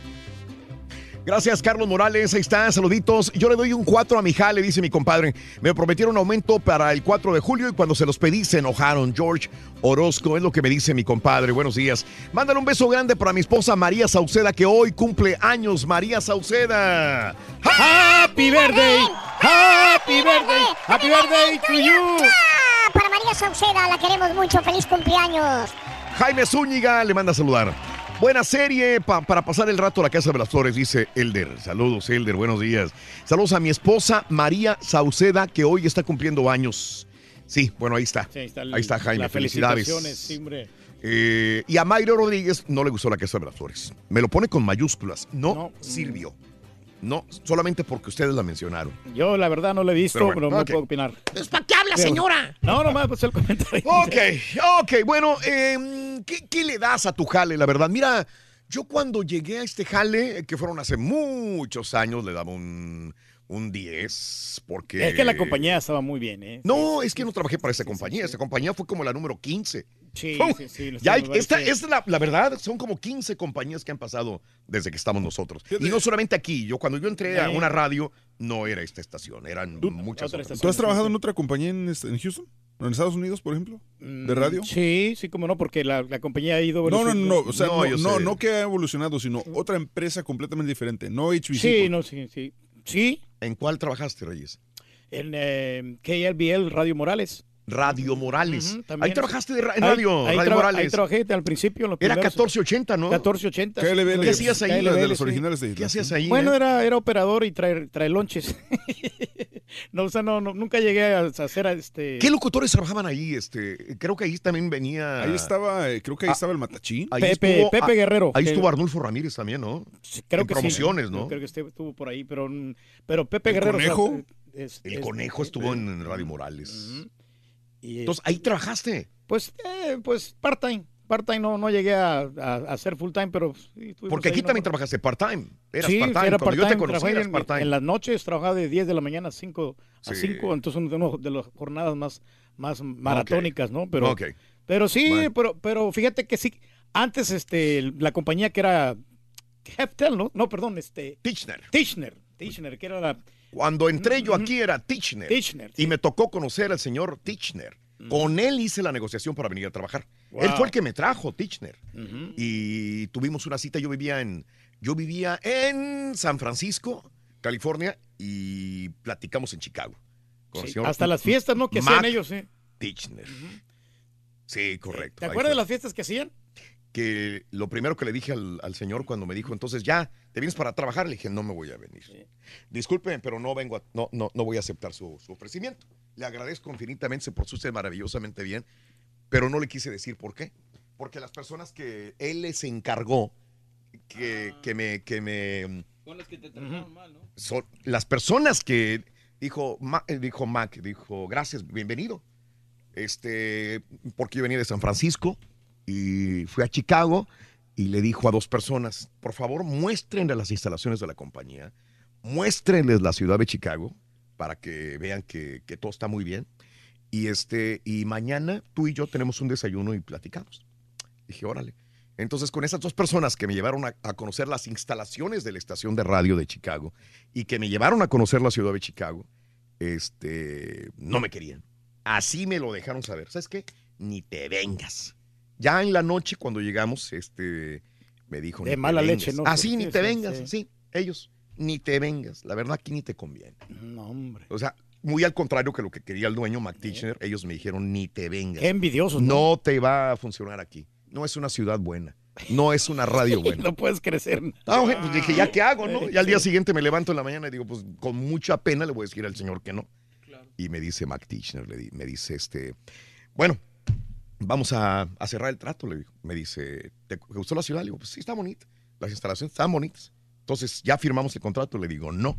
Gracias, Carlos Morales. Ahí está, saluditos. Yo le doy un 4 a mi jale, dice mi compadre. Me prometieron aumento para el 4 de julio y cuando se los pedí se enojaron. George Orozco es lo que me dice mi compadre. Buenos días. Mándale un beso grande para mi esposa María Sauceda, que hoy cumple años. María Sauceda. ¡Happy birthday! ¡Happy birthday! ¡Happy birthday to you! Sauceda, la queremos mucho. Feliz cumpleaños. Jaime Zúñiga le manda a saludar. Buena serie pa- para pasar el rato a la Casa de las Flores, dice Elder. Saludos, Elder, buenos días. Saludos a mi esposa María Sauceda, que hoy está cumpliendo años. Sí, bueno, ahí está. Sí, ahí está, el- ahí está Jaime, felicidades. Eh, y a Mayra Rodríguez no le gustó la Casa de las Flores. Me lo pone con mayúsculas. No, sirvió. No, solamente porque ustedes la mencionaron. Yo la verdad no lo he visto, Pero pero, bueno, no ok. puedo opinar. Pues, ¿para qué habla, Pero- señora? No, nomás pues el comentario. Ok, ok, bueno, eh, ¿qué, qué le das a tu jale, la verdad? Mira, yo cuando llegué a este jale, que fueron hace muchos años, le daba un, un 10, porque... Es que la compañía estaba muy bien, ¿eh? No, es que no trabajé para esta compañía, esta compañía fue como la número 15. Sí, sí, sí. lo Ya hay- esta, es la, la verdad, son como 15 compañías que han pasado desde que estamos nosotros. Y no solamente aquí, yo cuando yo entré a una radio, no era esta estación, eran muchas otras. ¿Tú has trabajado en otra compañía en, este- en Houston? ¿En Estados Unidos, por ejemplo? ¿De Mm, radio? Sí, sí, como no, porque la, la compañía ha ido... No, no, no, no, o sea, No, no, no, que ha evolucionado, sino otra empresa completamente diferente, no HBC. Sí, no, sí, sí. Sí, ¿En cuál trabajaste, Reyes? en eh, KLBL Radio Morales. Radio Morales. Ahí trabajaste de ra- en Ahí- radio, ahí Radio traba- Morales. Ahí trabajé al principio. los Era primeros- 1480, ¿no? 1480. KLBL, ¿Qué hacías ahí? KLBL, de los sí. originales de ¿Qué hacías ahí? Bueno, eh? era, era operador y traer, traer lonches. no, o sea, no, no, nunca llegué a hacer este... ¿Qué locutores trabajaban ahí? Este, creo que ahí también venía. Ahí estaba, eh, creo que ahí Ah, estaba el Matachín. Ahí Pepe- estuvo- Pepe ah, Guerrero, Ahí que- estuvo Arnulfo Ramírez también, ¿no? creo en que sí. promociones, ¿no? Creo que estuvo por ahí, pero, pero Pepe ¿El Guerrero... o sea, Conejo? es- El es- conejo estuvo en Radio Morales. Y, Entonces, ahí trabajaste. Pues, eh, pues part-time. Part-time no, no llegué a, a, a hacer full-time, pero... sí, Porque aquí también trabajaste part-time. Eras sí, part-time. era Cuando yo te part-time, conocí, eras en, part-time. en las noches, trabajaba de 10 de la mañana a 5, a Sí. 5 entonces una de, uno de las jornadas más, más maratónicas, ¿no? Pero, pero sí, Bueno. pero, pero fíjate que sí, antes este, la compañía que era Heftel, ¿no? No, perdón, este... Tichner. Tichner, Tichner, que era la... Cuando entré yo aquí era Tichner. Tichner, Y me tocó conocer al señor Tichner. Con él hice la negociación para venir a trabajar. Wow. Él fue el que me trajo, Tichner. Y tuvimos una cita. Yo vivía en, yo vivía en San Francisco, California, y platicamos en Chicago. Con el Sí, señor hasta las fiestas, ¿no? Que hacían ellos, sí. Tichner. Sí, correcto. ¿Te acuerdas de las fiestas que hacían? Que lo primero que le dije al, al señor cuando me dijo, entonces ya, ¿te vienes para trabajar? Le dije, no me voy a venir. Disculpen, pero no vengo, a- no, no, no voy a aceptar su, su ofrecimiento. Le agradezco infinitamente, se portó usted maravillosamente bien, pero no le quise decir por qué. Porque las personas que él les encargó que, que me, que me, Son las que te trataron mal, ¿no? son las personas que dijo, Ma- eh, dijo Mac, dijo, gracias, bienvenido. Este, porque yo venía de San Francisco y fui a Chicago y le dijo a dos personas, por favor, muéstrenle las instalaciones de la compañía, muéstrenles la ciudad de Chicago para que vean que, que todo está muy bien. Y este, y mañana tú y yo tenemos un desayuno y platicamos. Dije, órale. Entonces, con esas dos personas que me llevaron a, a conocer las instalaciones de la estación de radio de Chicago y que me llevaron a conocer la ciudad de Chicago, este, no me querían. Así me lo dejaron saber. ¿Sabes qué? Ni te vengas. Ya en la noche, cuando llegamos, este, me dijo. De "Ni te mala vengas". leche, ¿no? Así, Sí, ni te vengas. sí. Así, ellos, ni te vengas. La verdad, aquí ni te conviene. No, hombre. O sea, muy al contrario que lo que quería el dueño, Mac Tichner, ellos me dijeron, ni te vengas. Qué envidiosos, No ¿no? te va a funcionar aquí. No es una ciudad buena. No es una radio buena. no puedes crecer. Ah, pues dije, ¿ya qué hago, no? Y al día siguiente me levanto en la mañana y digo, pues con mucha pena le voy a decir al señor que no. Y me dice Mac Tichner, le di- me dice, este, bueno, vamos a, a cerrar el trato, le digo. Me dice, ¿te gustó la ciudad? Le digo, pues sí, está bonita. Las instalaciones están bonitas. Entonces, ¿ya firmamos el contrato? Le digo, no.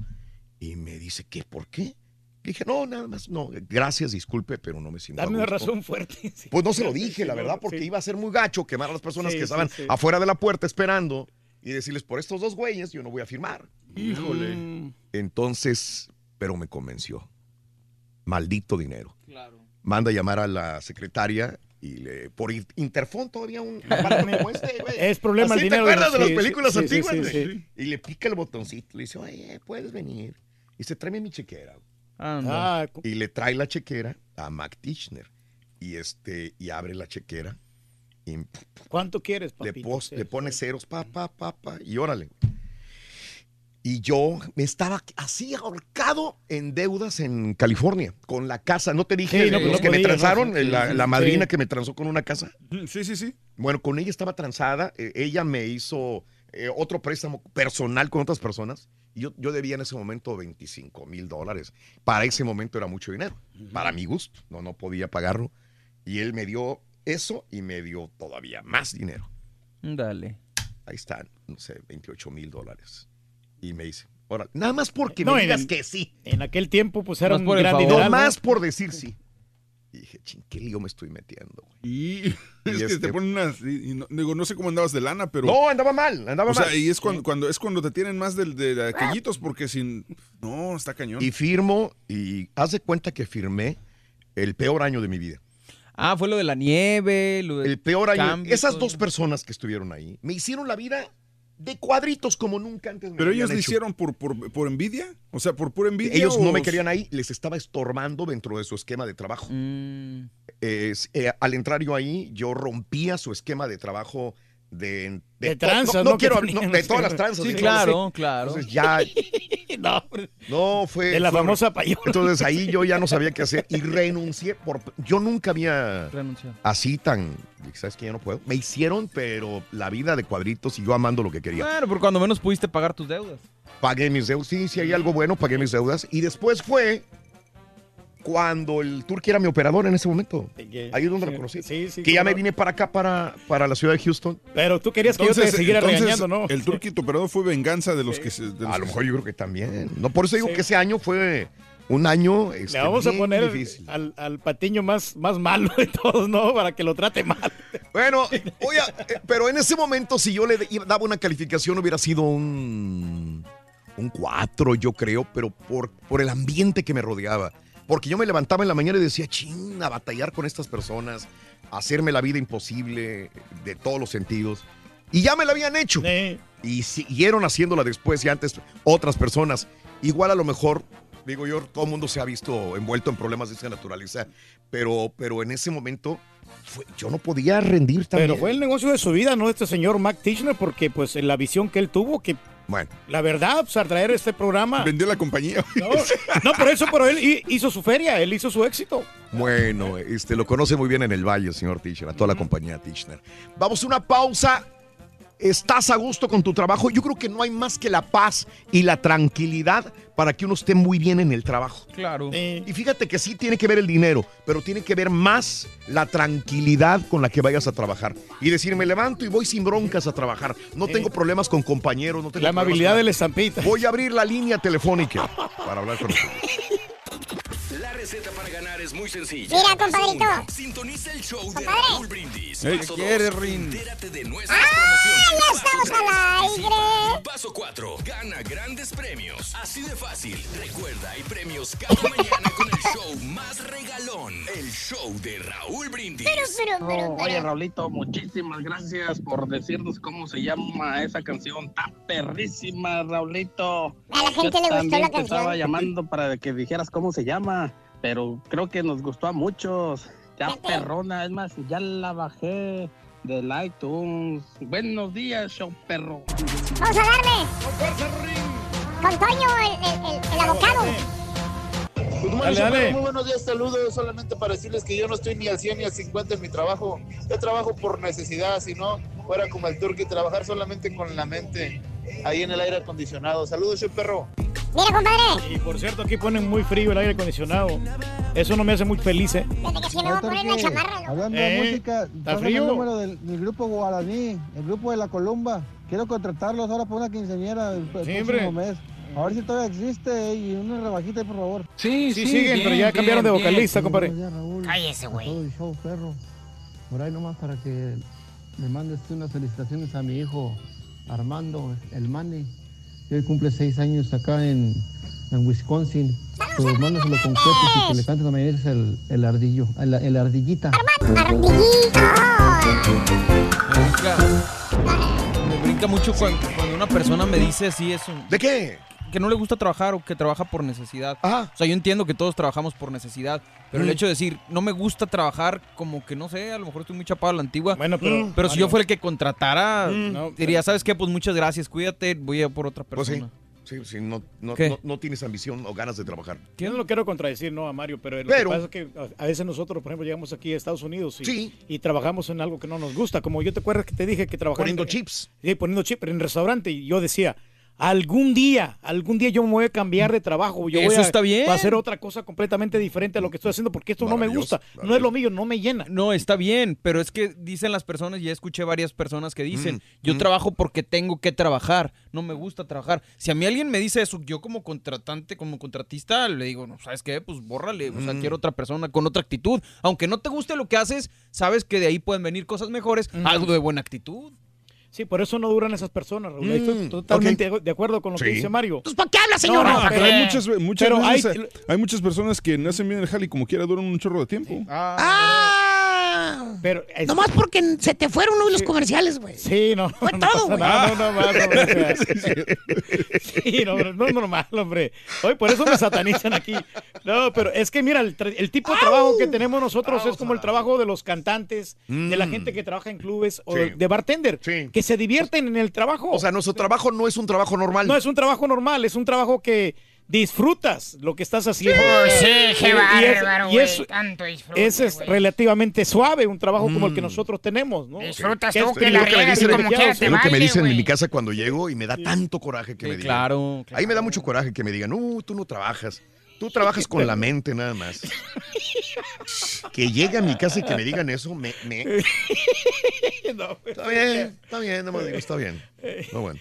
Y me dice, ¿qué? ¿Por qué? Dije, no, nada más, no, gracias, disculpe, pero no me siento Dame una gusto". razón fuerte. Sí. Pues no se lo dije, la verdad, porque sí. iba a ser muy gacho quemar a las personas Sí, que estaban sí. afuera de la puerta esperando y decirles, por estos dos güeyes yo no voy a firmar. Híjole. Mm. Entonces, pero me convenció. Maldito dinero. Claro. Manda a llamar a la secretaria y le, por in- interfón todavía un este, güey. Es problema el ¿Así dinero, ¿Te acuerdas de sí, las sí, películas sí, antiguas? sí, güey? sí. Y le pica el botoncito. Le dice, oye, puedes venir. Y se tráeme mi chequera. Ah, Y le trae la chequera a Mac Tichner. Y este, y abre la chequera. Y ¿Cuánto quieres, le, papito? pos- le pone ceros, pa, pa, pa, pa, y órale. Y yo me estaba así ahorcado en deudas en California, con la casa. ¿No te dije Sí, no, los pues no que me transaron? La, sí. madrina que me transó con una casa. Sí, sí, sí. Bueno, con ella estaba transada. eh, ella me hizo eh, otro préstamo personal con otras personas. Y yo, yo debía en ese momento 25 mil dólares. Para ese momento era mucho dinero. Para mi gusto. No, no podía pagarlo. Y él me dio eso y me dio todavía más dinero. Dale. Ahí están, no sé, 28 mil dólares. Y me dice, ahora, nada más porque No, me digas el- que sí. En aquel tiempo, pues era Más un por el gran más por decir sí. Y dije, ching, qué lío me estoy metiendo, güey. Y es que este- te ponen unas. y- y no, digo, no sé cómo andabas de lana, pero. No, andaba mal, andaba o sea, mal. y es cuando, cuando, es cuando te tienen más del- de, aquellitos, porque sin. No, está cañón. Y firmo, y haz de cuenta que firmé el peor año de mi vida. Ah, fue lo de la nieve, lo El peor año. cambio, Esas dos personas que estuvieron ahí me hicieron la vida de cuadritos como nunca antes me ¿Pero ellos lo hecho. hicieron por, por, por envidia? O sea, por pura envidia. Ellos no me querían ahí, les estaba estorbando dentro de su esquema de trabajo. Mm. Es, eh, al entrar yo ahí, yo rompía su esquema de trabajo de... De tranzas, no, ¿no? no Que quiero hablar no, de todas las tranzas. Sí, claro, claro. Entonces ya... no, no, fue... De la fue- famosa payola. Entonces ahí yo ya no sabía qué hacer y renuncié. Por, yo nunca había Renunciado. así tan... ¿Sabes que Ya no puedo. Me hicieron, pero la vida de cuadritos y yo amando lo que quería. Bueno, pero cuando menos pudiste pagar tus deudas. Pagué mis deudas. Sí, si hay algo bueno, pagué mis deudas. Y después fue cuando el Turqui era mi operador en ese momento. Ahí es donde lo conocí. que ya me vine para acá, para, para la ciudad de Houston. Pero tú querías que yo te siguiera regañando, ¿no? El turquito operador fue venganza de los que se. de los A lo mejor yo creo que también. No, por eso digo Sí. que ese año fue un año. este, Le vamos a poner difícil. al, al patiño más, más malo de todos, ¿no? Para que lo trate mal. Bueno, oye, eh, pero en ese momento, si yo le daba una calificación, hubiera sido un, un 4, yo creo, pero por, por el ambiente que me rodeaba. Porque yo me levantaba en la mañana y decía, ching, a batallar con estas personas, hacerme la vida imposible de todos los sentidos. Y ya me la habían hecho. Y siguieron haciéndola después y antes otras personas. Igual a lo mejor, digo yo, todo el mundo se ha visto envuelto en problemas de esa naturaleza, pero, pero en ese momento fue- yo no podía rendir también. Pero fue el negocio de su vida, ¿no? Este señor Mac Tichner, porque pues en la visión que él tuvo, que Bueno. la verdad, pues al traer este programa... Vendió la compañía. No, no, por eso, pero él hi- hizo su feria, él hizo su éxito. Bueno, este, lo conoce muy bien en el Valle, señor Tichner, a toda la compañía Tichner. Vamos a una pausa. ¿Estás a gusto con tu trabajo? Yo creo que no hay más que la paz y la tranquilidad para que uno esté muy bien en el trabajo. Claro. Y fíjate que sí tiene que ver el dinero, pero tiene que ver más la tranquilidad con la que vayas a trabajar. Y decir, me levanto y voy sin broncas a trabajar. No tengo problemas con compañeros, no tengo La amabilidad con- de la estampita. Voy a abrir la línea telefónica para hablar con ustedes. La receta para ganar es muy sencilla. Mira, compadrito. Sintoniza el show de. Raúl Brindis. ¿qué quieres, Rin? Entérate de nuestras ¡Ah, promociones. ya estamos al aire! Paso 4. Gana grandes premios. Así de fácil. Recuerda, hay premios cada mañana con el show más regalón. El show de Raúl Brindis. Pero, pero, pero, Oh, oye, Raulito, muchísimas gracias por decirnos cómo se llama esa canción. Está perrísima, Raulito. A la gente Yo le gustó la te estaba canción. llamando para que dijeras cómo se llama, pero creo que nos gustó a muchos. Ya perrona, es más, ya la bajé del iTunes. Buenos días, show perro. Vamos a darle. Con Toño, el, el, el, el abocado. Dale. Muy buenos días, saludos. Solamente para decirles que yo no estoy ni al 100 ni al 50 en mi trabajo. Yo trabajo por necesidad, si no, fuera como el turqui, trabajar solamente con la mente, ahí en el aire acondicionado. Saludos, soy perro. Mira, compadre. Y por cierto, aquí ponen muy frío el aire acondicionado. Eso no me hace muy feliz, ¿eh? Desde que si no va a poner la chamarra. ¿no? Hablando Eh, de música, ¿está frío? el número del, del grupo Guaraní, el grupo de la Columba. Quiero contratarlos ahora por una quinceañera el, el Sí, próximo mes. A ver si todavía existe y una rebajita ahí, por favor. Sí, sí, siguen, pero ya cambiaron de vocalista, compadre. Cállese, güey. Todo el show, perro. Por ahí nomás para que le mandes tú unas felicitaciones a mi hijo Armando, el Manny. que Hoy cumple seis años acá en, en Wisconsin. Pues mándaselo con cohetes y que le canten a mañana el, el ardillo, el, el ardillita. Me brinca mucho cuando, cuando una persona me dice así eso. ¿De qué? Que no le gusta trabajar o que trabaja por necesidad. O sea, yo entiendo que todos trabajamos por necesidad, pero el Mm. hecho de decir, no me gusta trabajar, como que no sé, a lo mejor estoy muy chapado a la antigua. Bueno, pero- pero si yo fuera el que contratara, Mm. Diría, ¿sabes qué? Pues muchas gracias, cuídate, voy a ir por otra Pues sí. persona. Sí, sí, no, no, no, no tienes ambición o ganas de trabajar. Yo no lo quiero contradecir, no, a Mario, pero lo Pero- que pasa es que a a veces nosotros, por ejemplo, llegamos aquí a Estados Unidos y, Sí. y trabajamos en algo que no nos gusta. Como yo te acuerdas que te dije que trabajaba Poniendo en, chips. Sí, poniendo chips en restaurante y yo decía, algún día, algún día yo me voy a cambiar de trabajo. Yo voy Eso a, está bien. voy a hacer otra cosa completamente diferente a lo que estoy haciendo porque esto no me gusta, no es lo mío, no me llena. No, está bien, pero es que dicen las personas, ya escuché varias personas que dicen, Mm, yo mm. trabajo porque tengo que trabajar, no me gusta trabajar. Si a mí alguien me dice eso, yo como contratante, como contratista, le digo, no, ¿sabes qué? Pues bórrale, o sea, Mm. quiero otra persona con otra actitud. Aunque no te guste lo que haces, sabes que de ahí pueden venir cosas mejores, algo de buena actitud. Sí, por eso no duran esas personas, Raúl. Estoy Mm, totalmente de acuerdo con lo que dice Mario. Entonces, ¿para qué habla, señora? No, no, Pero hay muchas, ve- muchas pero veces hay- hay, muchas personas que nacen bien en el jale y como quiera duran un chorro de tiempo. Ah, nada. Pero Nomás porque se te fueron uno de los comerciales, güey. Sí, no. Fue no todo, güey. no, no, más, hombre, o sea. Sí, no, no es normal, hombre. Hoy por eso me satanizan aquí. No, pero es que mira, el, tipo de trabajo que tenemos nosotros es como el trabajo de los cantantes, de la Mm. gente que trabaja en clubes o Sí. de bartender, que se divierten en el trabajo. O sea, nuestro trabajo no es un trabajo normal. No es un trabajo normal, es un trabajo que disfrutas lo que estás haciendo. Oh, sí, qué y es- y es- güey, tanto disfrute, ese es relativamente suave, un trabajo como el que nosotros tenemos, ¿no? Disfrutas tú que Es la lo que dicen, como te es lo que me dicen en mi casa cuando llego y me da tanto coraje que Sí, me digan. claro, Ahí me da mucho coraje que me digan, no, tú no trabajas. Tú trabajas con la mente nada más. que llegue a mi casa y que me digan eso, me... me- Está bien, está bien, no me digo, está bien. No, bueno.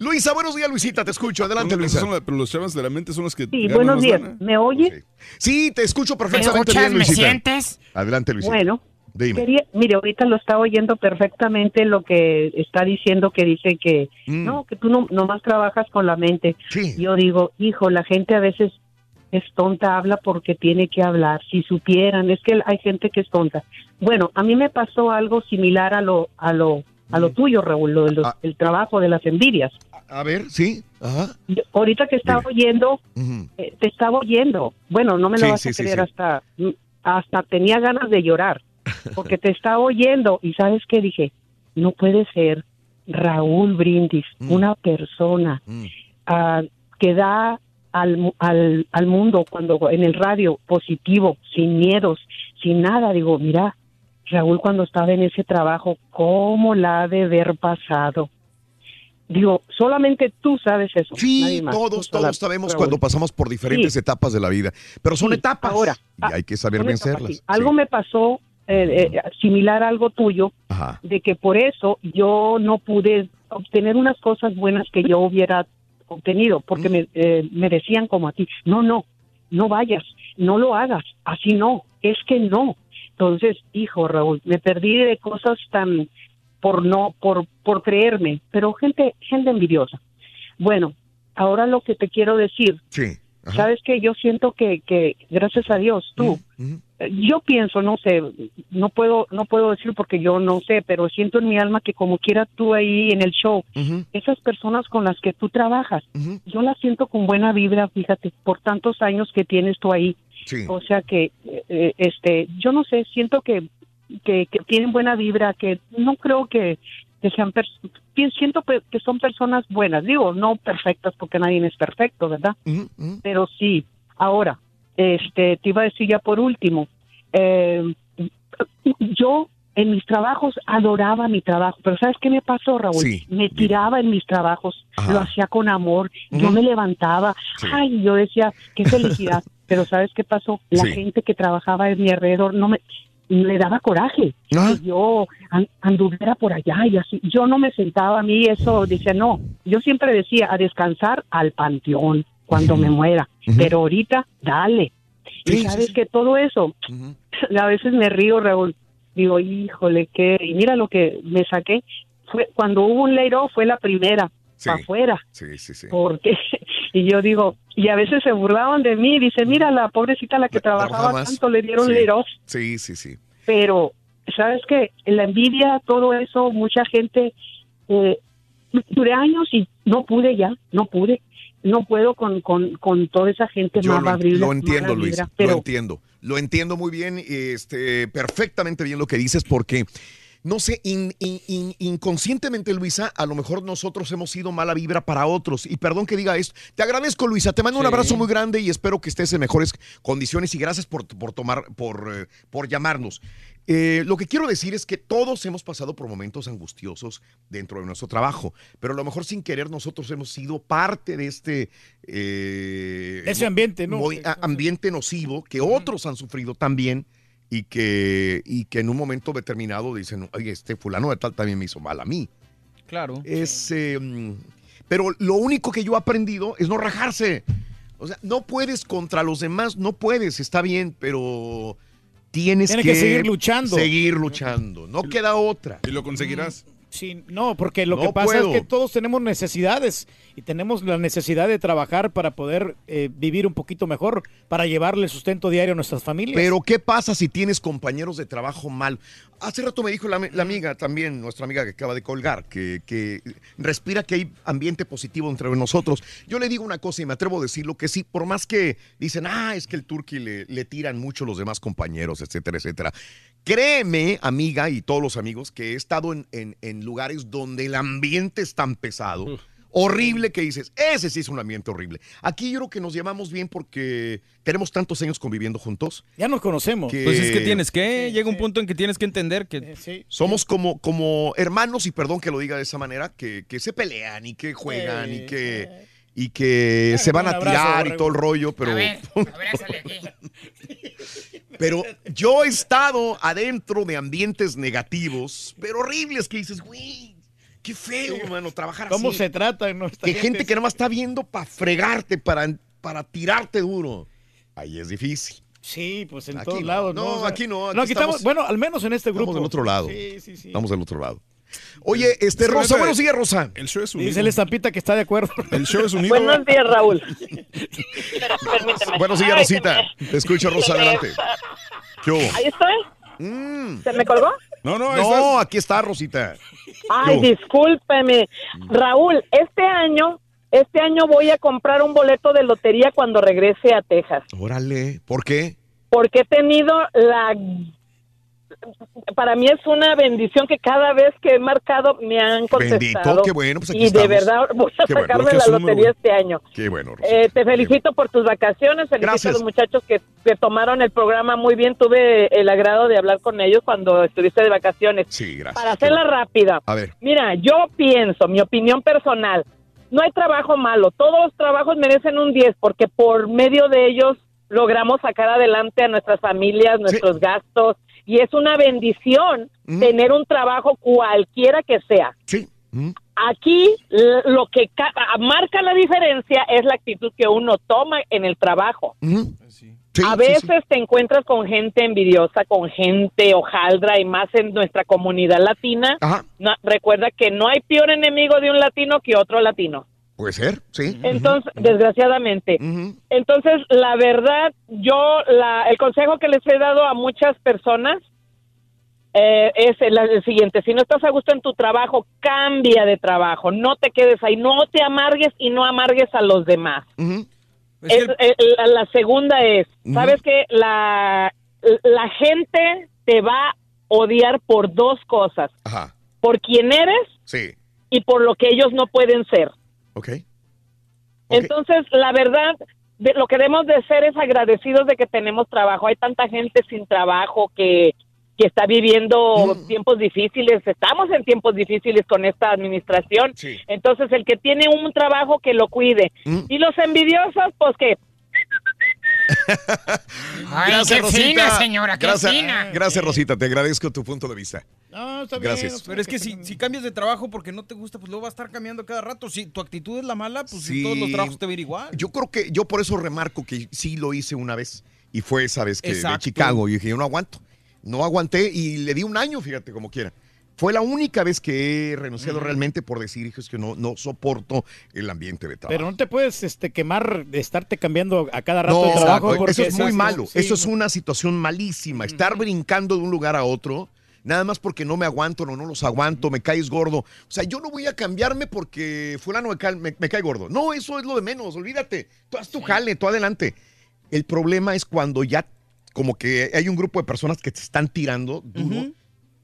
Luisa, buenos días, Luisita, te escucho. Adelante, Luisa. son pero los chavos de la mente son los que Sí, ganan buenos más días. lana. ¿Me oye? Sí, te escucho perfectamente escuchas? bien, ¿Me Luisita. sientes? Adelante, Luisita. Bueno, Dime. quería- mire, ahorita lo está oyendo perfectamente lo que está diciendo, que dice que Mm. no, que tú no nomás trabajas con la mente. Yo digo, hijo, la gente a veces es tonta, habla porque tiene que hablar. Si supieran, es que hay gente que es tonta. Bueno, a mí me pasó algo similar a lo a lo a Mm. lo tuyo, Raúl, lo de Ah. el trabajo de las envidias. A ver, sí. Ajá. Yo- ahorita que estaba oyendo, eh, te estaba oyendo. Bueno, no me lo Sí, vas sí, a creer sí. hasta hasta tenía ganas de llorar porque te estaba oyendo y sabes qué dije, no puede ser Raúl Brindis, Mm. una persona ah, que da al, al, al mundo cuando en el radio positivo, sin miedos, sin nada. Digo, mira, Raúl cuando estaba en ese trabajo, ¿cómo la ha de haber pasado? Digo, solamente tú sabes eso. Sí, todos, todos sabemos Raúl. cuando pasamos por diferentes Sí. etapas de la vida, pero son Sí, etapas ahora, y hay que saber etapas, vencerlas. sí. Algo me pasó eh, eh, similar a algo tuyo, Ajá. de que por eso yo no pude obtener unas cosas buenas que yo hubiera obtenido, porque me, eh, me decían como a ti, no, no, no vayas, no lo hagas, así no, es que no. Entonces, hijo Raúl, me perdí de cosas tan por no, por, por creerme, pero gente, gente envidiosa. Bueno, ahora lo que te quiero decir, Sí. sabes que yo siento que, que gracias a Dios tú, yo pienso, no sé, no puedo, no puedo decir porque yo no sé, pero siento en mi alma que como quiera tú ahí en el show, esas personas con las que tú trabajas, yo las siento con buena vibra, fíjate, por tantos años que tienes tú ahí. Sí. O sea que, eh, este, yo no sé, siento que, que, que tienen buena vibra, que no creo que, que sean, siento que son personas buenas, digo, no perfectas porque nadie es perfecto, ¿verdad? Pero sí, ahora, este, te iba a decir ya por último, eh, yo en mis trabajos adoraba mi trabajo, pero ¿sabes qué me pasó, Raúl? Sí, me tiraba en mis trabajos, lo hacía con amor, yo me levantaba, ay, yo decía, qué felicidad, pero ¿sabes qué pasó? La Sí. gente que trabajaba en mi alrededor no me le daba coraje que yo an- anduviera por allá y así. Yo no me sentaba a mí eso, decía, no, yo siempre decía, a descansar al panteón cuando me muera, pero ahorita, dale. Y sabes que todo eso, a veces me río, Raúl, digo, híjole, que y mira lo que me saqué, fue cuando hubo un layoff fue la primera, para afuera, Sí, sí, sí. porque, y yo digo, y a veces se burlaban de mí, dice, mira, la pobrecita la que trabajaba tanto, le dieron Sí. layoff, Sí, sí, sí. pero, ¿sabes qué? La envidia, todo eso, mucha gente, eh, duré años y no pude ya, no pude, no puedo con, con, con toda esa gente Yo mala lo, vibra, lo entiendo, Luis. vibra, Lo pero entiendo. Lo entiendo muy bien, este, perfectamente bien lo que dices, porque no sé, in- in- in- inconscientemente, Luisa, a lo mejor nosotros hemos sido mala vibra para otros. Y perdón que diga esto. Te agradezco, Luisa. Te mando un abrazo muy grande y espero que estés en mejores condiciones. Y gracias por, por tomar, por, eh, por llamarnos. Eh, lo que quiero decir es que todos hemos pasado por momentos angustiosos dentro de nuestro trabajo, pero a lo mejor sin querer nosotros hemos sido parte de este eh, Ese ambiente, ¿no? ambiente nocivo que otros han sufrido también y que, y que en un momento determinado dicen, oye, este fulano de tal también me hizo mal a mí. Claro. Es, eh, pero lo único que yo he aprendido es no rajarse. O sea, no puedes contra los demás, no puedes, está bien, pero tienes Tienes que seguir luchando. Seguir luchando, no queda otra. Y lo conseguirás. Sí, no, porque lo No que pasa puedo. es que todos tenemos necesidades y tenemos la necesidad de trabajar para poder eh, vivir un poquito mejor, para llevarle sustento diario a nuestras familias. Pero ¿qué pasa si tienes compañeros de trabajo mal? Hace rato me dijo la, la amiga también, nuestra amiga que acaba de colgar, que, que respira que hay ambiente positivo entre nosotros. Yo le digo una cosa y me atrevo a decirlo, que sí, por más que dicen, ah, es que el turqui le, le tiran mucho los demás compañeros, etcétera, etcétera. Créeme, amiga y todos los amigos, que he estado en, en- en lugares donde el ambiente es tan pesado, horrible que dices, ese sí es un ambiente horrible. Aquí yo creo que nos llevamos bien porque tenemos tantos años conviviendo juntos. Ya nos conocemos. Que- Pues es que tienes que, llega un punto en que tienes que entender que Somos como, como hermanos, y perdón que lo diga de esa manera, que, que se pelean y que juegan y que, y que se van a abrazo, tirar y todo el rollo, pero, A ver, aquí. pero yo he estado adentro de ambientes negativos, pero horribles, que dices, güey, qué feo, hermano, trabajar ¿Cómo así. se trata? No, que gente que nada más está viendo para fregarte, para, para tirarte duro. Ahí es difícil. Sí, pues en Aquí todos no. lados. No, O sea, aquí no, aquí aquí estamos, estamos- bueno, al menos en este grupo. Estamos del otro lado. Sí, sí, sí. Estamos del otro lado. Oye, este, Rosa, buenos días, Rosa. El show es unido. Dice el estampita que está de acuerdo. El show es unido. Buenos días, Raúl. Buenos días, Ay, Rosita. me- Te escucho, Rosa, adelante. ¿Qué hubo? Ahí estoy. ¿Se me colgó? No, no, no, aquí está, Rosita. Ay, discúlpeme. Raúl, este año, este año voy a comprar un boleto de lotería cuando regrese a Texas. Órale, ¿por qué? Porque he tenido la... Para mí es una bendición que cada vez que he marcado me han contestado. Bendito, qué bueno, pues aquí Y de verdad voy a Qué sacarme la lotería este año. Qué bueno. Eh, te felicito por tus vacaciones, felicito Gracias. a los muchachos que, que tomaron el programa muy bien. Tuve el agrado de hablar con ellos cuando estuviste de vacaciones. Sí, gracias. Para hacerla rápida, A ver. mira, yo pienso, mi opinión personal, no hay trabajo malo, todos los trabajos merecen un 10 porque por medio de ellos logramos sacar adelante a nuestras familias, nuestros gastos y es una bendición tener un trabajo cualquiera que sea. Sí. Aquí lo que ca- marca la diferencia es la actitud que uno toma en el trabajo. a veces te encuentras con gente envidiosa, con gente hojaldra y más en nuestra comunidad latina. No- recuerda que no hay peor enemigo de un latino que otro latino. Puede ser, sí. Entonces, desgraciadamente. Entonces, la verdad, yo, la, el consejo que les he dado a muchas personas eh, es el, el siguiente. Si no estás a gusto en tu trabajo, cambia de trabajo. No te quedes ahí. No te amargues y no amargues a los demás. Es- eh, la, la segunda es, ¿sabes qué? La, la gente te va a odiar por dos cosas. Ajá. Por quién eres Sí. y por lo que ellos no pueden ser. Ok. Entonces, la verdad, de, lo que debemos de ser es agradecidos de que tenemos trabajo. Hay tanta gente sin trabajo que, que está viviendo tiempos difíciles. Estamos en tiempos difíciles con esta administración. Entonces, el que tiene un trabajo, que lo cuide. Y los envidiosos, pues que... Ay, qué fina, señora, qué gracias, fina. Gracias, Rosita. Te agradezco tu punto de vista. No, está Gracias. bien. Pero es que si, si cambias de trabajo porque no te gusta, pues luego va a estar cambiando cada rato. Si tu actitud es la mala, pues en Sí. todos los trabajos te va a ir igual. Yo creo que, yo por eso remarco que sí lo hice una vez. Y fue esa vez que de. Chicago. Y dije, yo no aguanto. No aguanté y le di un año, fíjate, como quiera. Fue la única vez que he renunciado realmente por decir, hijo, es que no, no soporto el ambiente de trabajo. Pero no te puedes este, quemar de estarte cambiando a cada rato No, de trabajo. porque eso es muy malo. sí. Eso es una situación malísima. Estar brincando de un lugar a otro, nada más porque no me aguanto, no, no los aguanto, me caes gordo. O sea, yo no voy a cambiarme porque fulano me cae, me- me cae gordo. No, eso es lo de menos, olvídate. Tú haz tu jale, tú adelante. El problema es cuando ya como que hay un grupo de personas que te están tirando duro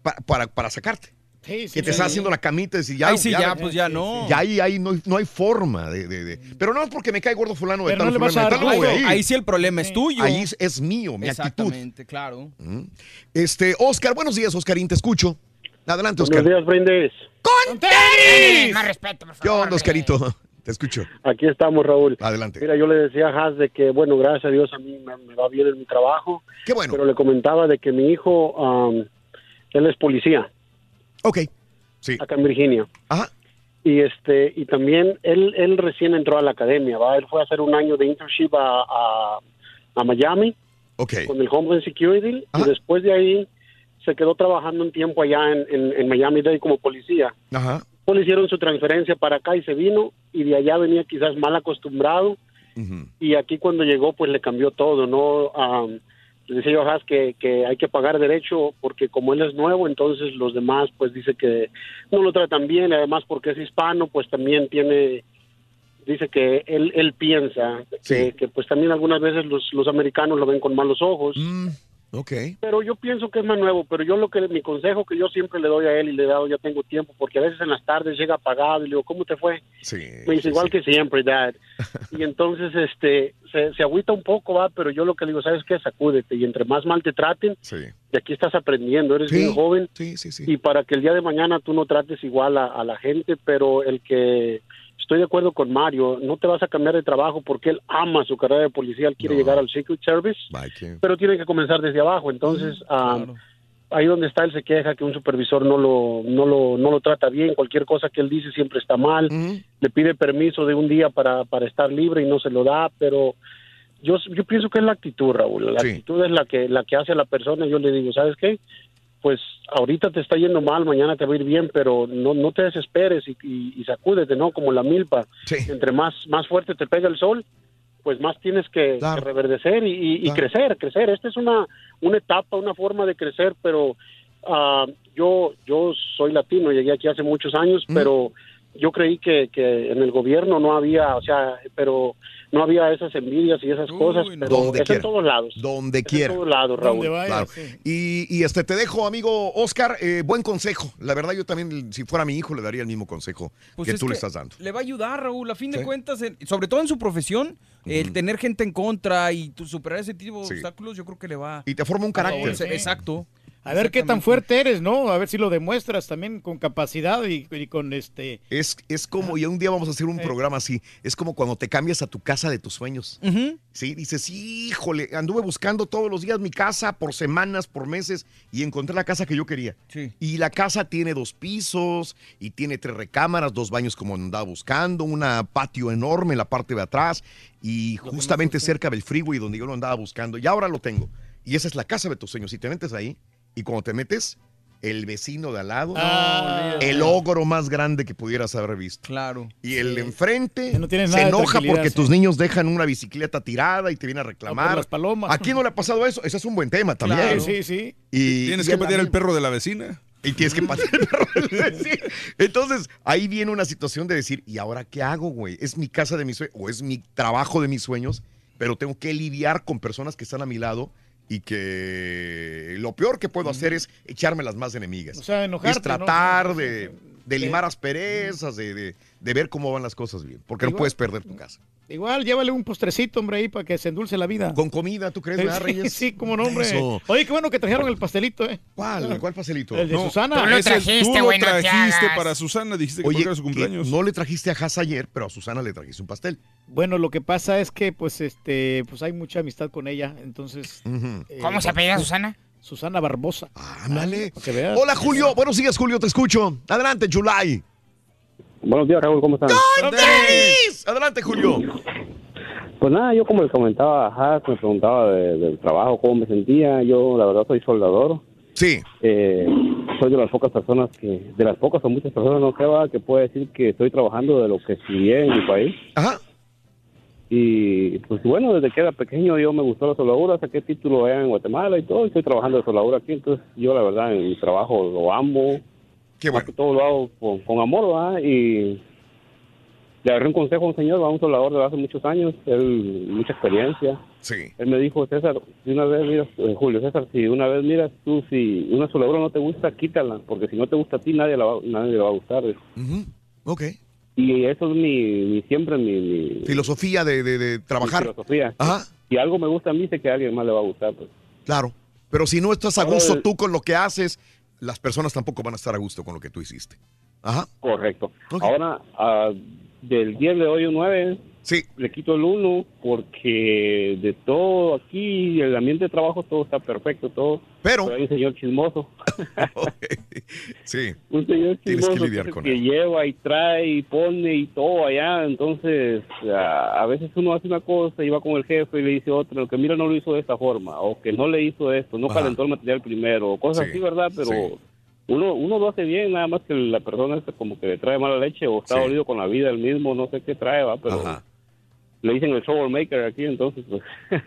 pa- para, para sacarte. Sí, sí, que te sí. está haciendo la camita y decir, ya, Ahí sí, ya, pues ya no. Ya ahí, ahí no, hay- no hay forma de, de- de- Pero no es porque me cae gordo fulano de Pero tal, no fulano de no voy. Ahí sí el problema es tuyo. Ahí es, es mío, mi actitud. Exactamente, claro. Mm. Este, Oscar, buenos días, Oscarín, te escucho. Adelante, Oscar. Buenos días, Brindis. ¡Con tenis! Más respeto, por ¿Qué favor. onda, Oscarito? Te escucho. Aquí estamos, Raúl. Adelante. Mira, yo le decía a Haas de que, bueno, gracias a Dios a mí me, me va bien en mi trabajo. Qué bueno. Pero le comentaba de que mi hijo, um, él es policía. Ok. Sí. Acá en Virginia. Ajá. Y este, y también él, él recién entró a la academia, ¿va? Él fue a hacer un año de internship a, a, a Miami. Ok. Con el Homeland Security. Y después de ahí se quedó trabajando un tiempo allá en, en, en Miami Dade como policía. Ajá. Pues le hicieron su transferencia para acá y se vino y de allá venía quizás mal acostumbrado y aquí cuando llegó pues le cambió todo, ¿no? Le decía yo Haas que, que hay que pagar derecho porque como él es nuevo, entonces los demás pues dice que no lo tratan bien, además porque es hispano pues también tiene, dice que él, él piensa que, que, pues también algunas veces los, los americanos lo ven con malos ojos. Ok. Pero yo pienso que es más nuevo, pero yo lo que mi consejo que yo siempre le doy a él y le he dado ya tengo tiempo, porque a veces en las tardes llega apagado y le digo, ¿cómo te fue? Sí. Me dice, igual que siempre, dad. y entonces este se, se agüita un poco, va, pero yo lo que le digo, ¿sabes qué? Sacúdete y entre más mal te traten, de aquí estás aprendiendo, eres Sí. bien joven. Sí, sí, sí. Y para que el día de mañana tú no trates igual a, a la gente, pero el que estoy de acuerdo con Mario, no te vas a cambiar de trabajo porque él ama su carrera de policía, él quiere llegar al Secret Service, pero tiene que comenzar desde abajo. Entonces, ah, ahí donde está él se queja que un supervisor no lo, no lo, no lo trata bien, cualquier cosa que él dice siempre está mal, le pide permiso de un día para, para estar libre y no se lo da, pero yo, yo pienso que es la actitud, Raúl, la actitud es la que, la que hace a la persona, yo le digo, ¿sabes qué? Pues ahorita te está yendo mal, mañana te va a ir bien, pero no, no te desesperes y, y, y sacúdete, ¿no? Como la milpa. Entre más, más fuerte te pega el sol, pues más tienes que, que reverdecer y, y- y crecer, crecer. Esta es una, una etapa, una forma de crecer, pero ah, yo, yo soy latino, llegué aquí hace muchos años, pero yo creí que, que en el gobierno no había, o sea, pero no había esas envidias y esas cosas, pero Donde es quiera. en todos lados. Donde Es quiera. En todos lados, Raúl. Claro. Y, y este te dejo, amigo Oscar, eh, buen consejo. La verdad, yo también, si fuera mi hijo, le daría el mismo consejo Pues que tú le estás dando. Le va a ayudar, Raúl. A fin de Sí. cuentas, en- sobre todo en su profesión, el tener gente en contra y tu- superar ese tipo de Sí. obstáculos, yo creo que le va Y te forma un carácter. Exacto. A ver qué tan fuerte eres, ¿no? A ver si lo demuestras también con capacidad y, y con este... Es, es como, y un día vamos a hacer un Eh. programa así, es como cuando te cambias a tu casa de tus sueños. Sí, dices, híjole, anduve buscando todos los días mi casa por semanas, por meses, y encontré la casa que yo quería. Y la casa tiene dos pisos, y tiene tres recámaras, dos baños como andaba buscando, un patio enorme en la parte de atrás, y justamente cerca del freeway donde yo lo andaba buscando. Y ahora lo tengo. Y esa es la casa de tus sueños. Si te metes ahí, y cuando te metes, el vecino de al lado, Ah, el ogro más grande que pudieras haber visto. Claro. Y el de enfrente tienes se de enoja porque sí. tus niños dejan una bicicleta tirada y te viene a reclamar. las palomas. ¿A quién no le ha pasado eso? Ese es un buen tema también. Claro. Sí, sí. Y, Tienes y que la patear el perro de la vecina. Y tienes que patear el perro del vecino. Entonces, ahí viene una situación de decir, ¿y ahora qué hago, güey? ¿Es mi casa de mis sueños o es mi trabajo de mis sueños? Pero tengo que lidiar con personas que están a mi lado y que lo peor que puedo hacer es echarme las más enemigas. O sea, enojarte, Es tratar ¿no? de, de limar asperezas, de, de- de ver cómo van las cosas bien. Porque no puedes perder tu casa. Igual, llévale un postrecito, hombre, ahí para que se endulce la vida. Con comida, ¿tú crees, Sí, verdad, Reyes? Sí, como no, hombre. Eso. Oye, qué bueno que trajeron el pastelito, ¿eh? ¿Cuál? ¿Cuál pastelito? El de No, Susana. tú lo trajiste, güey, no trajiste hagas. para Susana, dijiste que Oye, era su cumpleaños. no le trajiste a Haas ayer, pero a Susana le trajiste un pastel. Bueno, lo que pasa es que, pues, este, pues hay mucha amistad con ella, entonces. eh, ¿Cómo se apellida Susana? Susana Barbosa. Ándale. Veas. Hola, Julio. Buenos días, Julio. Te escucho. Adelante, July. Buenos días, Raúl, ¿cómo están? Adelante, Julio. Pues nada, yo como les comentaba a Haas, me preguntaba de- del trabajo, cómo me sentía. Yo, la verdad, soy soldador. Sí. Eh, soy de las pocas personas que, de las pocas o muchas personas, no creo, que puede decir que estoy trabajando de lo que estudié en mi país. Ajá. Y pues bueno, desde que era pequeño yo me gustó la soldadura, saqué título allá en Guatemala y todo, y estoy trabajando de soldadura aquí. Entonces yo, la verdad, en mi trabajo lo amo. Qué bueno. todo lo hago con, con amor, ¿verdad? Y le agarré un consejo a un señor, ¿verdad? un soldador de hace muchos años, él, mucha experiencia. Sí. Él me dijo, César, si una vez miras, eh, Julio César, si una vez miras tú, si una soldadura no te gusta, quítala, porque si no te gusta a ti, nadie, la va, nadie le va a gustar. dijo. Ok. Y eso es mi, mi siempre mi, mi- Filosofía de, de- de trabajar. filosofía. Ajá. Si algo me gusta a mí, sé que a alguien más le va a gustar. Pues. Claro. Pero si no estás a gusto tú con lo que haces, las personas tampoco van a estar a gusto con lo que tú hiciste. Ajá. Correcto. Ahora, ah, del 10 de hoy un 9, Sí. Le quito el uno porque de todo aquí, el ambiente de trabajo, todo está perfecto, todo. Pero. hay un señor chismoso. Sí. un señor chismoso que lidiar es el con que él. lleva y trae y pone y todo allá. Entonces, a, a veces uno hace una cosa y va con el jefe y le dice otra, lo que mira no lo hizo de esta forma, o que no le hizo esto, no Ajá. calentó el material primero, o cosas Sí, así, ¿verdad? Pero sí. uno, uno lo hace bien, nada más que la persona como que le trae mala leche o está Sí. dolido con la vida el mismo, no sé qué trae, va, pero Ajá. Le dicen el troublemaker aquí, entonces pues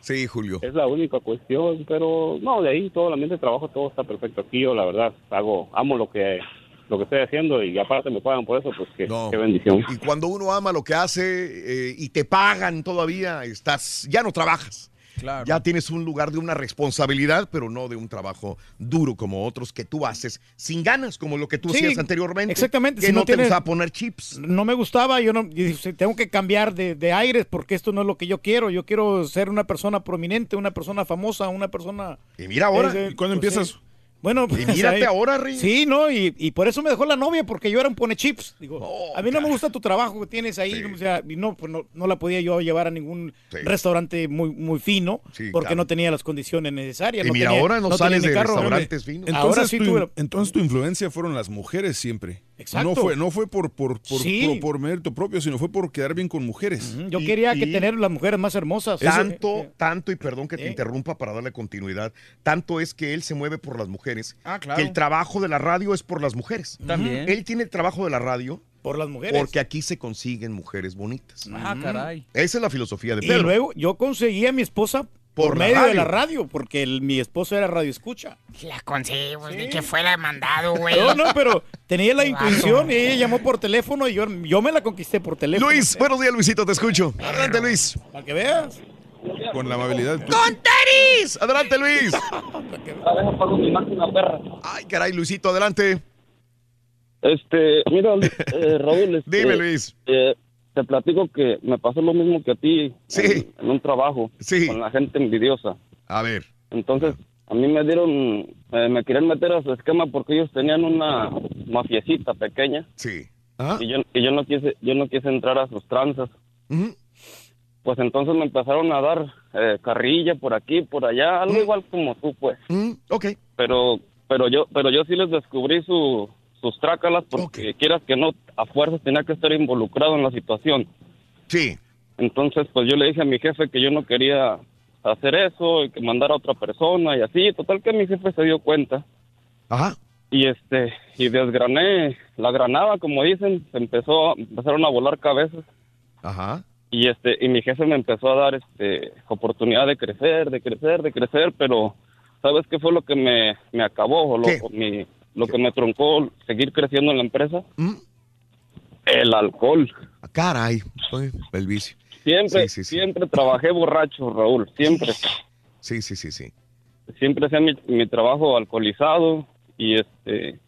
Sí, Julio. es la única cuestión, pero no, de ahí todo el ambiente de trabajo, todo está perfecto aquí, yo la verdad hago, amo lo que lo que estoy haciendo y aparte me pagan por eso, pues qué, qué bendición. Y cuando uno ama lo que hace eh, y te pagan todavía, estás, ya no trabajas. Claro. Ya tienes un lugar de una responsabilidad, pero no de un trabajo duro como otros que tú haces sin ganas, como lo que tú Sí, hacías anteriormente. Exactamente. Que si no, no te tienes- gustaba poner chips. No me gustaba, yo no, yo tengo que cambiar de, de aires porque esto no es lo que yo quiero. Yo quiero ser una persona prominente, una persona famosa, una persona. Y mira ahora, ¿y cuándo pues, empiezas? sí. Bueno, pues, mírate ahí- ahora, Rey. Sí, ¿no? Y, y por eso me dejó la novia, porque yo era un pone chips. Digo, Oh, a mí no me gusta tu trabajo que tienes ahí. O sea, y no, pues no, no la podía yo llevar a ningún restaurante muy, muy fino Sí, porque claro. no tenía las condiciones necesarias. Y no mira, tenía- ahora no sales de carro. restaurantes finos. Entonces, Ahora sí tu, tuve entonces tu influencia fueron las mujeres siempre. Exacto. No fue, no fue por, por, por, Sí. por, por mérito propio, sino fue por quedar bien con mujeres. Yo Y- quería que y- tener las mujeres más hermosas. Tanto, tanto, y perdón que te ¿Eh? interrumpa para darle continuidad, tanto es que él se mueve por las mujeres, Ah, claro. que el trabajo de la radio es por las mujeres. También. Él tiene el trabajo de la radio por las mujeres. porque aquí se consiguen mujeres bonitas. Ah, caray. Esa es la filosofía de Y Pedro. luego yo conseguí a mi esposa por, medio de la radio, porque el- mi esposo era radio escucha. La conseguimos, de que fuera mandado, güey. No, no, pero tenía la intuición y ella llamó por teléfono y yo, yo me la conquisté por teléfono. Luis, buenos días, Luisito, te escucho. Adelante, Luis. Para que veas. Con la amabilidad. ¡Con tenis! Adelante, Luis. Ay, caray, Luisito, adelante. Este, mira, eh, Raúl, este, Dime, Luis. eh, te platico que me pasó lo mismo que a ti Sí. en, en un trabajo con la gente envidiosa. A ver. Entonces, a mí me dieron, eh, me querían meter a su esquema porque ellos tenían una mafiecita pequeña. Sí. Y yo, y yo no quise, yo no quise entrar a sus tranzas. Pues entonces me empezaron a dar eh, carrilla por aquí, por allá, algo igual como tú, pues. ok. Pero, pero yo, pero yo sí les descubrí su, sus trácalas porque quieras que no, a fuerzas tenía que estar involucrado en la situación. Sí. Entonces, pues yo le dije a mi jefe que yo no quería hacer eso y que mandara a otra persona y así. Total que mi jefe se dio cuenta. Ajá. Y este, y desgrané la granada, como dicen, se empezó, empezaron a volar cabezas. Ajá. Y este, y mi jefe me empezó a dar este oportunidad de crecer, de crecer, de crecer, pero ¿sabes qué fue lo que me, me acabó? O lo, mi- lo que me troncó seguir creciendo en la empresa? El alcohol. Ah, Caray, el vicio. Siempre, Sí, sí, sí. siempre trabajé borracho, Raúl, siempre. Sí, sí, sí, sí. Siempre hacía mi, mi trabajo alcoholizado y este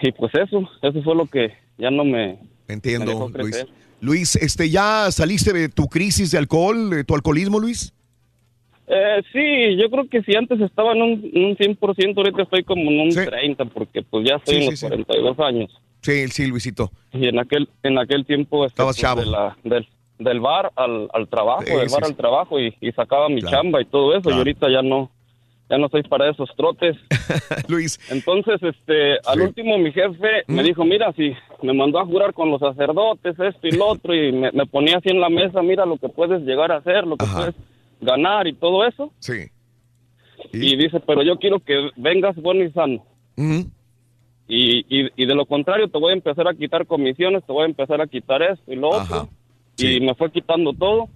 y pues eso, eso fue lo que ya no me me Entiendo, dejó Luis. Luis, este, ¿ya saliste de tu crisis de alcohol, de tu alcoholismo, Luis? Eh, sí, yo creo que si antes estaba en un, un 100%, ahorita estoy como en un 30%, porque pues ya estoy Sí, en sí, los sí. 42 años. Sí, sí, Luisito. Y en aquel en aquel tiempo este, Estabas pues, chavo. de la- del, del bar al, al trabajo, Sí, del sí, bar sí. al trabajo y, y sacaba mi Claro, chamba y todo eso, y ahorita ya no ya no soy para esos trotes. Luis. Entonces, este, al último mi jefe me dijo, mira, si me mandó a jurar con los sacerdotes, esto y lo otro, y me, me ponía así en la mesa, mira lo que puedes llegar a hacer, lo que puedes ganar y todo eso. Sí. ¿Y? dice, pero yo quiero que vengas bueno y sano. Y, y, y de lo contrario, te voy a empezar a quitar comisiones, te voy a empezar a quitar esto y lo otro. Y me fue quitando todo.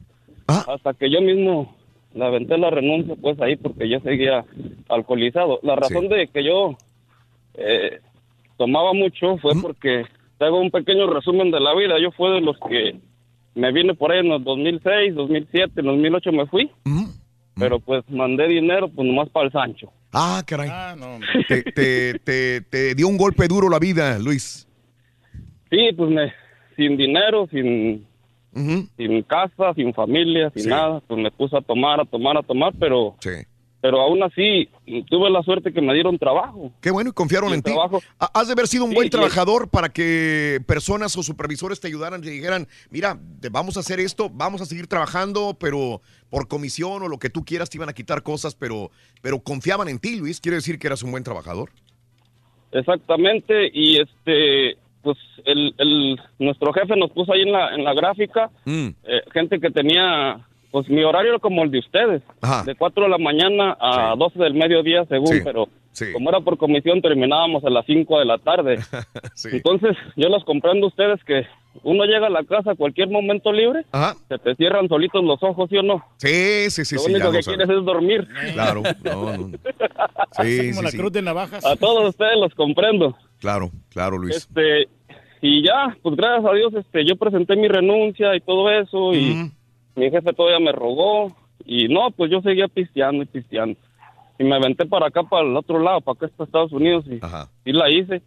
Hasta que yo mismo le aventé la renuncia, pues ahí, porque yo seguía alcoholizado. La razón de que yo eh, tomaba mucho fue porque te hago un pequeño resumen de la vida. Yo fue de los que me vine por ahí en los 2006, 2007, en 2008 me fui. Pero pues mandé dinero, pues nomás para el Sancho. Ah, caray. te, te, te, te dio un golpe duro la vida, Luis. Sí, pues me, sin dinero, sin, sin casa, sin familia, sin Sí. nada, pues me puse a tomar, a tomar, a tomar, pero pero aún así tuve la suerte que me dieron trabajo. Qué bueno y confiaron Y en ti. Has de haber sido un Sí, buen trabajador para que personas o supervisores te ayudaran y dijeran, mira, te vamos a hacer esto, vamos a seguir trabajando, pero por comisión o lo que tú quieras te iban a quitar cosas, pero, pero confiaban en ti, Luis. Quiere decir que eras un buen trabajador. Exactamente, y este, pues el, el, nuestro jefe nos puso ahí en la, en la gráfica Mm. eh, gente que tenía, pues mi horario era como el de ustedes, Ajá. de 4 de la mañana a 12 del mediodía según, Sí, pero sí. como era por comisión terminábamos a las 5 de la tarde. Entonces yo los comprendo a ustedes que uno llega a la casa a cualquier momento libre, se te cierran solitos los ojos, ¿sí o no? Sí, sí, sí. Lo sí, único que quieres es dormir. Claro, no, no. Sí, como sí, la sí. cruz de navajas. A todos ustedes los comprendo. Claro, claro, Luis. Este, y ya, pues gracias a Dios, este, yo presenté mi renuncia y todo eso, y mi jefe todavía me rogó, y no, pues yo seguía pisteando y pisteando. Y me aventé para acá, para el otro lado, para acá, para Estados Unidos, y, y la hice.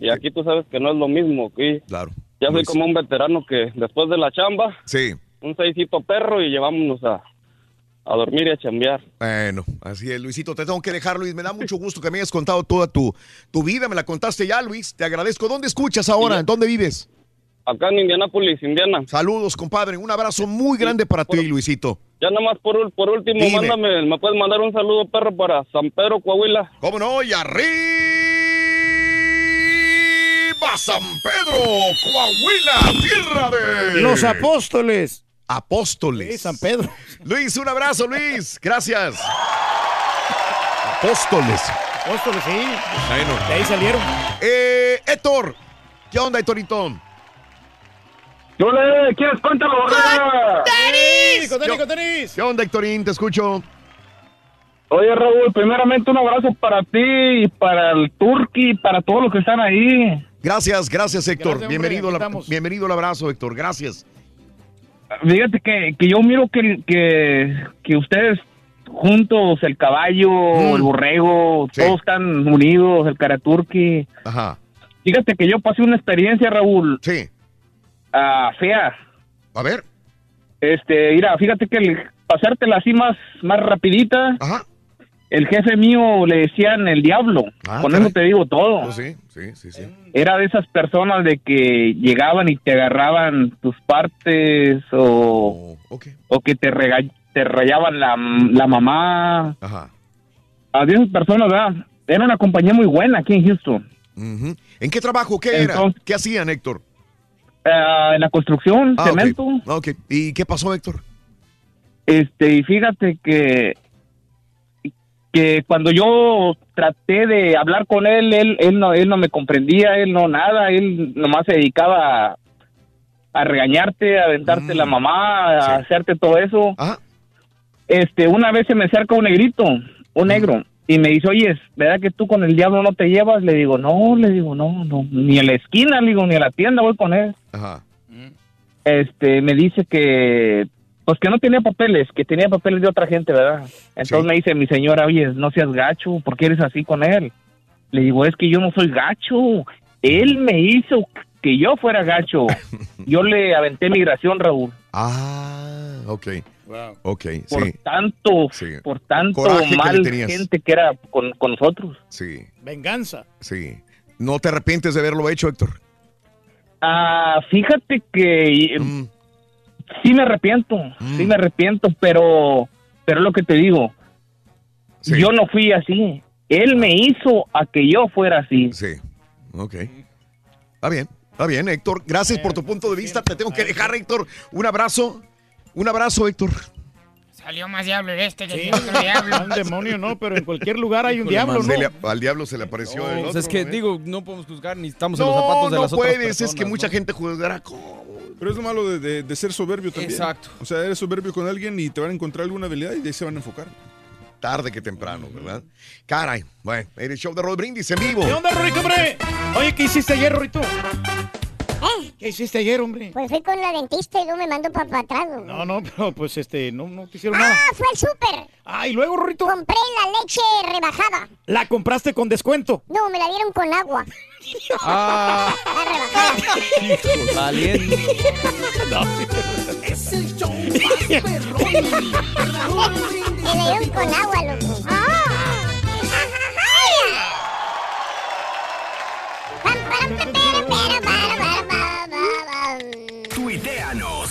Y aquí tú sabes que no es lo mismo, aquí. Claro. Ya soy como un veterano que después de la chamba, Sí. un seisito perro y llevámonos a, a dormir y a chambear. Bueno, así es, Luisito. Te tengo que dejar, Luis. Me da mucho gusto que me hayas contado toda tu, tu vida. Me la contaste ya, Luis. Te agradezco. ¿Dónde escuchas ahora? ¿Dónde vives? Acá en Indianápolis, Indiana. Saludos, compadre. Un abrazo muy grande para ti, Luisito. Ya nada más por, por último, Dime. mándame, me puedes mandar un saludo, perro, para San Pedro, Coahuila. ¿Cómo no? Y arriba San Pedro, Coahuila, tierra de... Los apóstoles. Apóstoles. Sí, San Pedro. Luis, un abrazo, Luis. Gracias. Apóstoles. Apóstoles, sí. Bueno. De ahí salieron. Eh, Héctor. ¿Qué onda, Héctorito? ¿Qué le quieres cuéntalo? ¡Tenis! ¡Con tenis, con tenis! ¿Qué onda, Héctorín? Te escucho. Oye, Raúl, primeramente un abrazo para ti y para el Turqui y para todos los que están ahí. Gracias, gracias, Héctor. Gracias, bienvenido, la- bienvenido al abrazo, Héctor. Gracias. Fíjate que, que yo miro que, que, que ustedes juntos, el caballo, Mm. el borrego, todos están unidos, el caraturqui. Ajá. Fíjate que yo pasé una experiencia, Raúl. Sí. Fea. A ver. Este, mira, fíjate que el, pasártela así más, más rapidita. Ajá. El jefe mío le decían el diablo. Ah, Con caray. eso te digo todo. Pues sí, sí, sí, sí. Era de esas personas de que llegaban y te agarraban tus partes o, o que te, rega- te rayaban la, la mamá. Ajá. A de esas personas, ¿verdad? Era una compañía muy buena aquí en Houston. ¿En qué trabajo? ¿Qué era? ¿Qué hacían, Héctor? Ah, en la construcción, Ah, cemento. Ok. ¿Y qué pasó, Héctor? Este, y fíjate que que cuando yo traté de hablar con él, él, él no, él no me comprendía, él no nada, él nomás se dedicaba a, a regañarte, a aventarte la mamá, a hacerte todo eso. Este, una vez se me acerca un negrito, un negro, y me dice, oye, ¿verdad que tú con el diablo no te llevas? Le digo, no, le digo, no, no, ni a la esquina, le digo, ni a la tienda voy con él. Ajá. Este, me dice que, pues que no tenía papeles, que tenía papeles de otra gente, ¿verdad? Entonces me dice mi señora, oye, no seas gacho, ¿por qué eres así con él? Le digo, es que yo no soy gacho, él me hizo que yo fuera gacho. Yo le aventé migración, Raúl. Ah, ok. Ok, Por sí. tanto, por tanto Coraje que mal tenías. gente que era con, con nosotros. Sí, Venganza. sí. ¿No te arrepientes de haberlo hecho, Héctor? Ah, fíjate que Mm. sí me arrepiento, sí me arrepiento, pero, pero es lo que te digo, yo no fui así. Él me hizo a que yo fuera así. Sí, ok. Está bien, está bien, Héctor. Gracias por tu punto de vista. Te tengo que dejar, Héctor. Un abrazo. Un abrazo, Héctor. Salió más diablo de este que Sí, el otro diablo. un demonio, no, pero en cualquier lugar hay un diablo, ¿no? Le- al diablo se le apareció el Pues otro. es que ¿no? digo, no podemos juzgar ni estamos en los zapatos de no las otras puedes, personas. es que mucha gente juzgará. ¿cómo? Pero es lo malo de, de- de ser soberbio también. Exacto. O sea, eres soberbio con alguien y te van a encontrar alguna habilidad y de ahí se van a enfocar. Tarde que temprano, ¿verdad? Caray. Bueno, el show de Rod Brindis en vivo. ¿Qué onda, Rorito, hombre? Oye, ¿qué hiciste ayer, Rorito? ¿Eh? ¿Qué hiciste ayer, hombre? Pues fui con la dentista y luego me mandó para atrás. güey. No, no, pero pues este, no, no te hicieron nada. Ah, fue al súper. Ah, y luego, Rorito. Compré la leche rebajada. La compraste con descuento. No, me la dieron con agua. Ah, La rebajada. valiente. Me la dieron con agua, loco.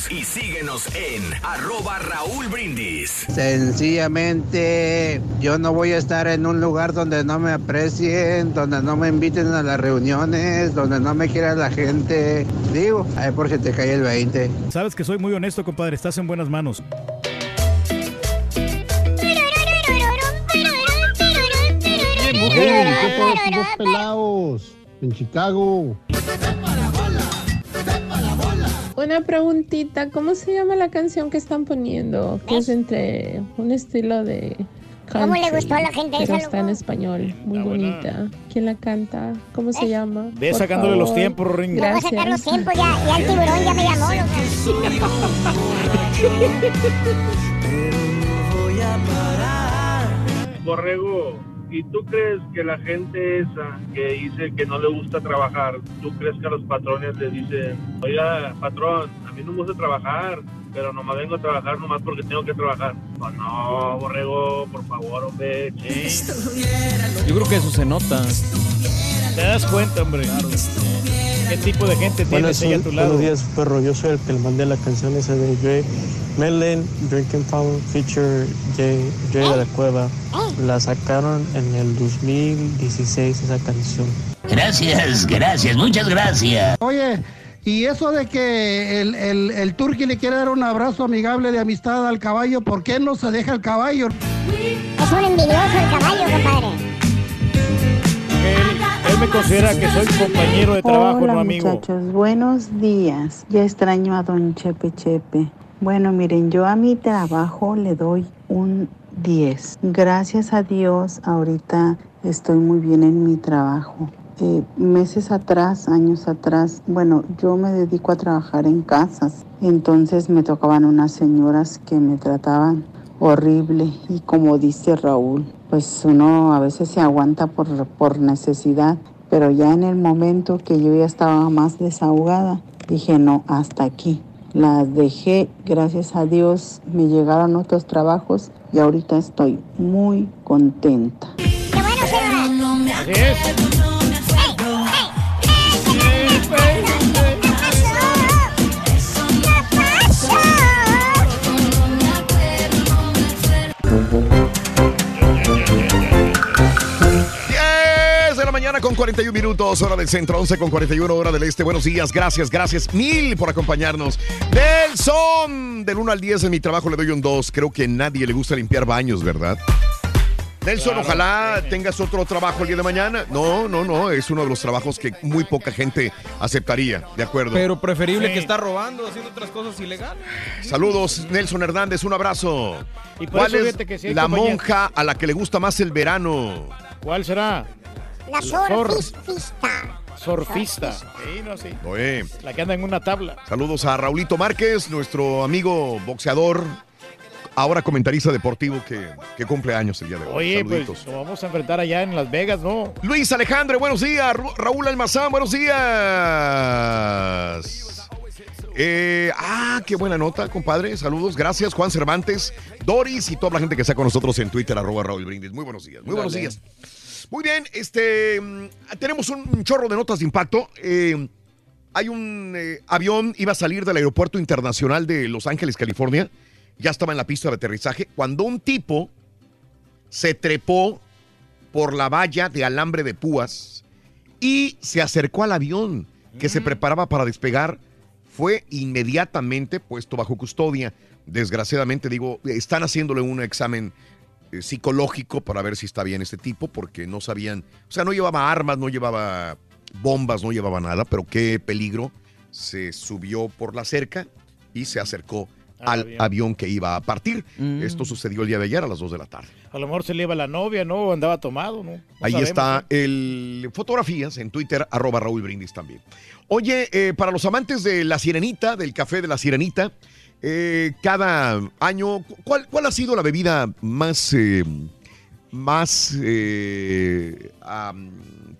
Y síguenos en arroba Raúl Brindis. Sencillamente, yo no voy a estar en un lugar donde no me aprecien, donde no me inviten a las reuniones, donde no me quiera la gente. Digo, ahí por si te cae el 20. Sabes que soy muy honesto, compadre. Estás en buenas manos. Hey, ¿qué pelados en Chicago? Una preguntita, ¿cómo se llama la canción que están poniendo? Que es entre un estilo de ¿Cómo le country, gustó a la gente pero esa, está en español, muy bonita. ¿Quién la canta? ¿Cómo se llama? Ve Por sacándole los favor. tiempos, Ring. Voy a sacar los tiempos ya, ya el tiburón ya me llamó. Borrego, ¿y tú crees que la gente esa que dice que no le gusta trabajar, tú crees que a los patrones le dicen, oiga, patrón, a mí no me gusta trabajar, pero nomás vengo a trabajar nomás porque tengo que trabajar? Pues no, Borrego, por favor, hombre. Yo creo que eso se nota. Te das cuenta, hombre. ¿Qué tipo de gente tienes ahí a tu lado? buenos días, perro. Yo soy el que le mandé la canción esa de Dre. Melon, Drinking Fountain, feature Jay, Jay de la Cueva. La sacaron en el 2016 esa canción. Gracias, gracias, muchas gracias. Oye, y eso de que el, el, el turqui le quiere dar un abrazo amigable de amistad al caballo, ¿por qué no se deja el caballo? Es un envidioso el caballo, compadre. Me considera que soy compañero de trabajo, Hola no amigo. muchachos, buenos días. Ya extraño a don Chepe Chepe. Bueno, miren, yo a mi trabajo le doy un 10. Gracias a Dios, ahorita estoy muy bien en mi trabajo. Eh, meses atrás, años atrás, bueno, yo me dedico a trabajar en casas. Entonces me tocaban unas señoras que me trataban horrible y como dice Raúl, pues uno a veces se aguanta por, por necesidad, pero ya en el momento que yo ya estaba más desahogada, dije no, hasta aquí. Las dejé, gracias a Dios me llegaron otros trabajos y ahorita estoy muy contenta. Así es. Mañana con 41 minutos, hora del centro, 11 con 41, hora del este. Buenos días, gracias, gracias mil por acompañarnos. Del son, del 1 al 10 en mi trabajo le doy un 2. Creo que a nadie le gusta limpiar baños, ¿verdad? Nelson, Claro, ojalá tengas otro trabajo el día de mañana. No, no, no, es uno de los trabajos que muy poca gente aceptaría, ¿de acuerdo? Pero preferible Sí. que está robando, haciendo otras cosas ilegales. Saludos, Nelson Hernández, un abrazo. Y ¿Cuál es que sí la monja a la que le gusta más el verano? ¿Cuál será? La surfista. Surfista. Sí, no, sí. Oye, La que anda en una tabla. saludos a Raulito Márquez, nuestro amigo boxeador, ahora comentarista deportivo que, que cumple años el día de hoy. Oye, Saluditos. pues lo vamos a enfrentar allá en Las Vegas, ¿no? Luis Alejandro, buenos días. Raúl Almazán, buenos días. Eh, ah, qué buena nota, compadre. Saludos, gracias. Juan Cervantes, Doris y toda la gente que está con nosotros en Twitter, arroba Raúl Brindis. Muy buenos días, muy buenos días. Muy bien, este, mm, tenemos un chorro de notas de impacto. Eh, hay un eh, avión, iba a salir del aeropuerto internacional de Los Ángeles, California. Ya estaba en la pista de aterrizaje cuando un tipo se trepó por la valla de alambre de púas y se acercó al avión que se preparaba para despegar. Fue inmediatamente puesto bajo custodia. Desgraciadamente, digo, están haciéndole un examen eh, psicológico para ver si está bien este tipo, porque no sabían, o sea, no llevaba armas, no llevaba bombas, no llevaba nada, pero qué peligro. Se subió por la cerca y se acercó al avión. avión. que iba a partir. Mm. Esto sucedió el día de ayer a las 2 de la tarde. A lo mejor se le iba la novia, ¿no? O andaba tomado, ¿no? No Ahí sabemos, está el fotografías en Twitter, arroba Raúl Brindis también. Oye, eh, para los amantes de la sirenita, del café de la sirenita, eh, cada año, ¿cuál, ¿cuál ha sido la bebida más, eh, más eh,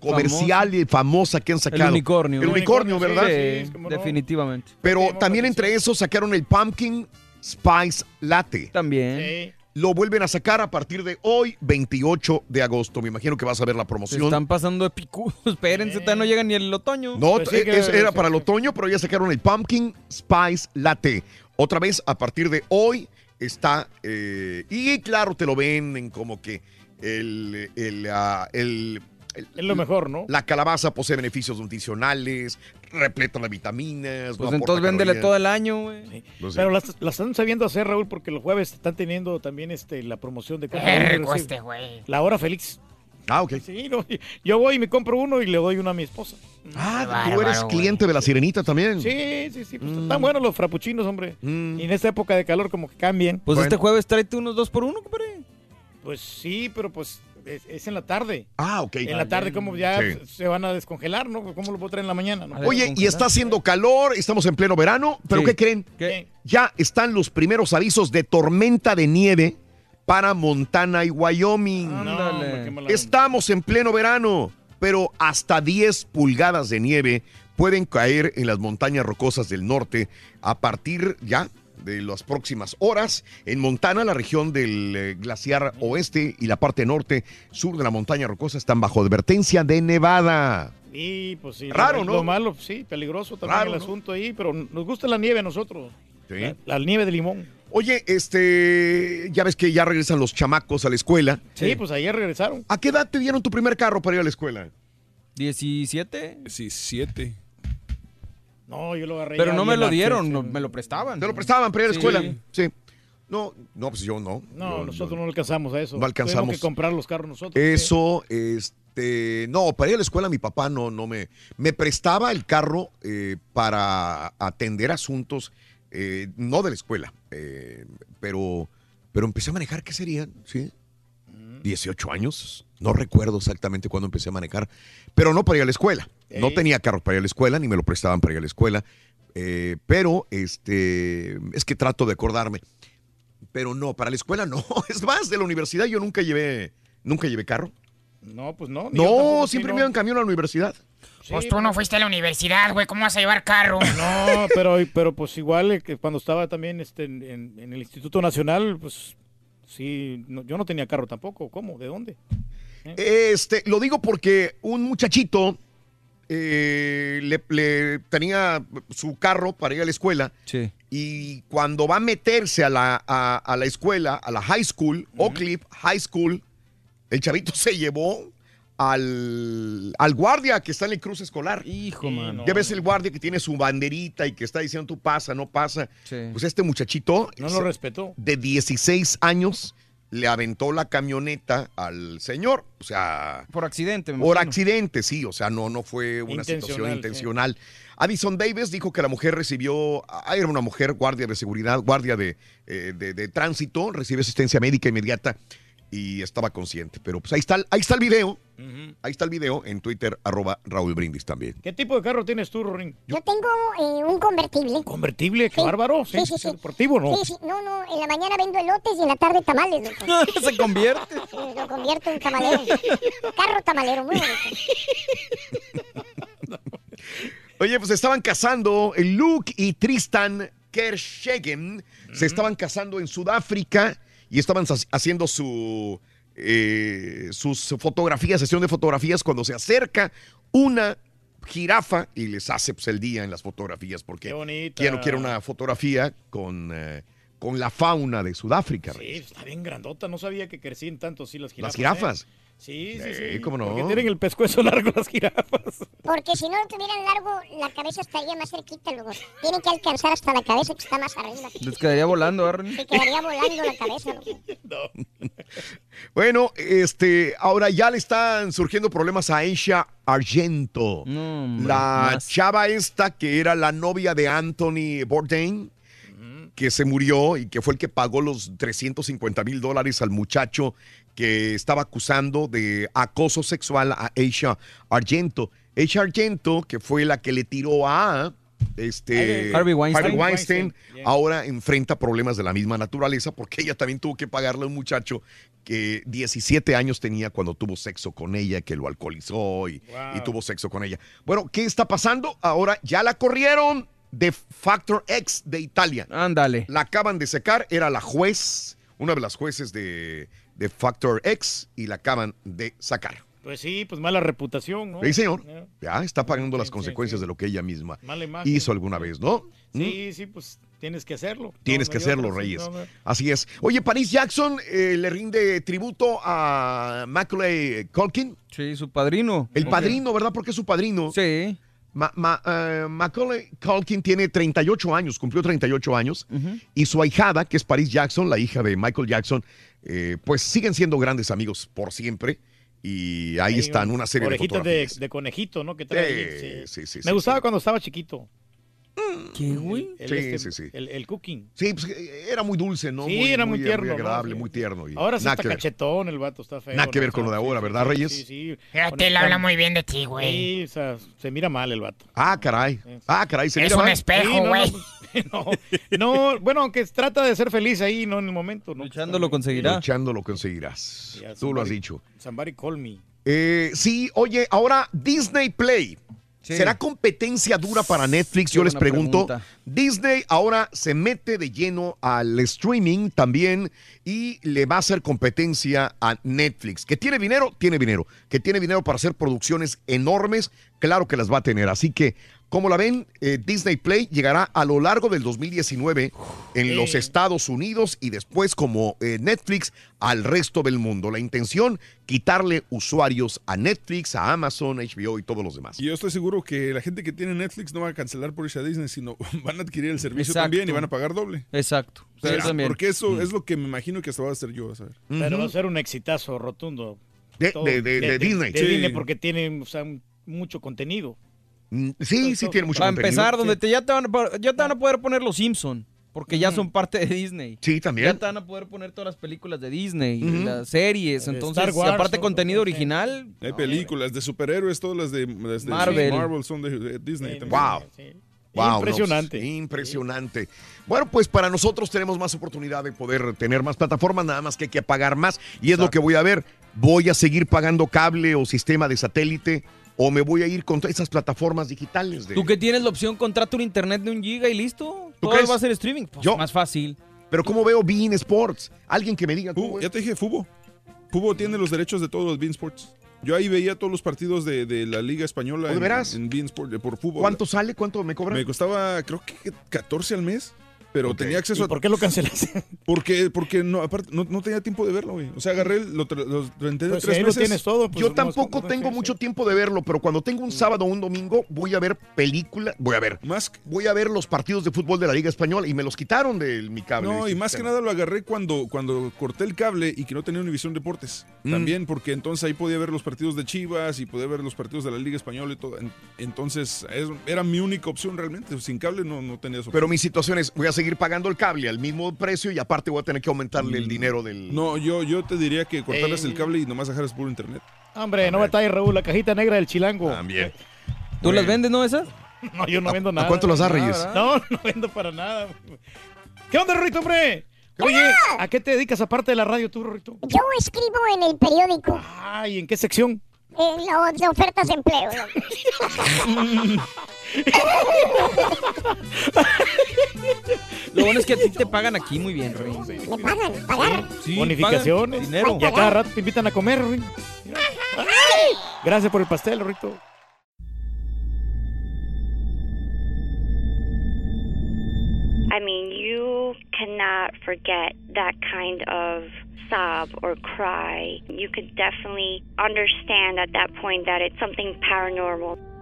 comercial y famosa que han sacado? El unicornio. El unicornio, ¿verdad? Sí, definitivamente. Pero también entre esos sacaron el Pumpkin Spice Latte. También. lo vuelven a sacar a partir de hoy, 28 de agosto. Me imagino que vas a ver la Se promoción. están pasando de picudos. Espérense, no llega ni el otoño. No, Pues sí, que- es- era para el otoño, pero ya sacaron el Pumpkin Spice Latte. Otra vez, a partir de hoy está. eh, y claro, te lo venden como que el. el, ah, el- el- Es lo mejor, ¿no? La calabaza posee beneficios nutricionales, repleta de vitaminas. Pues no entonces véndele calorías. todo el año, güey. Pues sí. Pero las, las están sabiendo hacer, Raúl, porque los jueves están teniendo también este, la promoción de recibe- este güey. La hora feliz. Ah, ok. Sí, no, yo voy y me compro uno y le doy uno a mi esposa. Ah, tú eres cliente de la sirenita también. Sí, sí, sí. Pues Mm. Están buenos los frappuccinos, hombre. Y en esta época de calor como que cambian. Pues este jueves tráete unos dos por uno, compadre. Pues sí, pero pues es, es en la tarde. Ah, ok. En la tarde como ya Sí. se van a descongelar, ¿no? ¿Cómo lo puedo traer en la mañana? no? Oye, y está haciendo calor, estamos en pleno verano, pero Sí. ¿qué creen? ¿Qué? Ya están los primeros avisos de tormenta de nieve para Montana y Wyoming. Estamos en pleno verano, pero hasta 10 pulgadas de nieve pueden caer en las montañas rocosas del norte a partir ya de las próximas horas. En Montana, la región del eh, glaciar oeste y la parte norte, sur de la montaña rocosa están bajo advertencia de nevada. Y pues sí. Raro, lo, ¿no? Lo malo, sí, peligroso también Raro, el ¿no? asunto ahí, pero nos gusta la nieve a nosotros. Sí. La, la nieve de limón. Oye, este, ya ves que ya regresan los chamacos a la escuela. Sí, pues ayer regresaron. ¿A qué edad te dieron tu primer carro para ir a la escuela? ¿17? 17. No, yo lo agarré. Pero no me lo dieron, no, me lo prestaban. ¿Te lo prestaban para ir a la Sí. escuela? Sí. No, no, pues yo no. No, Yo- nosotros no alcanzamos a eso. No alcanzamos. Tuvimos que comprar los carros nosotros. Eso, este, no, para ir a la escuela mi papá no, no me, me prestaba el carro eh, para atender asuntos, eh, no de la escuela, eh, pero, pero empecé a manejar, ¿qué serían? ¿Sí? 18 años, no recuerdo exactamente cuándo empecé a manejar, pero no para ir a la escuela. No tenía carro para ir a la escuela, ni me lo prestaban para ir a la escuela, eh, pero este, es que trato de acordarme. Pero no, para la escuela no. Es más, de la universidad yo nunca llevé, nunca llevé carro. No, pues no. No, siempre sí, me iba en camión a la universidad. Pues tú no fuiste a la universidad, güey. ¿Cómo vas a llevar carro? No, pero, pero pues igual eh, que cuando estaba también este, en, en- en el Instituto Nacional, pues sí, no- yo no tenía carro tampoco. ¿Cómo? ¿De dónde? Este, lo digo porque un muchachito eh, le, le tenía su carro para ir a la escuela. Y cuando va a meterse a la, a, a la escuela, a la high school, Oak Cliff High School, el chavito se llevó al, al guardia que está en el cruce escolar. Hijo, mano. Ya ves el guardia que tiene su banderita y que está diciendo tú pasa, no pasa. Pues este muchachito. No lo respetó. De 16 años le aventó la camioneta al señor. O sea. Por accidente, me Por imagino. accidente, sí. O sea, no, no fue una situación Intencional, intencional. Addison Davis dijo que la mujer recibió. ah, era una mujer guardia de seguridad, guardia de, eh, de- de tránsito, recibió asistencia médica inmediata y estaba consciente. Pero pues ahí está, el- ahí está el video. Ahí está el video en Twitter, arroba Raúl Brindis también. ¿Qué tipo de carro tienes tú, Rorín? Yo tengo eh, un convertible. ¿Convertible? ¡Qué Sí. bárbaro! Sí, sí, sí. ¿Deportivo no? Sí, sí. No, no, en la mañana vendo elotes y en la tarde tamales. loco. Se convierte. Sí, lo convierto en tamalero. Carro tamalero, muy bonito. Oye, pues estaban casando Luke y Tristan Kershegen. Se estaban casando en Sudáfrica y estaban haciendo su, eh, sus fotografías, sesión de fotografías, cuando se acerca una jirafa y les hace pues, el día en las fotografías, porque quiero quiero una fotografía con, eh, con la fauna de Sudáfrica. Sí, está bien grandota. No sabía que crecían tanto así las jirafas. Las jirafas. ¿eh? Sí, sí, Sí, sí. cómo no. Porque tienen el pescuezo largo las jirafas. Porque si no lo tuvieran largo, la cabeza estaría más cerquita, luego. Tienen que alcanzar hasta la cabeza que está más arriba. Les quedaría volando, Aaron. Se quedaría volando la cabeza, loco. Bueno, este, ahora ya le están surgiendo problemas a Aisha Argento. la más. chava esta que era la novia de Anthony Bourdain, que se murió y que fue el que pagó los 350 mil dólares al muchacho que estaba acusando de acoso sexual a Aisha Argento. Aisha Argento, que fue la que le tiró a este Harvey Weinstein. Harvey Weinstein, yeah. ahora enfrenta problemas de la misma naturaleza porque ella también tuvo que pagarle a un muchacho que 17 años tenía cuando tuvo sexo con ella, que lo alcoholizó y, Wow. y tuvo sexo con ella. Bueno, ¿qué está pasando? Ahora ya la corrieron de Factor X de Italia. Ándale. La acaban de secar, era la juez, una de las jueces de, de Factor X y la acaban de sacar. Pues sí, pues mala reputación, ¿no? Sí, señor. Ya está pagando las consecuencias de lo que ella misma hizo alguna vez, ¿no? ¿Mm? Sí, sí, pues tienes que hacerlo. Tienes No, que hacerlo, sí, Reyes. no, no. Así es. Oye, Paris Jackson eh, le rinde tributo a Macaulay Culkin. Sí, su padrino. El padrino, ¿verdad? Porque es su padrino. Sí. Ma- ma- eh, Macaulay Culkin tiene 38 años, cumplió 38 años, y su ahijada, que es Paris Jackson, la hija de Michael Jackson, eh, pues siguen siendo grandes amigos por siempre. Y ahí están un- una serie de orejitas de, fotografías. de conejito, ¿no? Que trae Sí, ahí, sí, sí, Me gustaba cuando estaba chiquito. ¿Qué, güey? El, Sí, este- sí, sí. El, el cooking. Sí, pues eh, era muy dulce, ¿no? Sí, muy, era muy tierno, ¿no? agradable, muy tierno. y Ahora sí está cachetón el vato, está feo. Nada que ver con lo de ahora, ¿verdad, Reyes? Sí, sí. Fíjate, él habla muy bien de ti, güey. Sí, o sea, se mira mal el vato. Ah, caray. Ah, caray. Se Es mira un mal. espejo, Sí, no, güey. No, no, bueno, aunque trata de ser feliz ahí, no en el momento. ¿no? Luchando lo conseguirá. Luchando lo conseguirás. Tú lo has dicho. Somebody call me. Eh, sí, oye, ahora Disney Play. Sí. ¿Será competencia dura para Netflix? Qué Yo les pregunto. pregunta. Disney ahora se mete de lleno al streaming también y le va a hacer competencia a Netflix. Que tiene dinero, tiene dinero. Que tiene dinero para hacer producciones enormes, claro que las va a tener. Así que, como la ven, Eh, Disney Play llegará a lo largo del 2019 en los. Estados Unidos y después como eh, Netflix al resto del mundo. La intención, quitarle usuarios a Netflix, a Amazon, HBO y todos los demás. Y yo estoy seguro que la gente que tiene Netflix no va a cancelar por irse a Disney, sino van a adquirir el servicio Exacto. también y van a pagar doble. Exacto. O sea, Sí, yo también. Porque eso Mm. es lo que me imagino que hasta va a hacer yo, a saber. Pero va a ser un exitazo rotundo. De- Todo- de- de- de Disney. De Sí. Disney porque tiene o sea, mucho contenido. Mm, Sí, sí tiene mucho Para contenido. empezar, donde te, ya, te van, ya te van a poder poner los Simpson porque ya son parte de Disney. Sí, Ya también. te van a poder poner todas las películas de Disney, las series, entonces, Star Wars, aparte contenido original. Hay películas de superhéroes, todas las de, las de Marvel. Marvel son de, de Disney Sí, también. Wow. sí. Wow, Impresionante. impresionante. Bueno, pues para nosotros tenemos más oportunidad de poder tener más plataformas, nada más que hay que pagar más. Y es lo que voy a ver. ¿Voy a seguir pagando cable o sistema de satélite? ¿O me voy a ir con todas esas plataformas digitales? De... Tú que tienes la opción, contrata un internet de un giga y listo. ¿Tú Todo crees? va a ser streaming. Pues Yo- más fácil. Pero ¿cómo veo Bein Sports? Alguien que me diga Fubo, ya te dije, Fubo. Fubo tiene los derechos de todos los Bean Sports. Yo ahí veía todos los partidos de, de la Liga Española ¿Oh, de en, veras? en Bean Sport, por Fubo. ¿Cuánto sale? ¿Cuánto me cobran? Me costaba, creo que 14 al mes. Pero tenía acceso ¿Y a. por qué lo cancelaste? Porque, porque no, aparte, no, no tenía tiempo de verlo, güey. O sea, agarré, lo, lo renté Pues tres ahí lo meses. tienes todo. pues, Yo tampoco no, tengo sí, mucho sí. tiempo de verlo, pero cuando tengo un sábado o un domingo, voy a ver películas, voy a ver, Más, voy a ver los partidos de fútbol de la Liga Española y me los quitaron de mi cable. no, y más que nada lo agarré cuando, cuando corté el cable y que no tenía Univisión Deportes. Mm. También, porque entonces ahí podía ver los partidos de Chivas y podía ver los partidos de la Liga Española y todo. En- Entonces, es- era mi única opción realmente. Sin cable no, no tenía eso. Pero mi situación es, voy a seguir pagando el cable al mismo precio y aparte voy a tener que aumentarle el dinero del... Mm. No, yo, yo te diría que cortaras Eh. el cable y nomás dejaras puro internet. Hombre, no batalles, Raúl. La cajita negra del chilango. También. ¿Tú las vendes, no, esas? No, yo no ¿A- vendo a nada. cuánto las da. No, no vendo para nada. ¿Qué onda, Rorrito, hombre? Oye, ¿a qué te dedicas aparte de la radio tú, Rorrito? Yo escribo en el periódico Ay, ¿en qué sección? en las ofertas de empleo. Lo bueno es que a ti te pagan aquí muy bien, Rey. Me pagan, pagar. Sí, Bonificaciones. pagan dinero. Y a cada rato te invitan a comer, Rorrito. Gracias por el pastel, Rorrito. I mean, you cannot forget that kind of sob or cry. You could definitely understand at that point that it's something paranormal.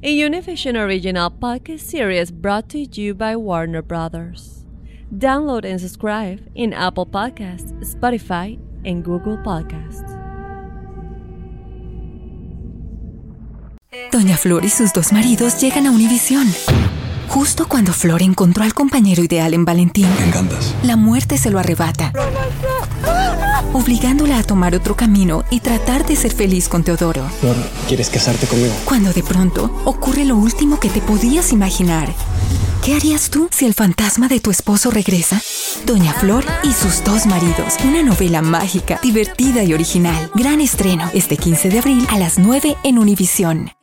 a Univision original podcast series brought to you by Warner Brothers. Download and subscribe in Apple Podcasts, Spotify, and Google Podcasts. Doña Flor y sus dos maridos llegan a Univisión. Justo cuando Flor encontró al compañero ideal en Valentín. Me encantas. La muerte se lo arrebata. Obligándola a tomar otro camino y tratar de ser feliz con Teodoro. Flor, ¿quieres casarte conmigo? Cuando de pronto ocurre lo último que te podías imaginar. ¿Qué harías tú si el fantasma de tu esposo regresa? Doña Flor y sus dos maridos. Una novela mágica, divertida y original. Gran estreno este 15 de abril a las 9 en Univisión.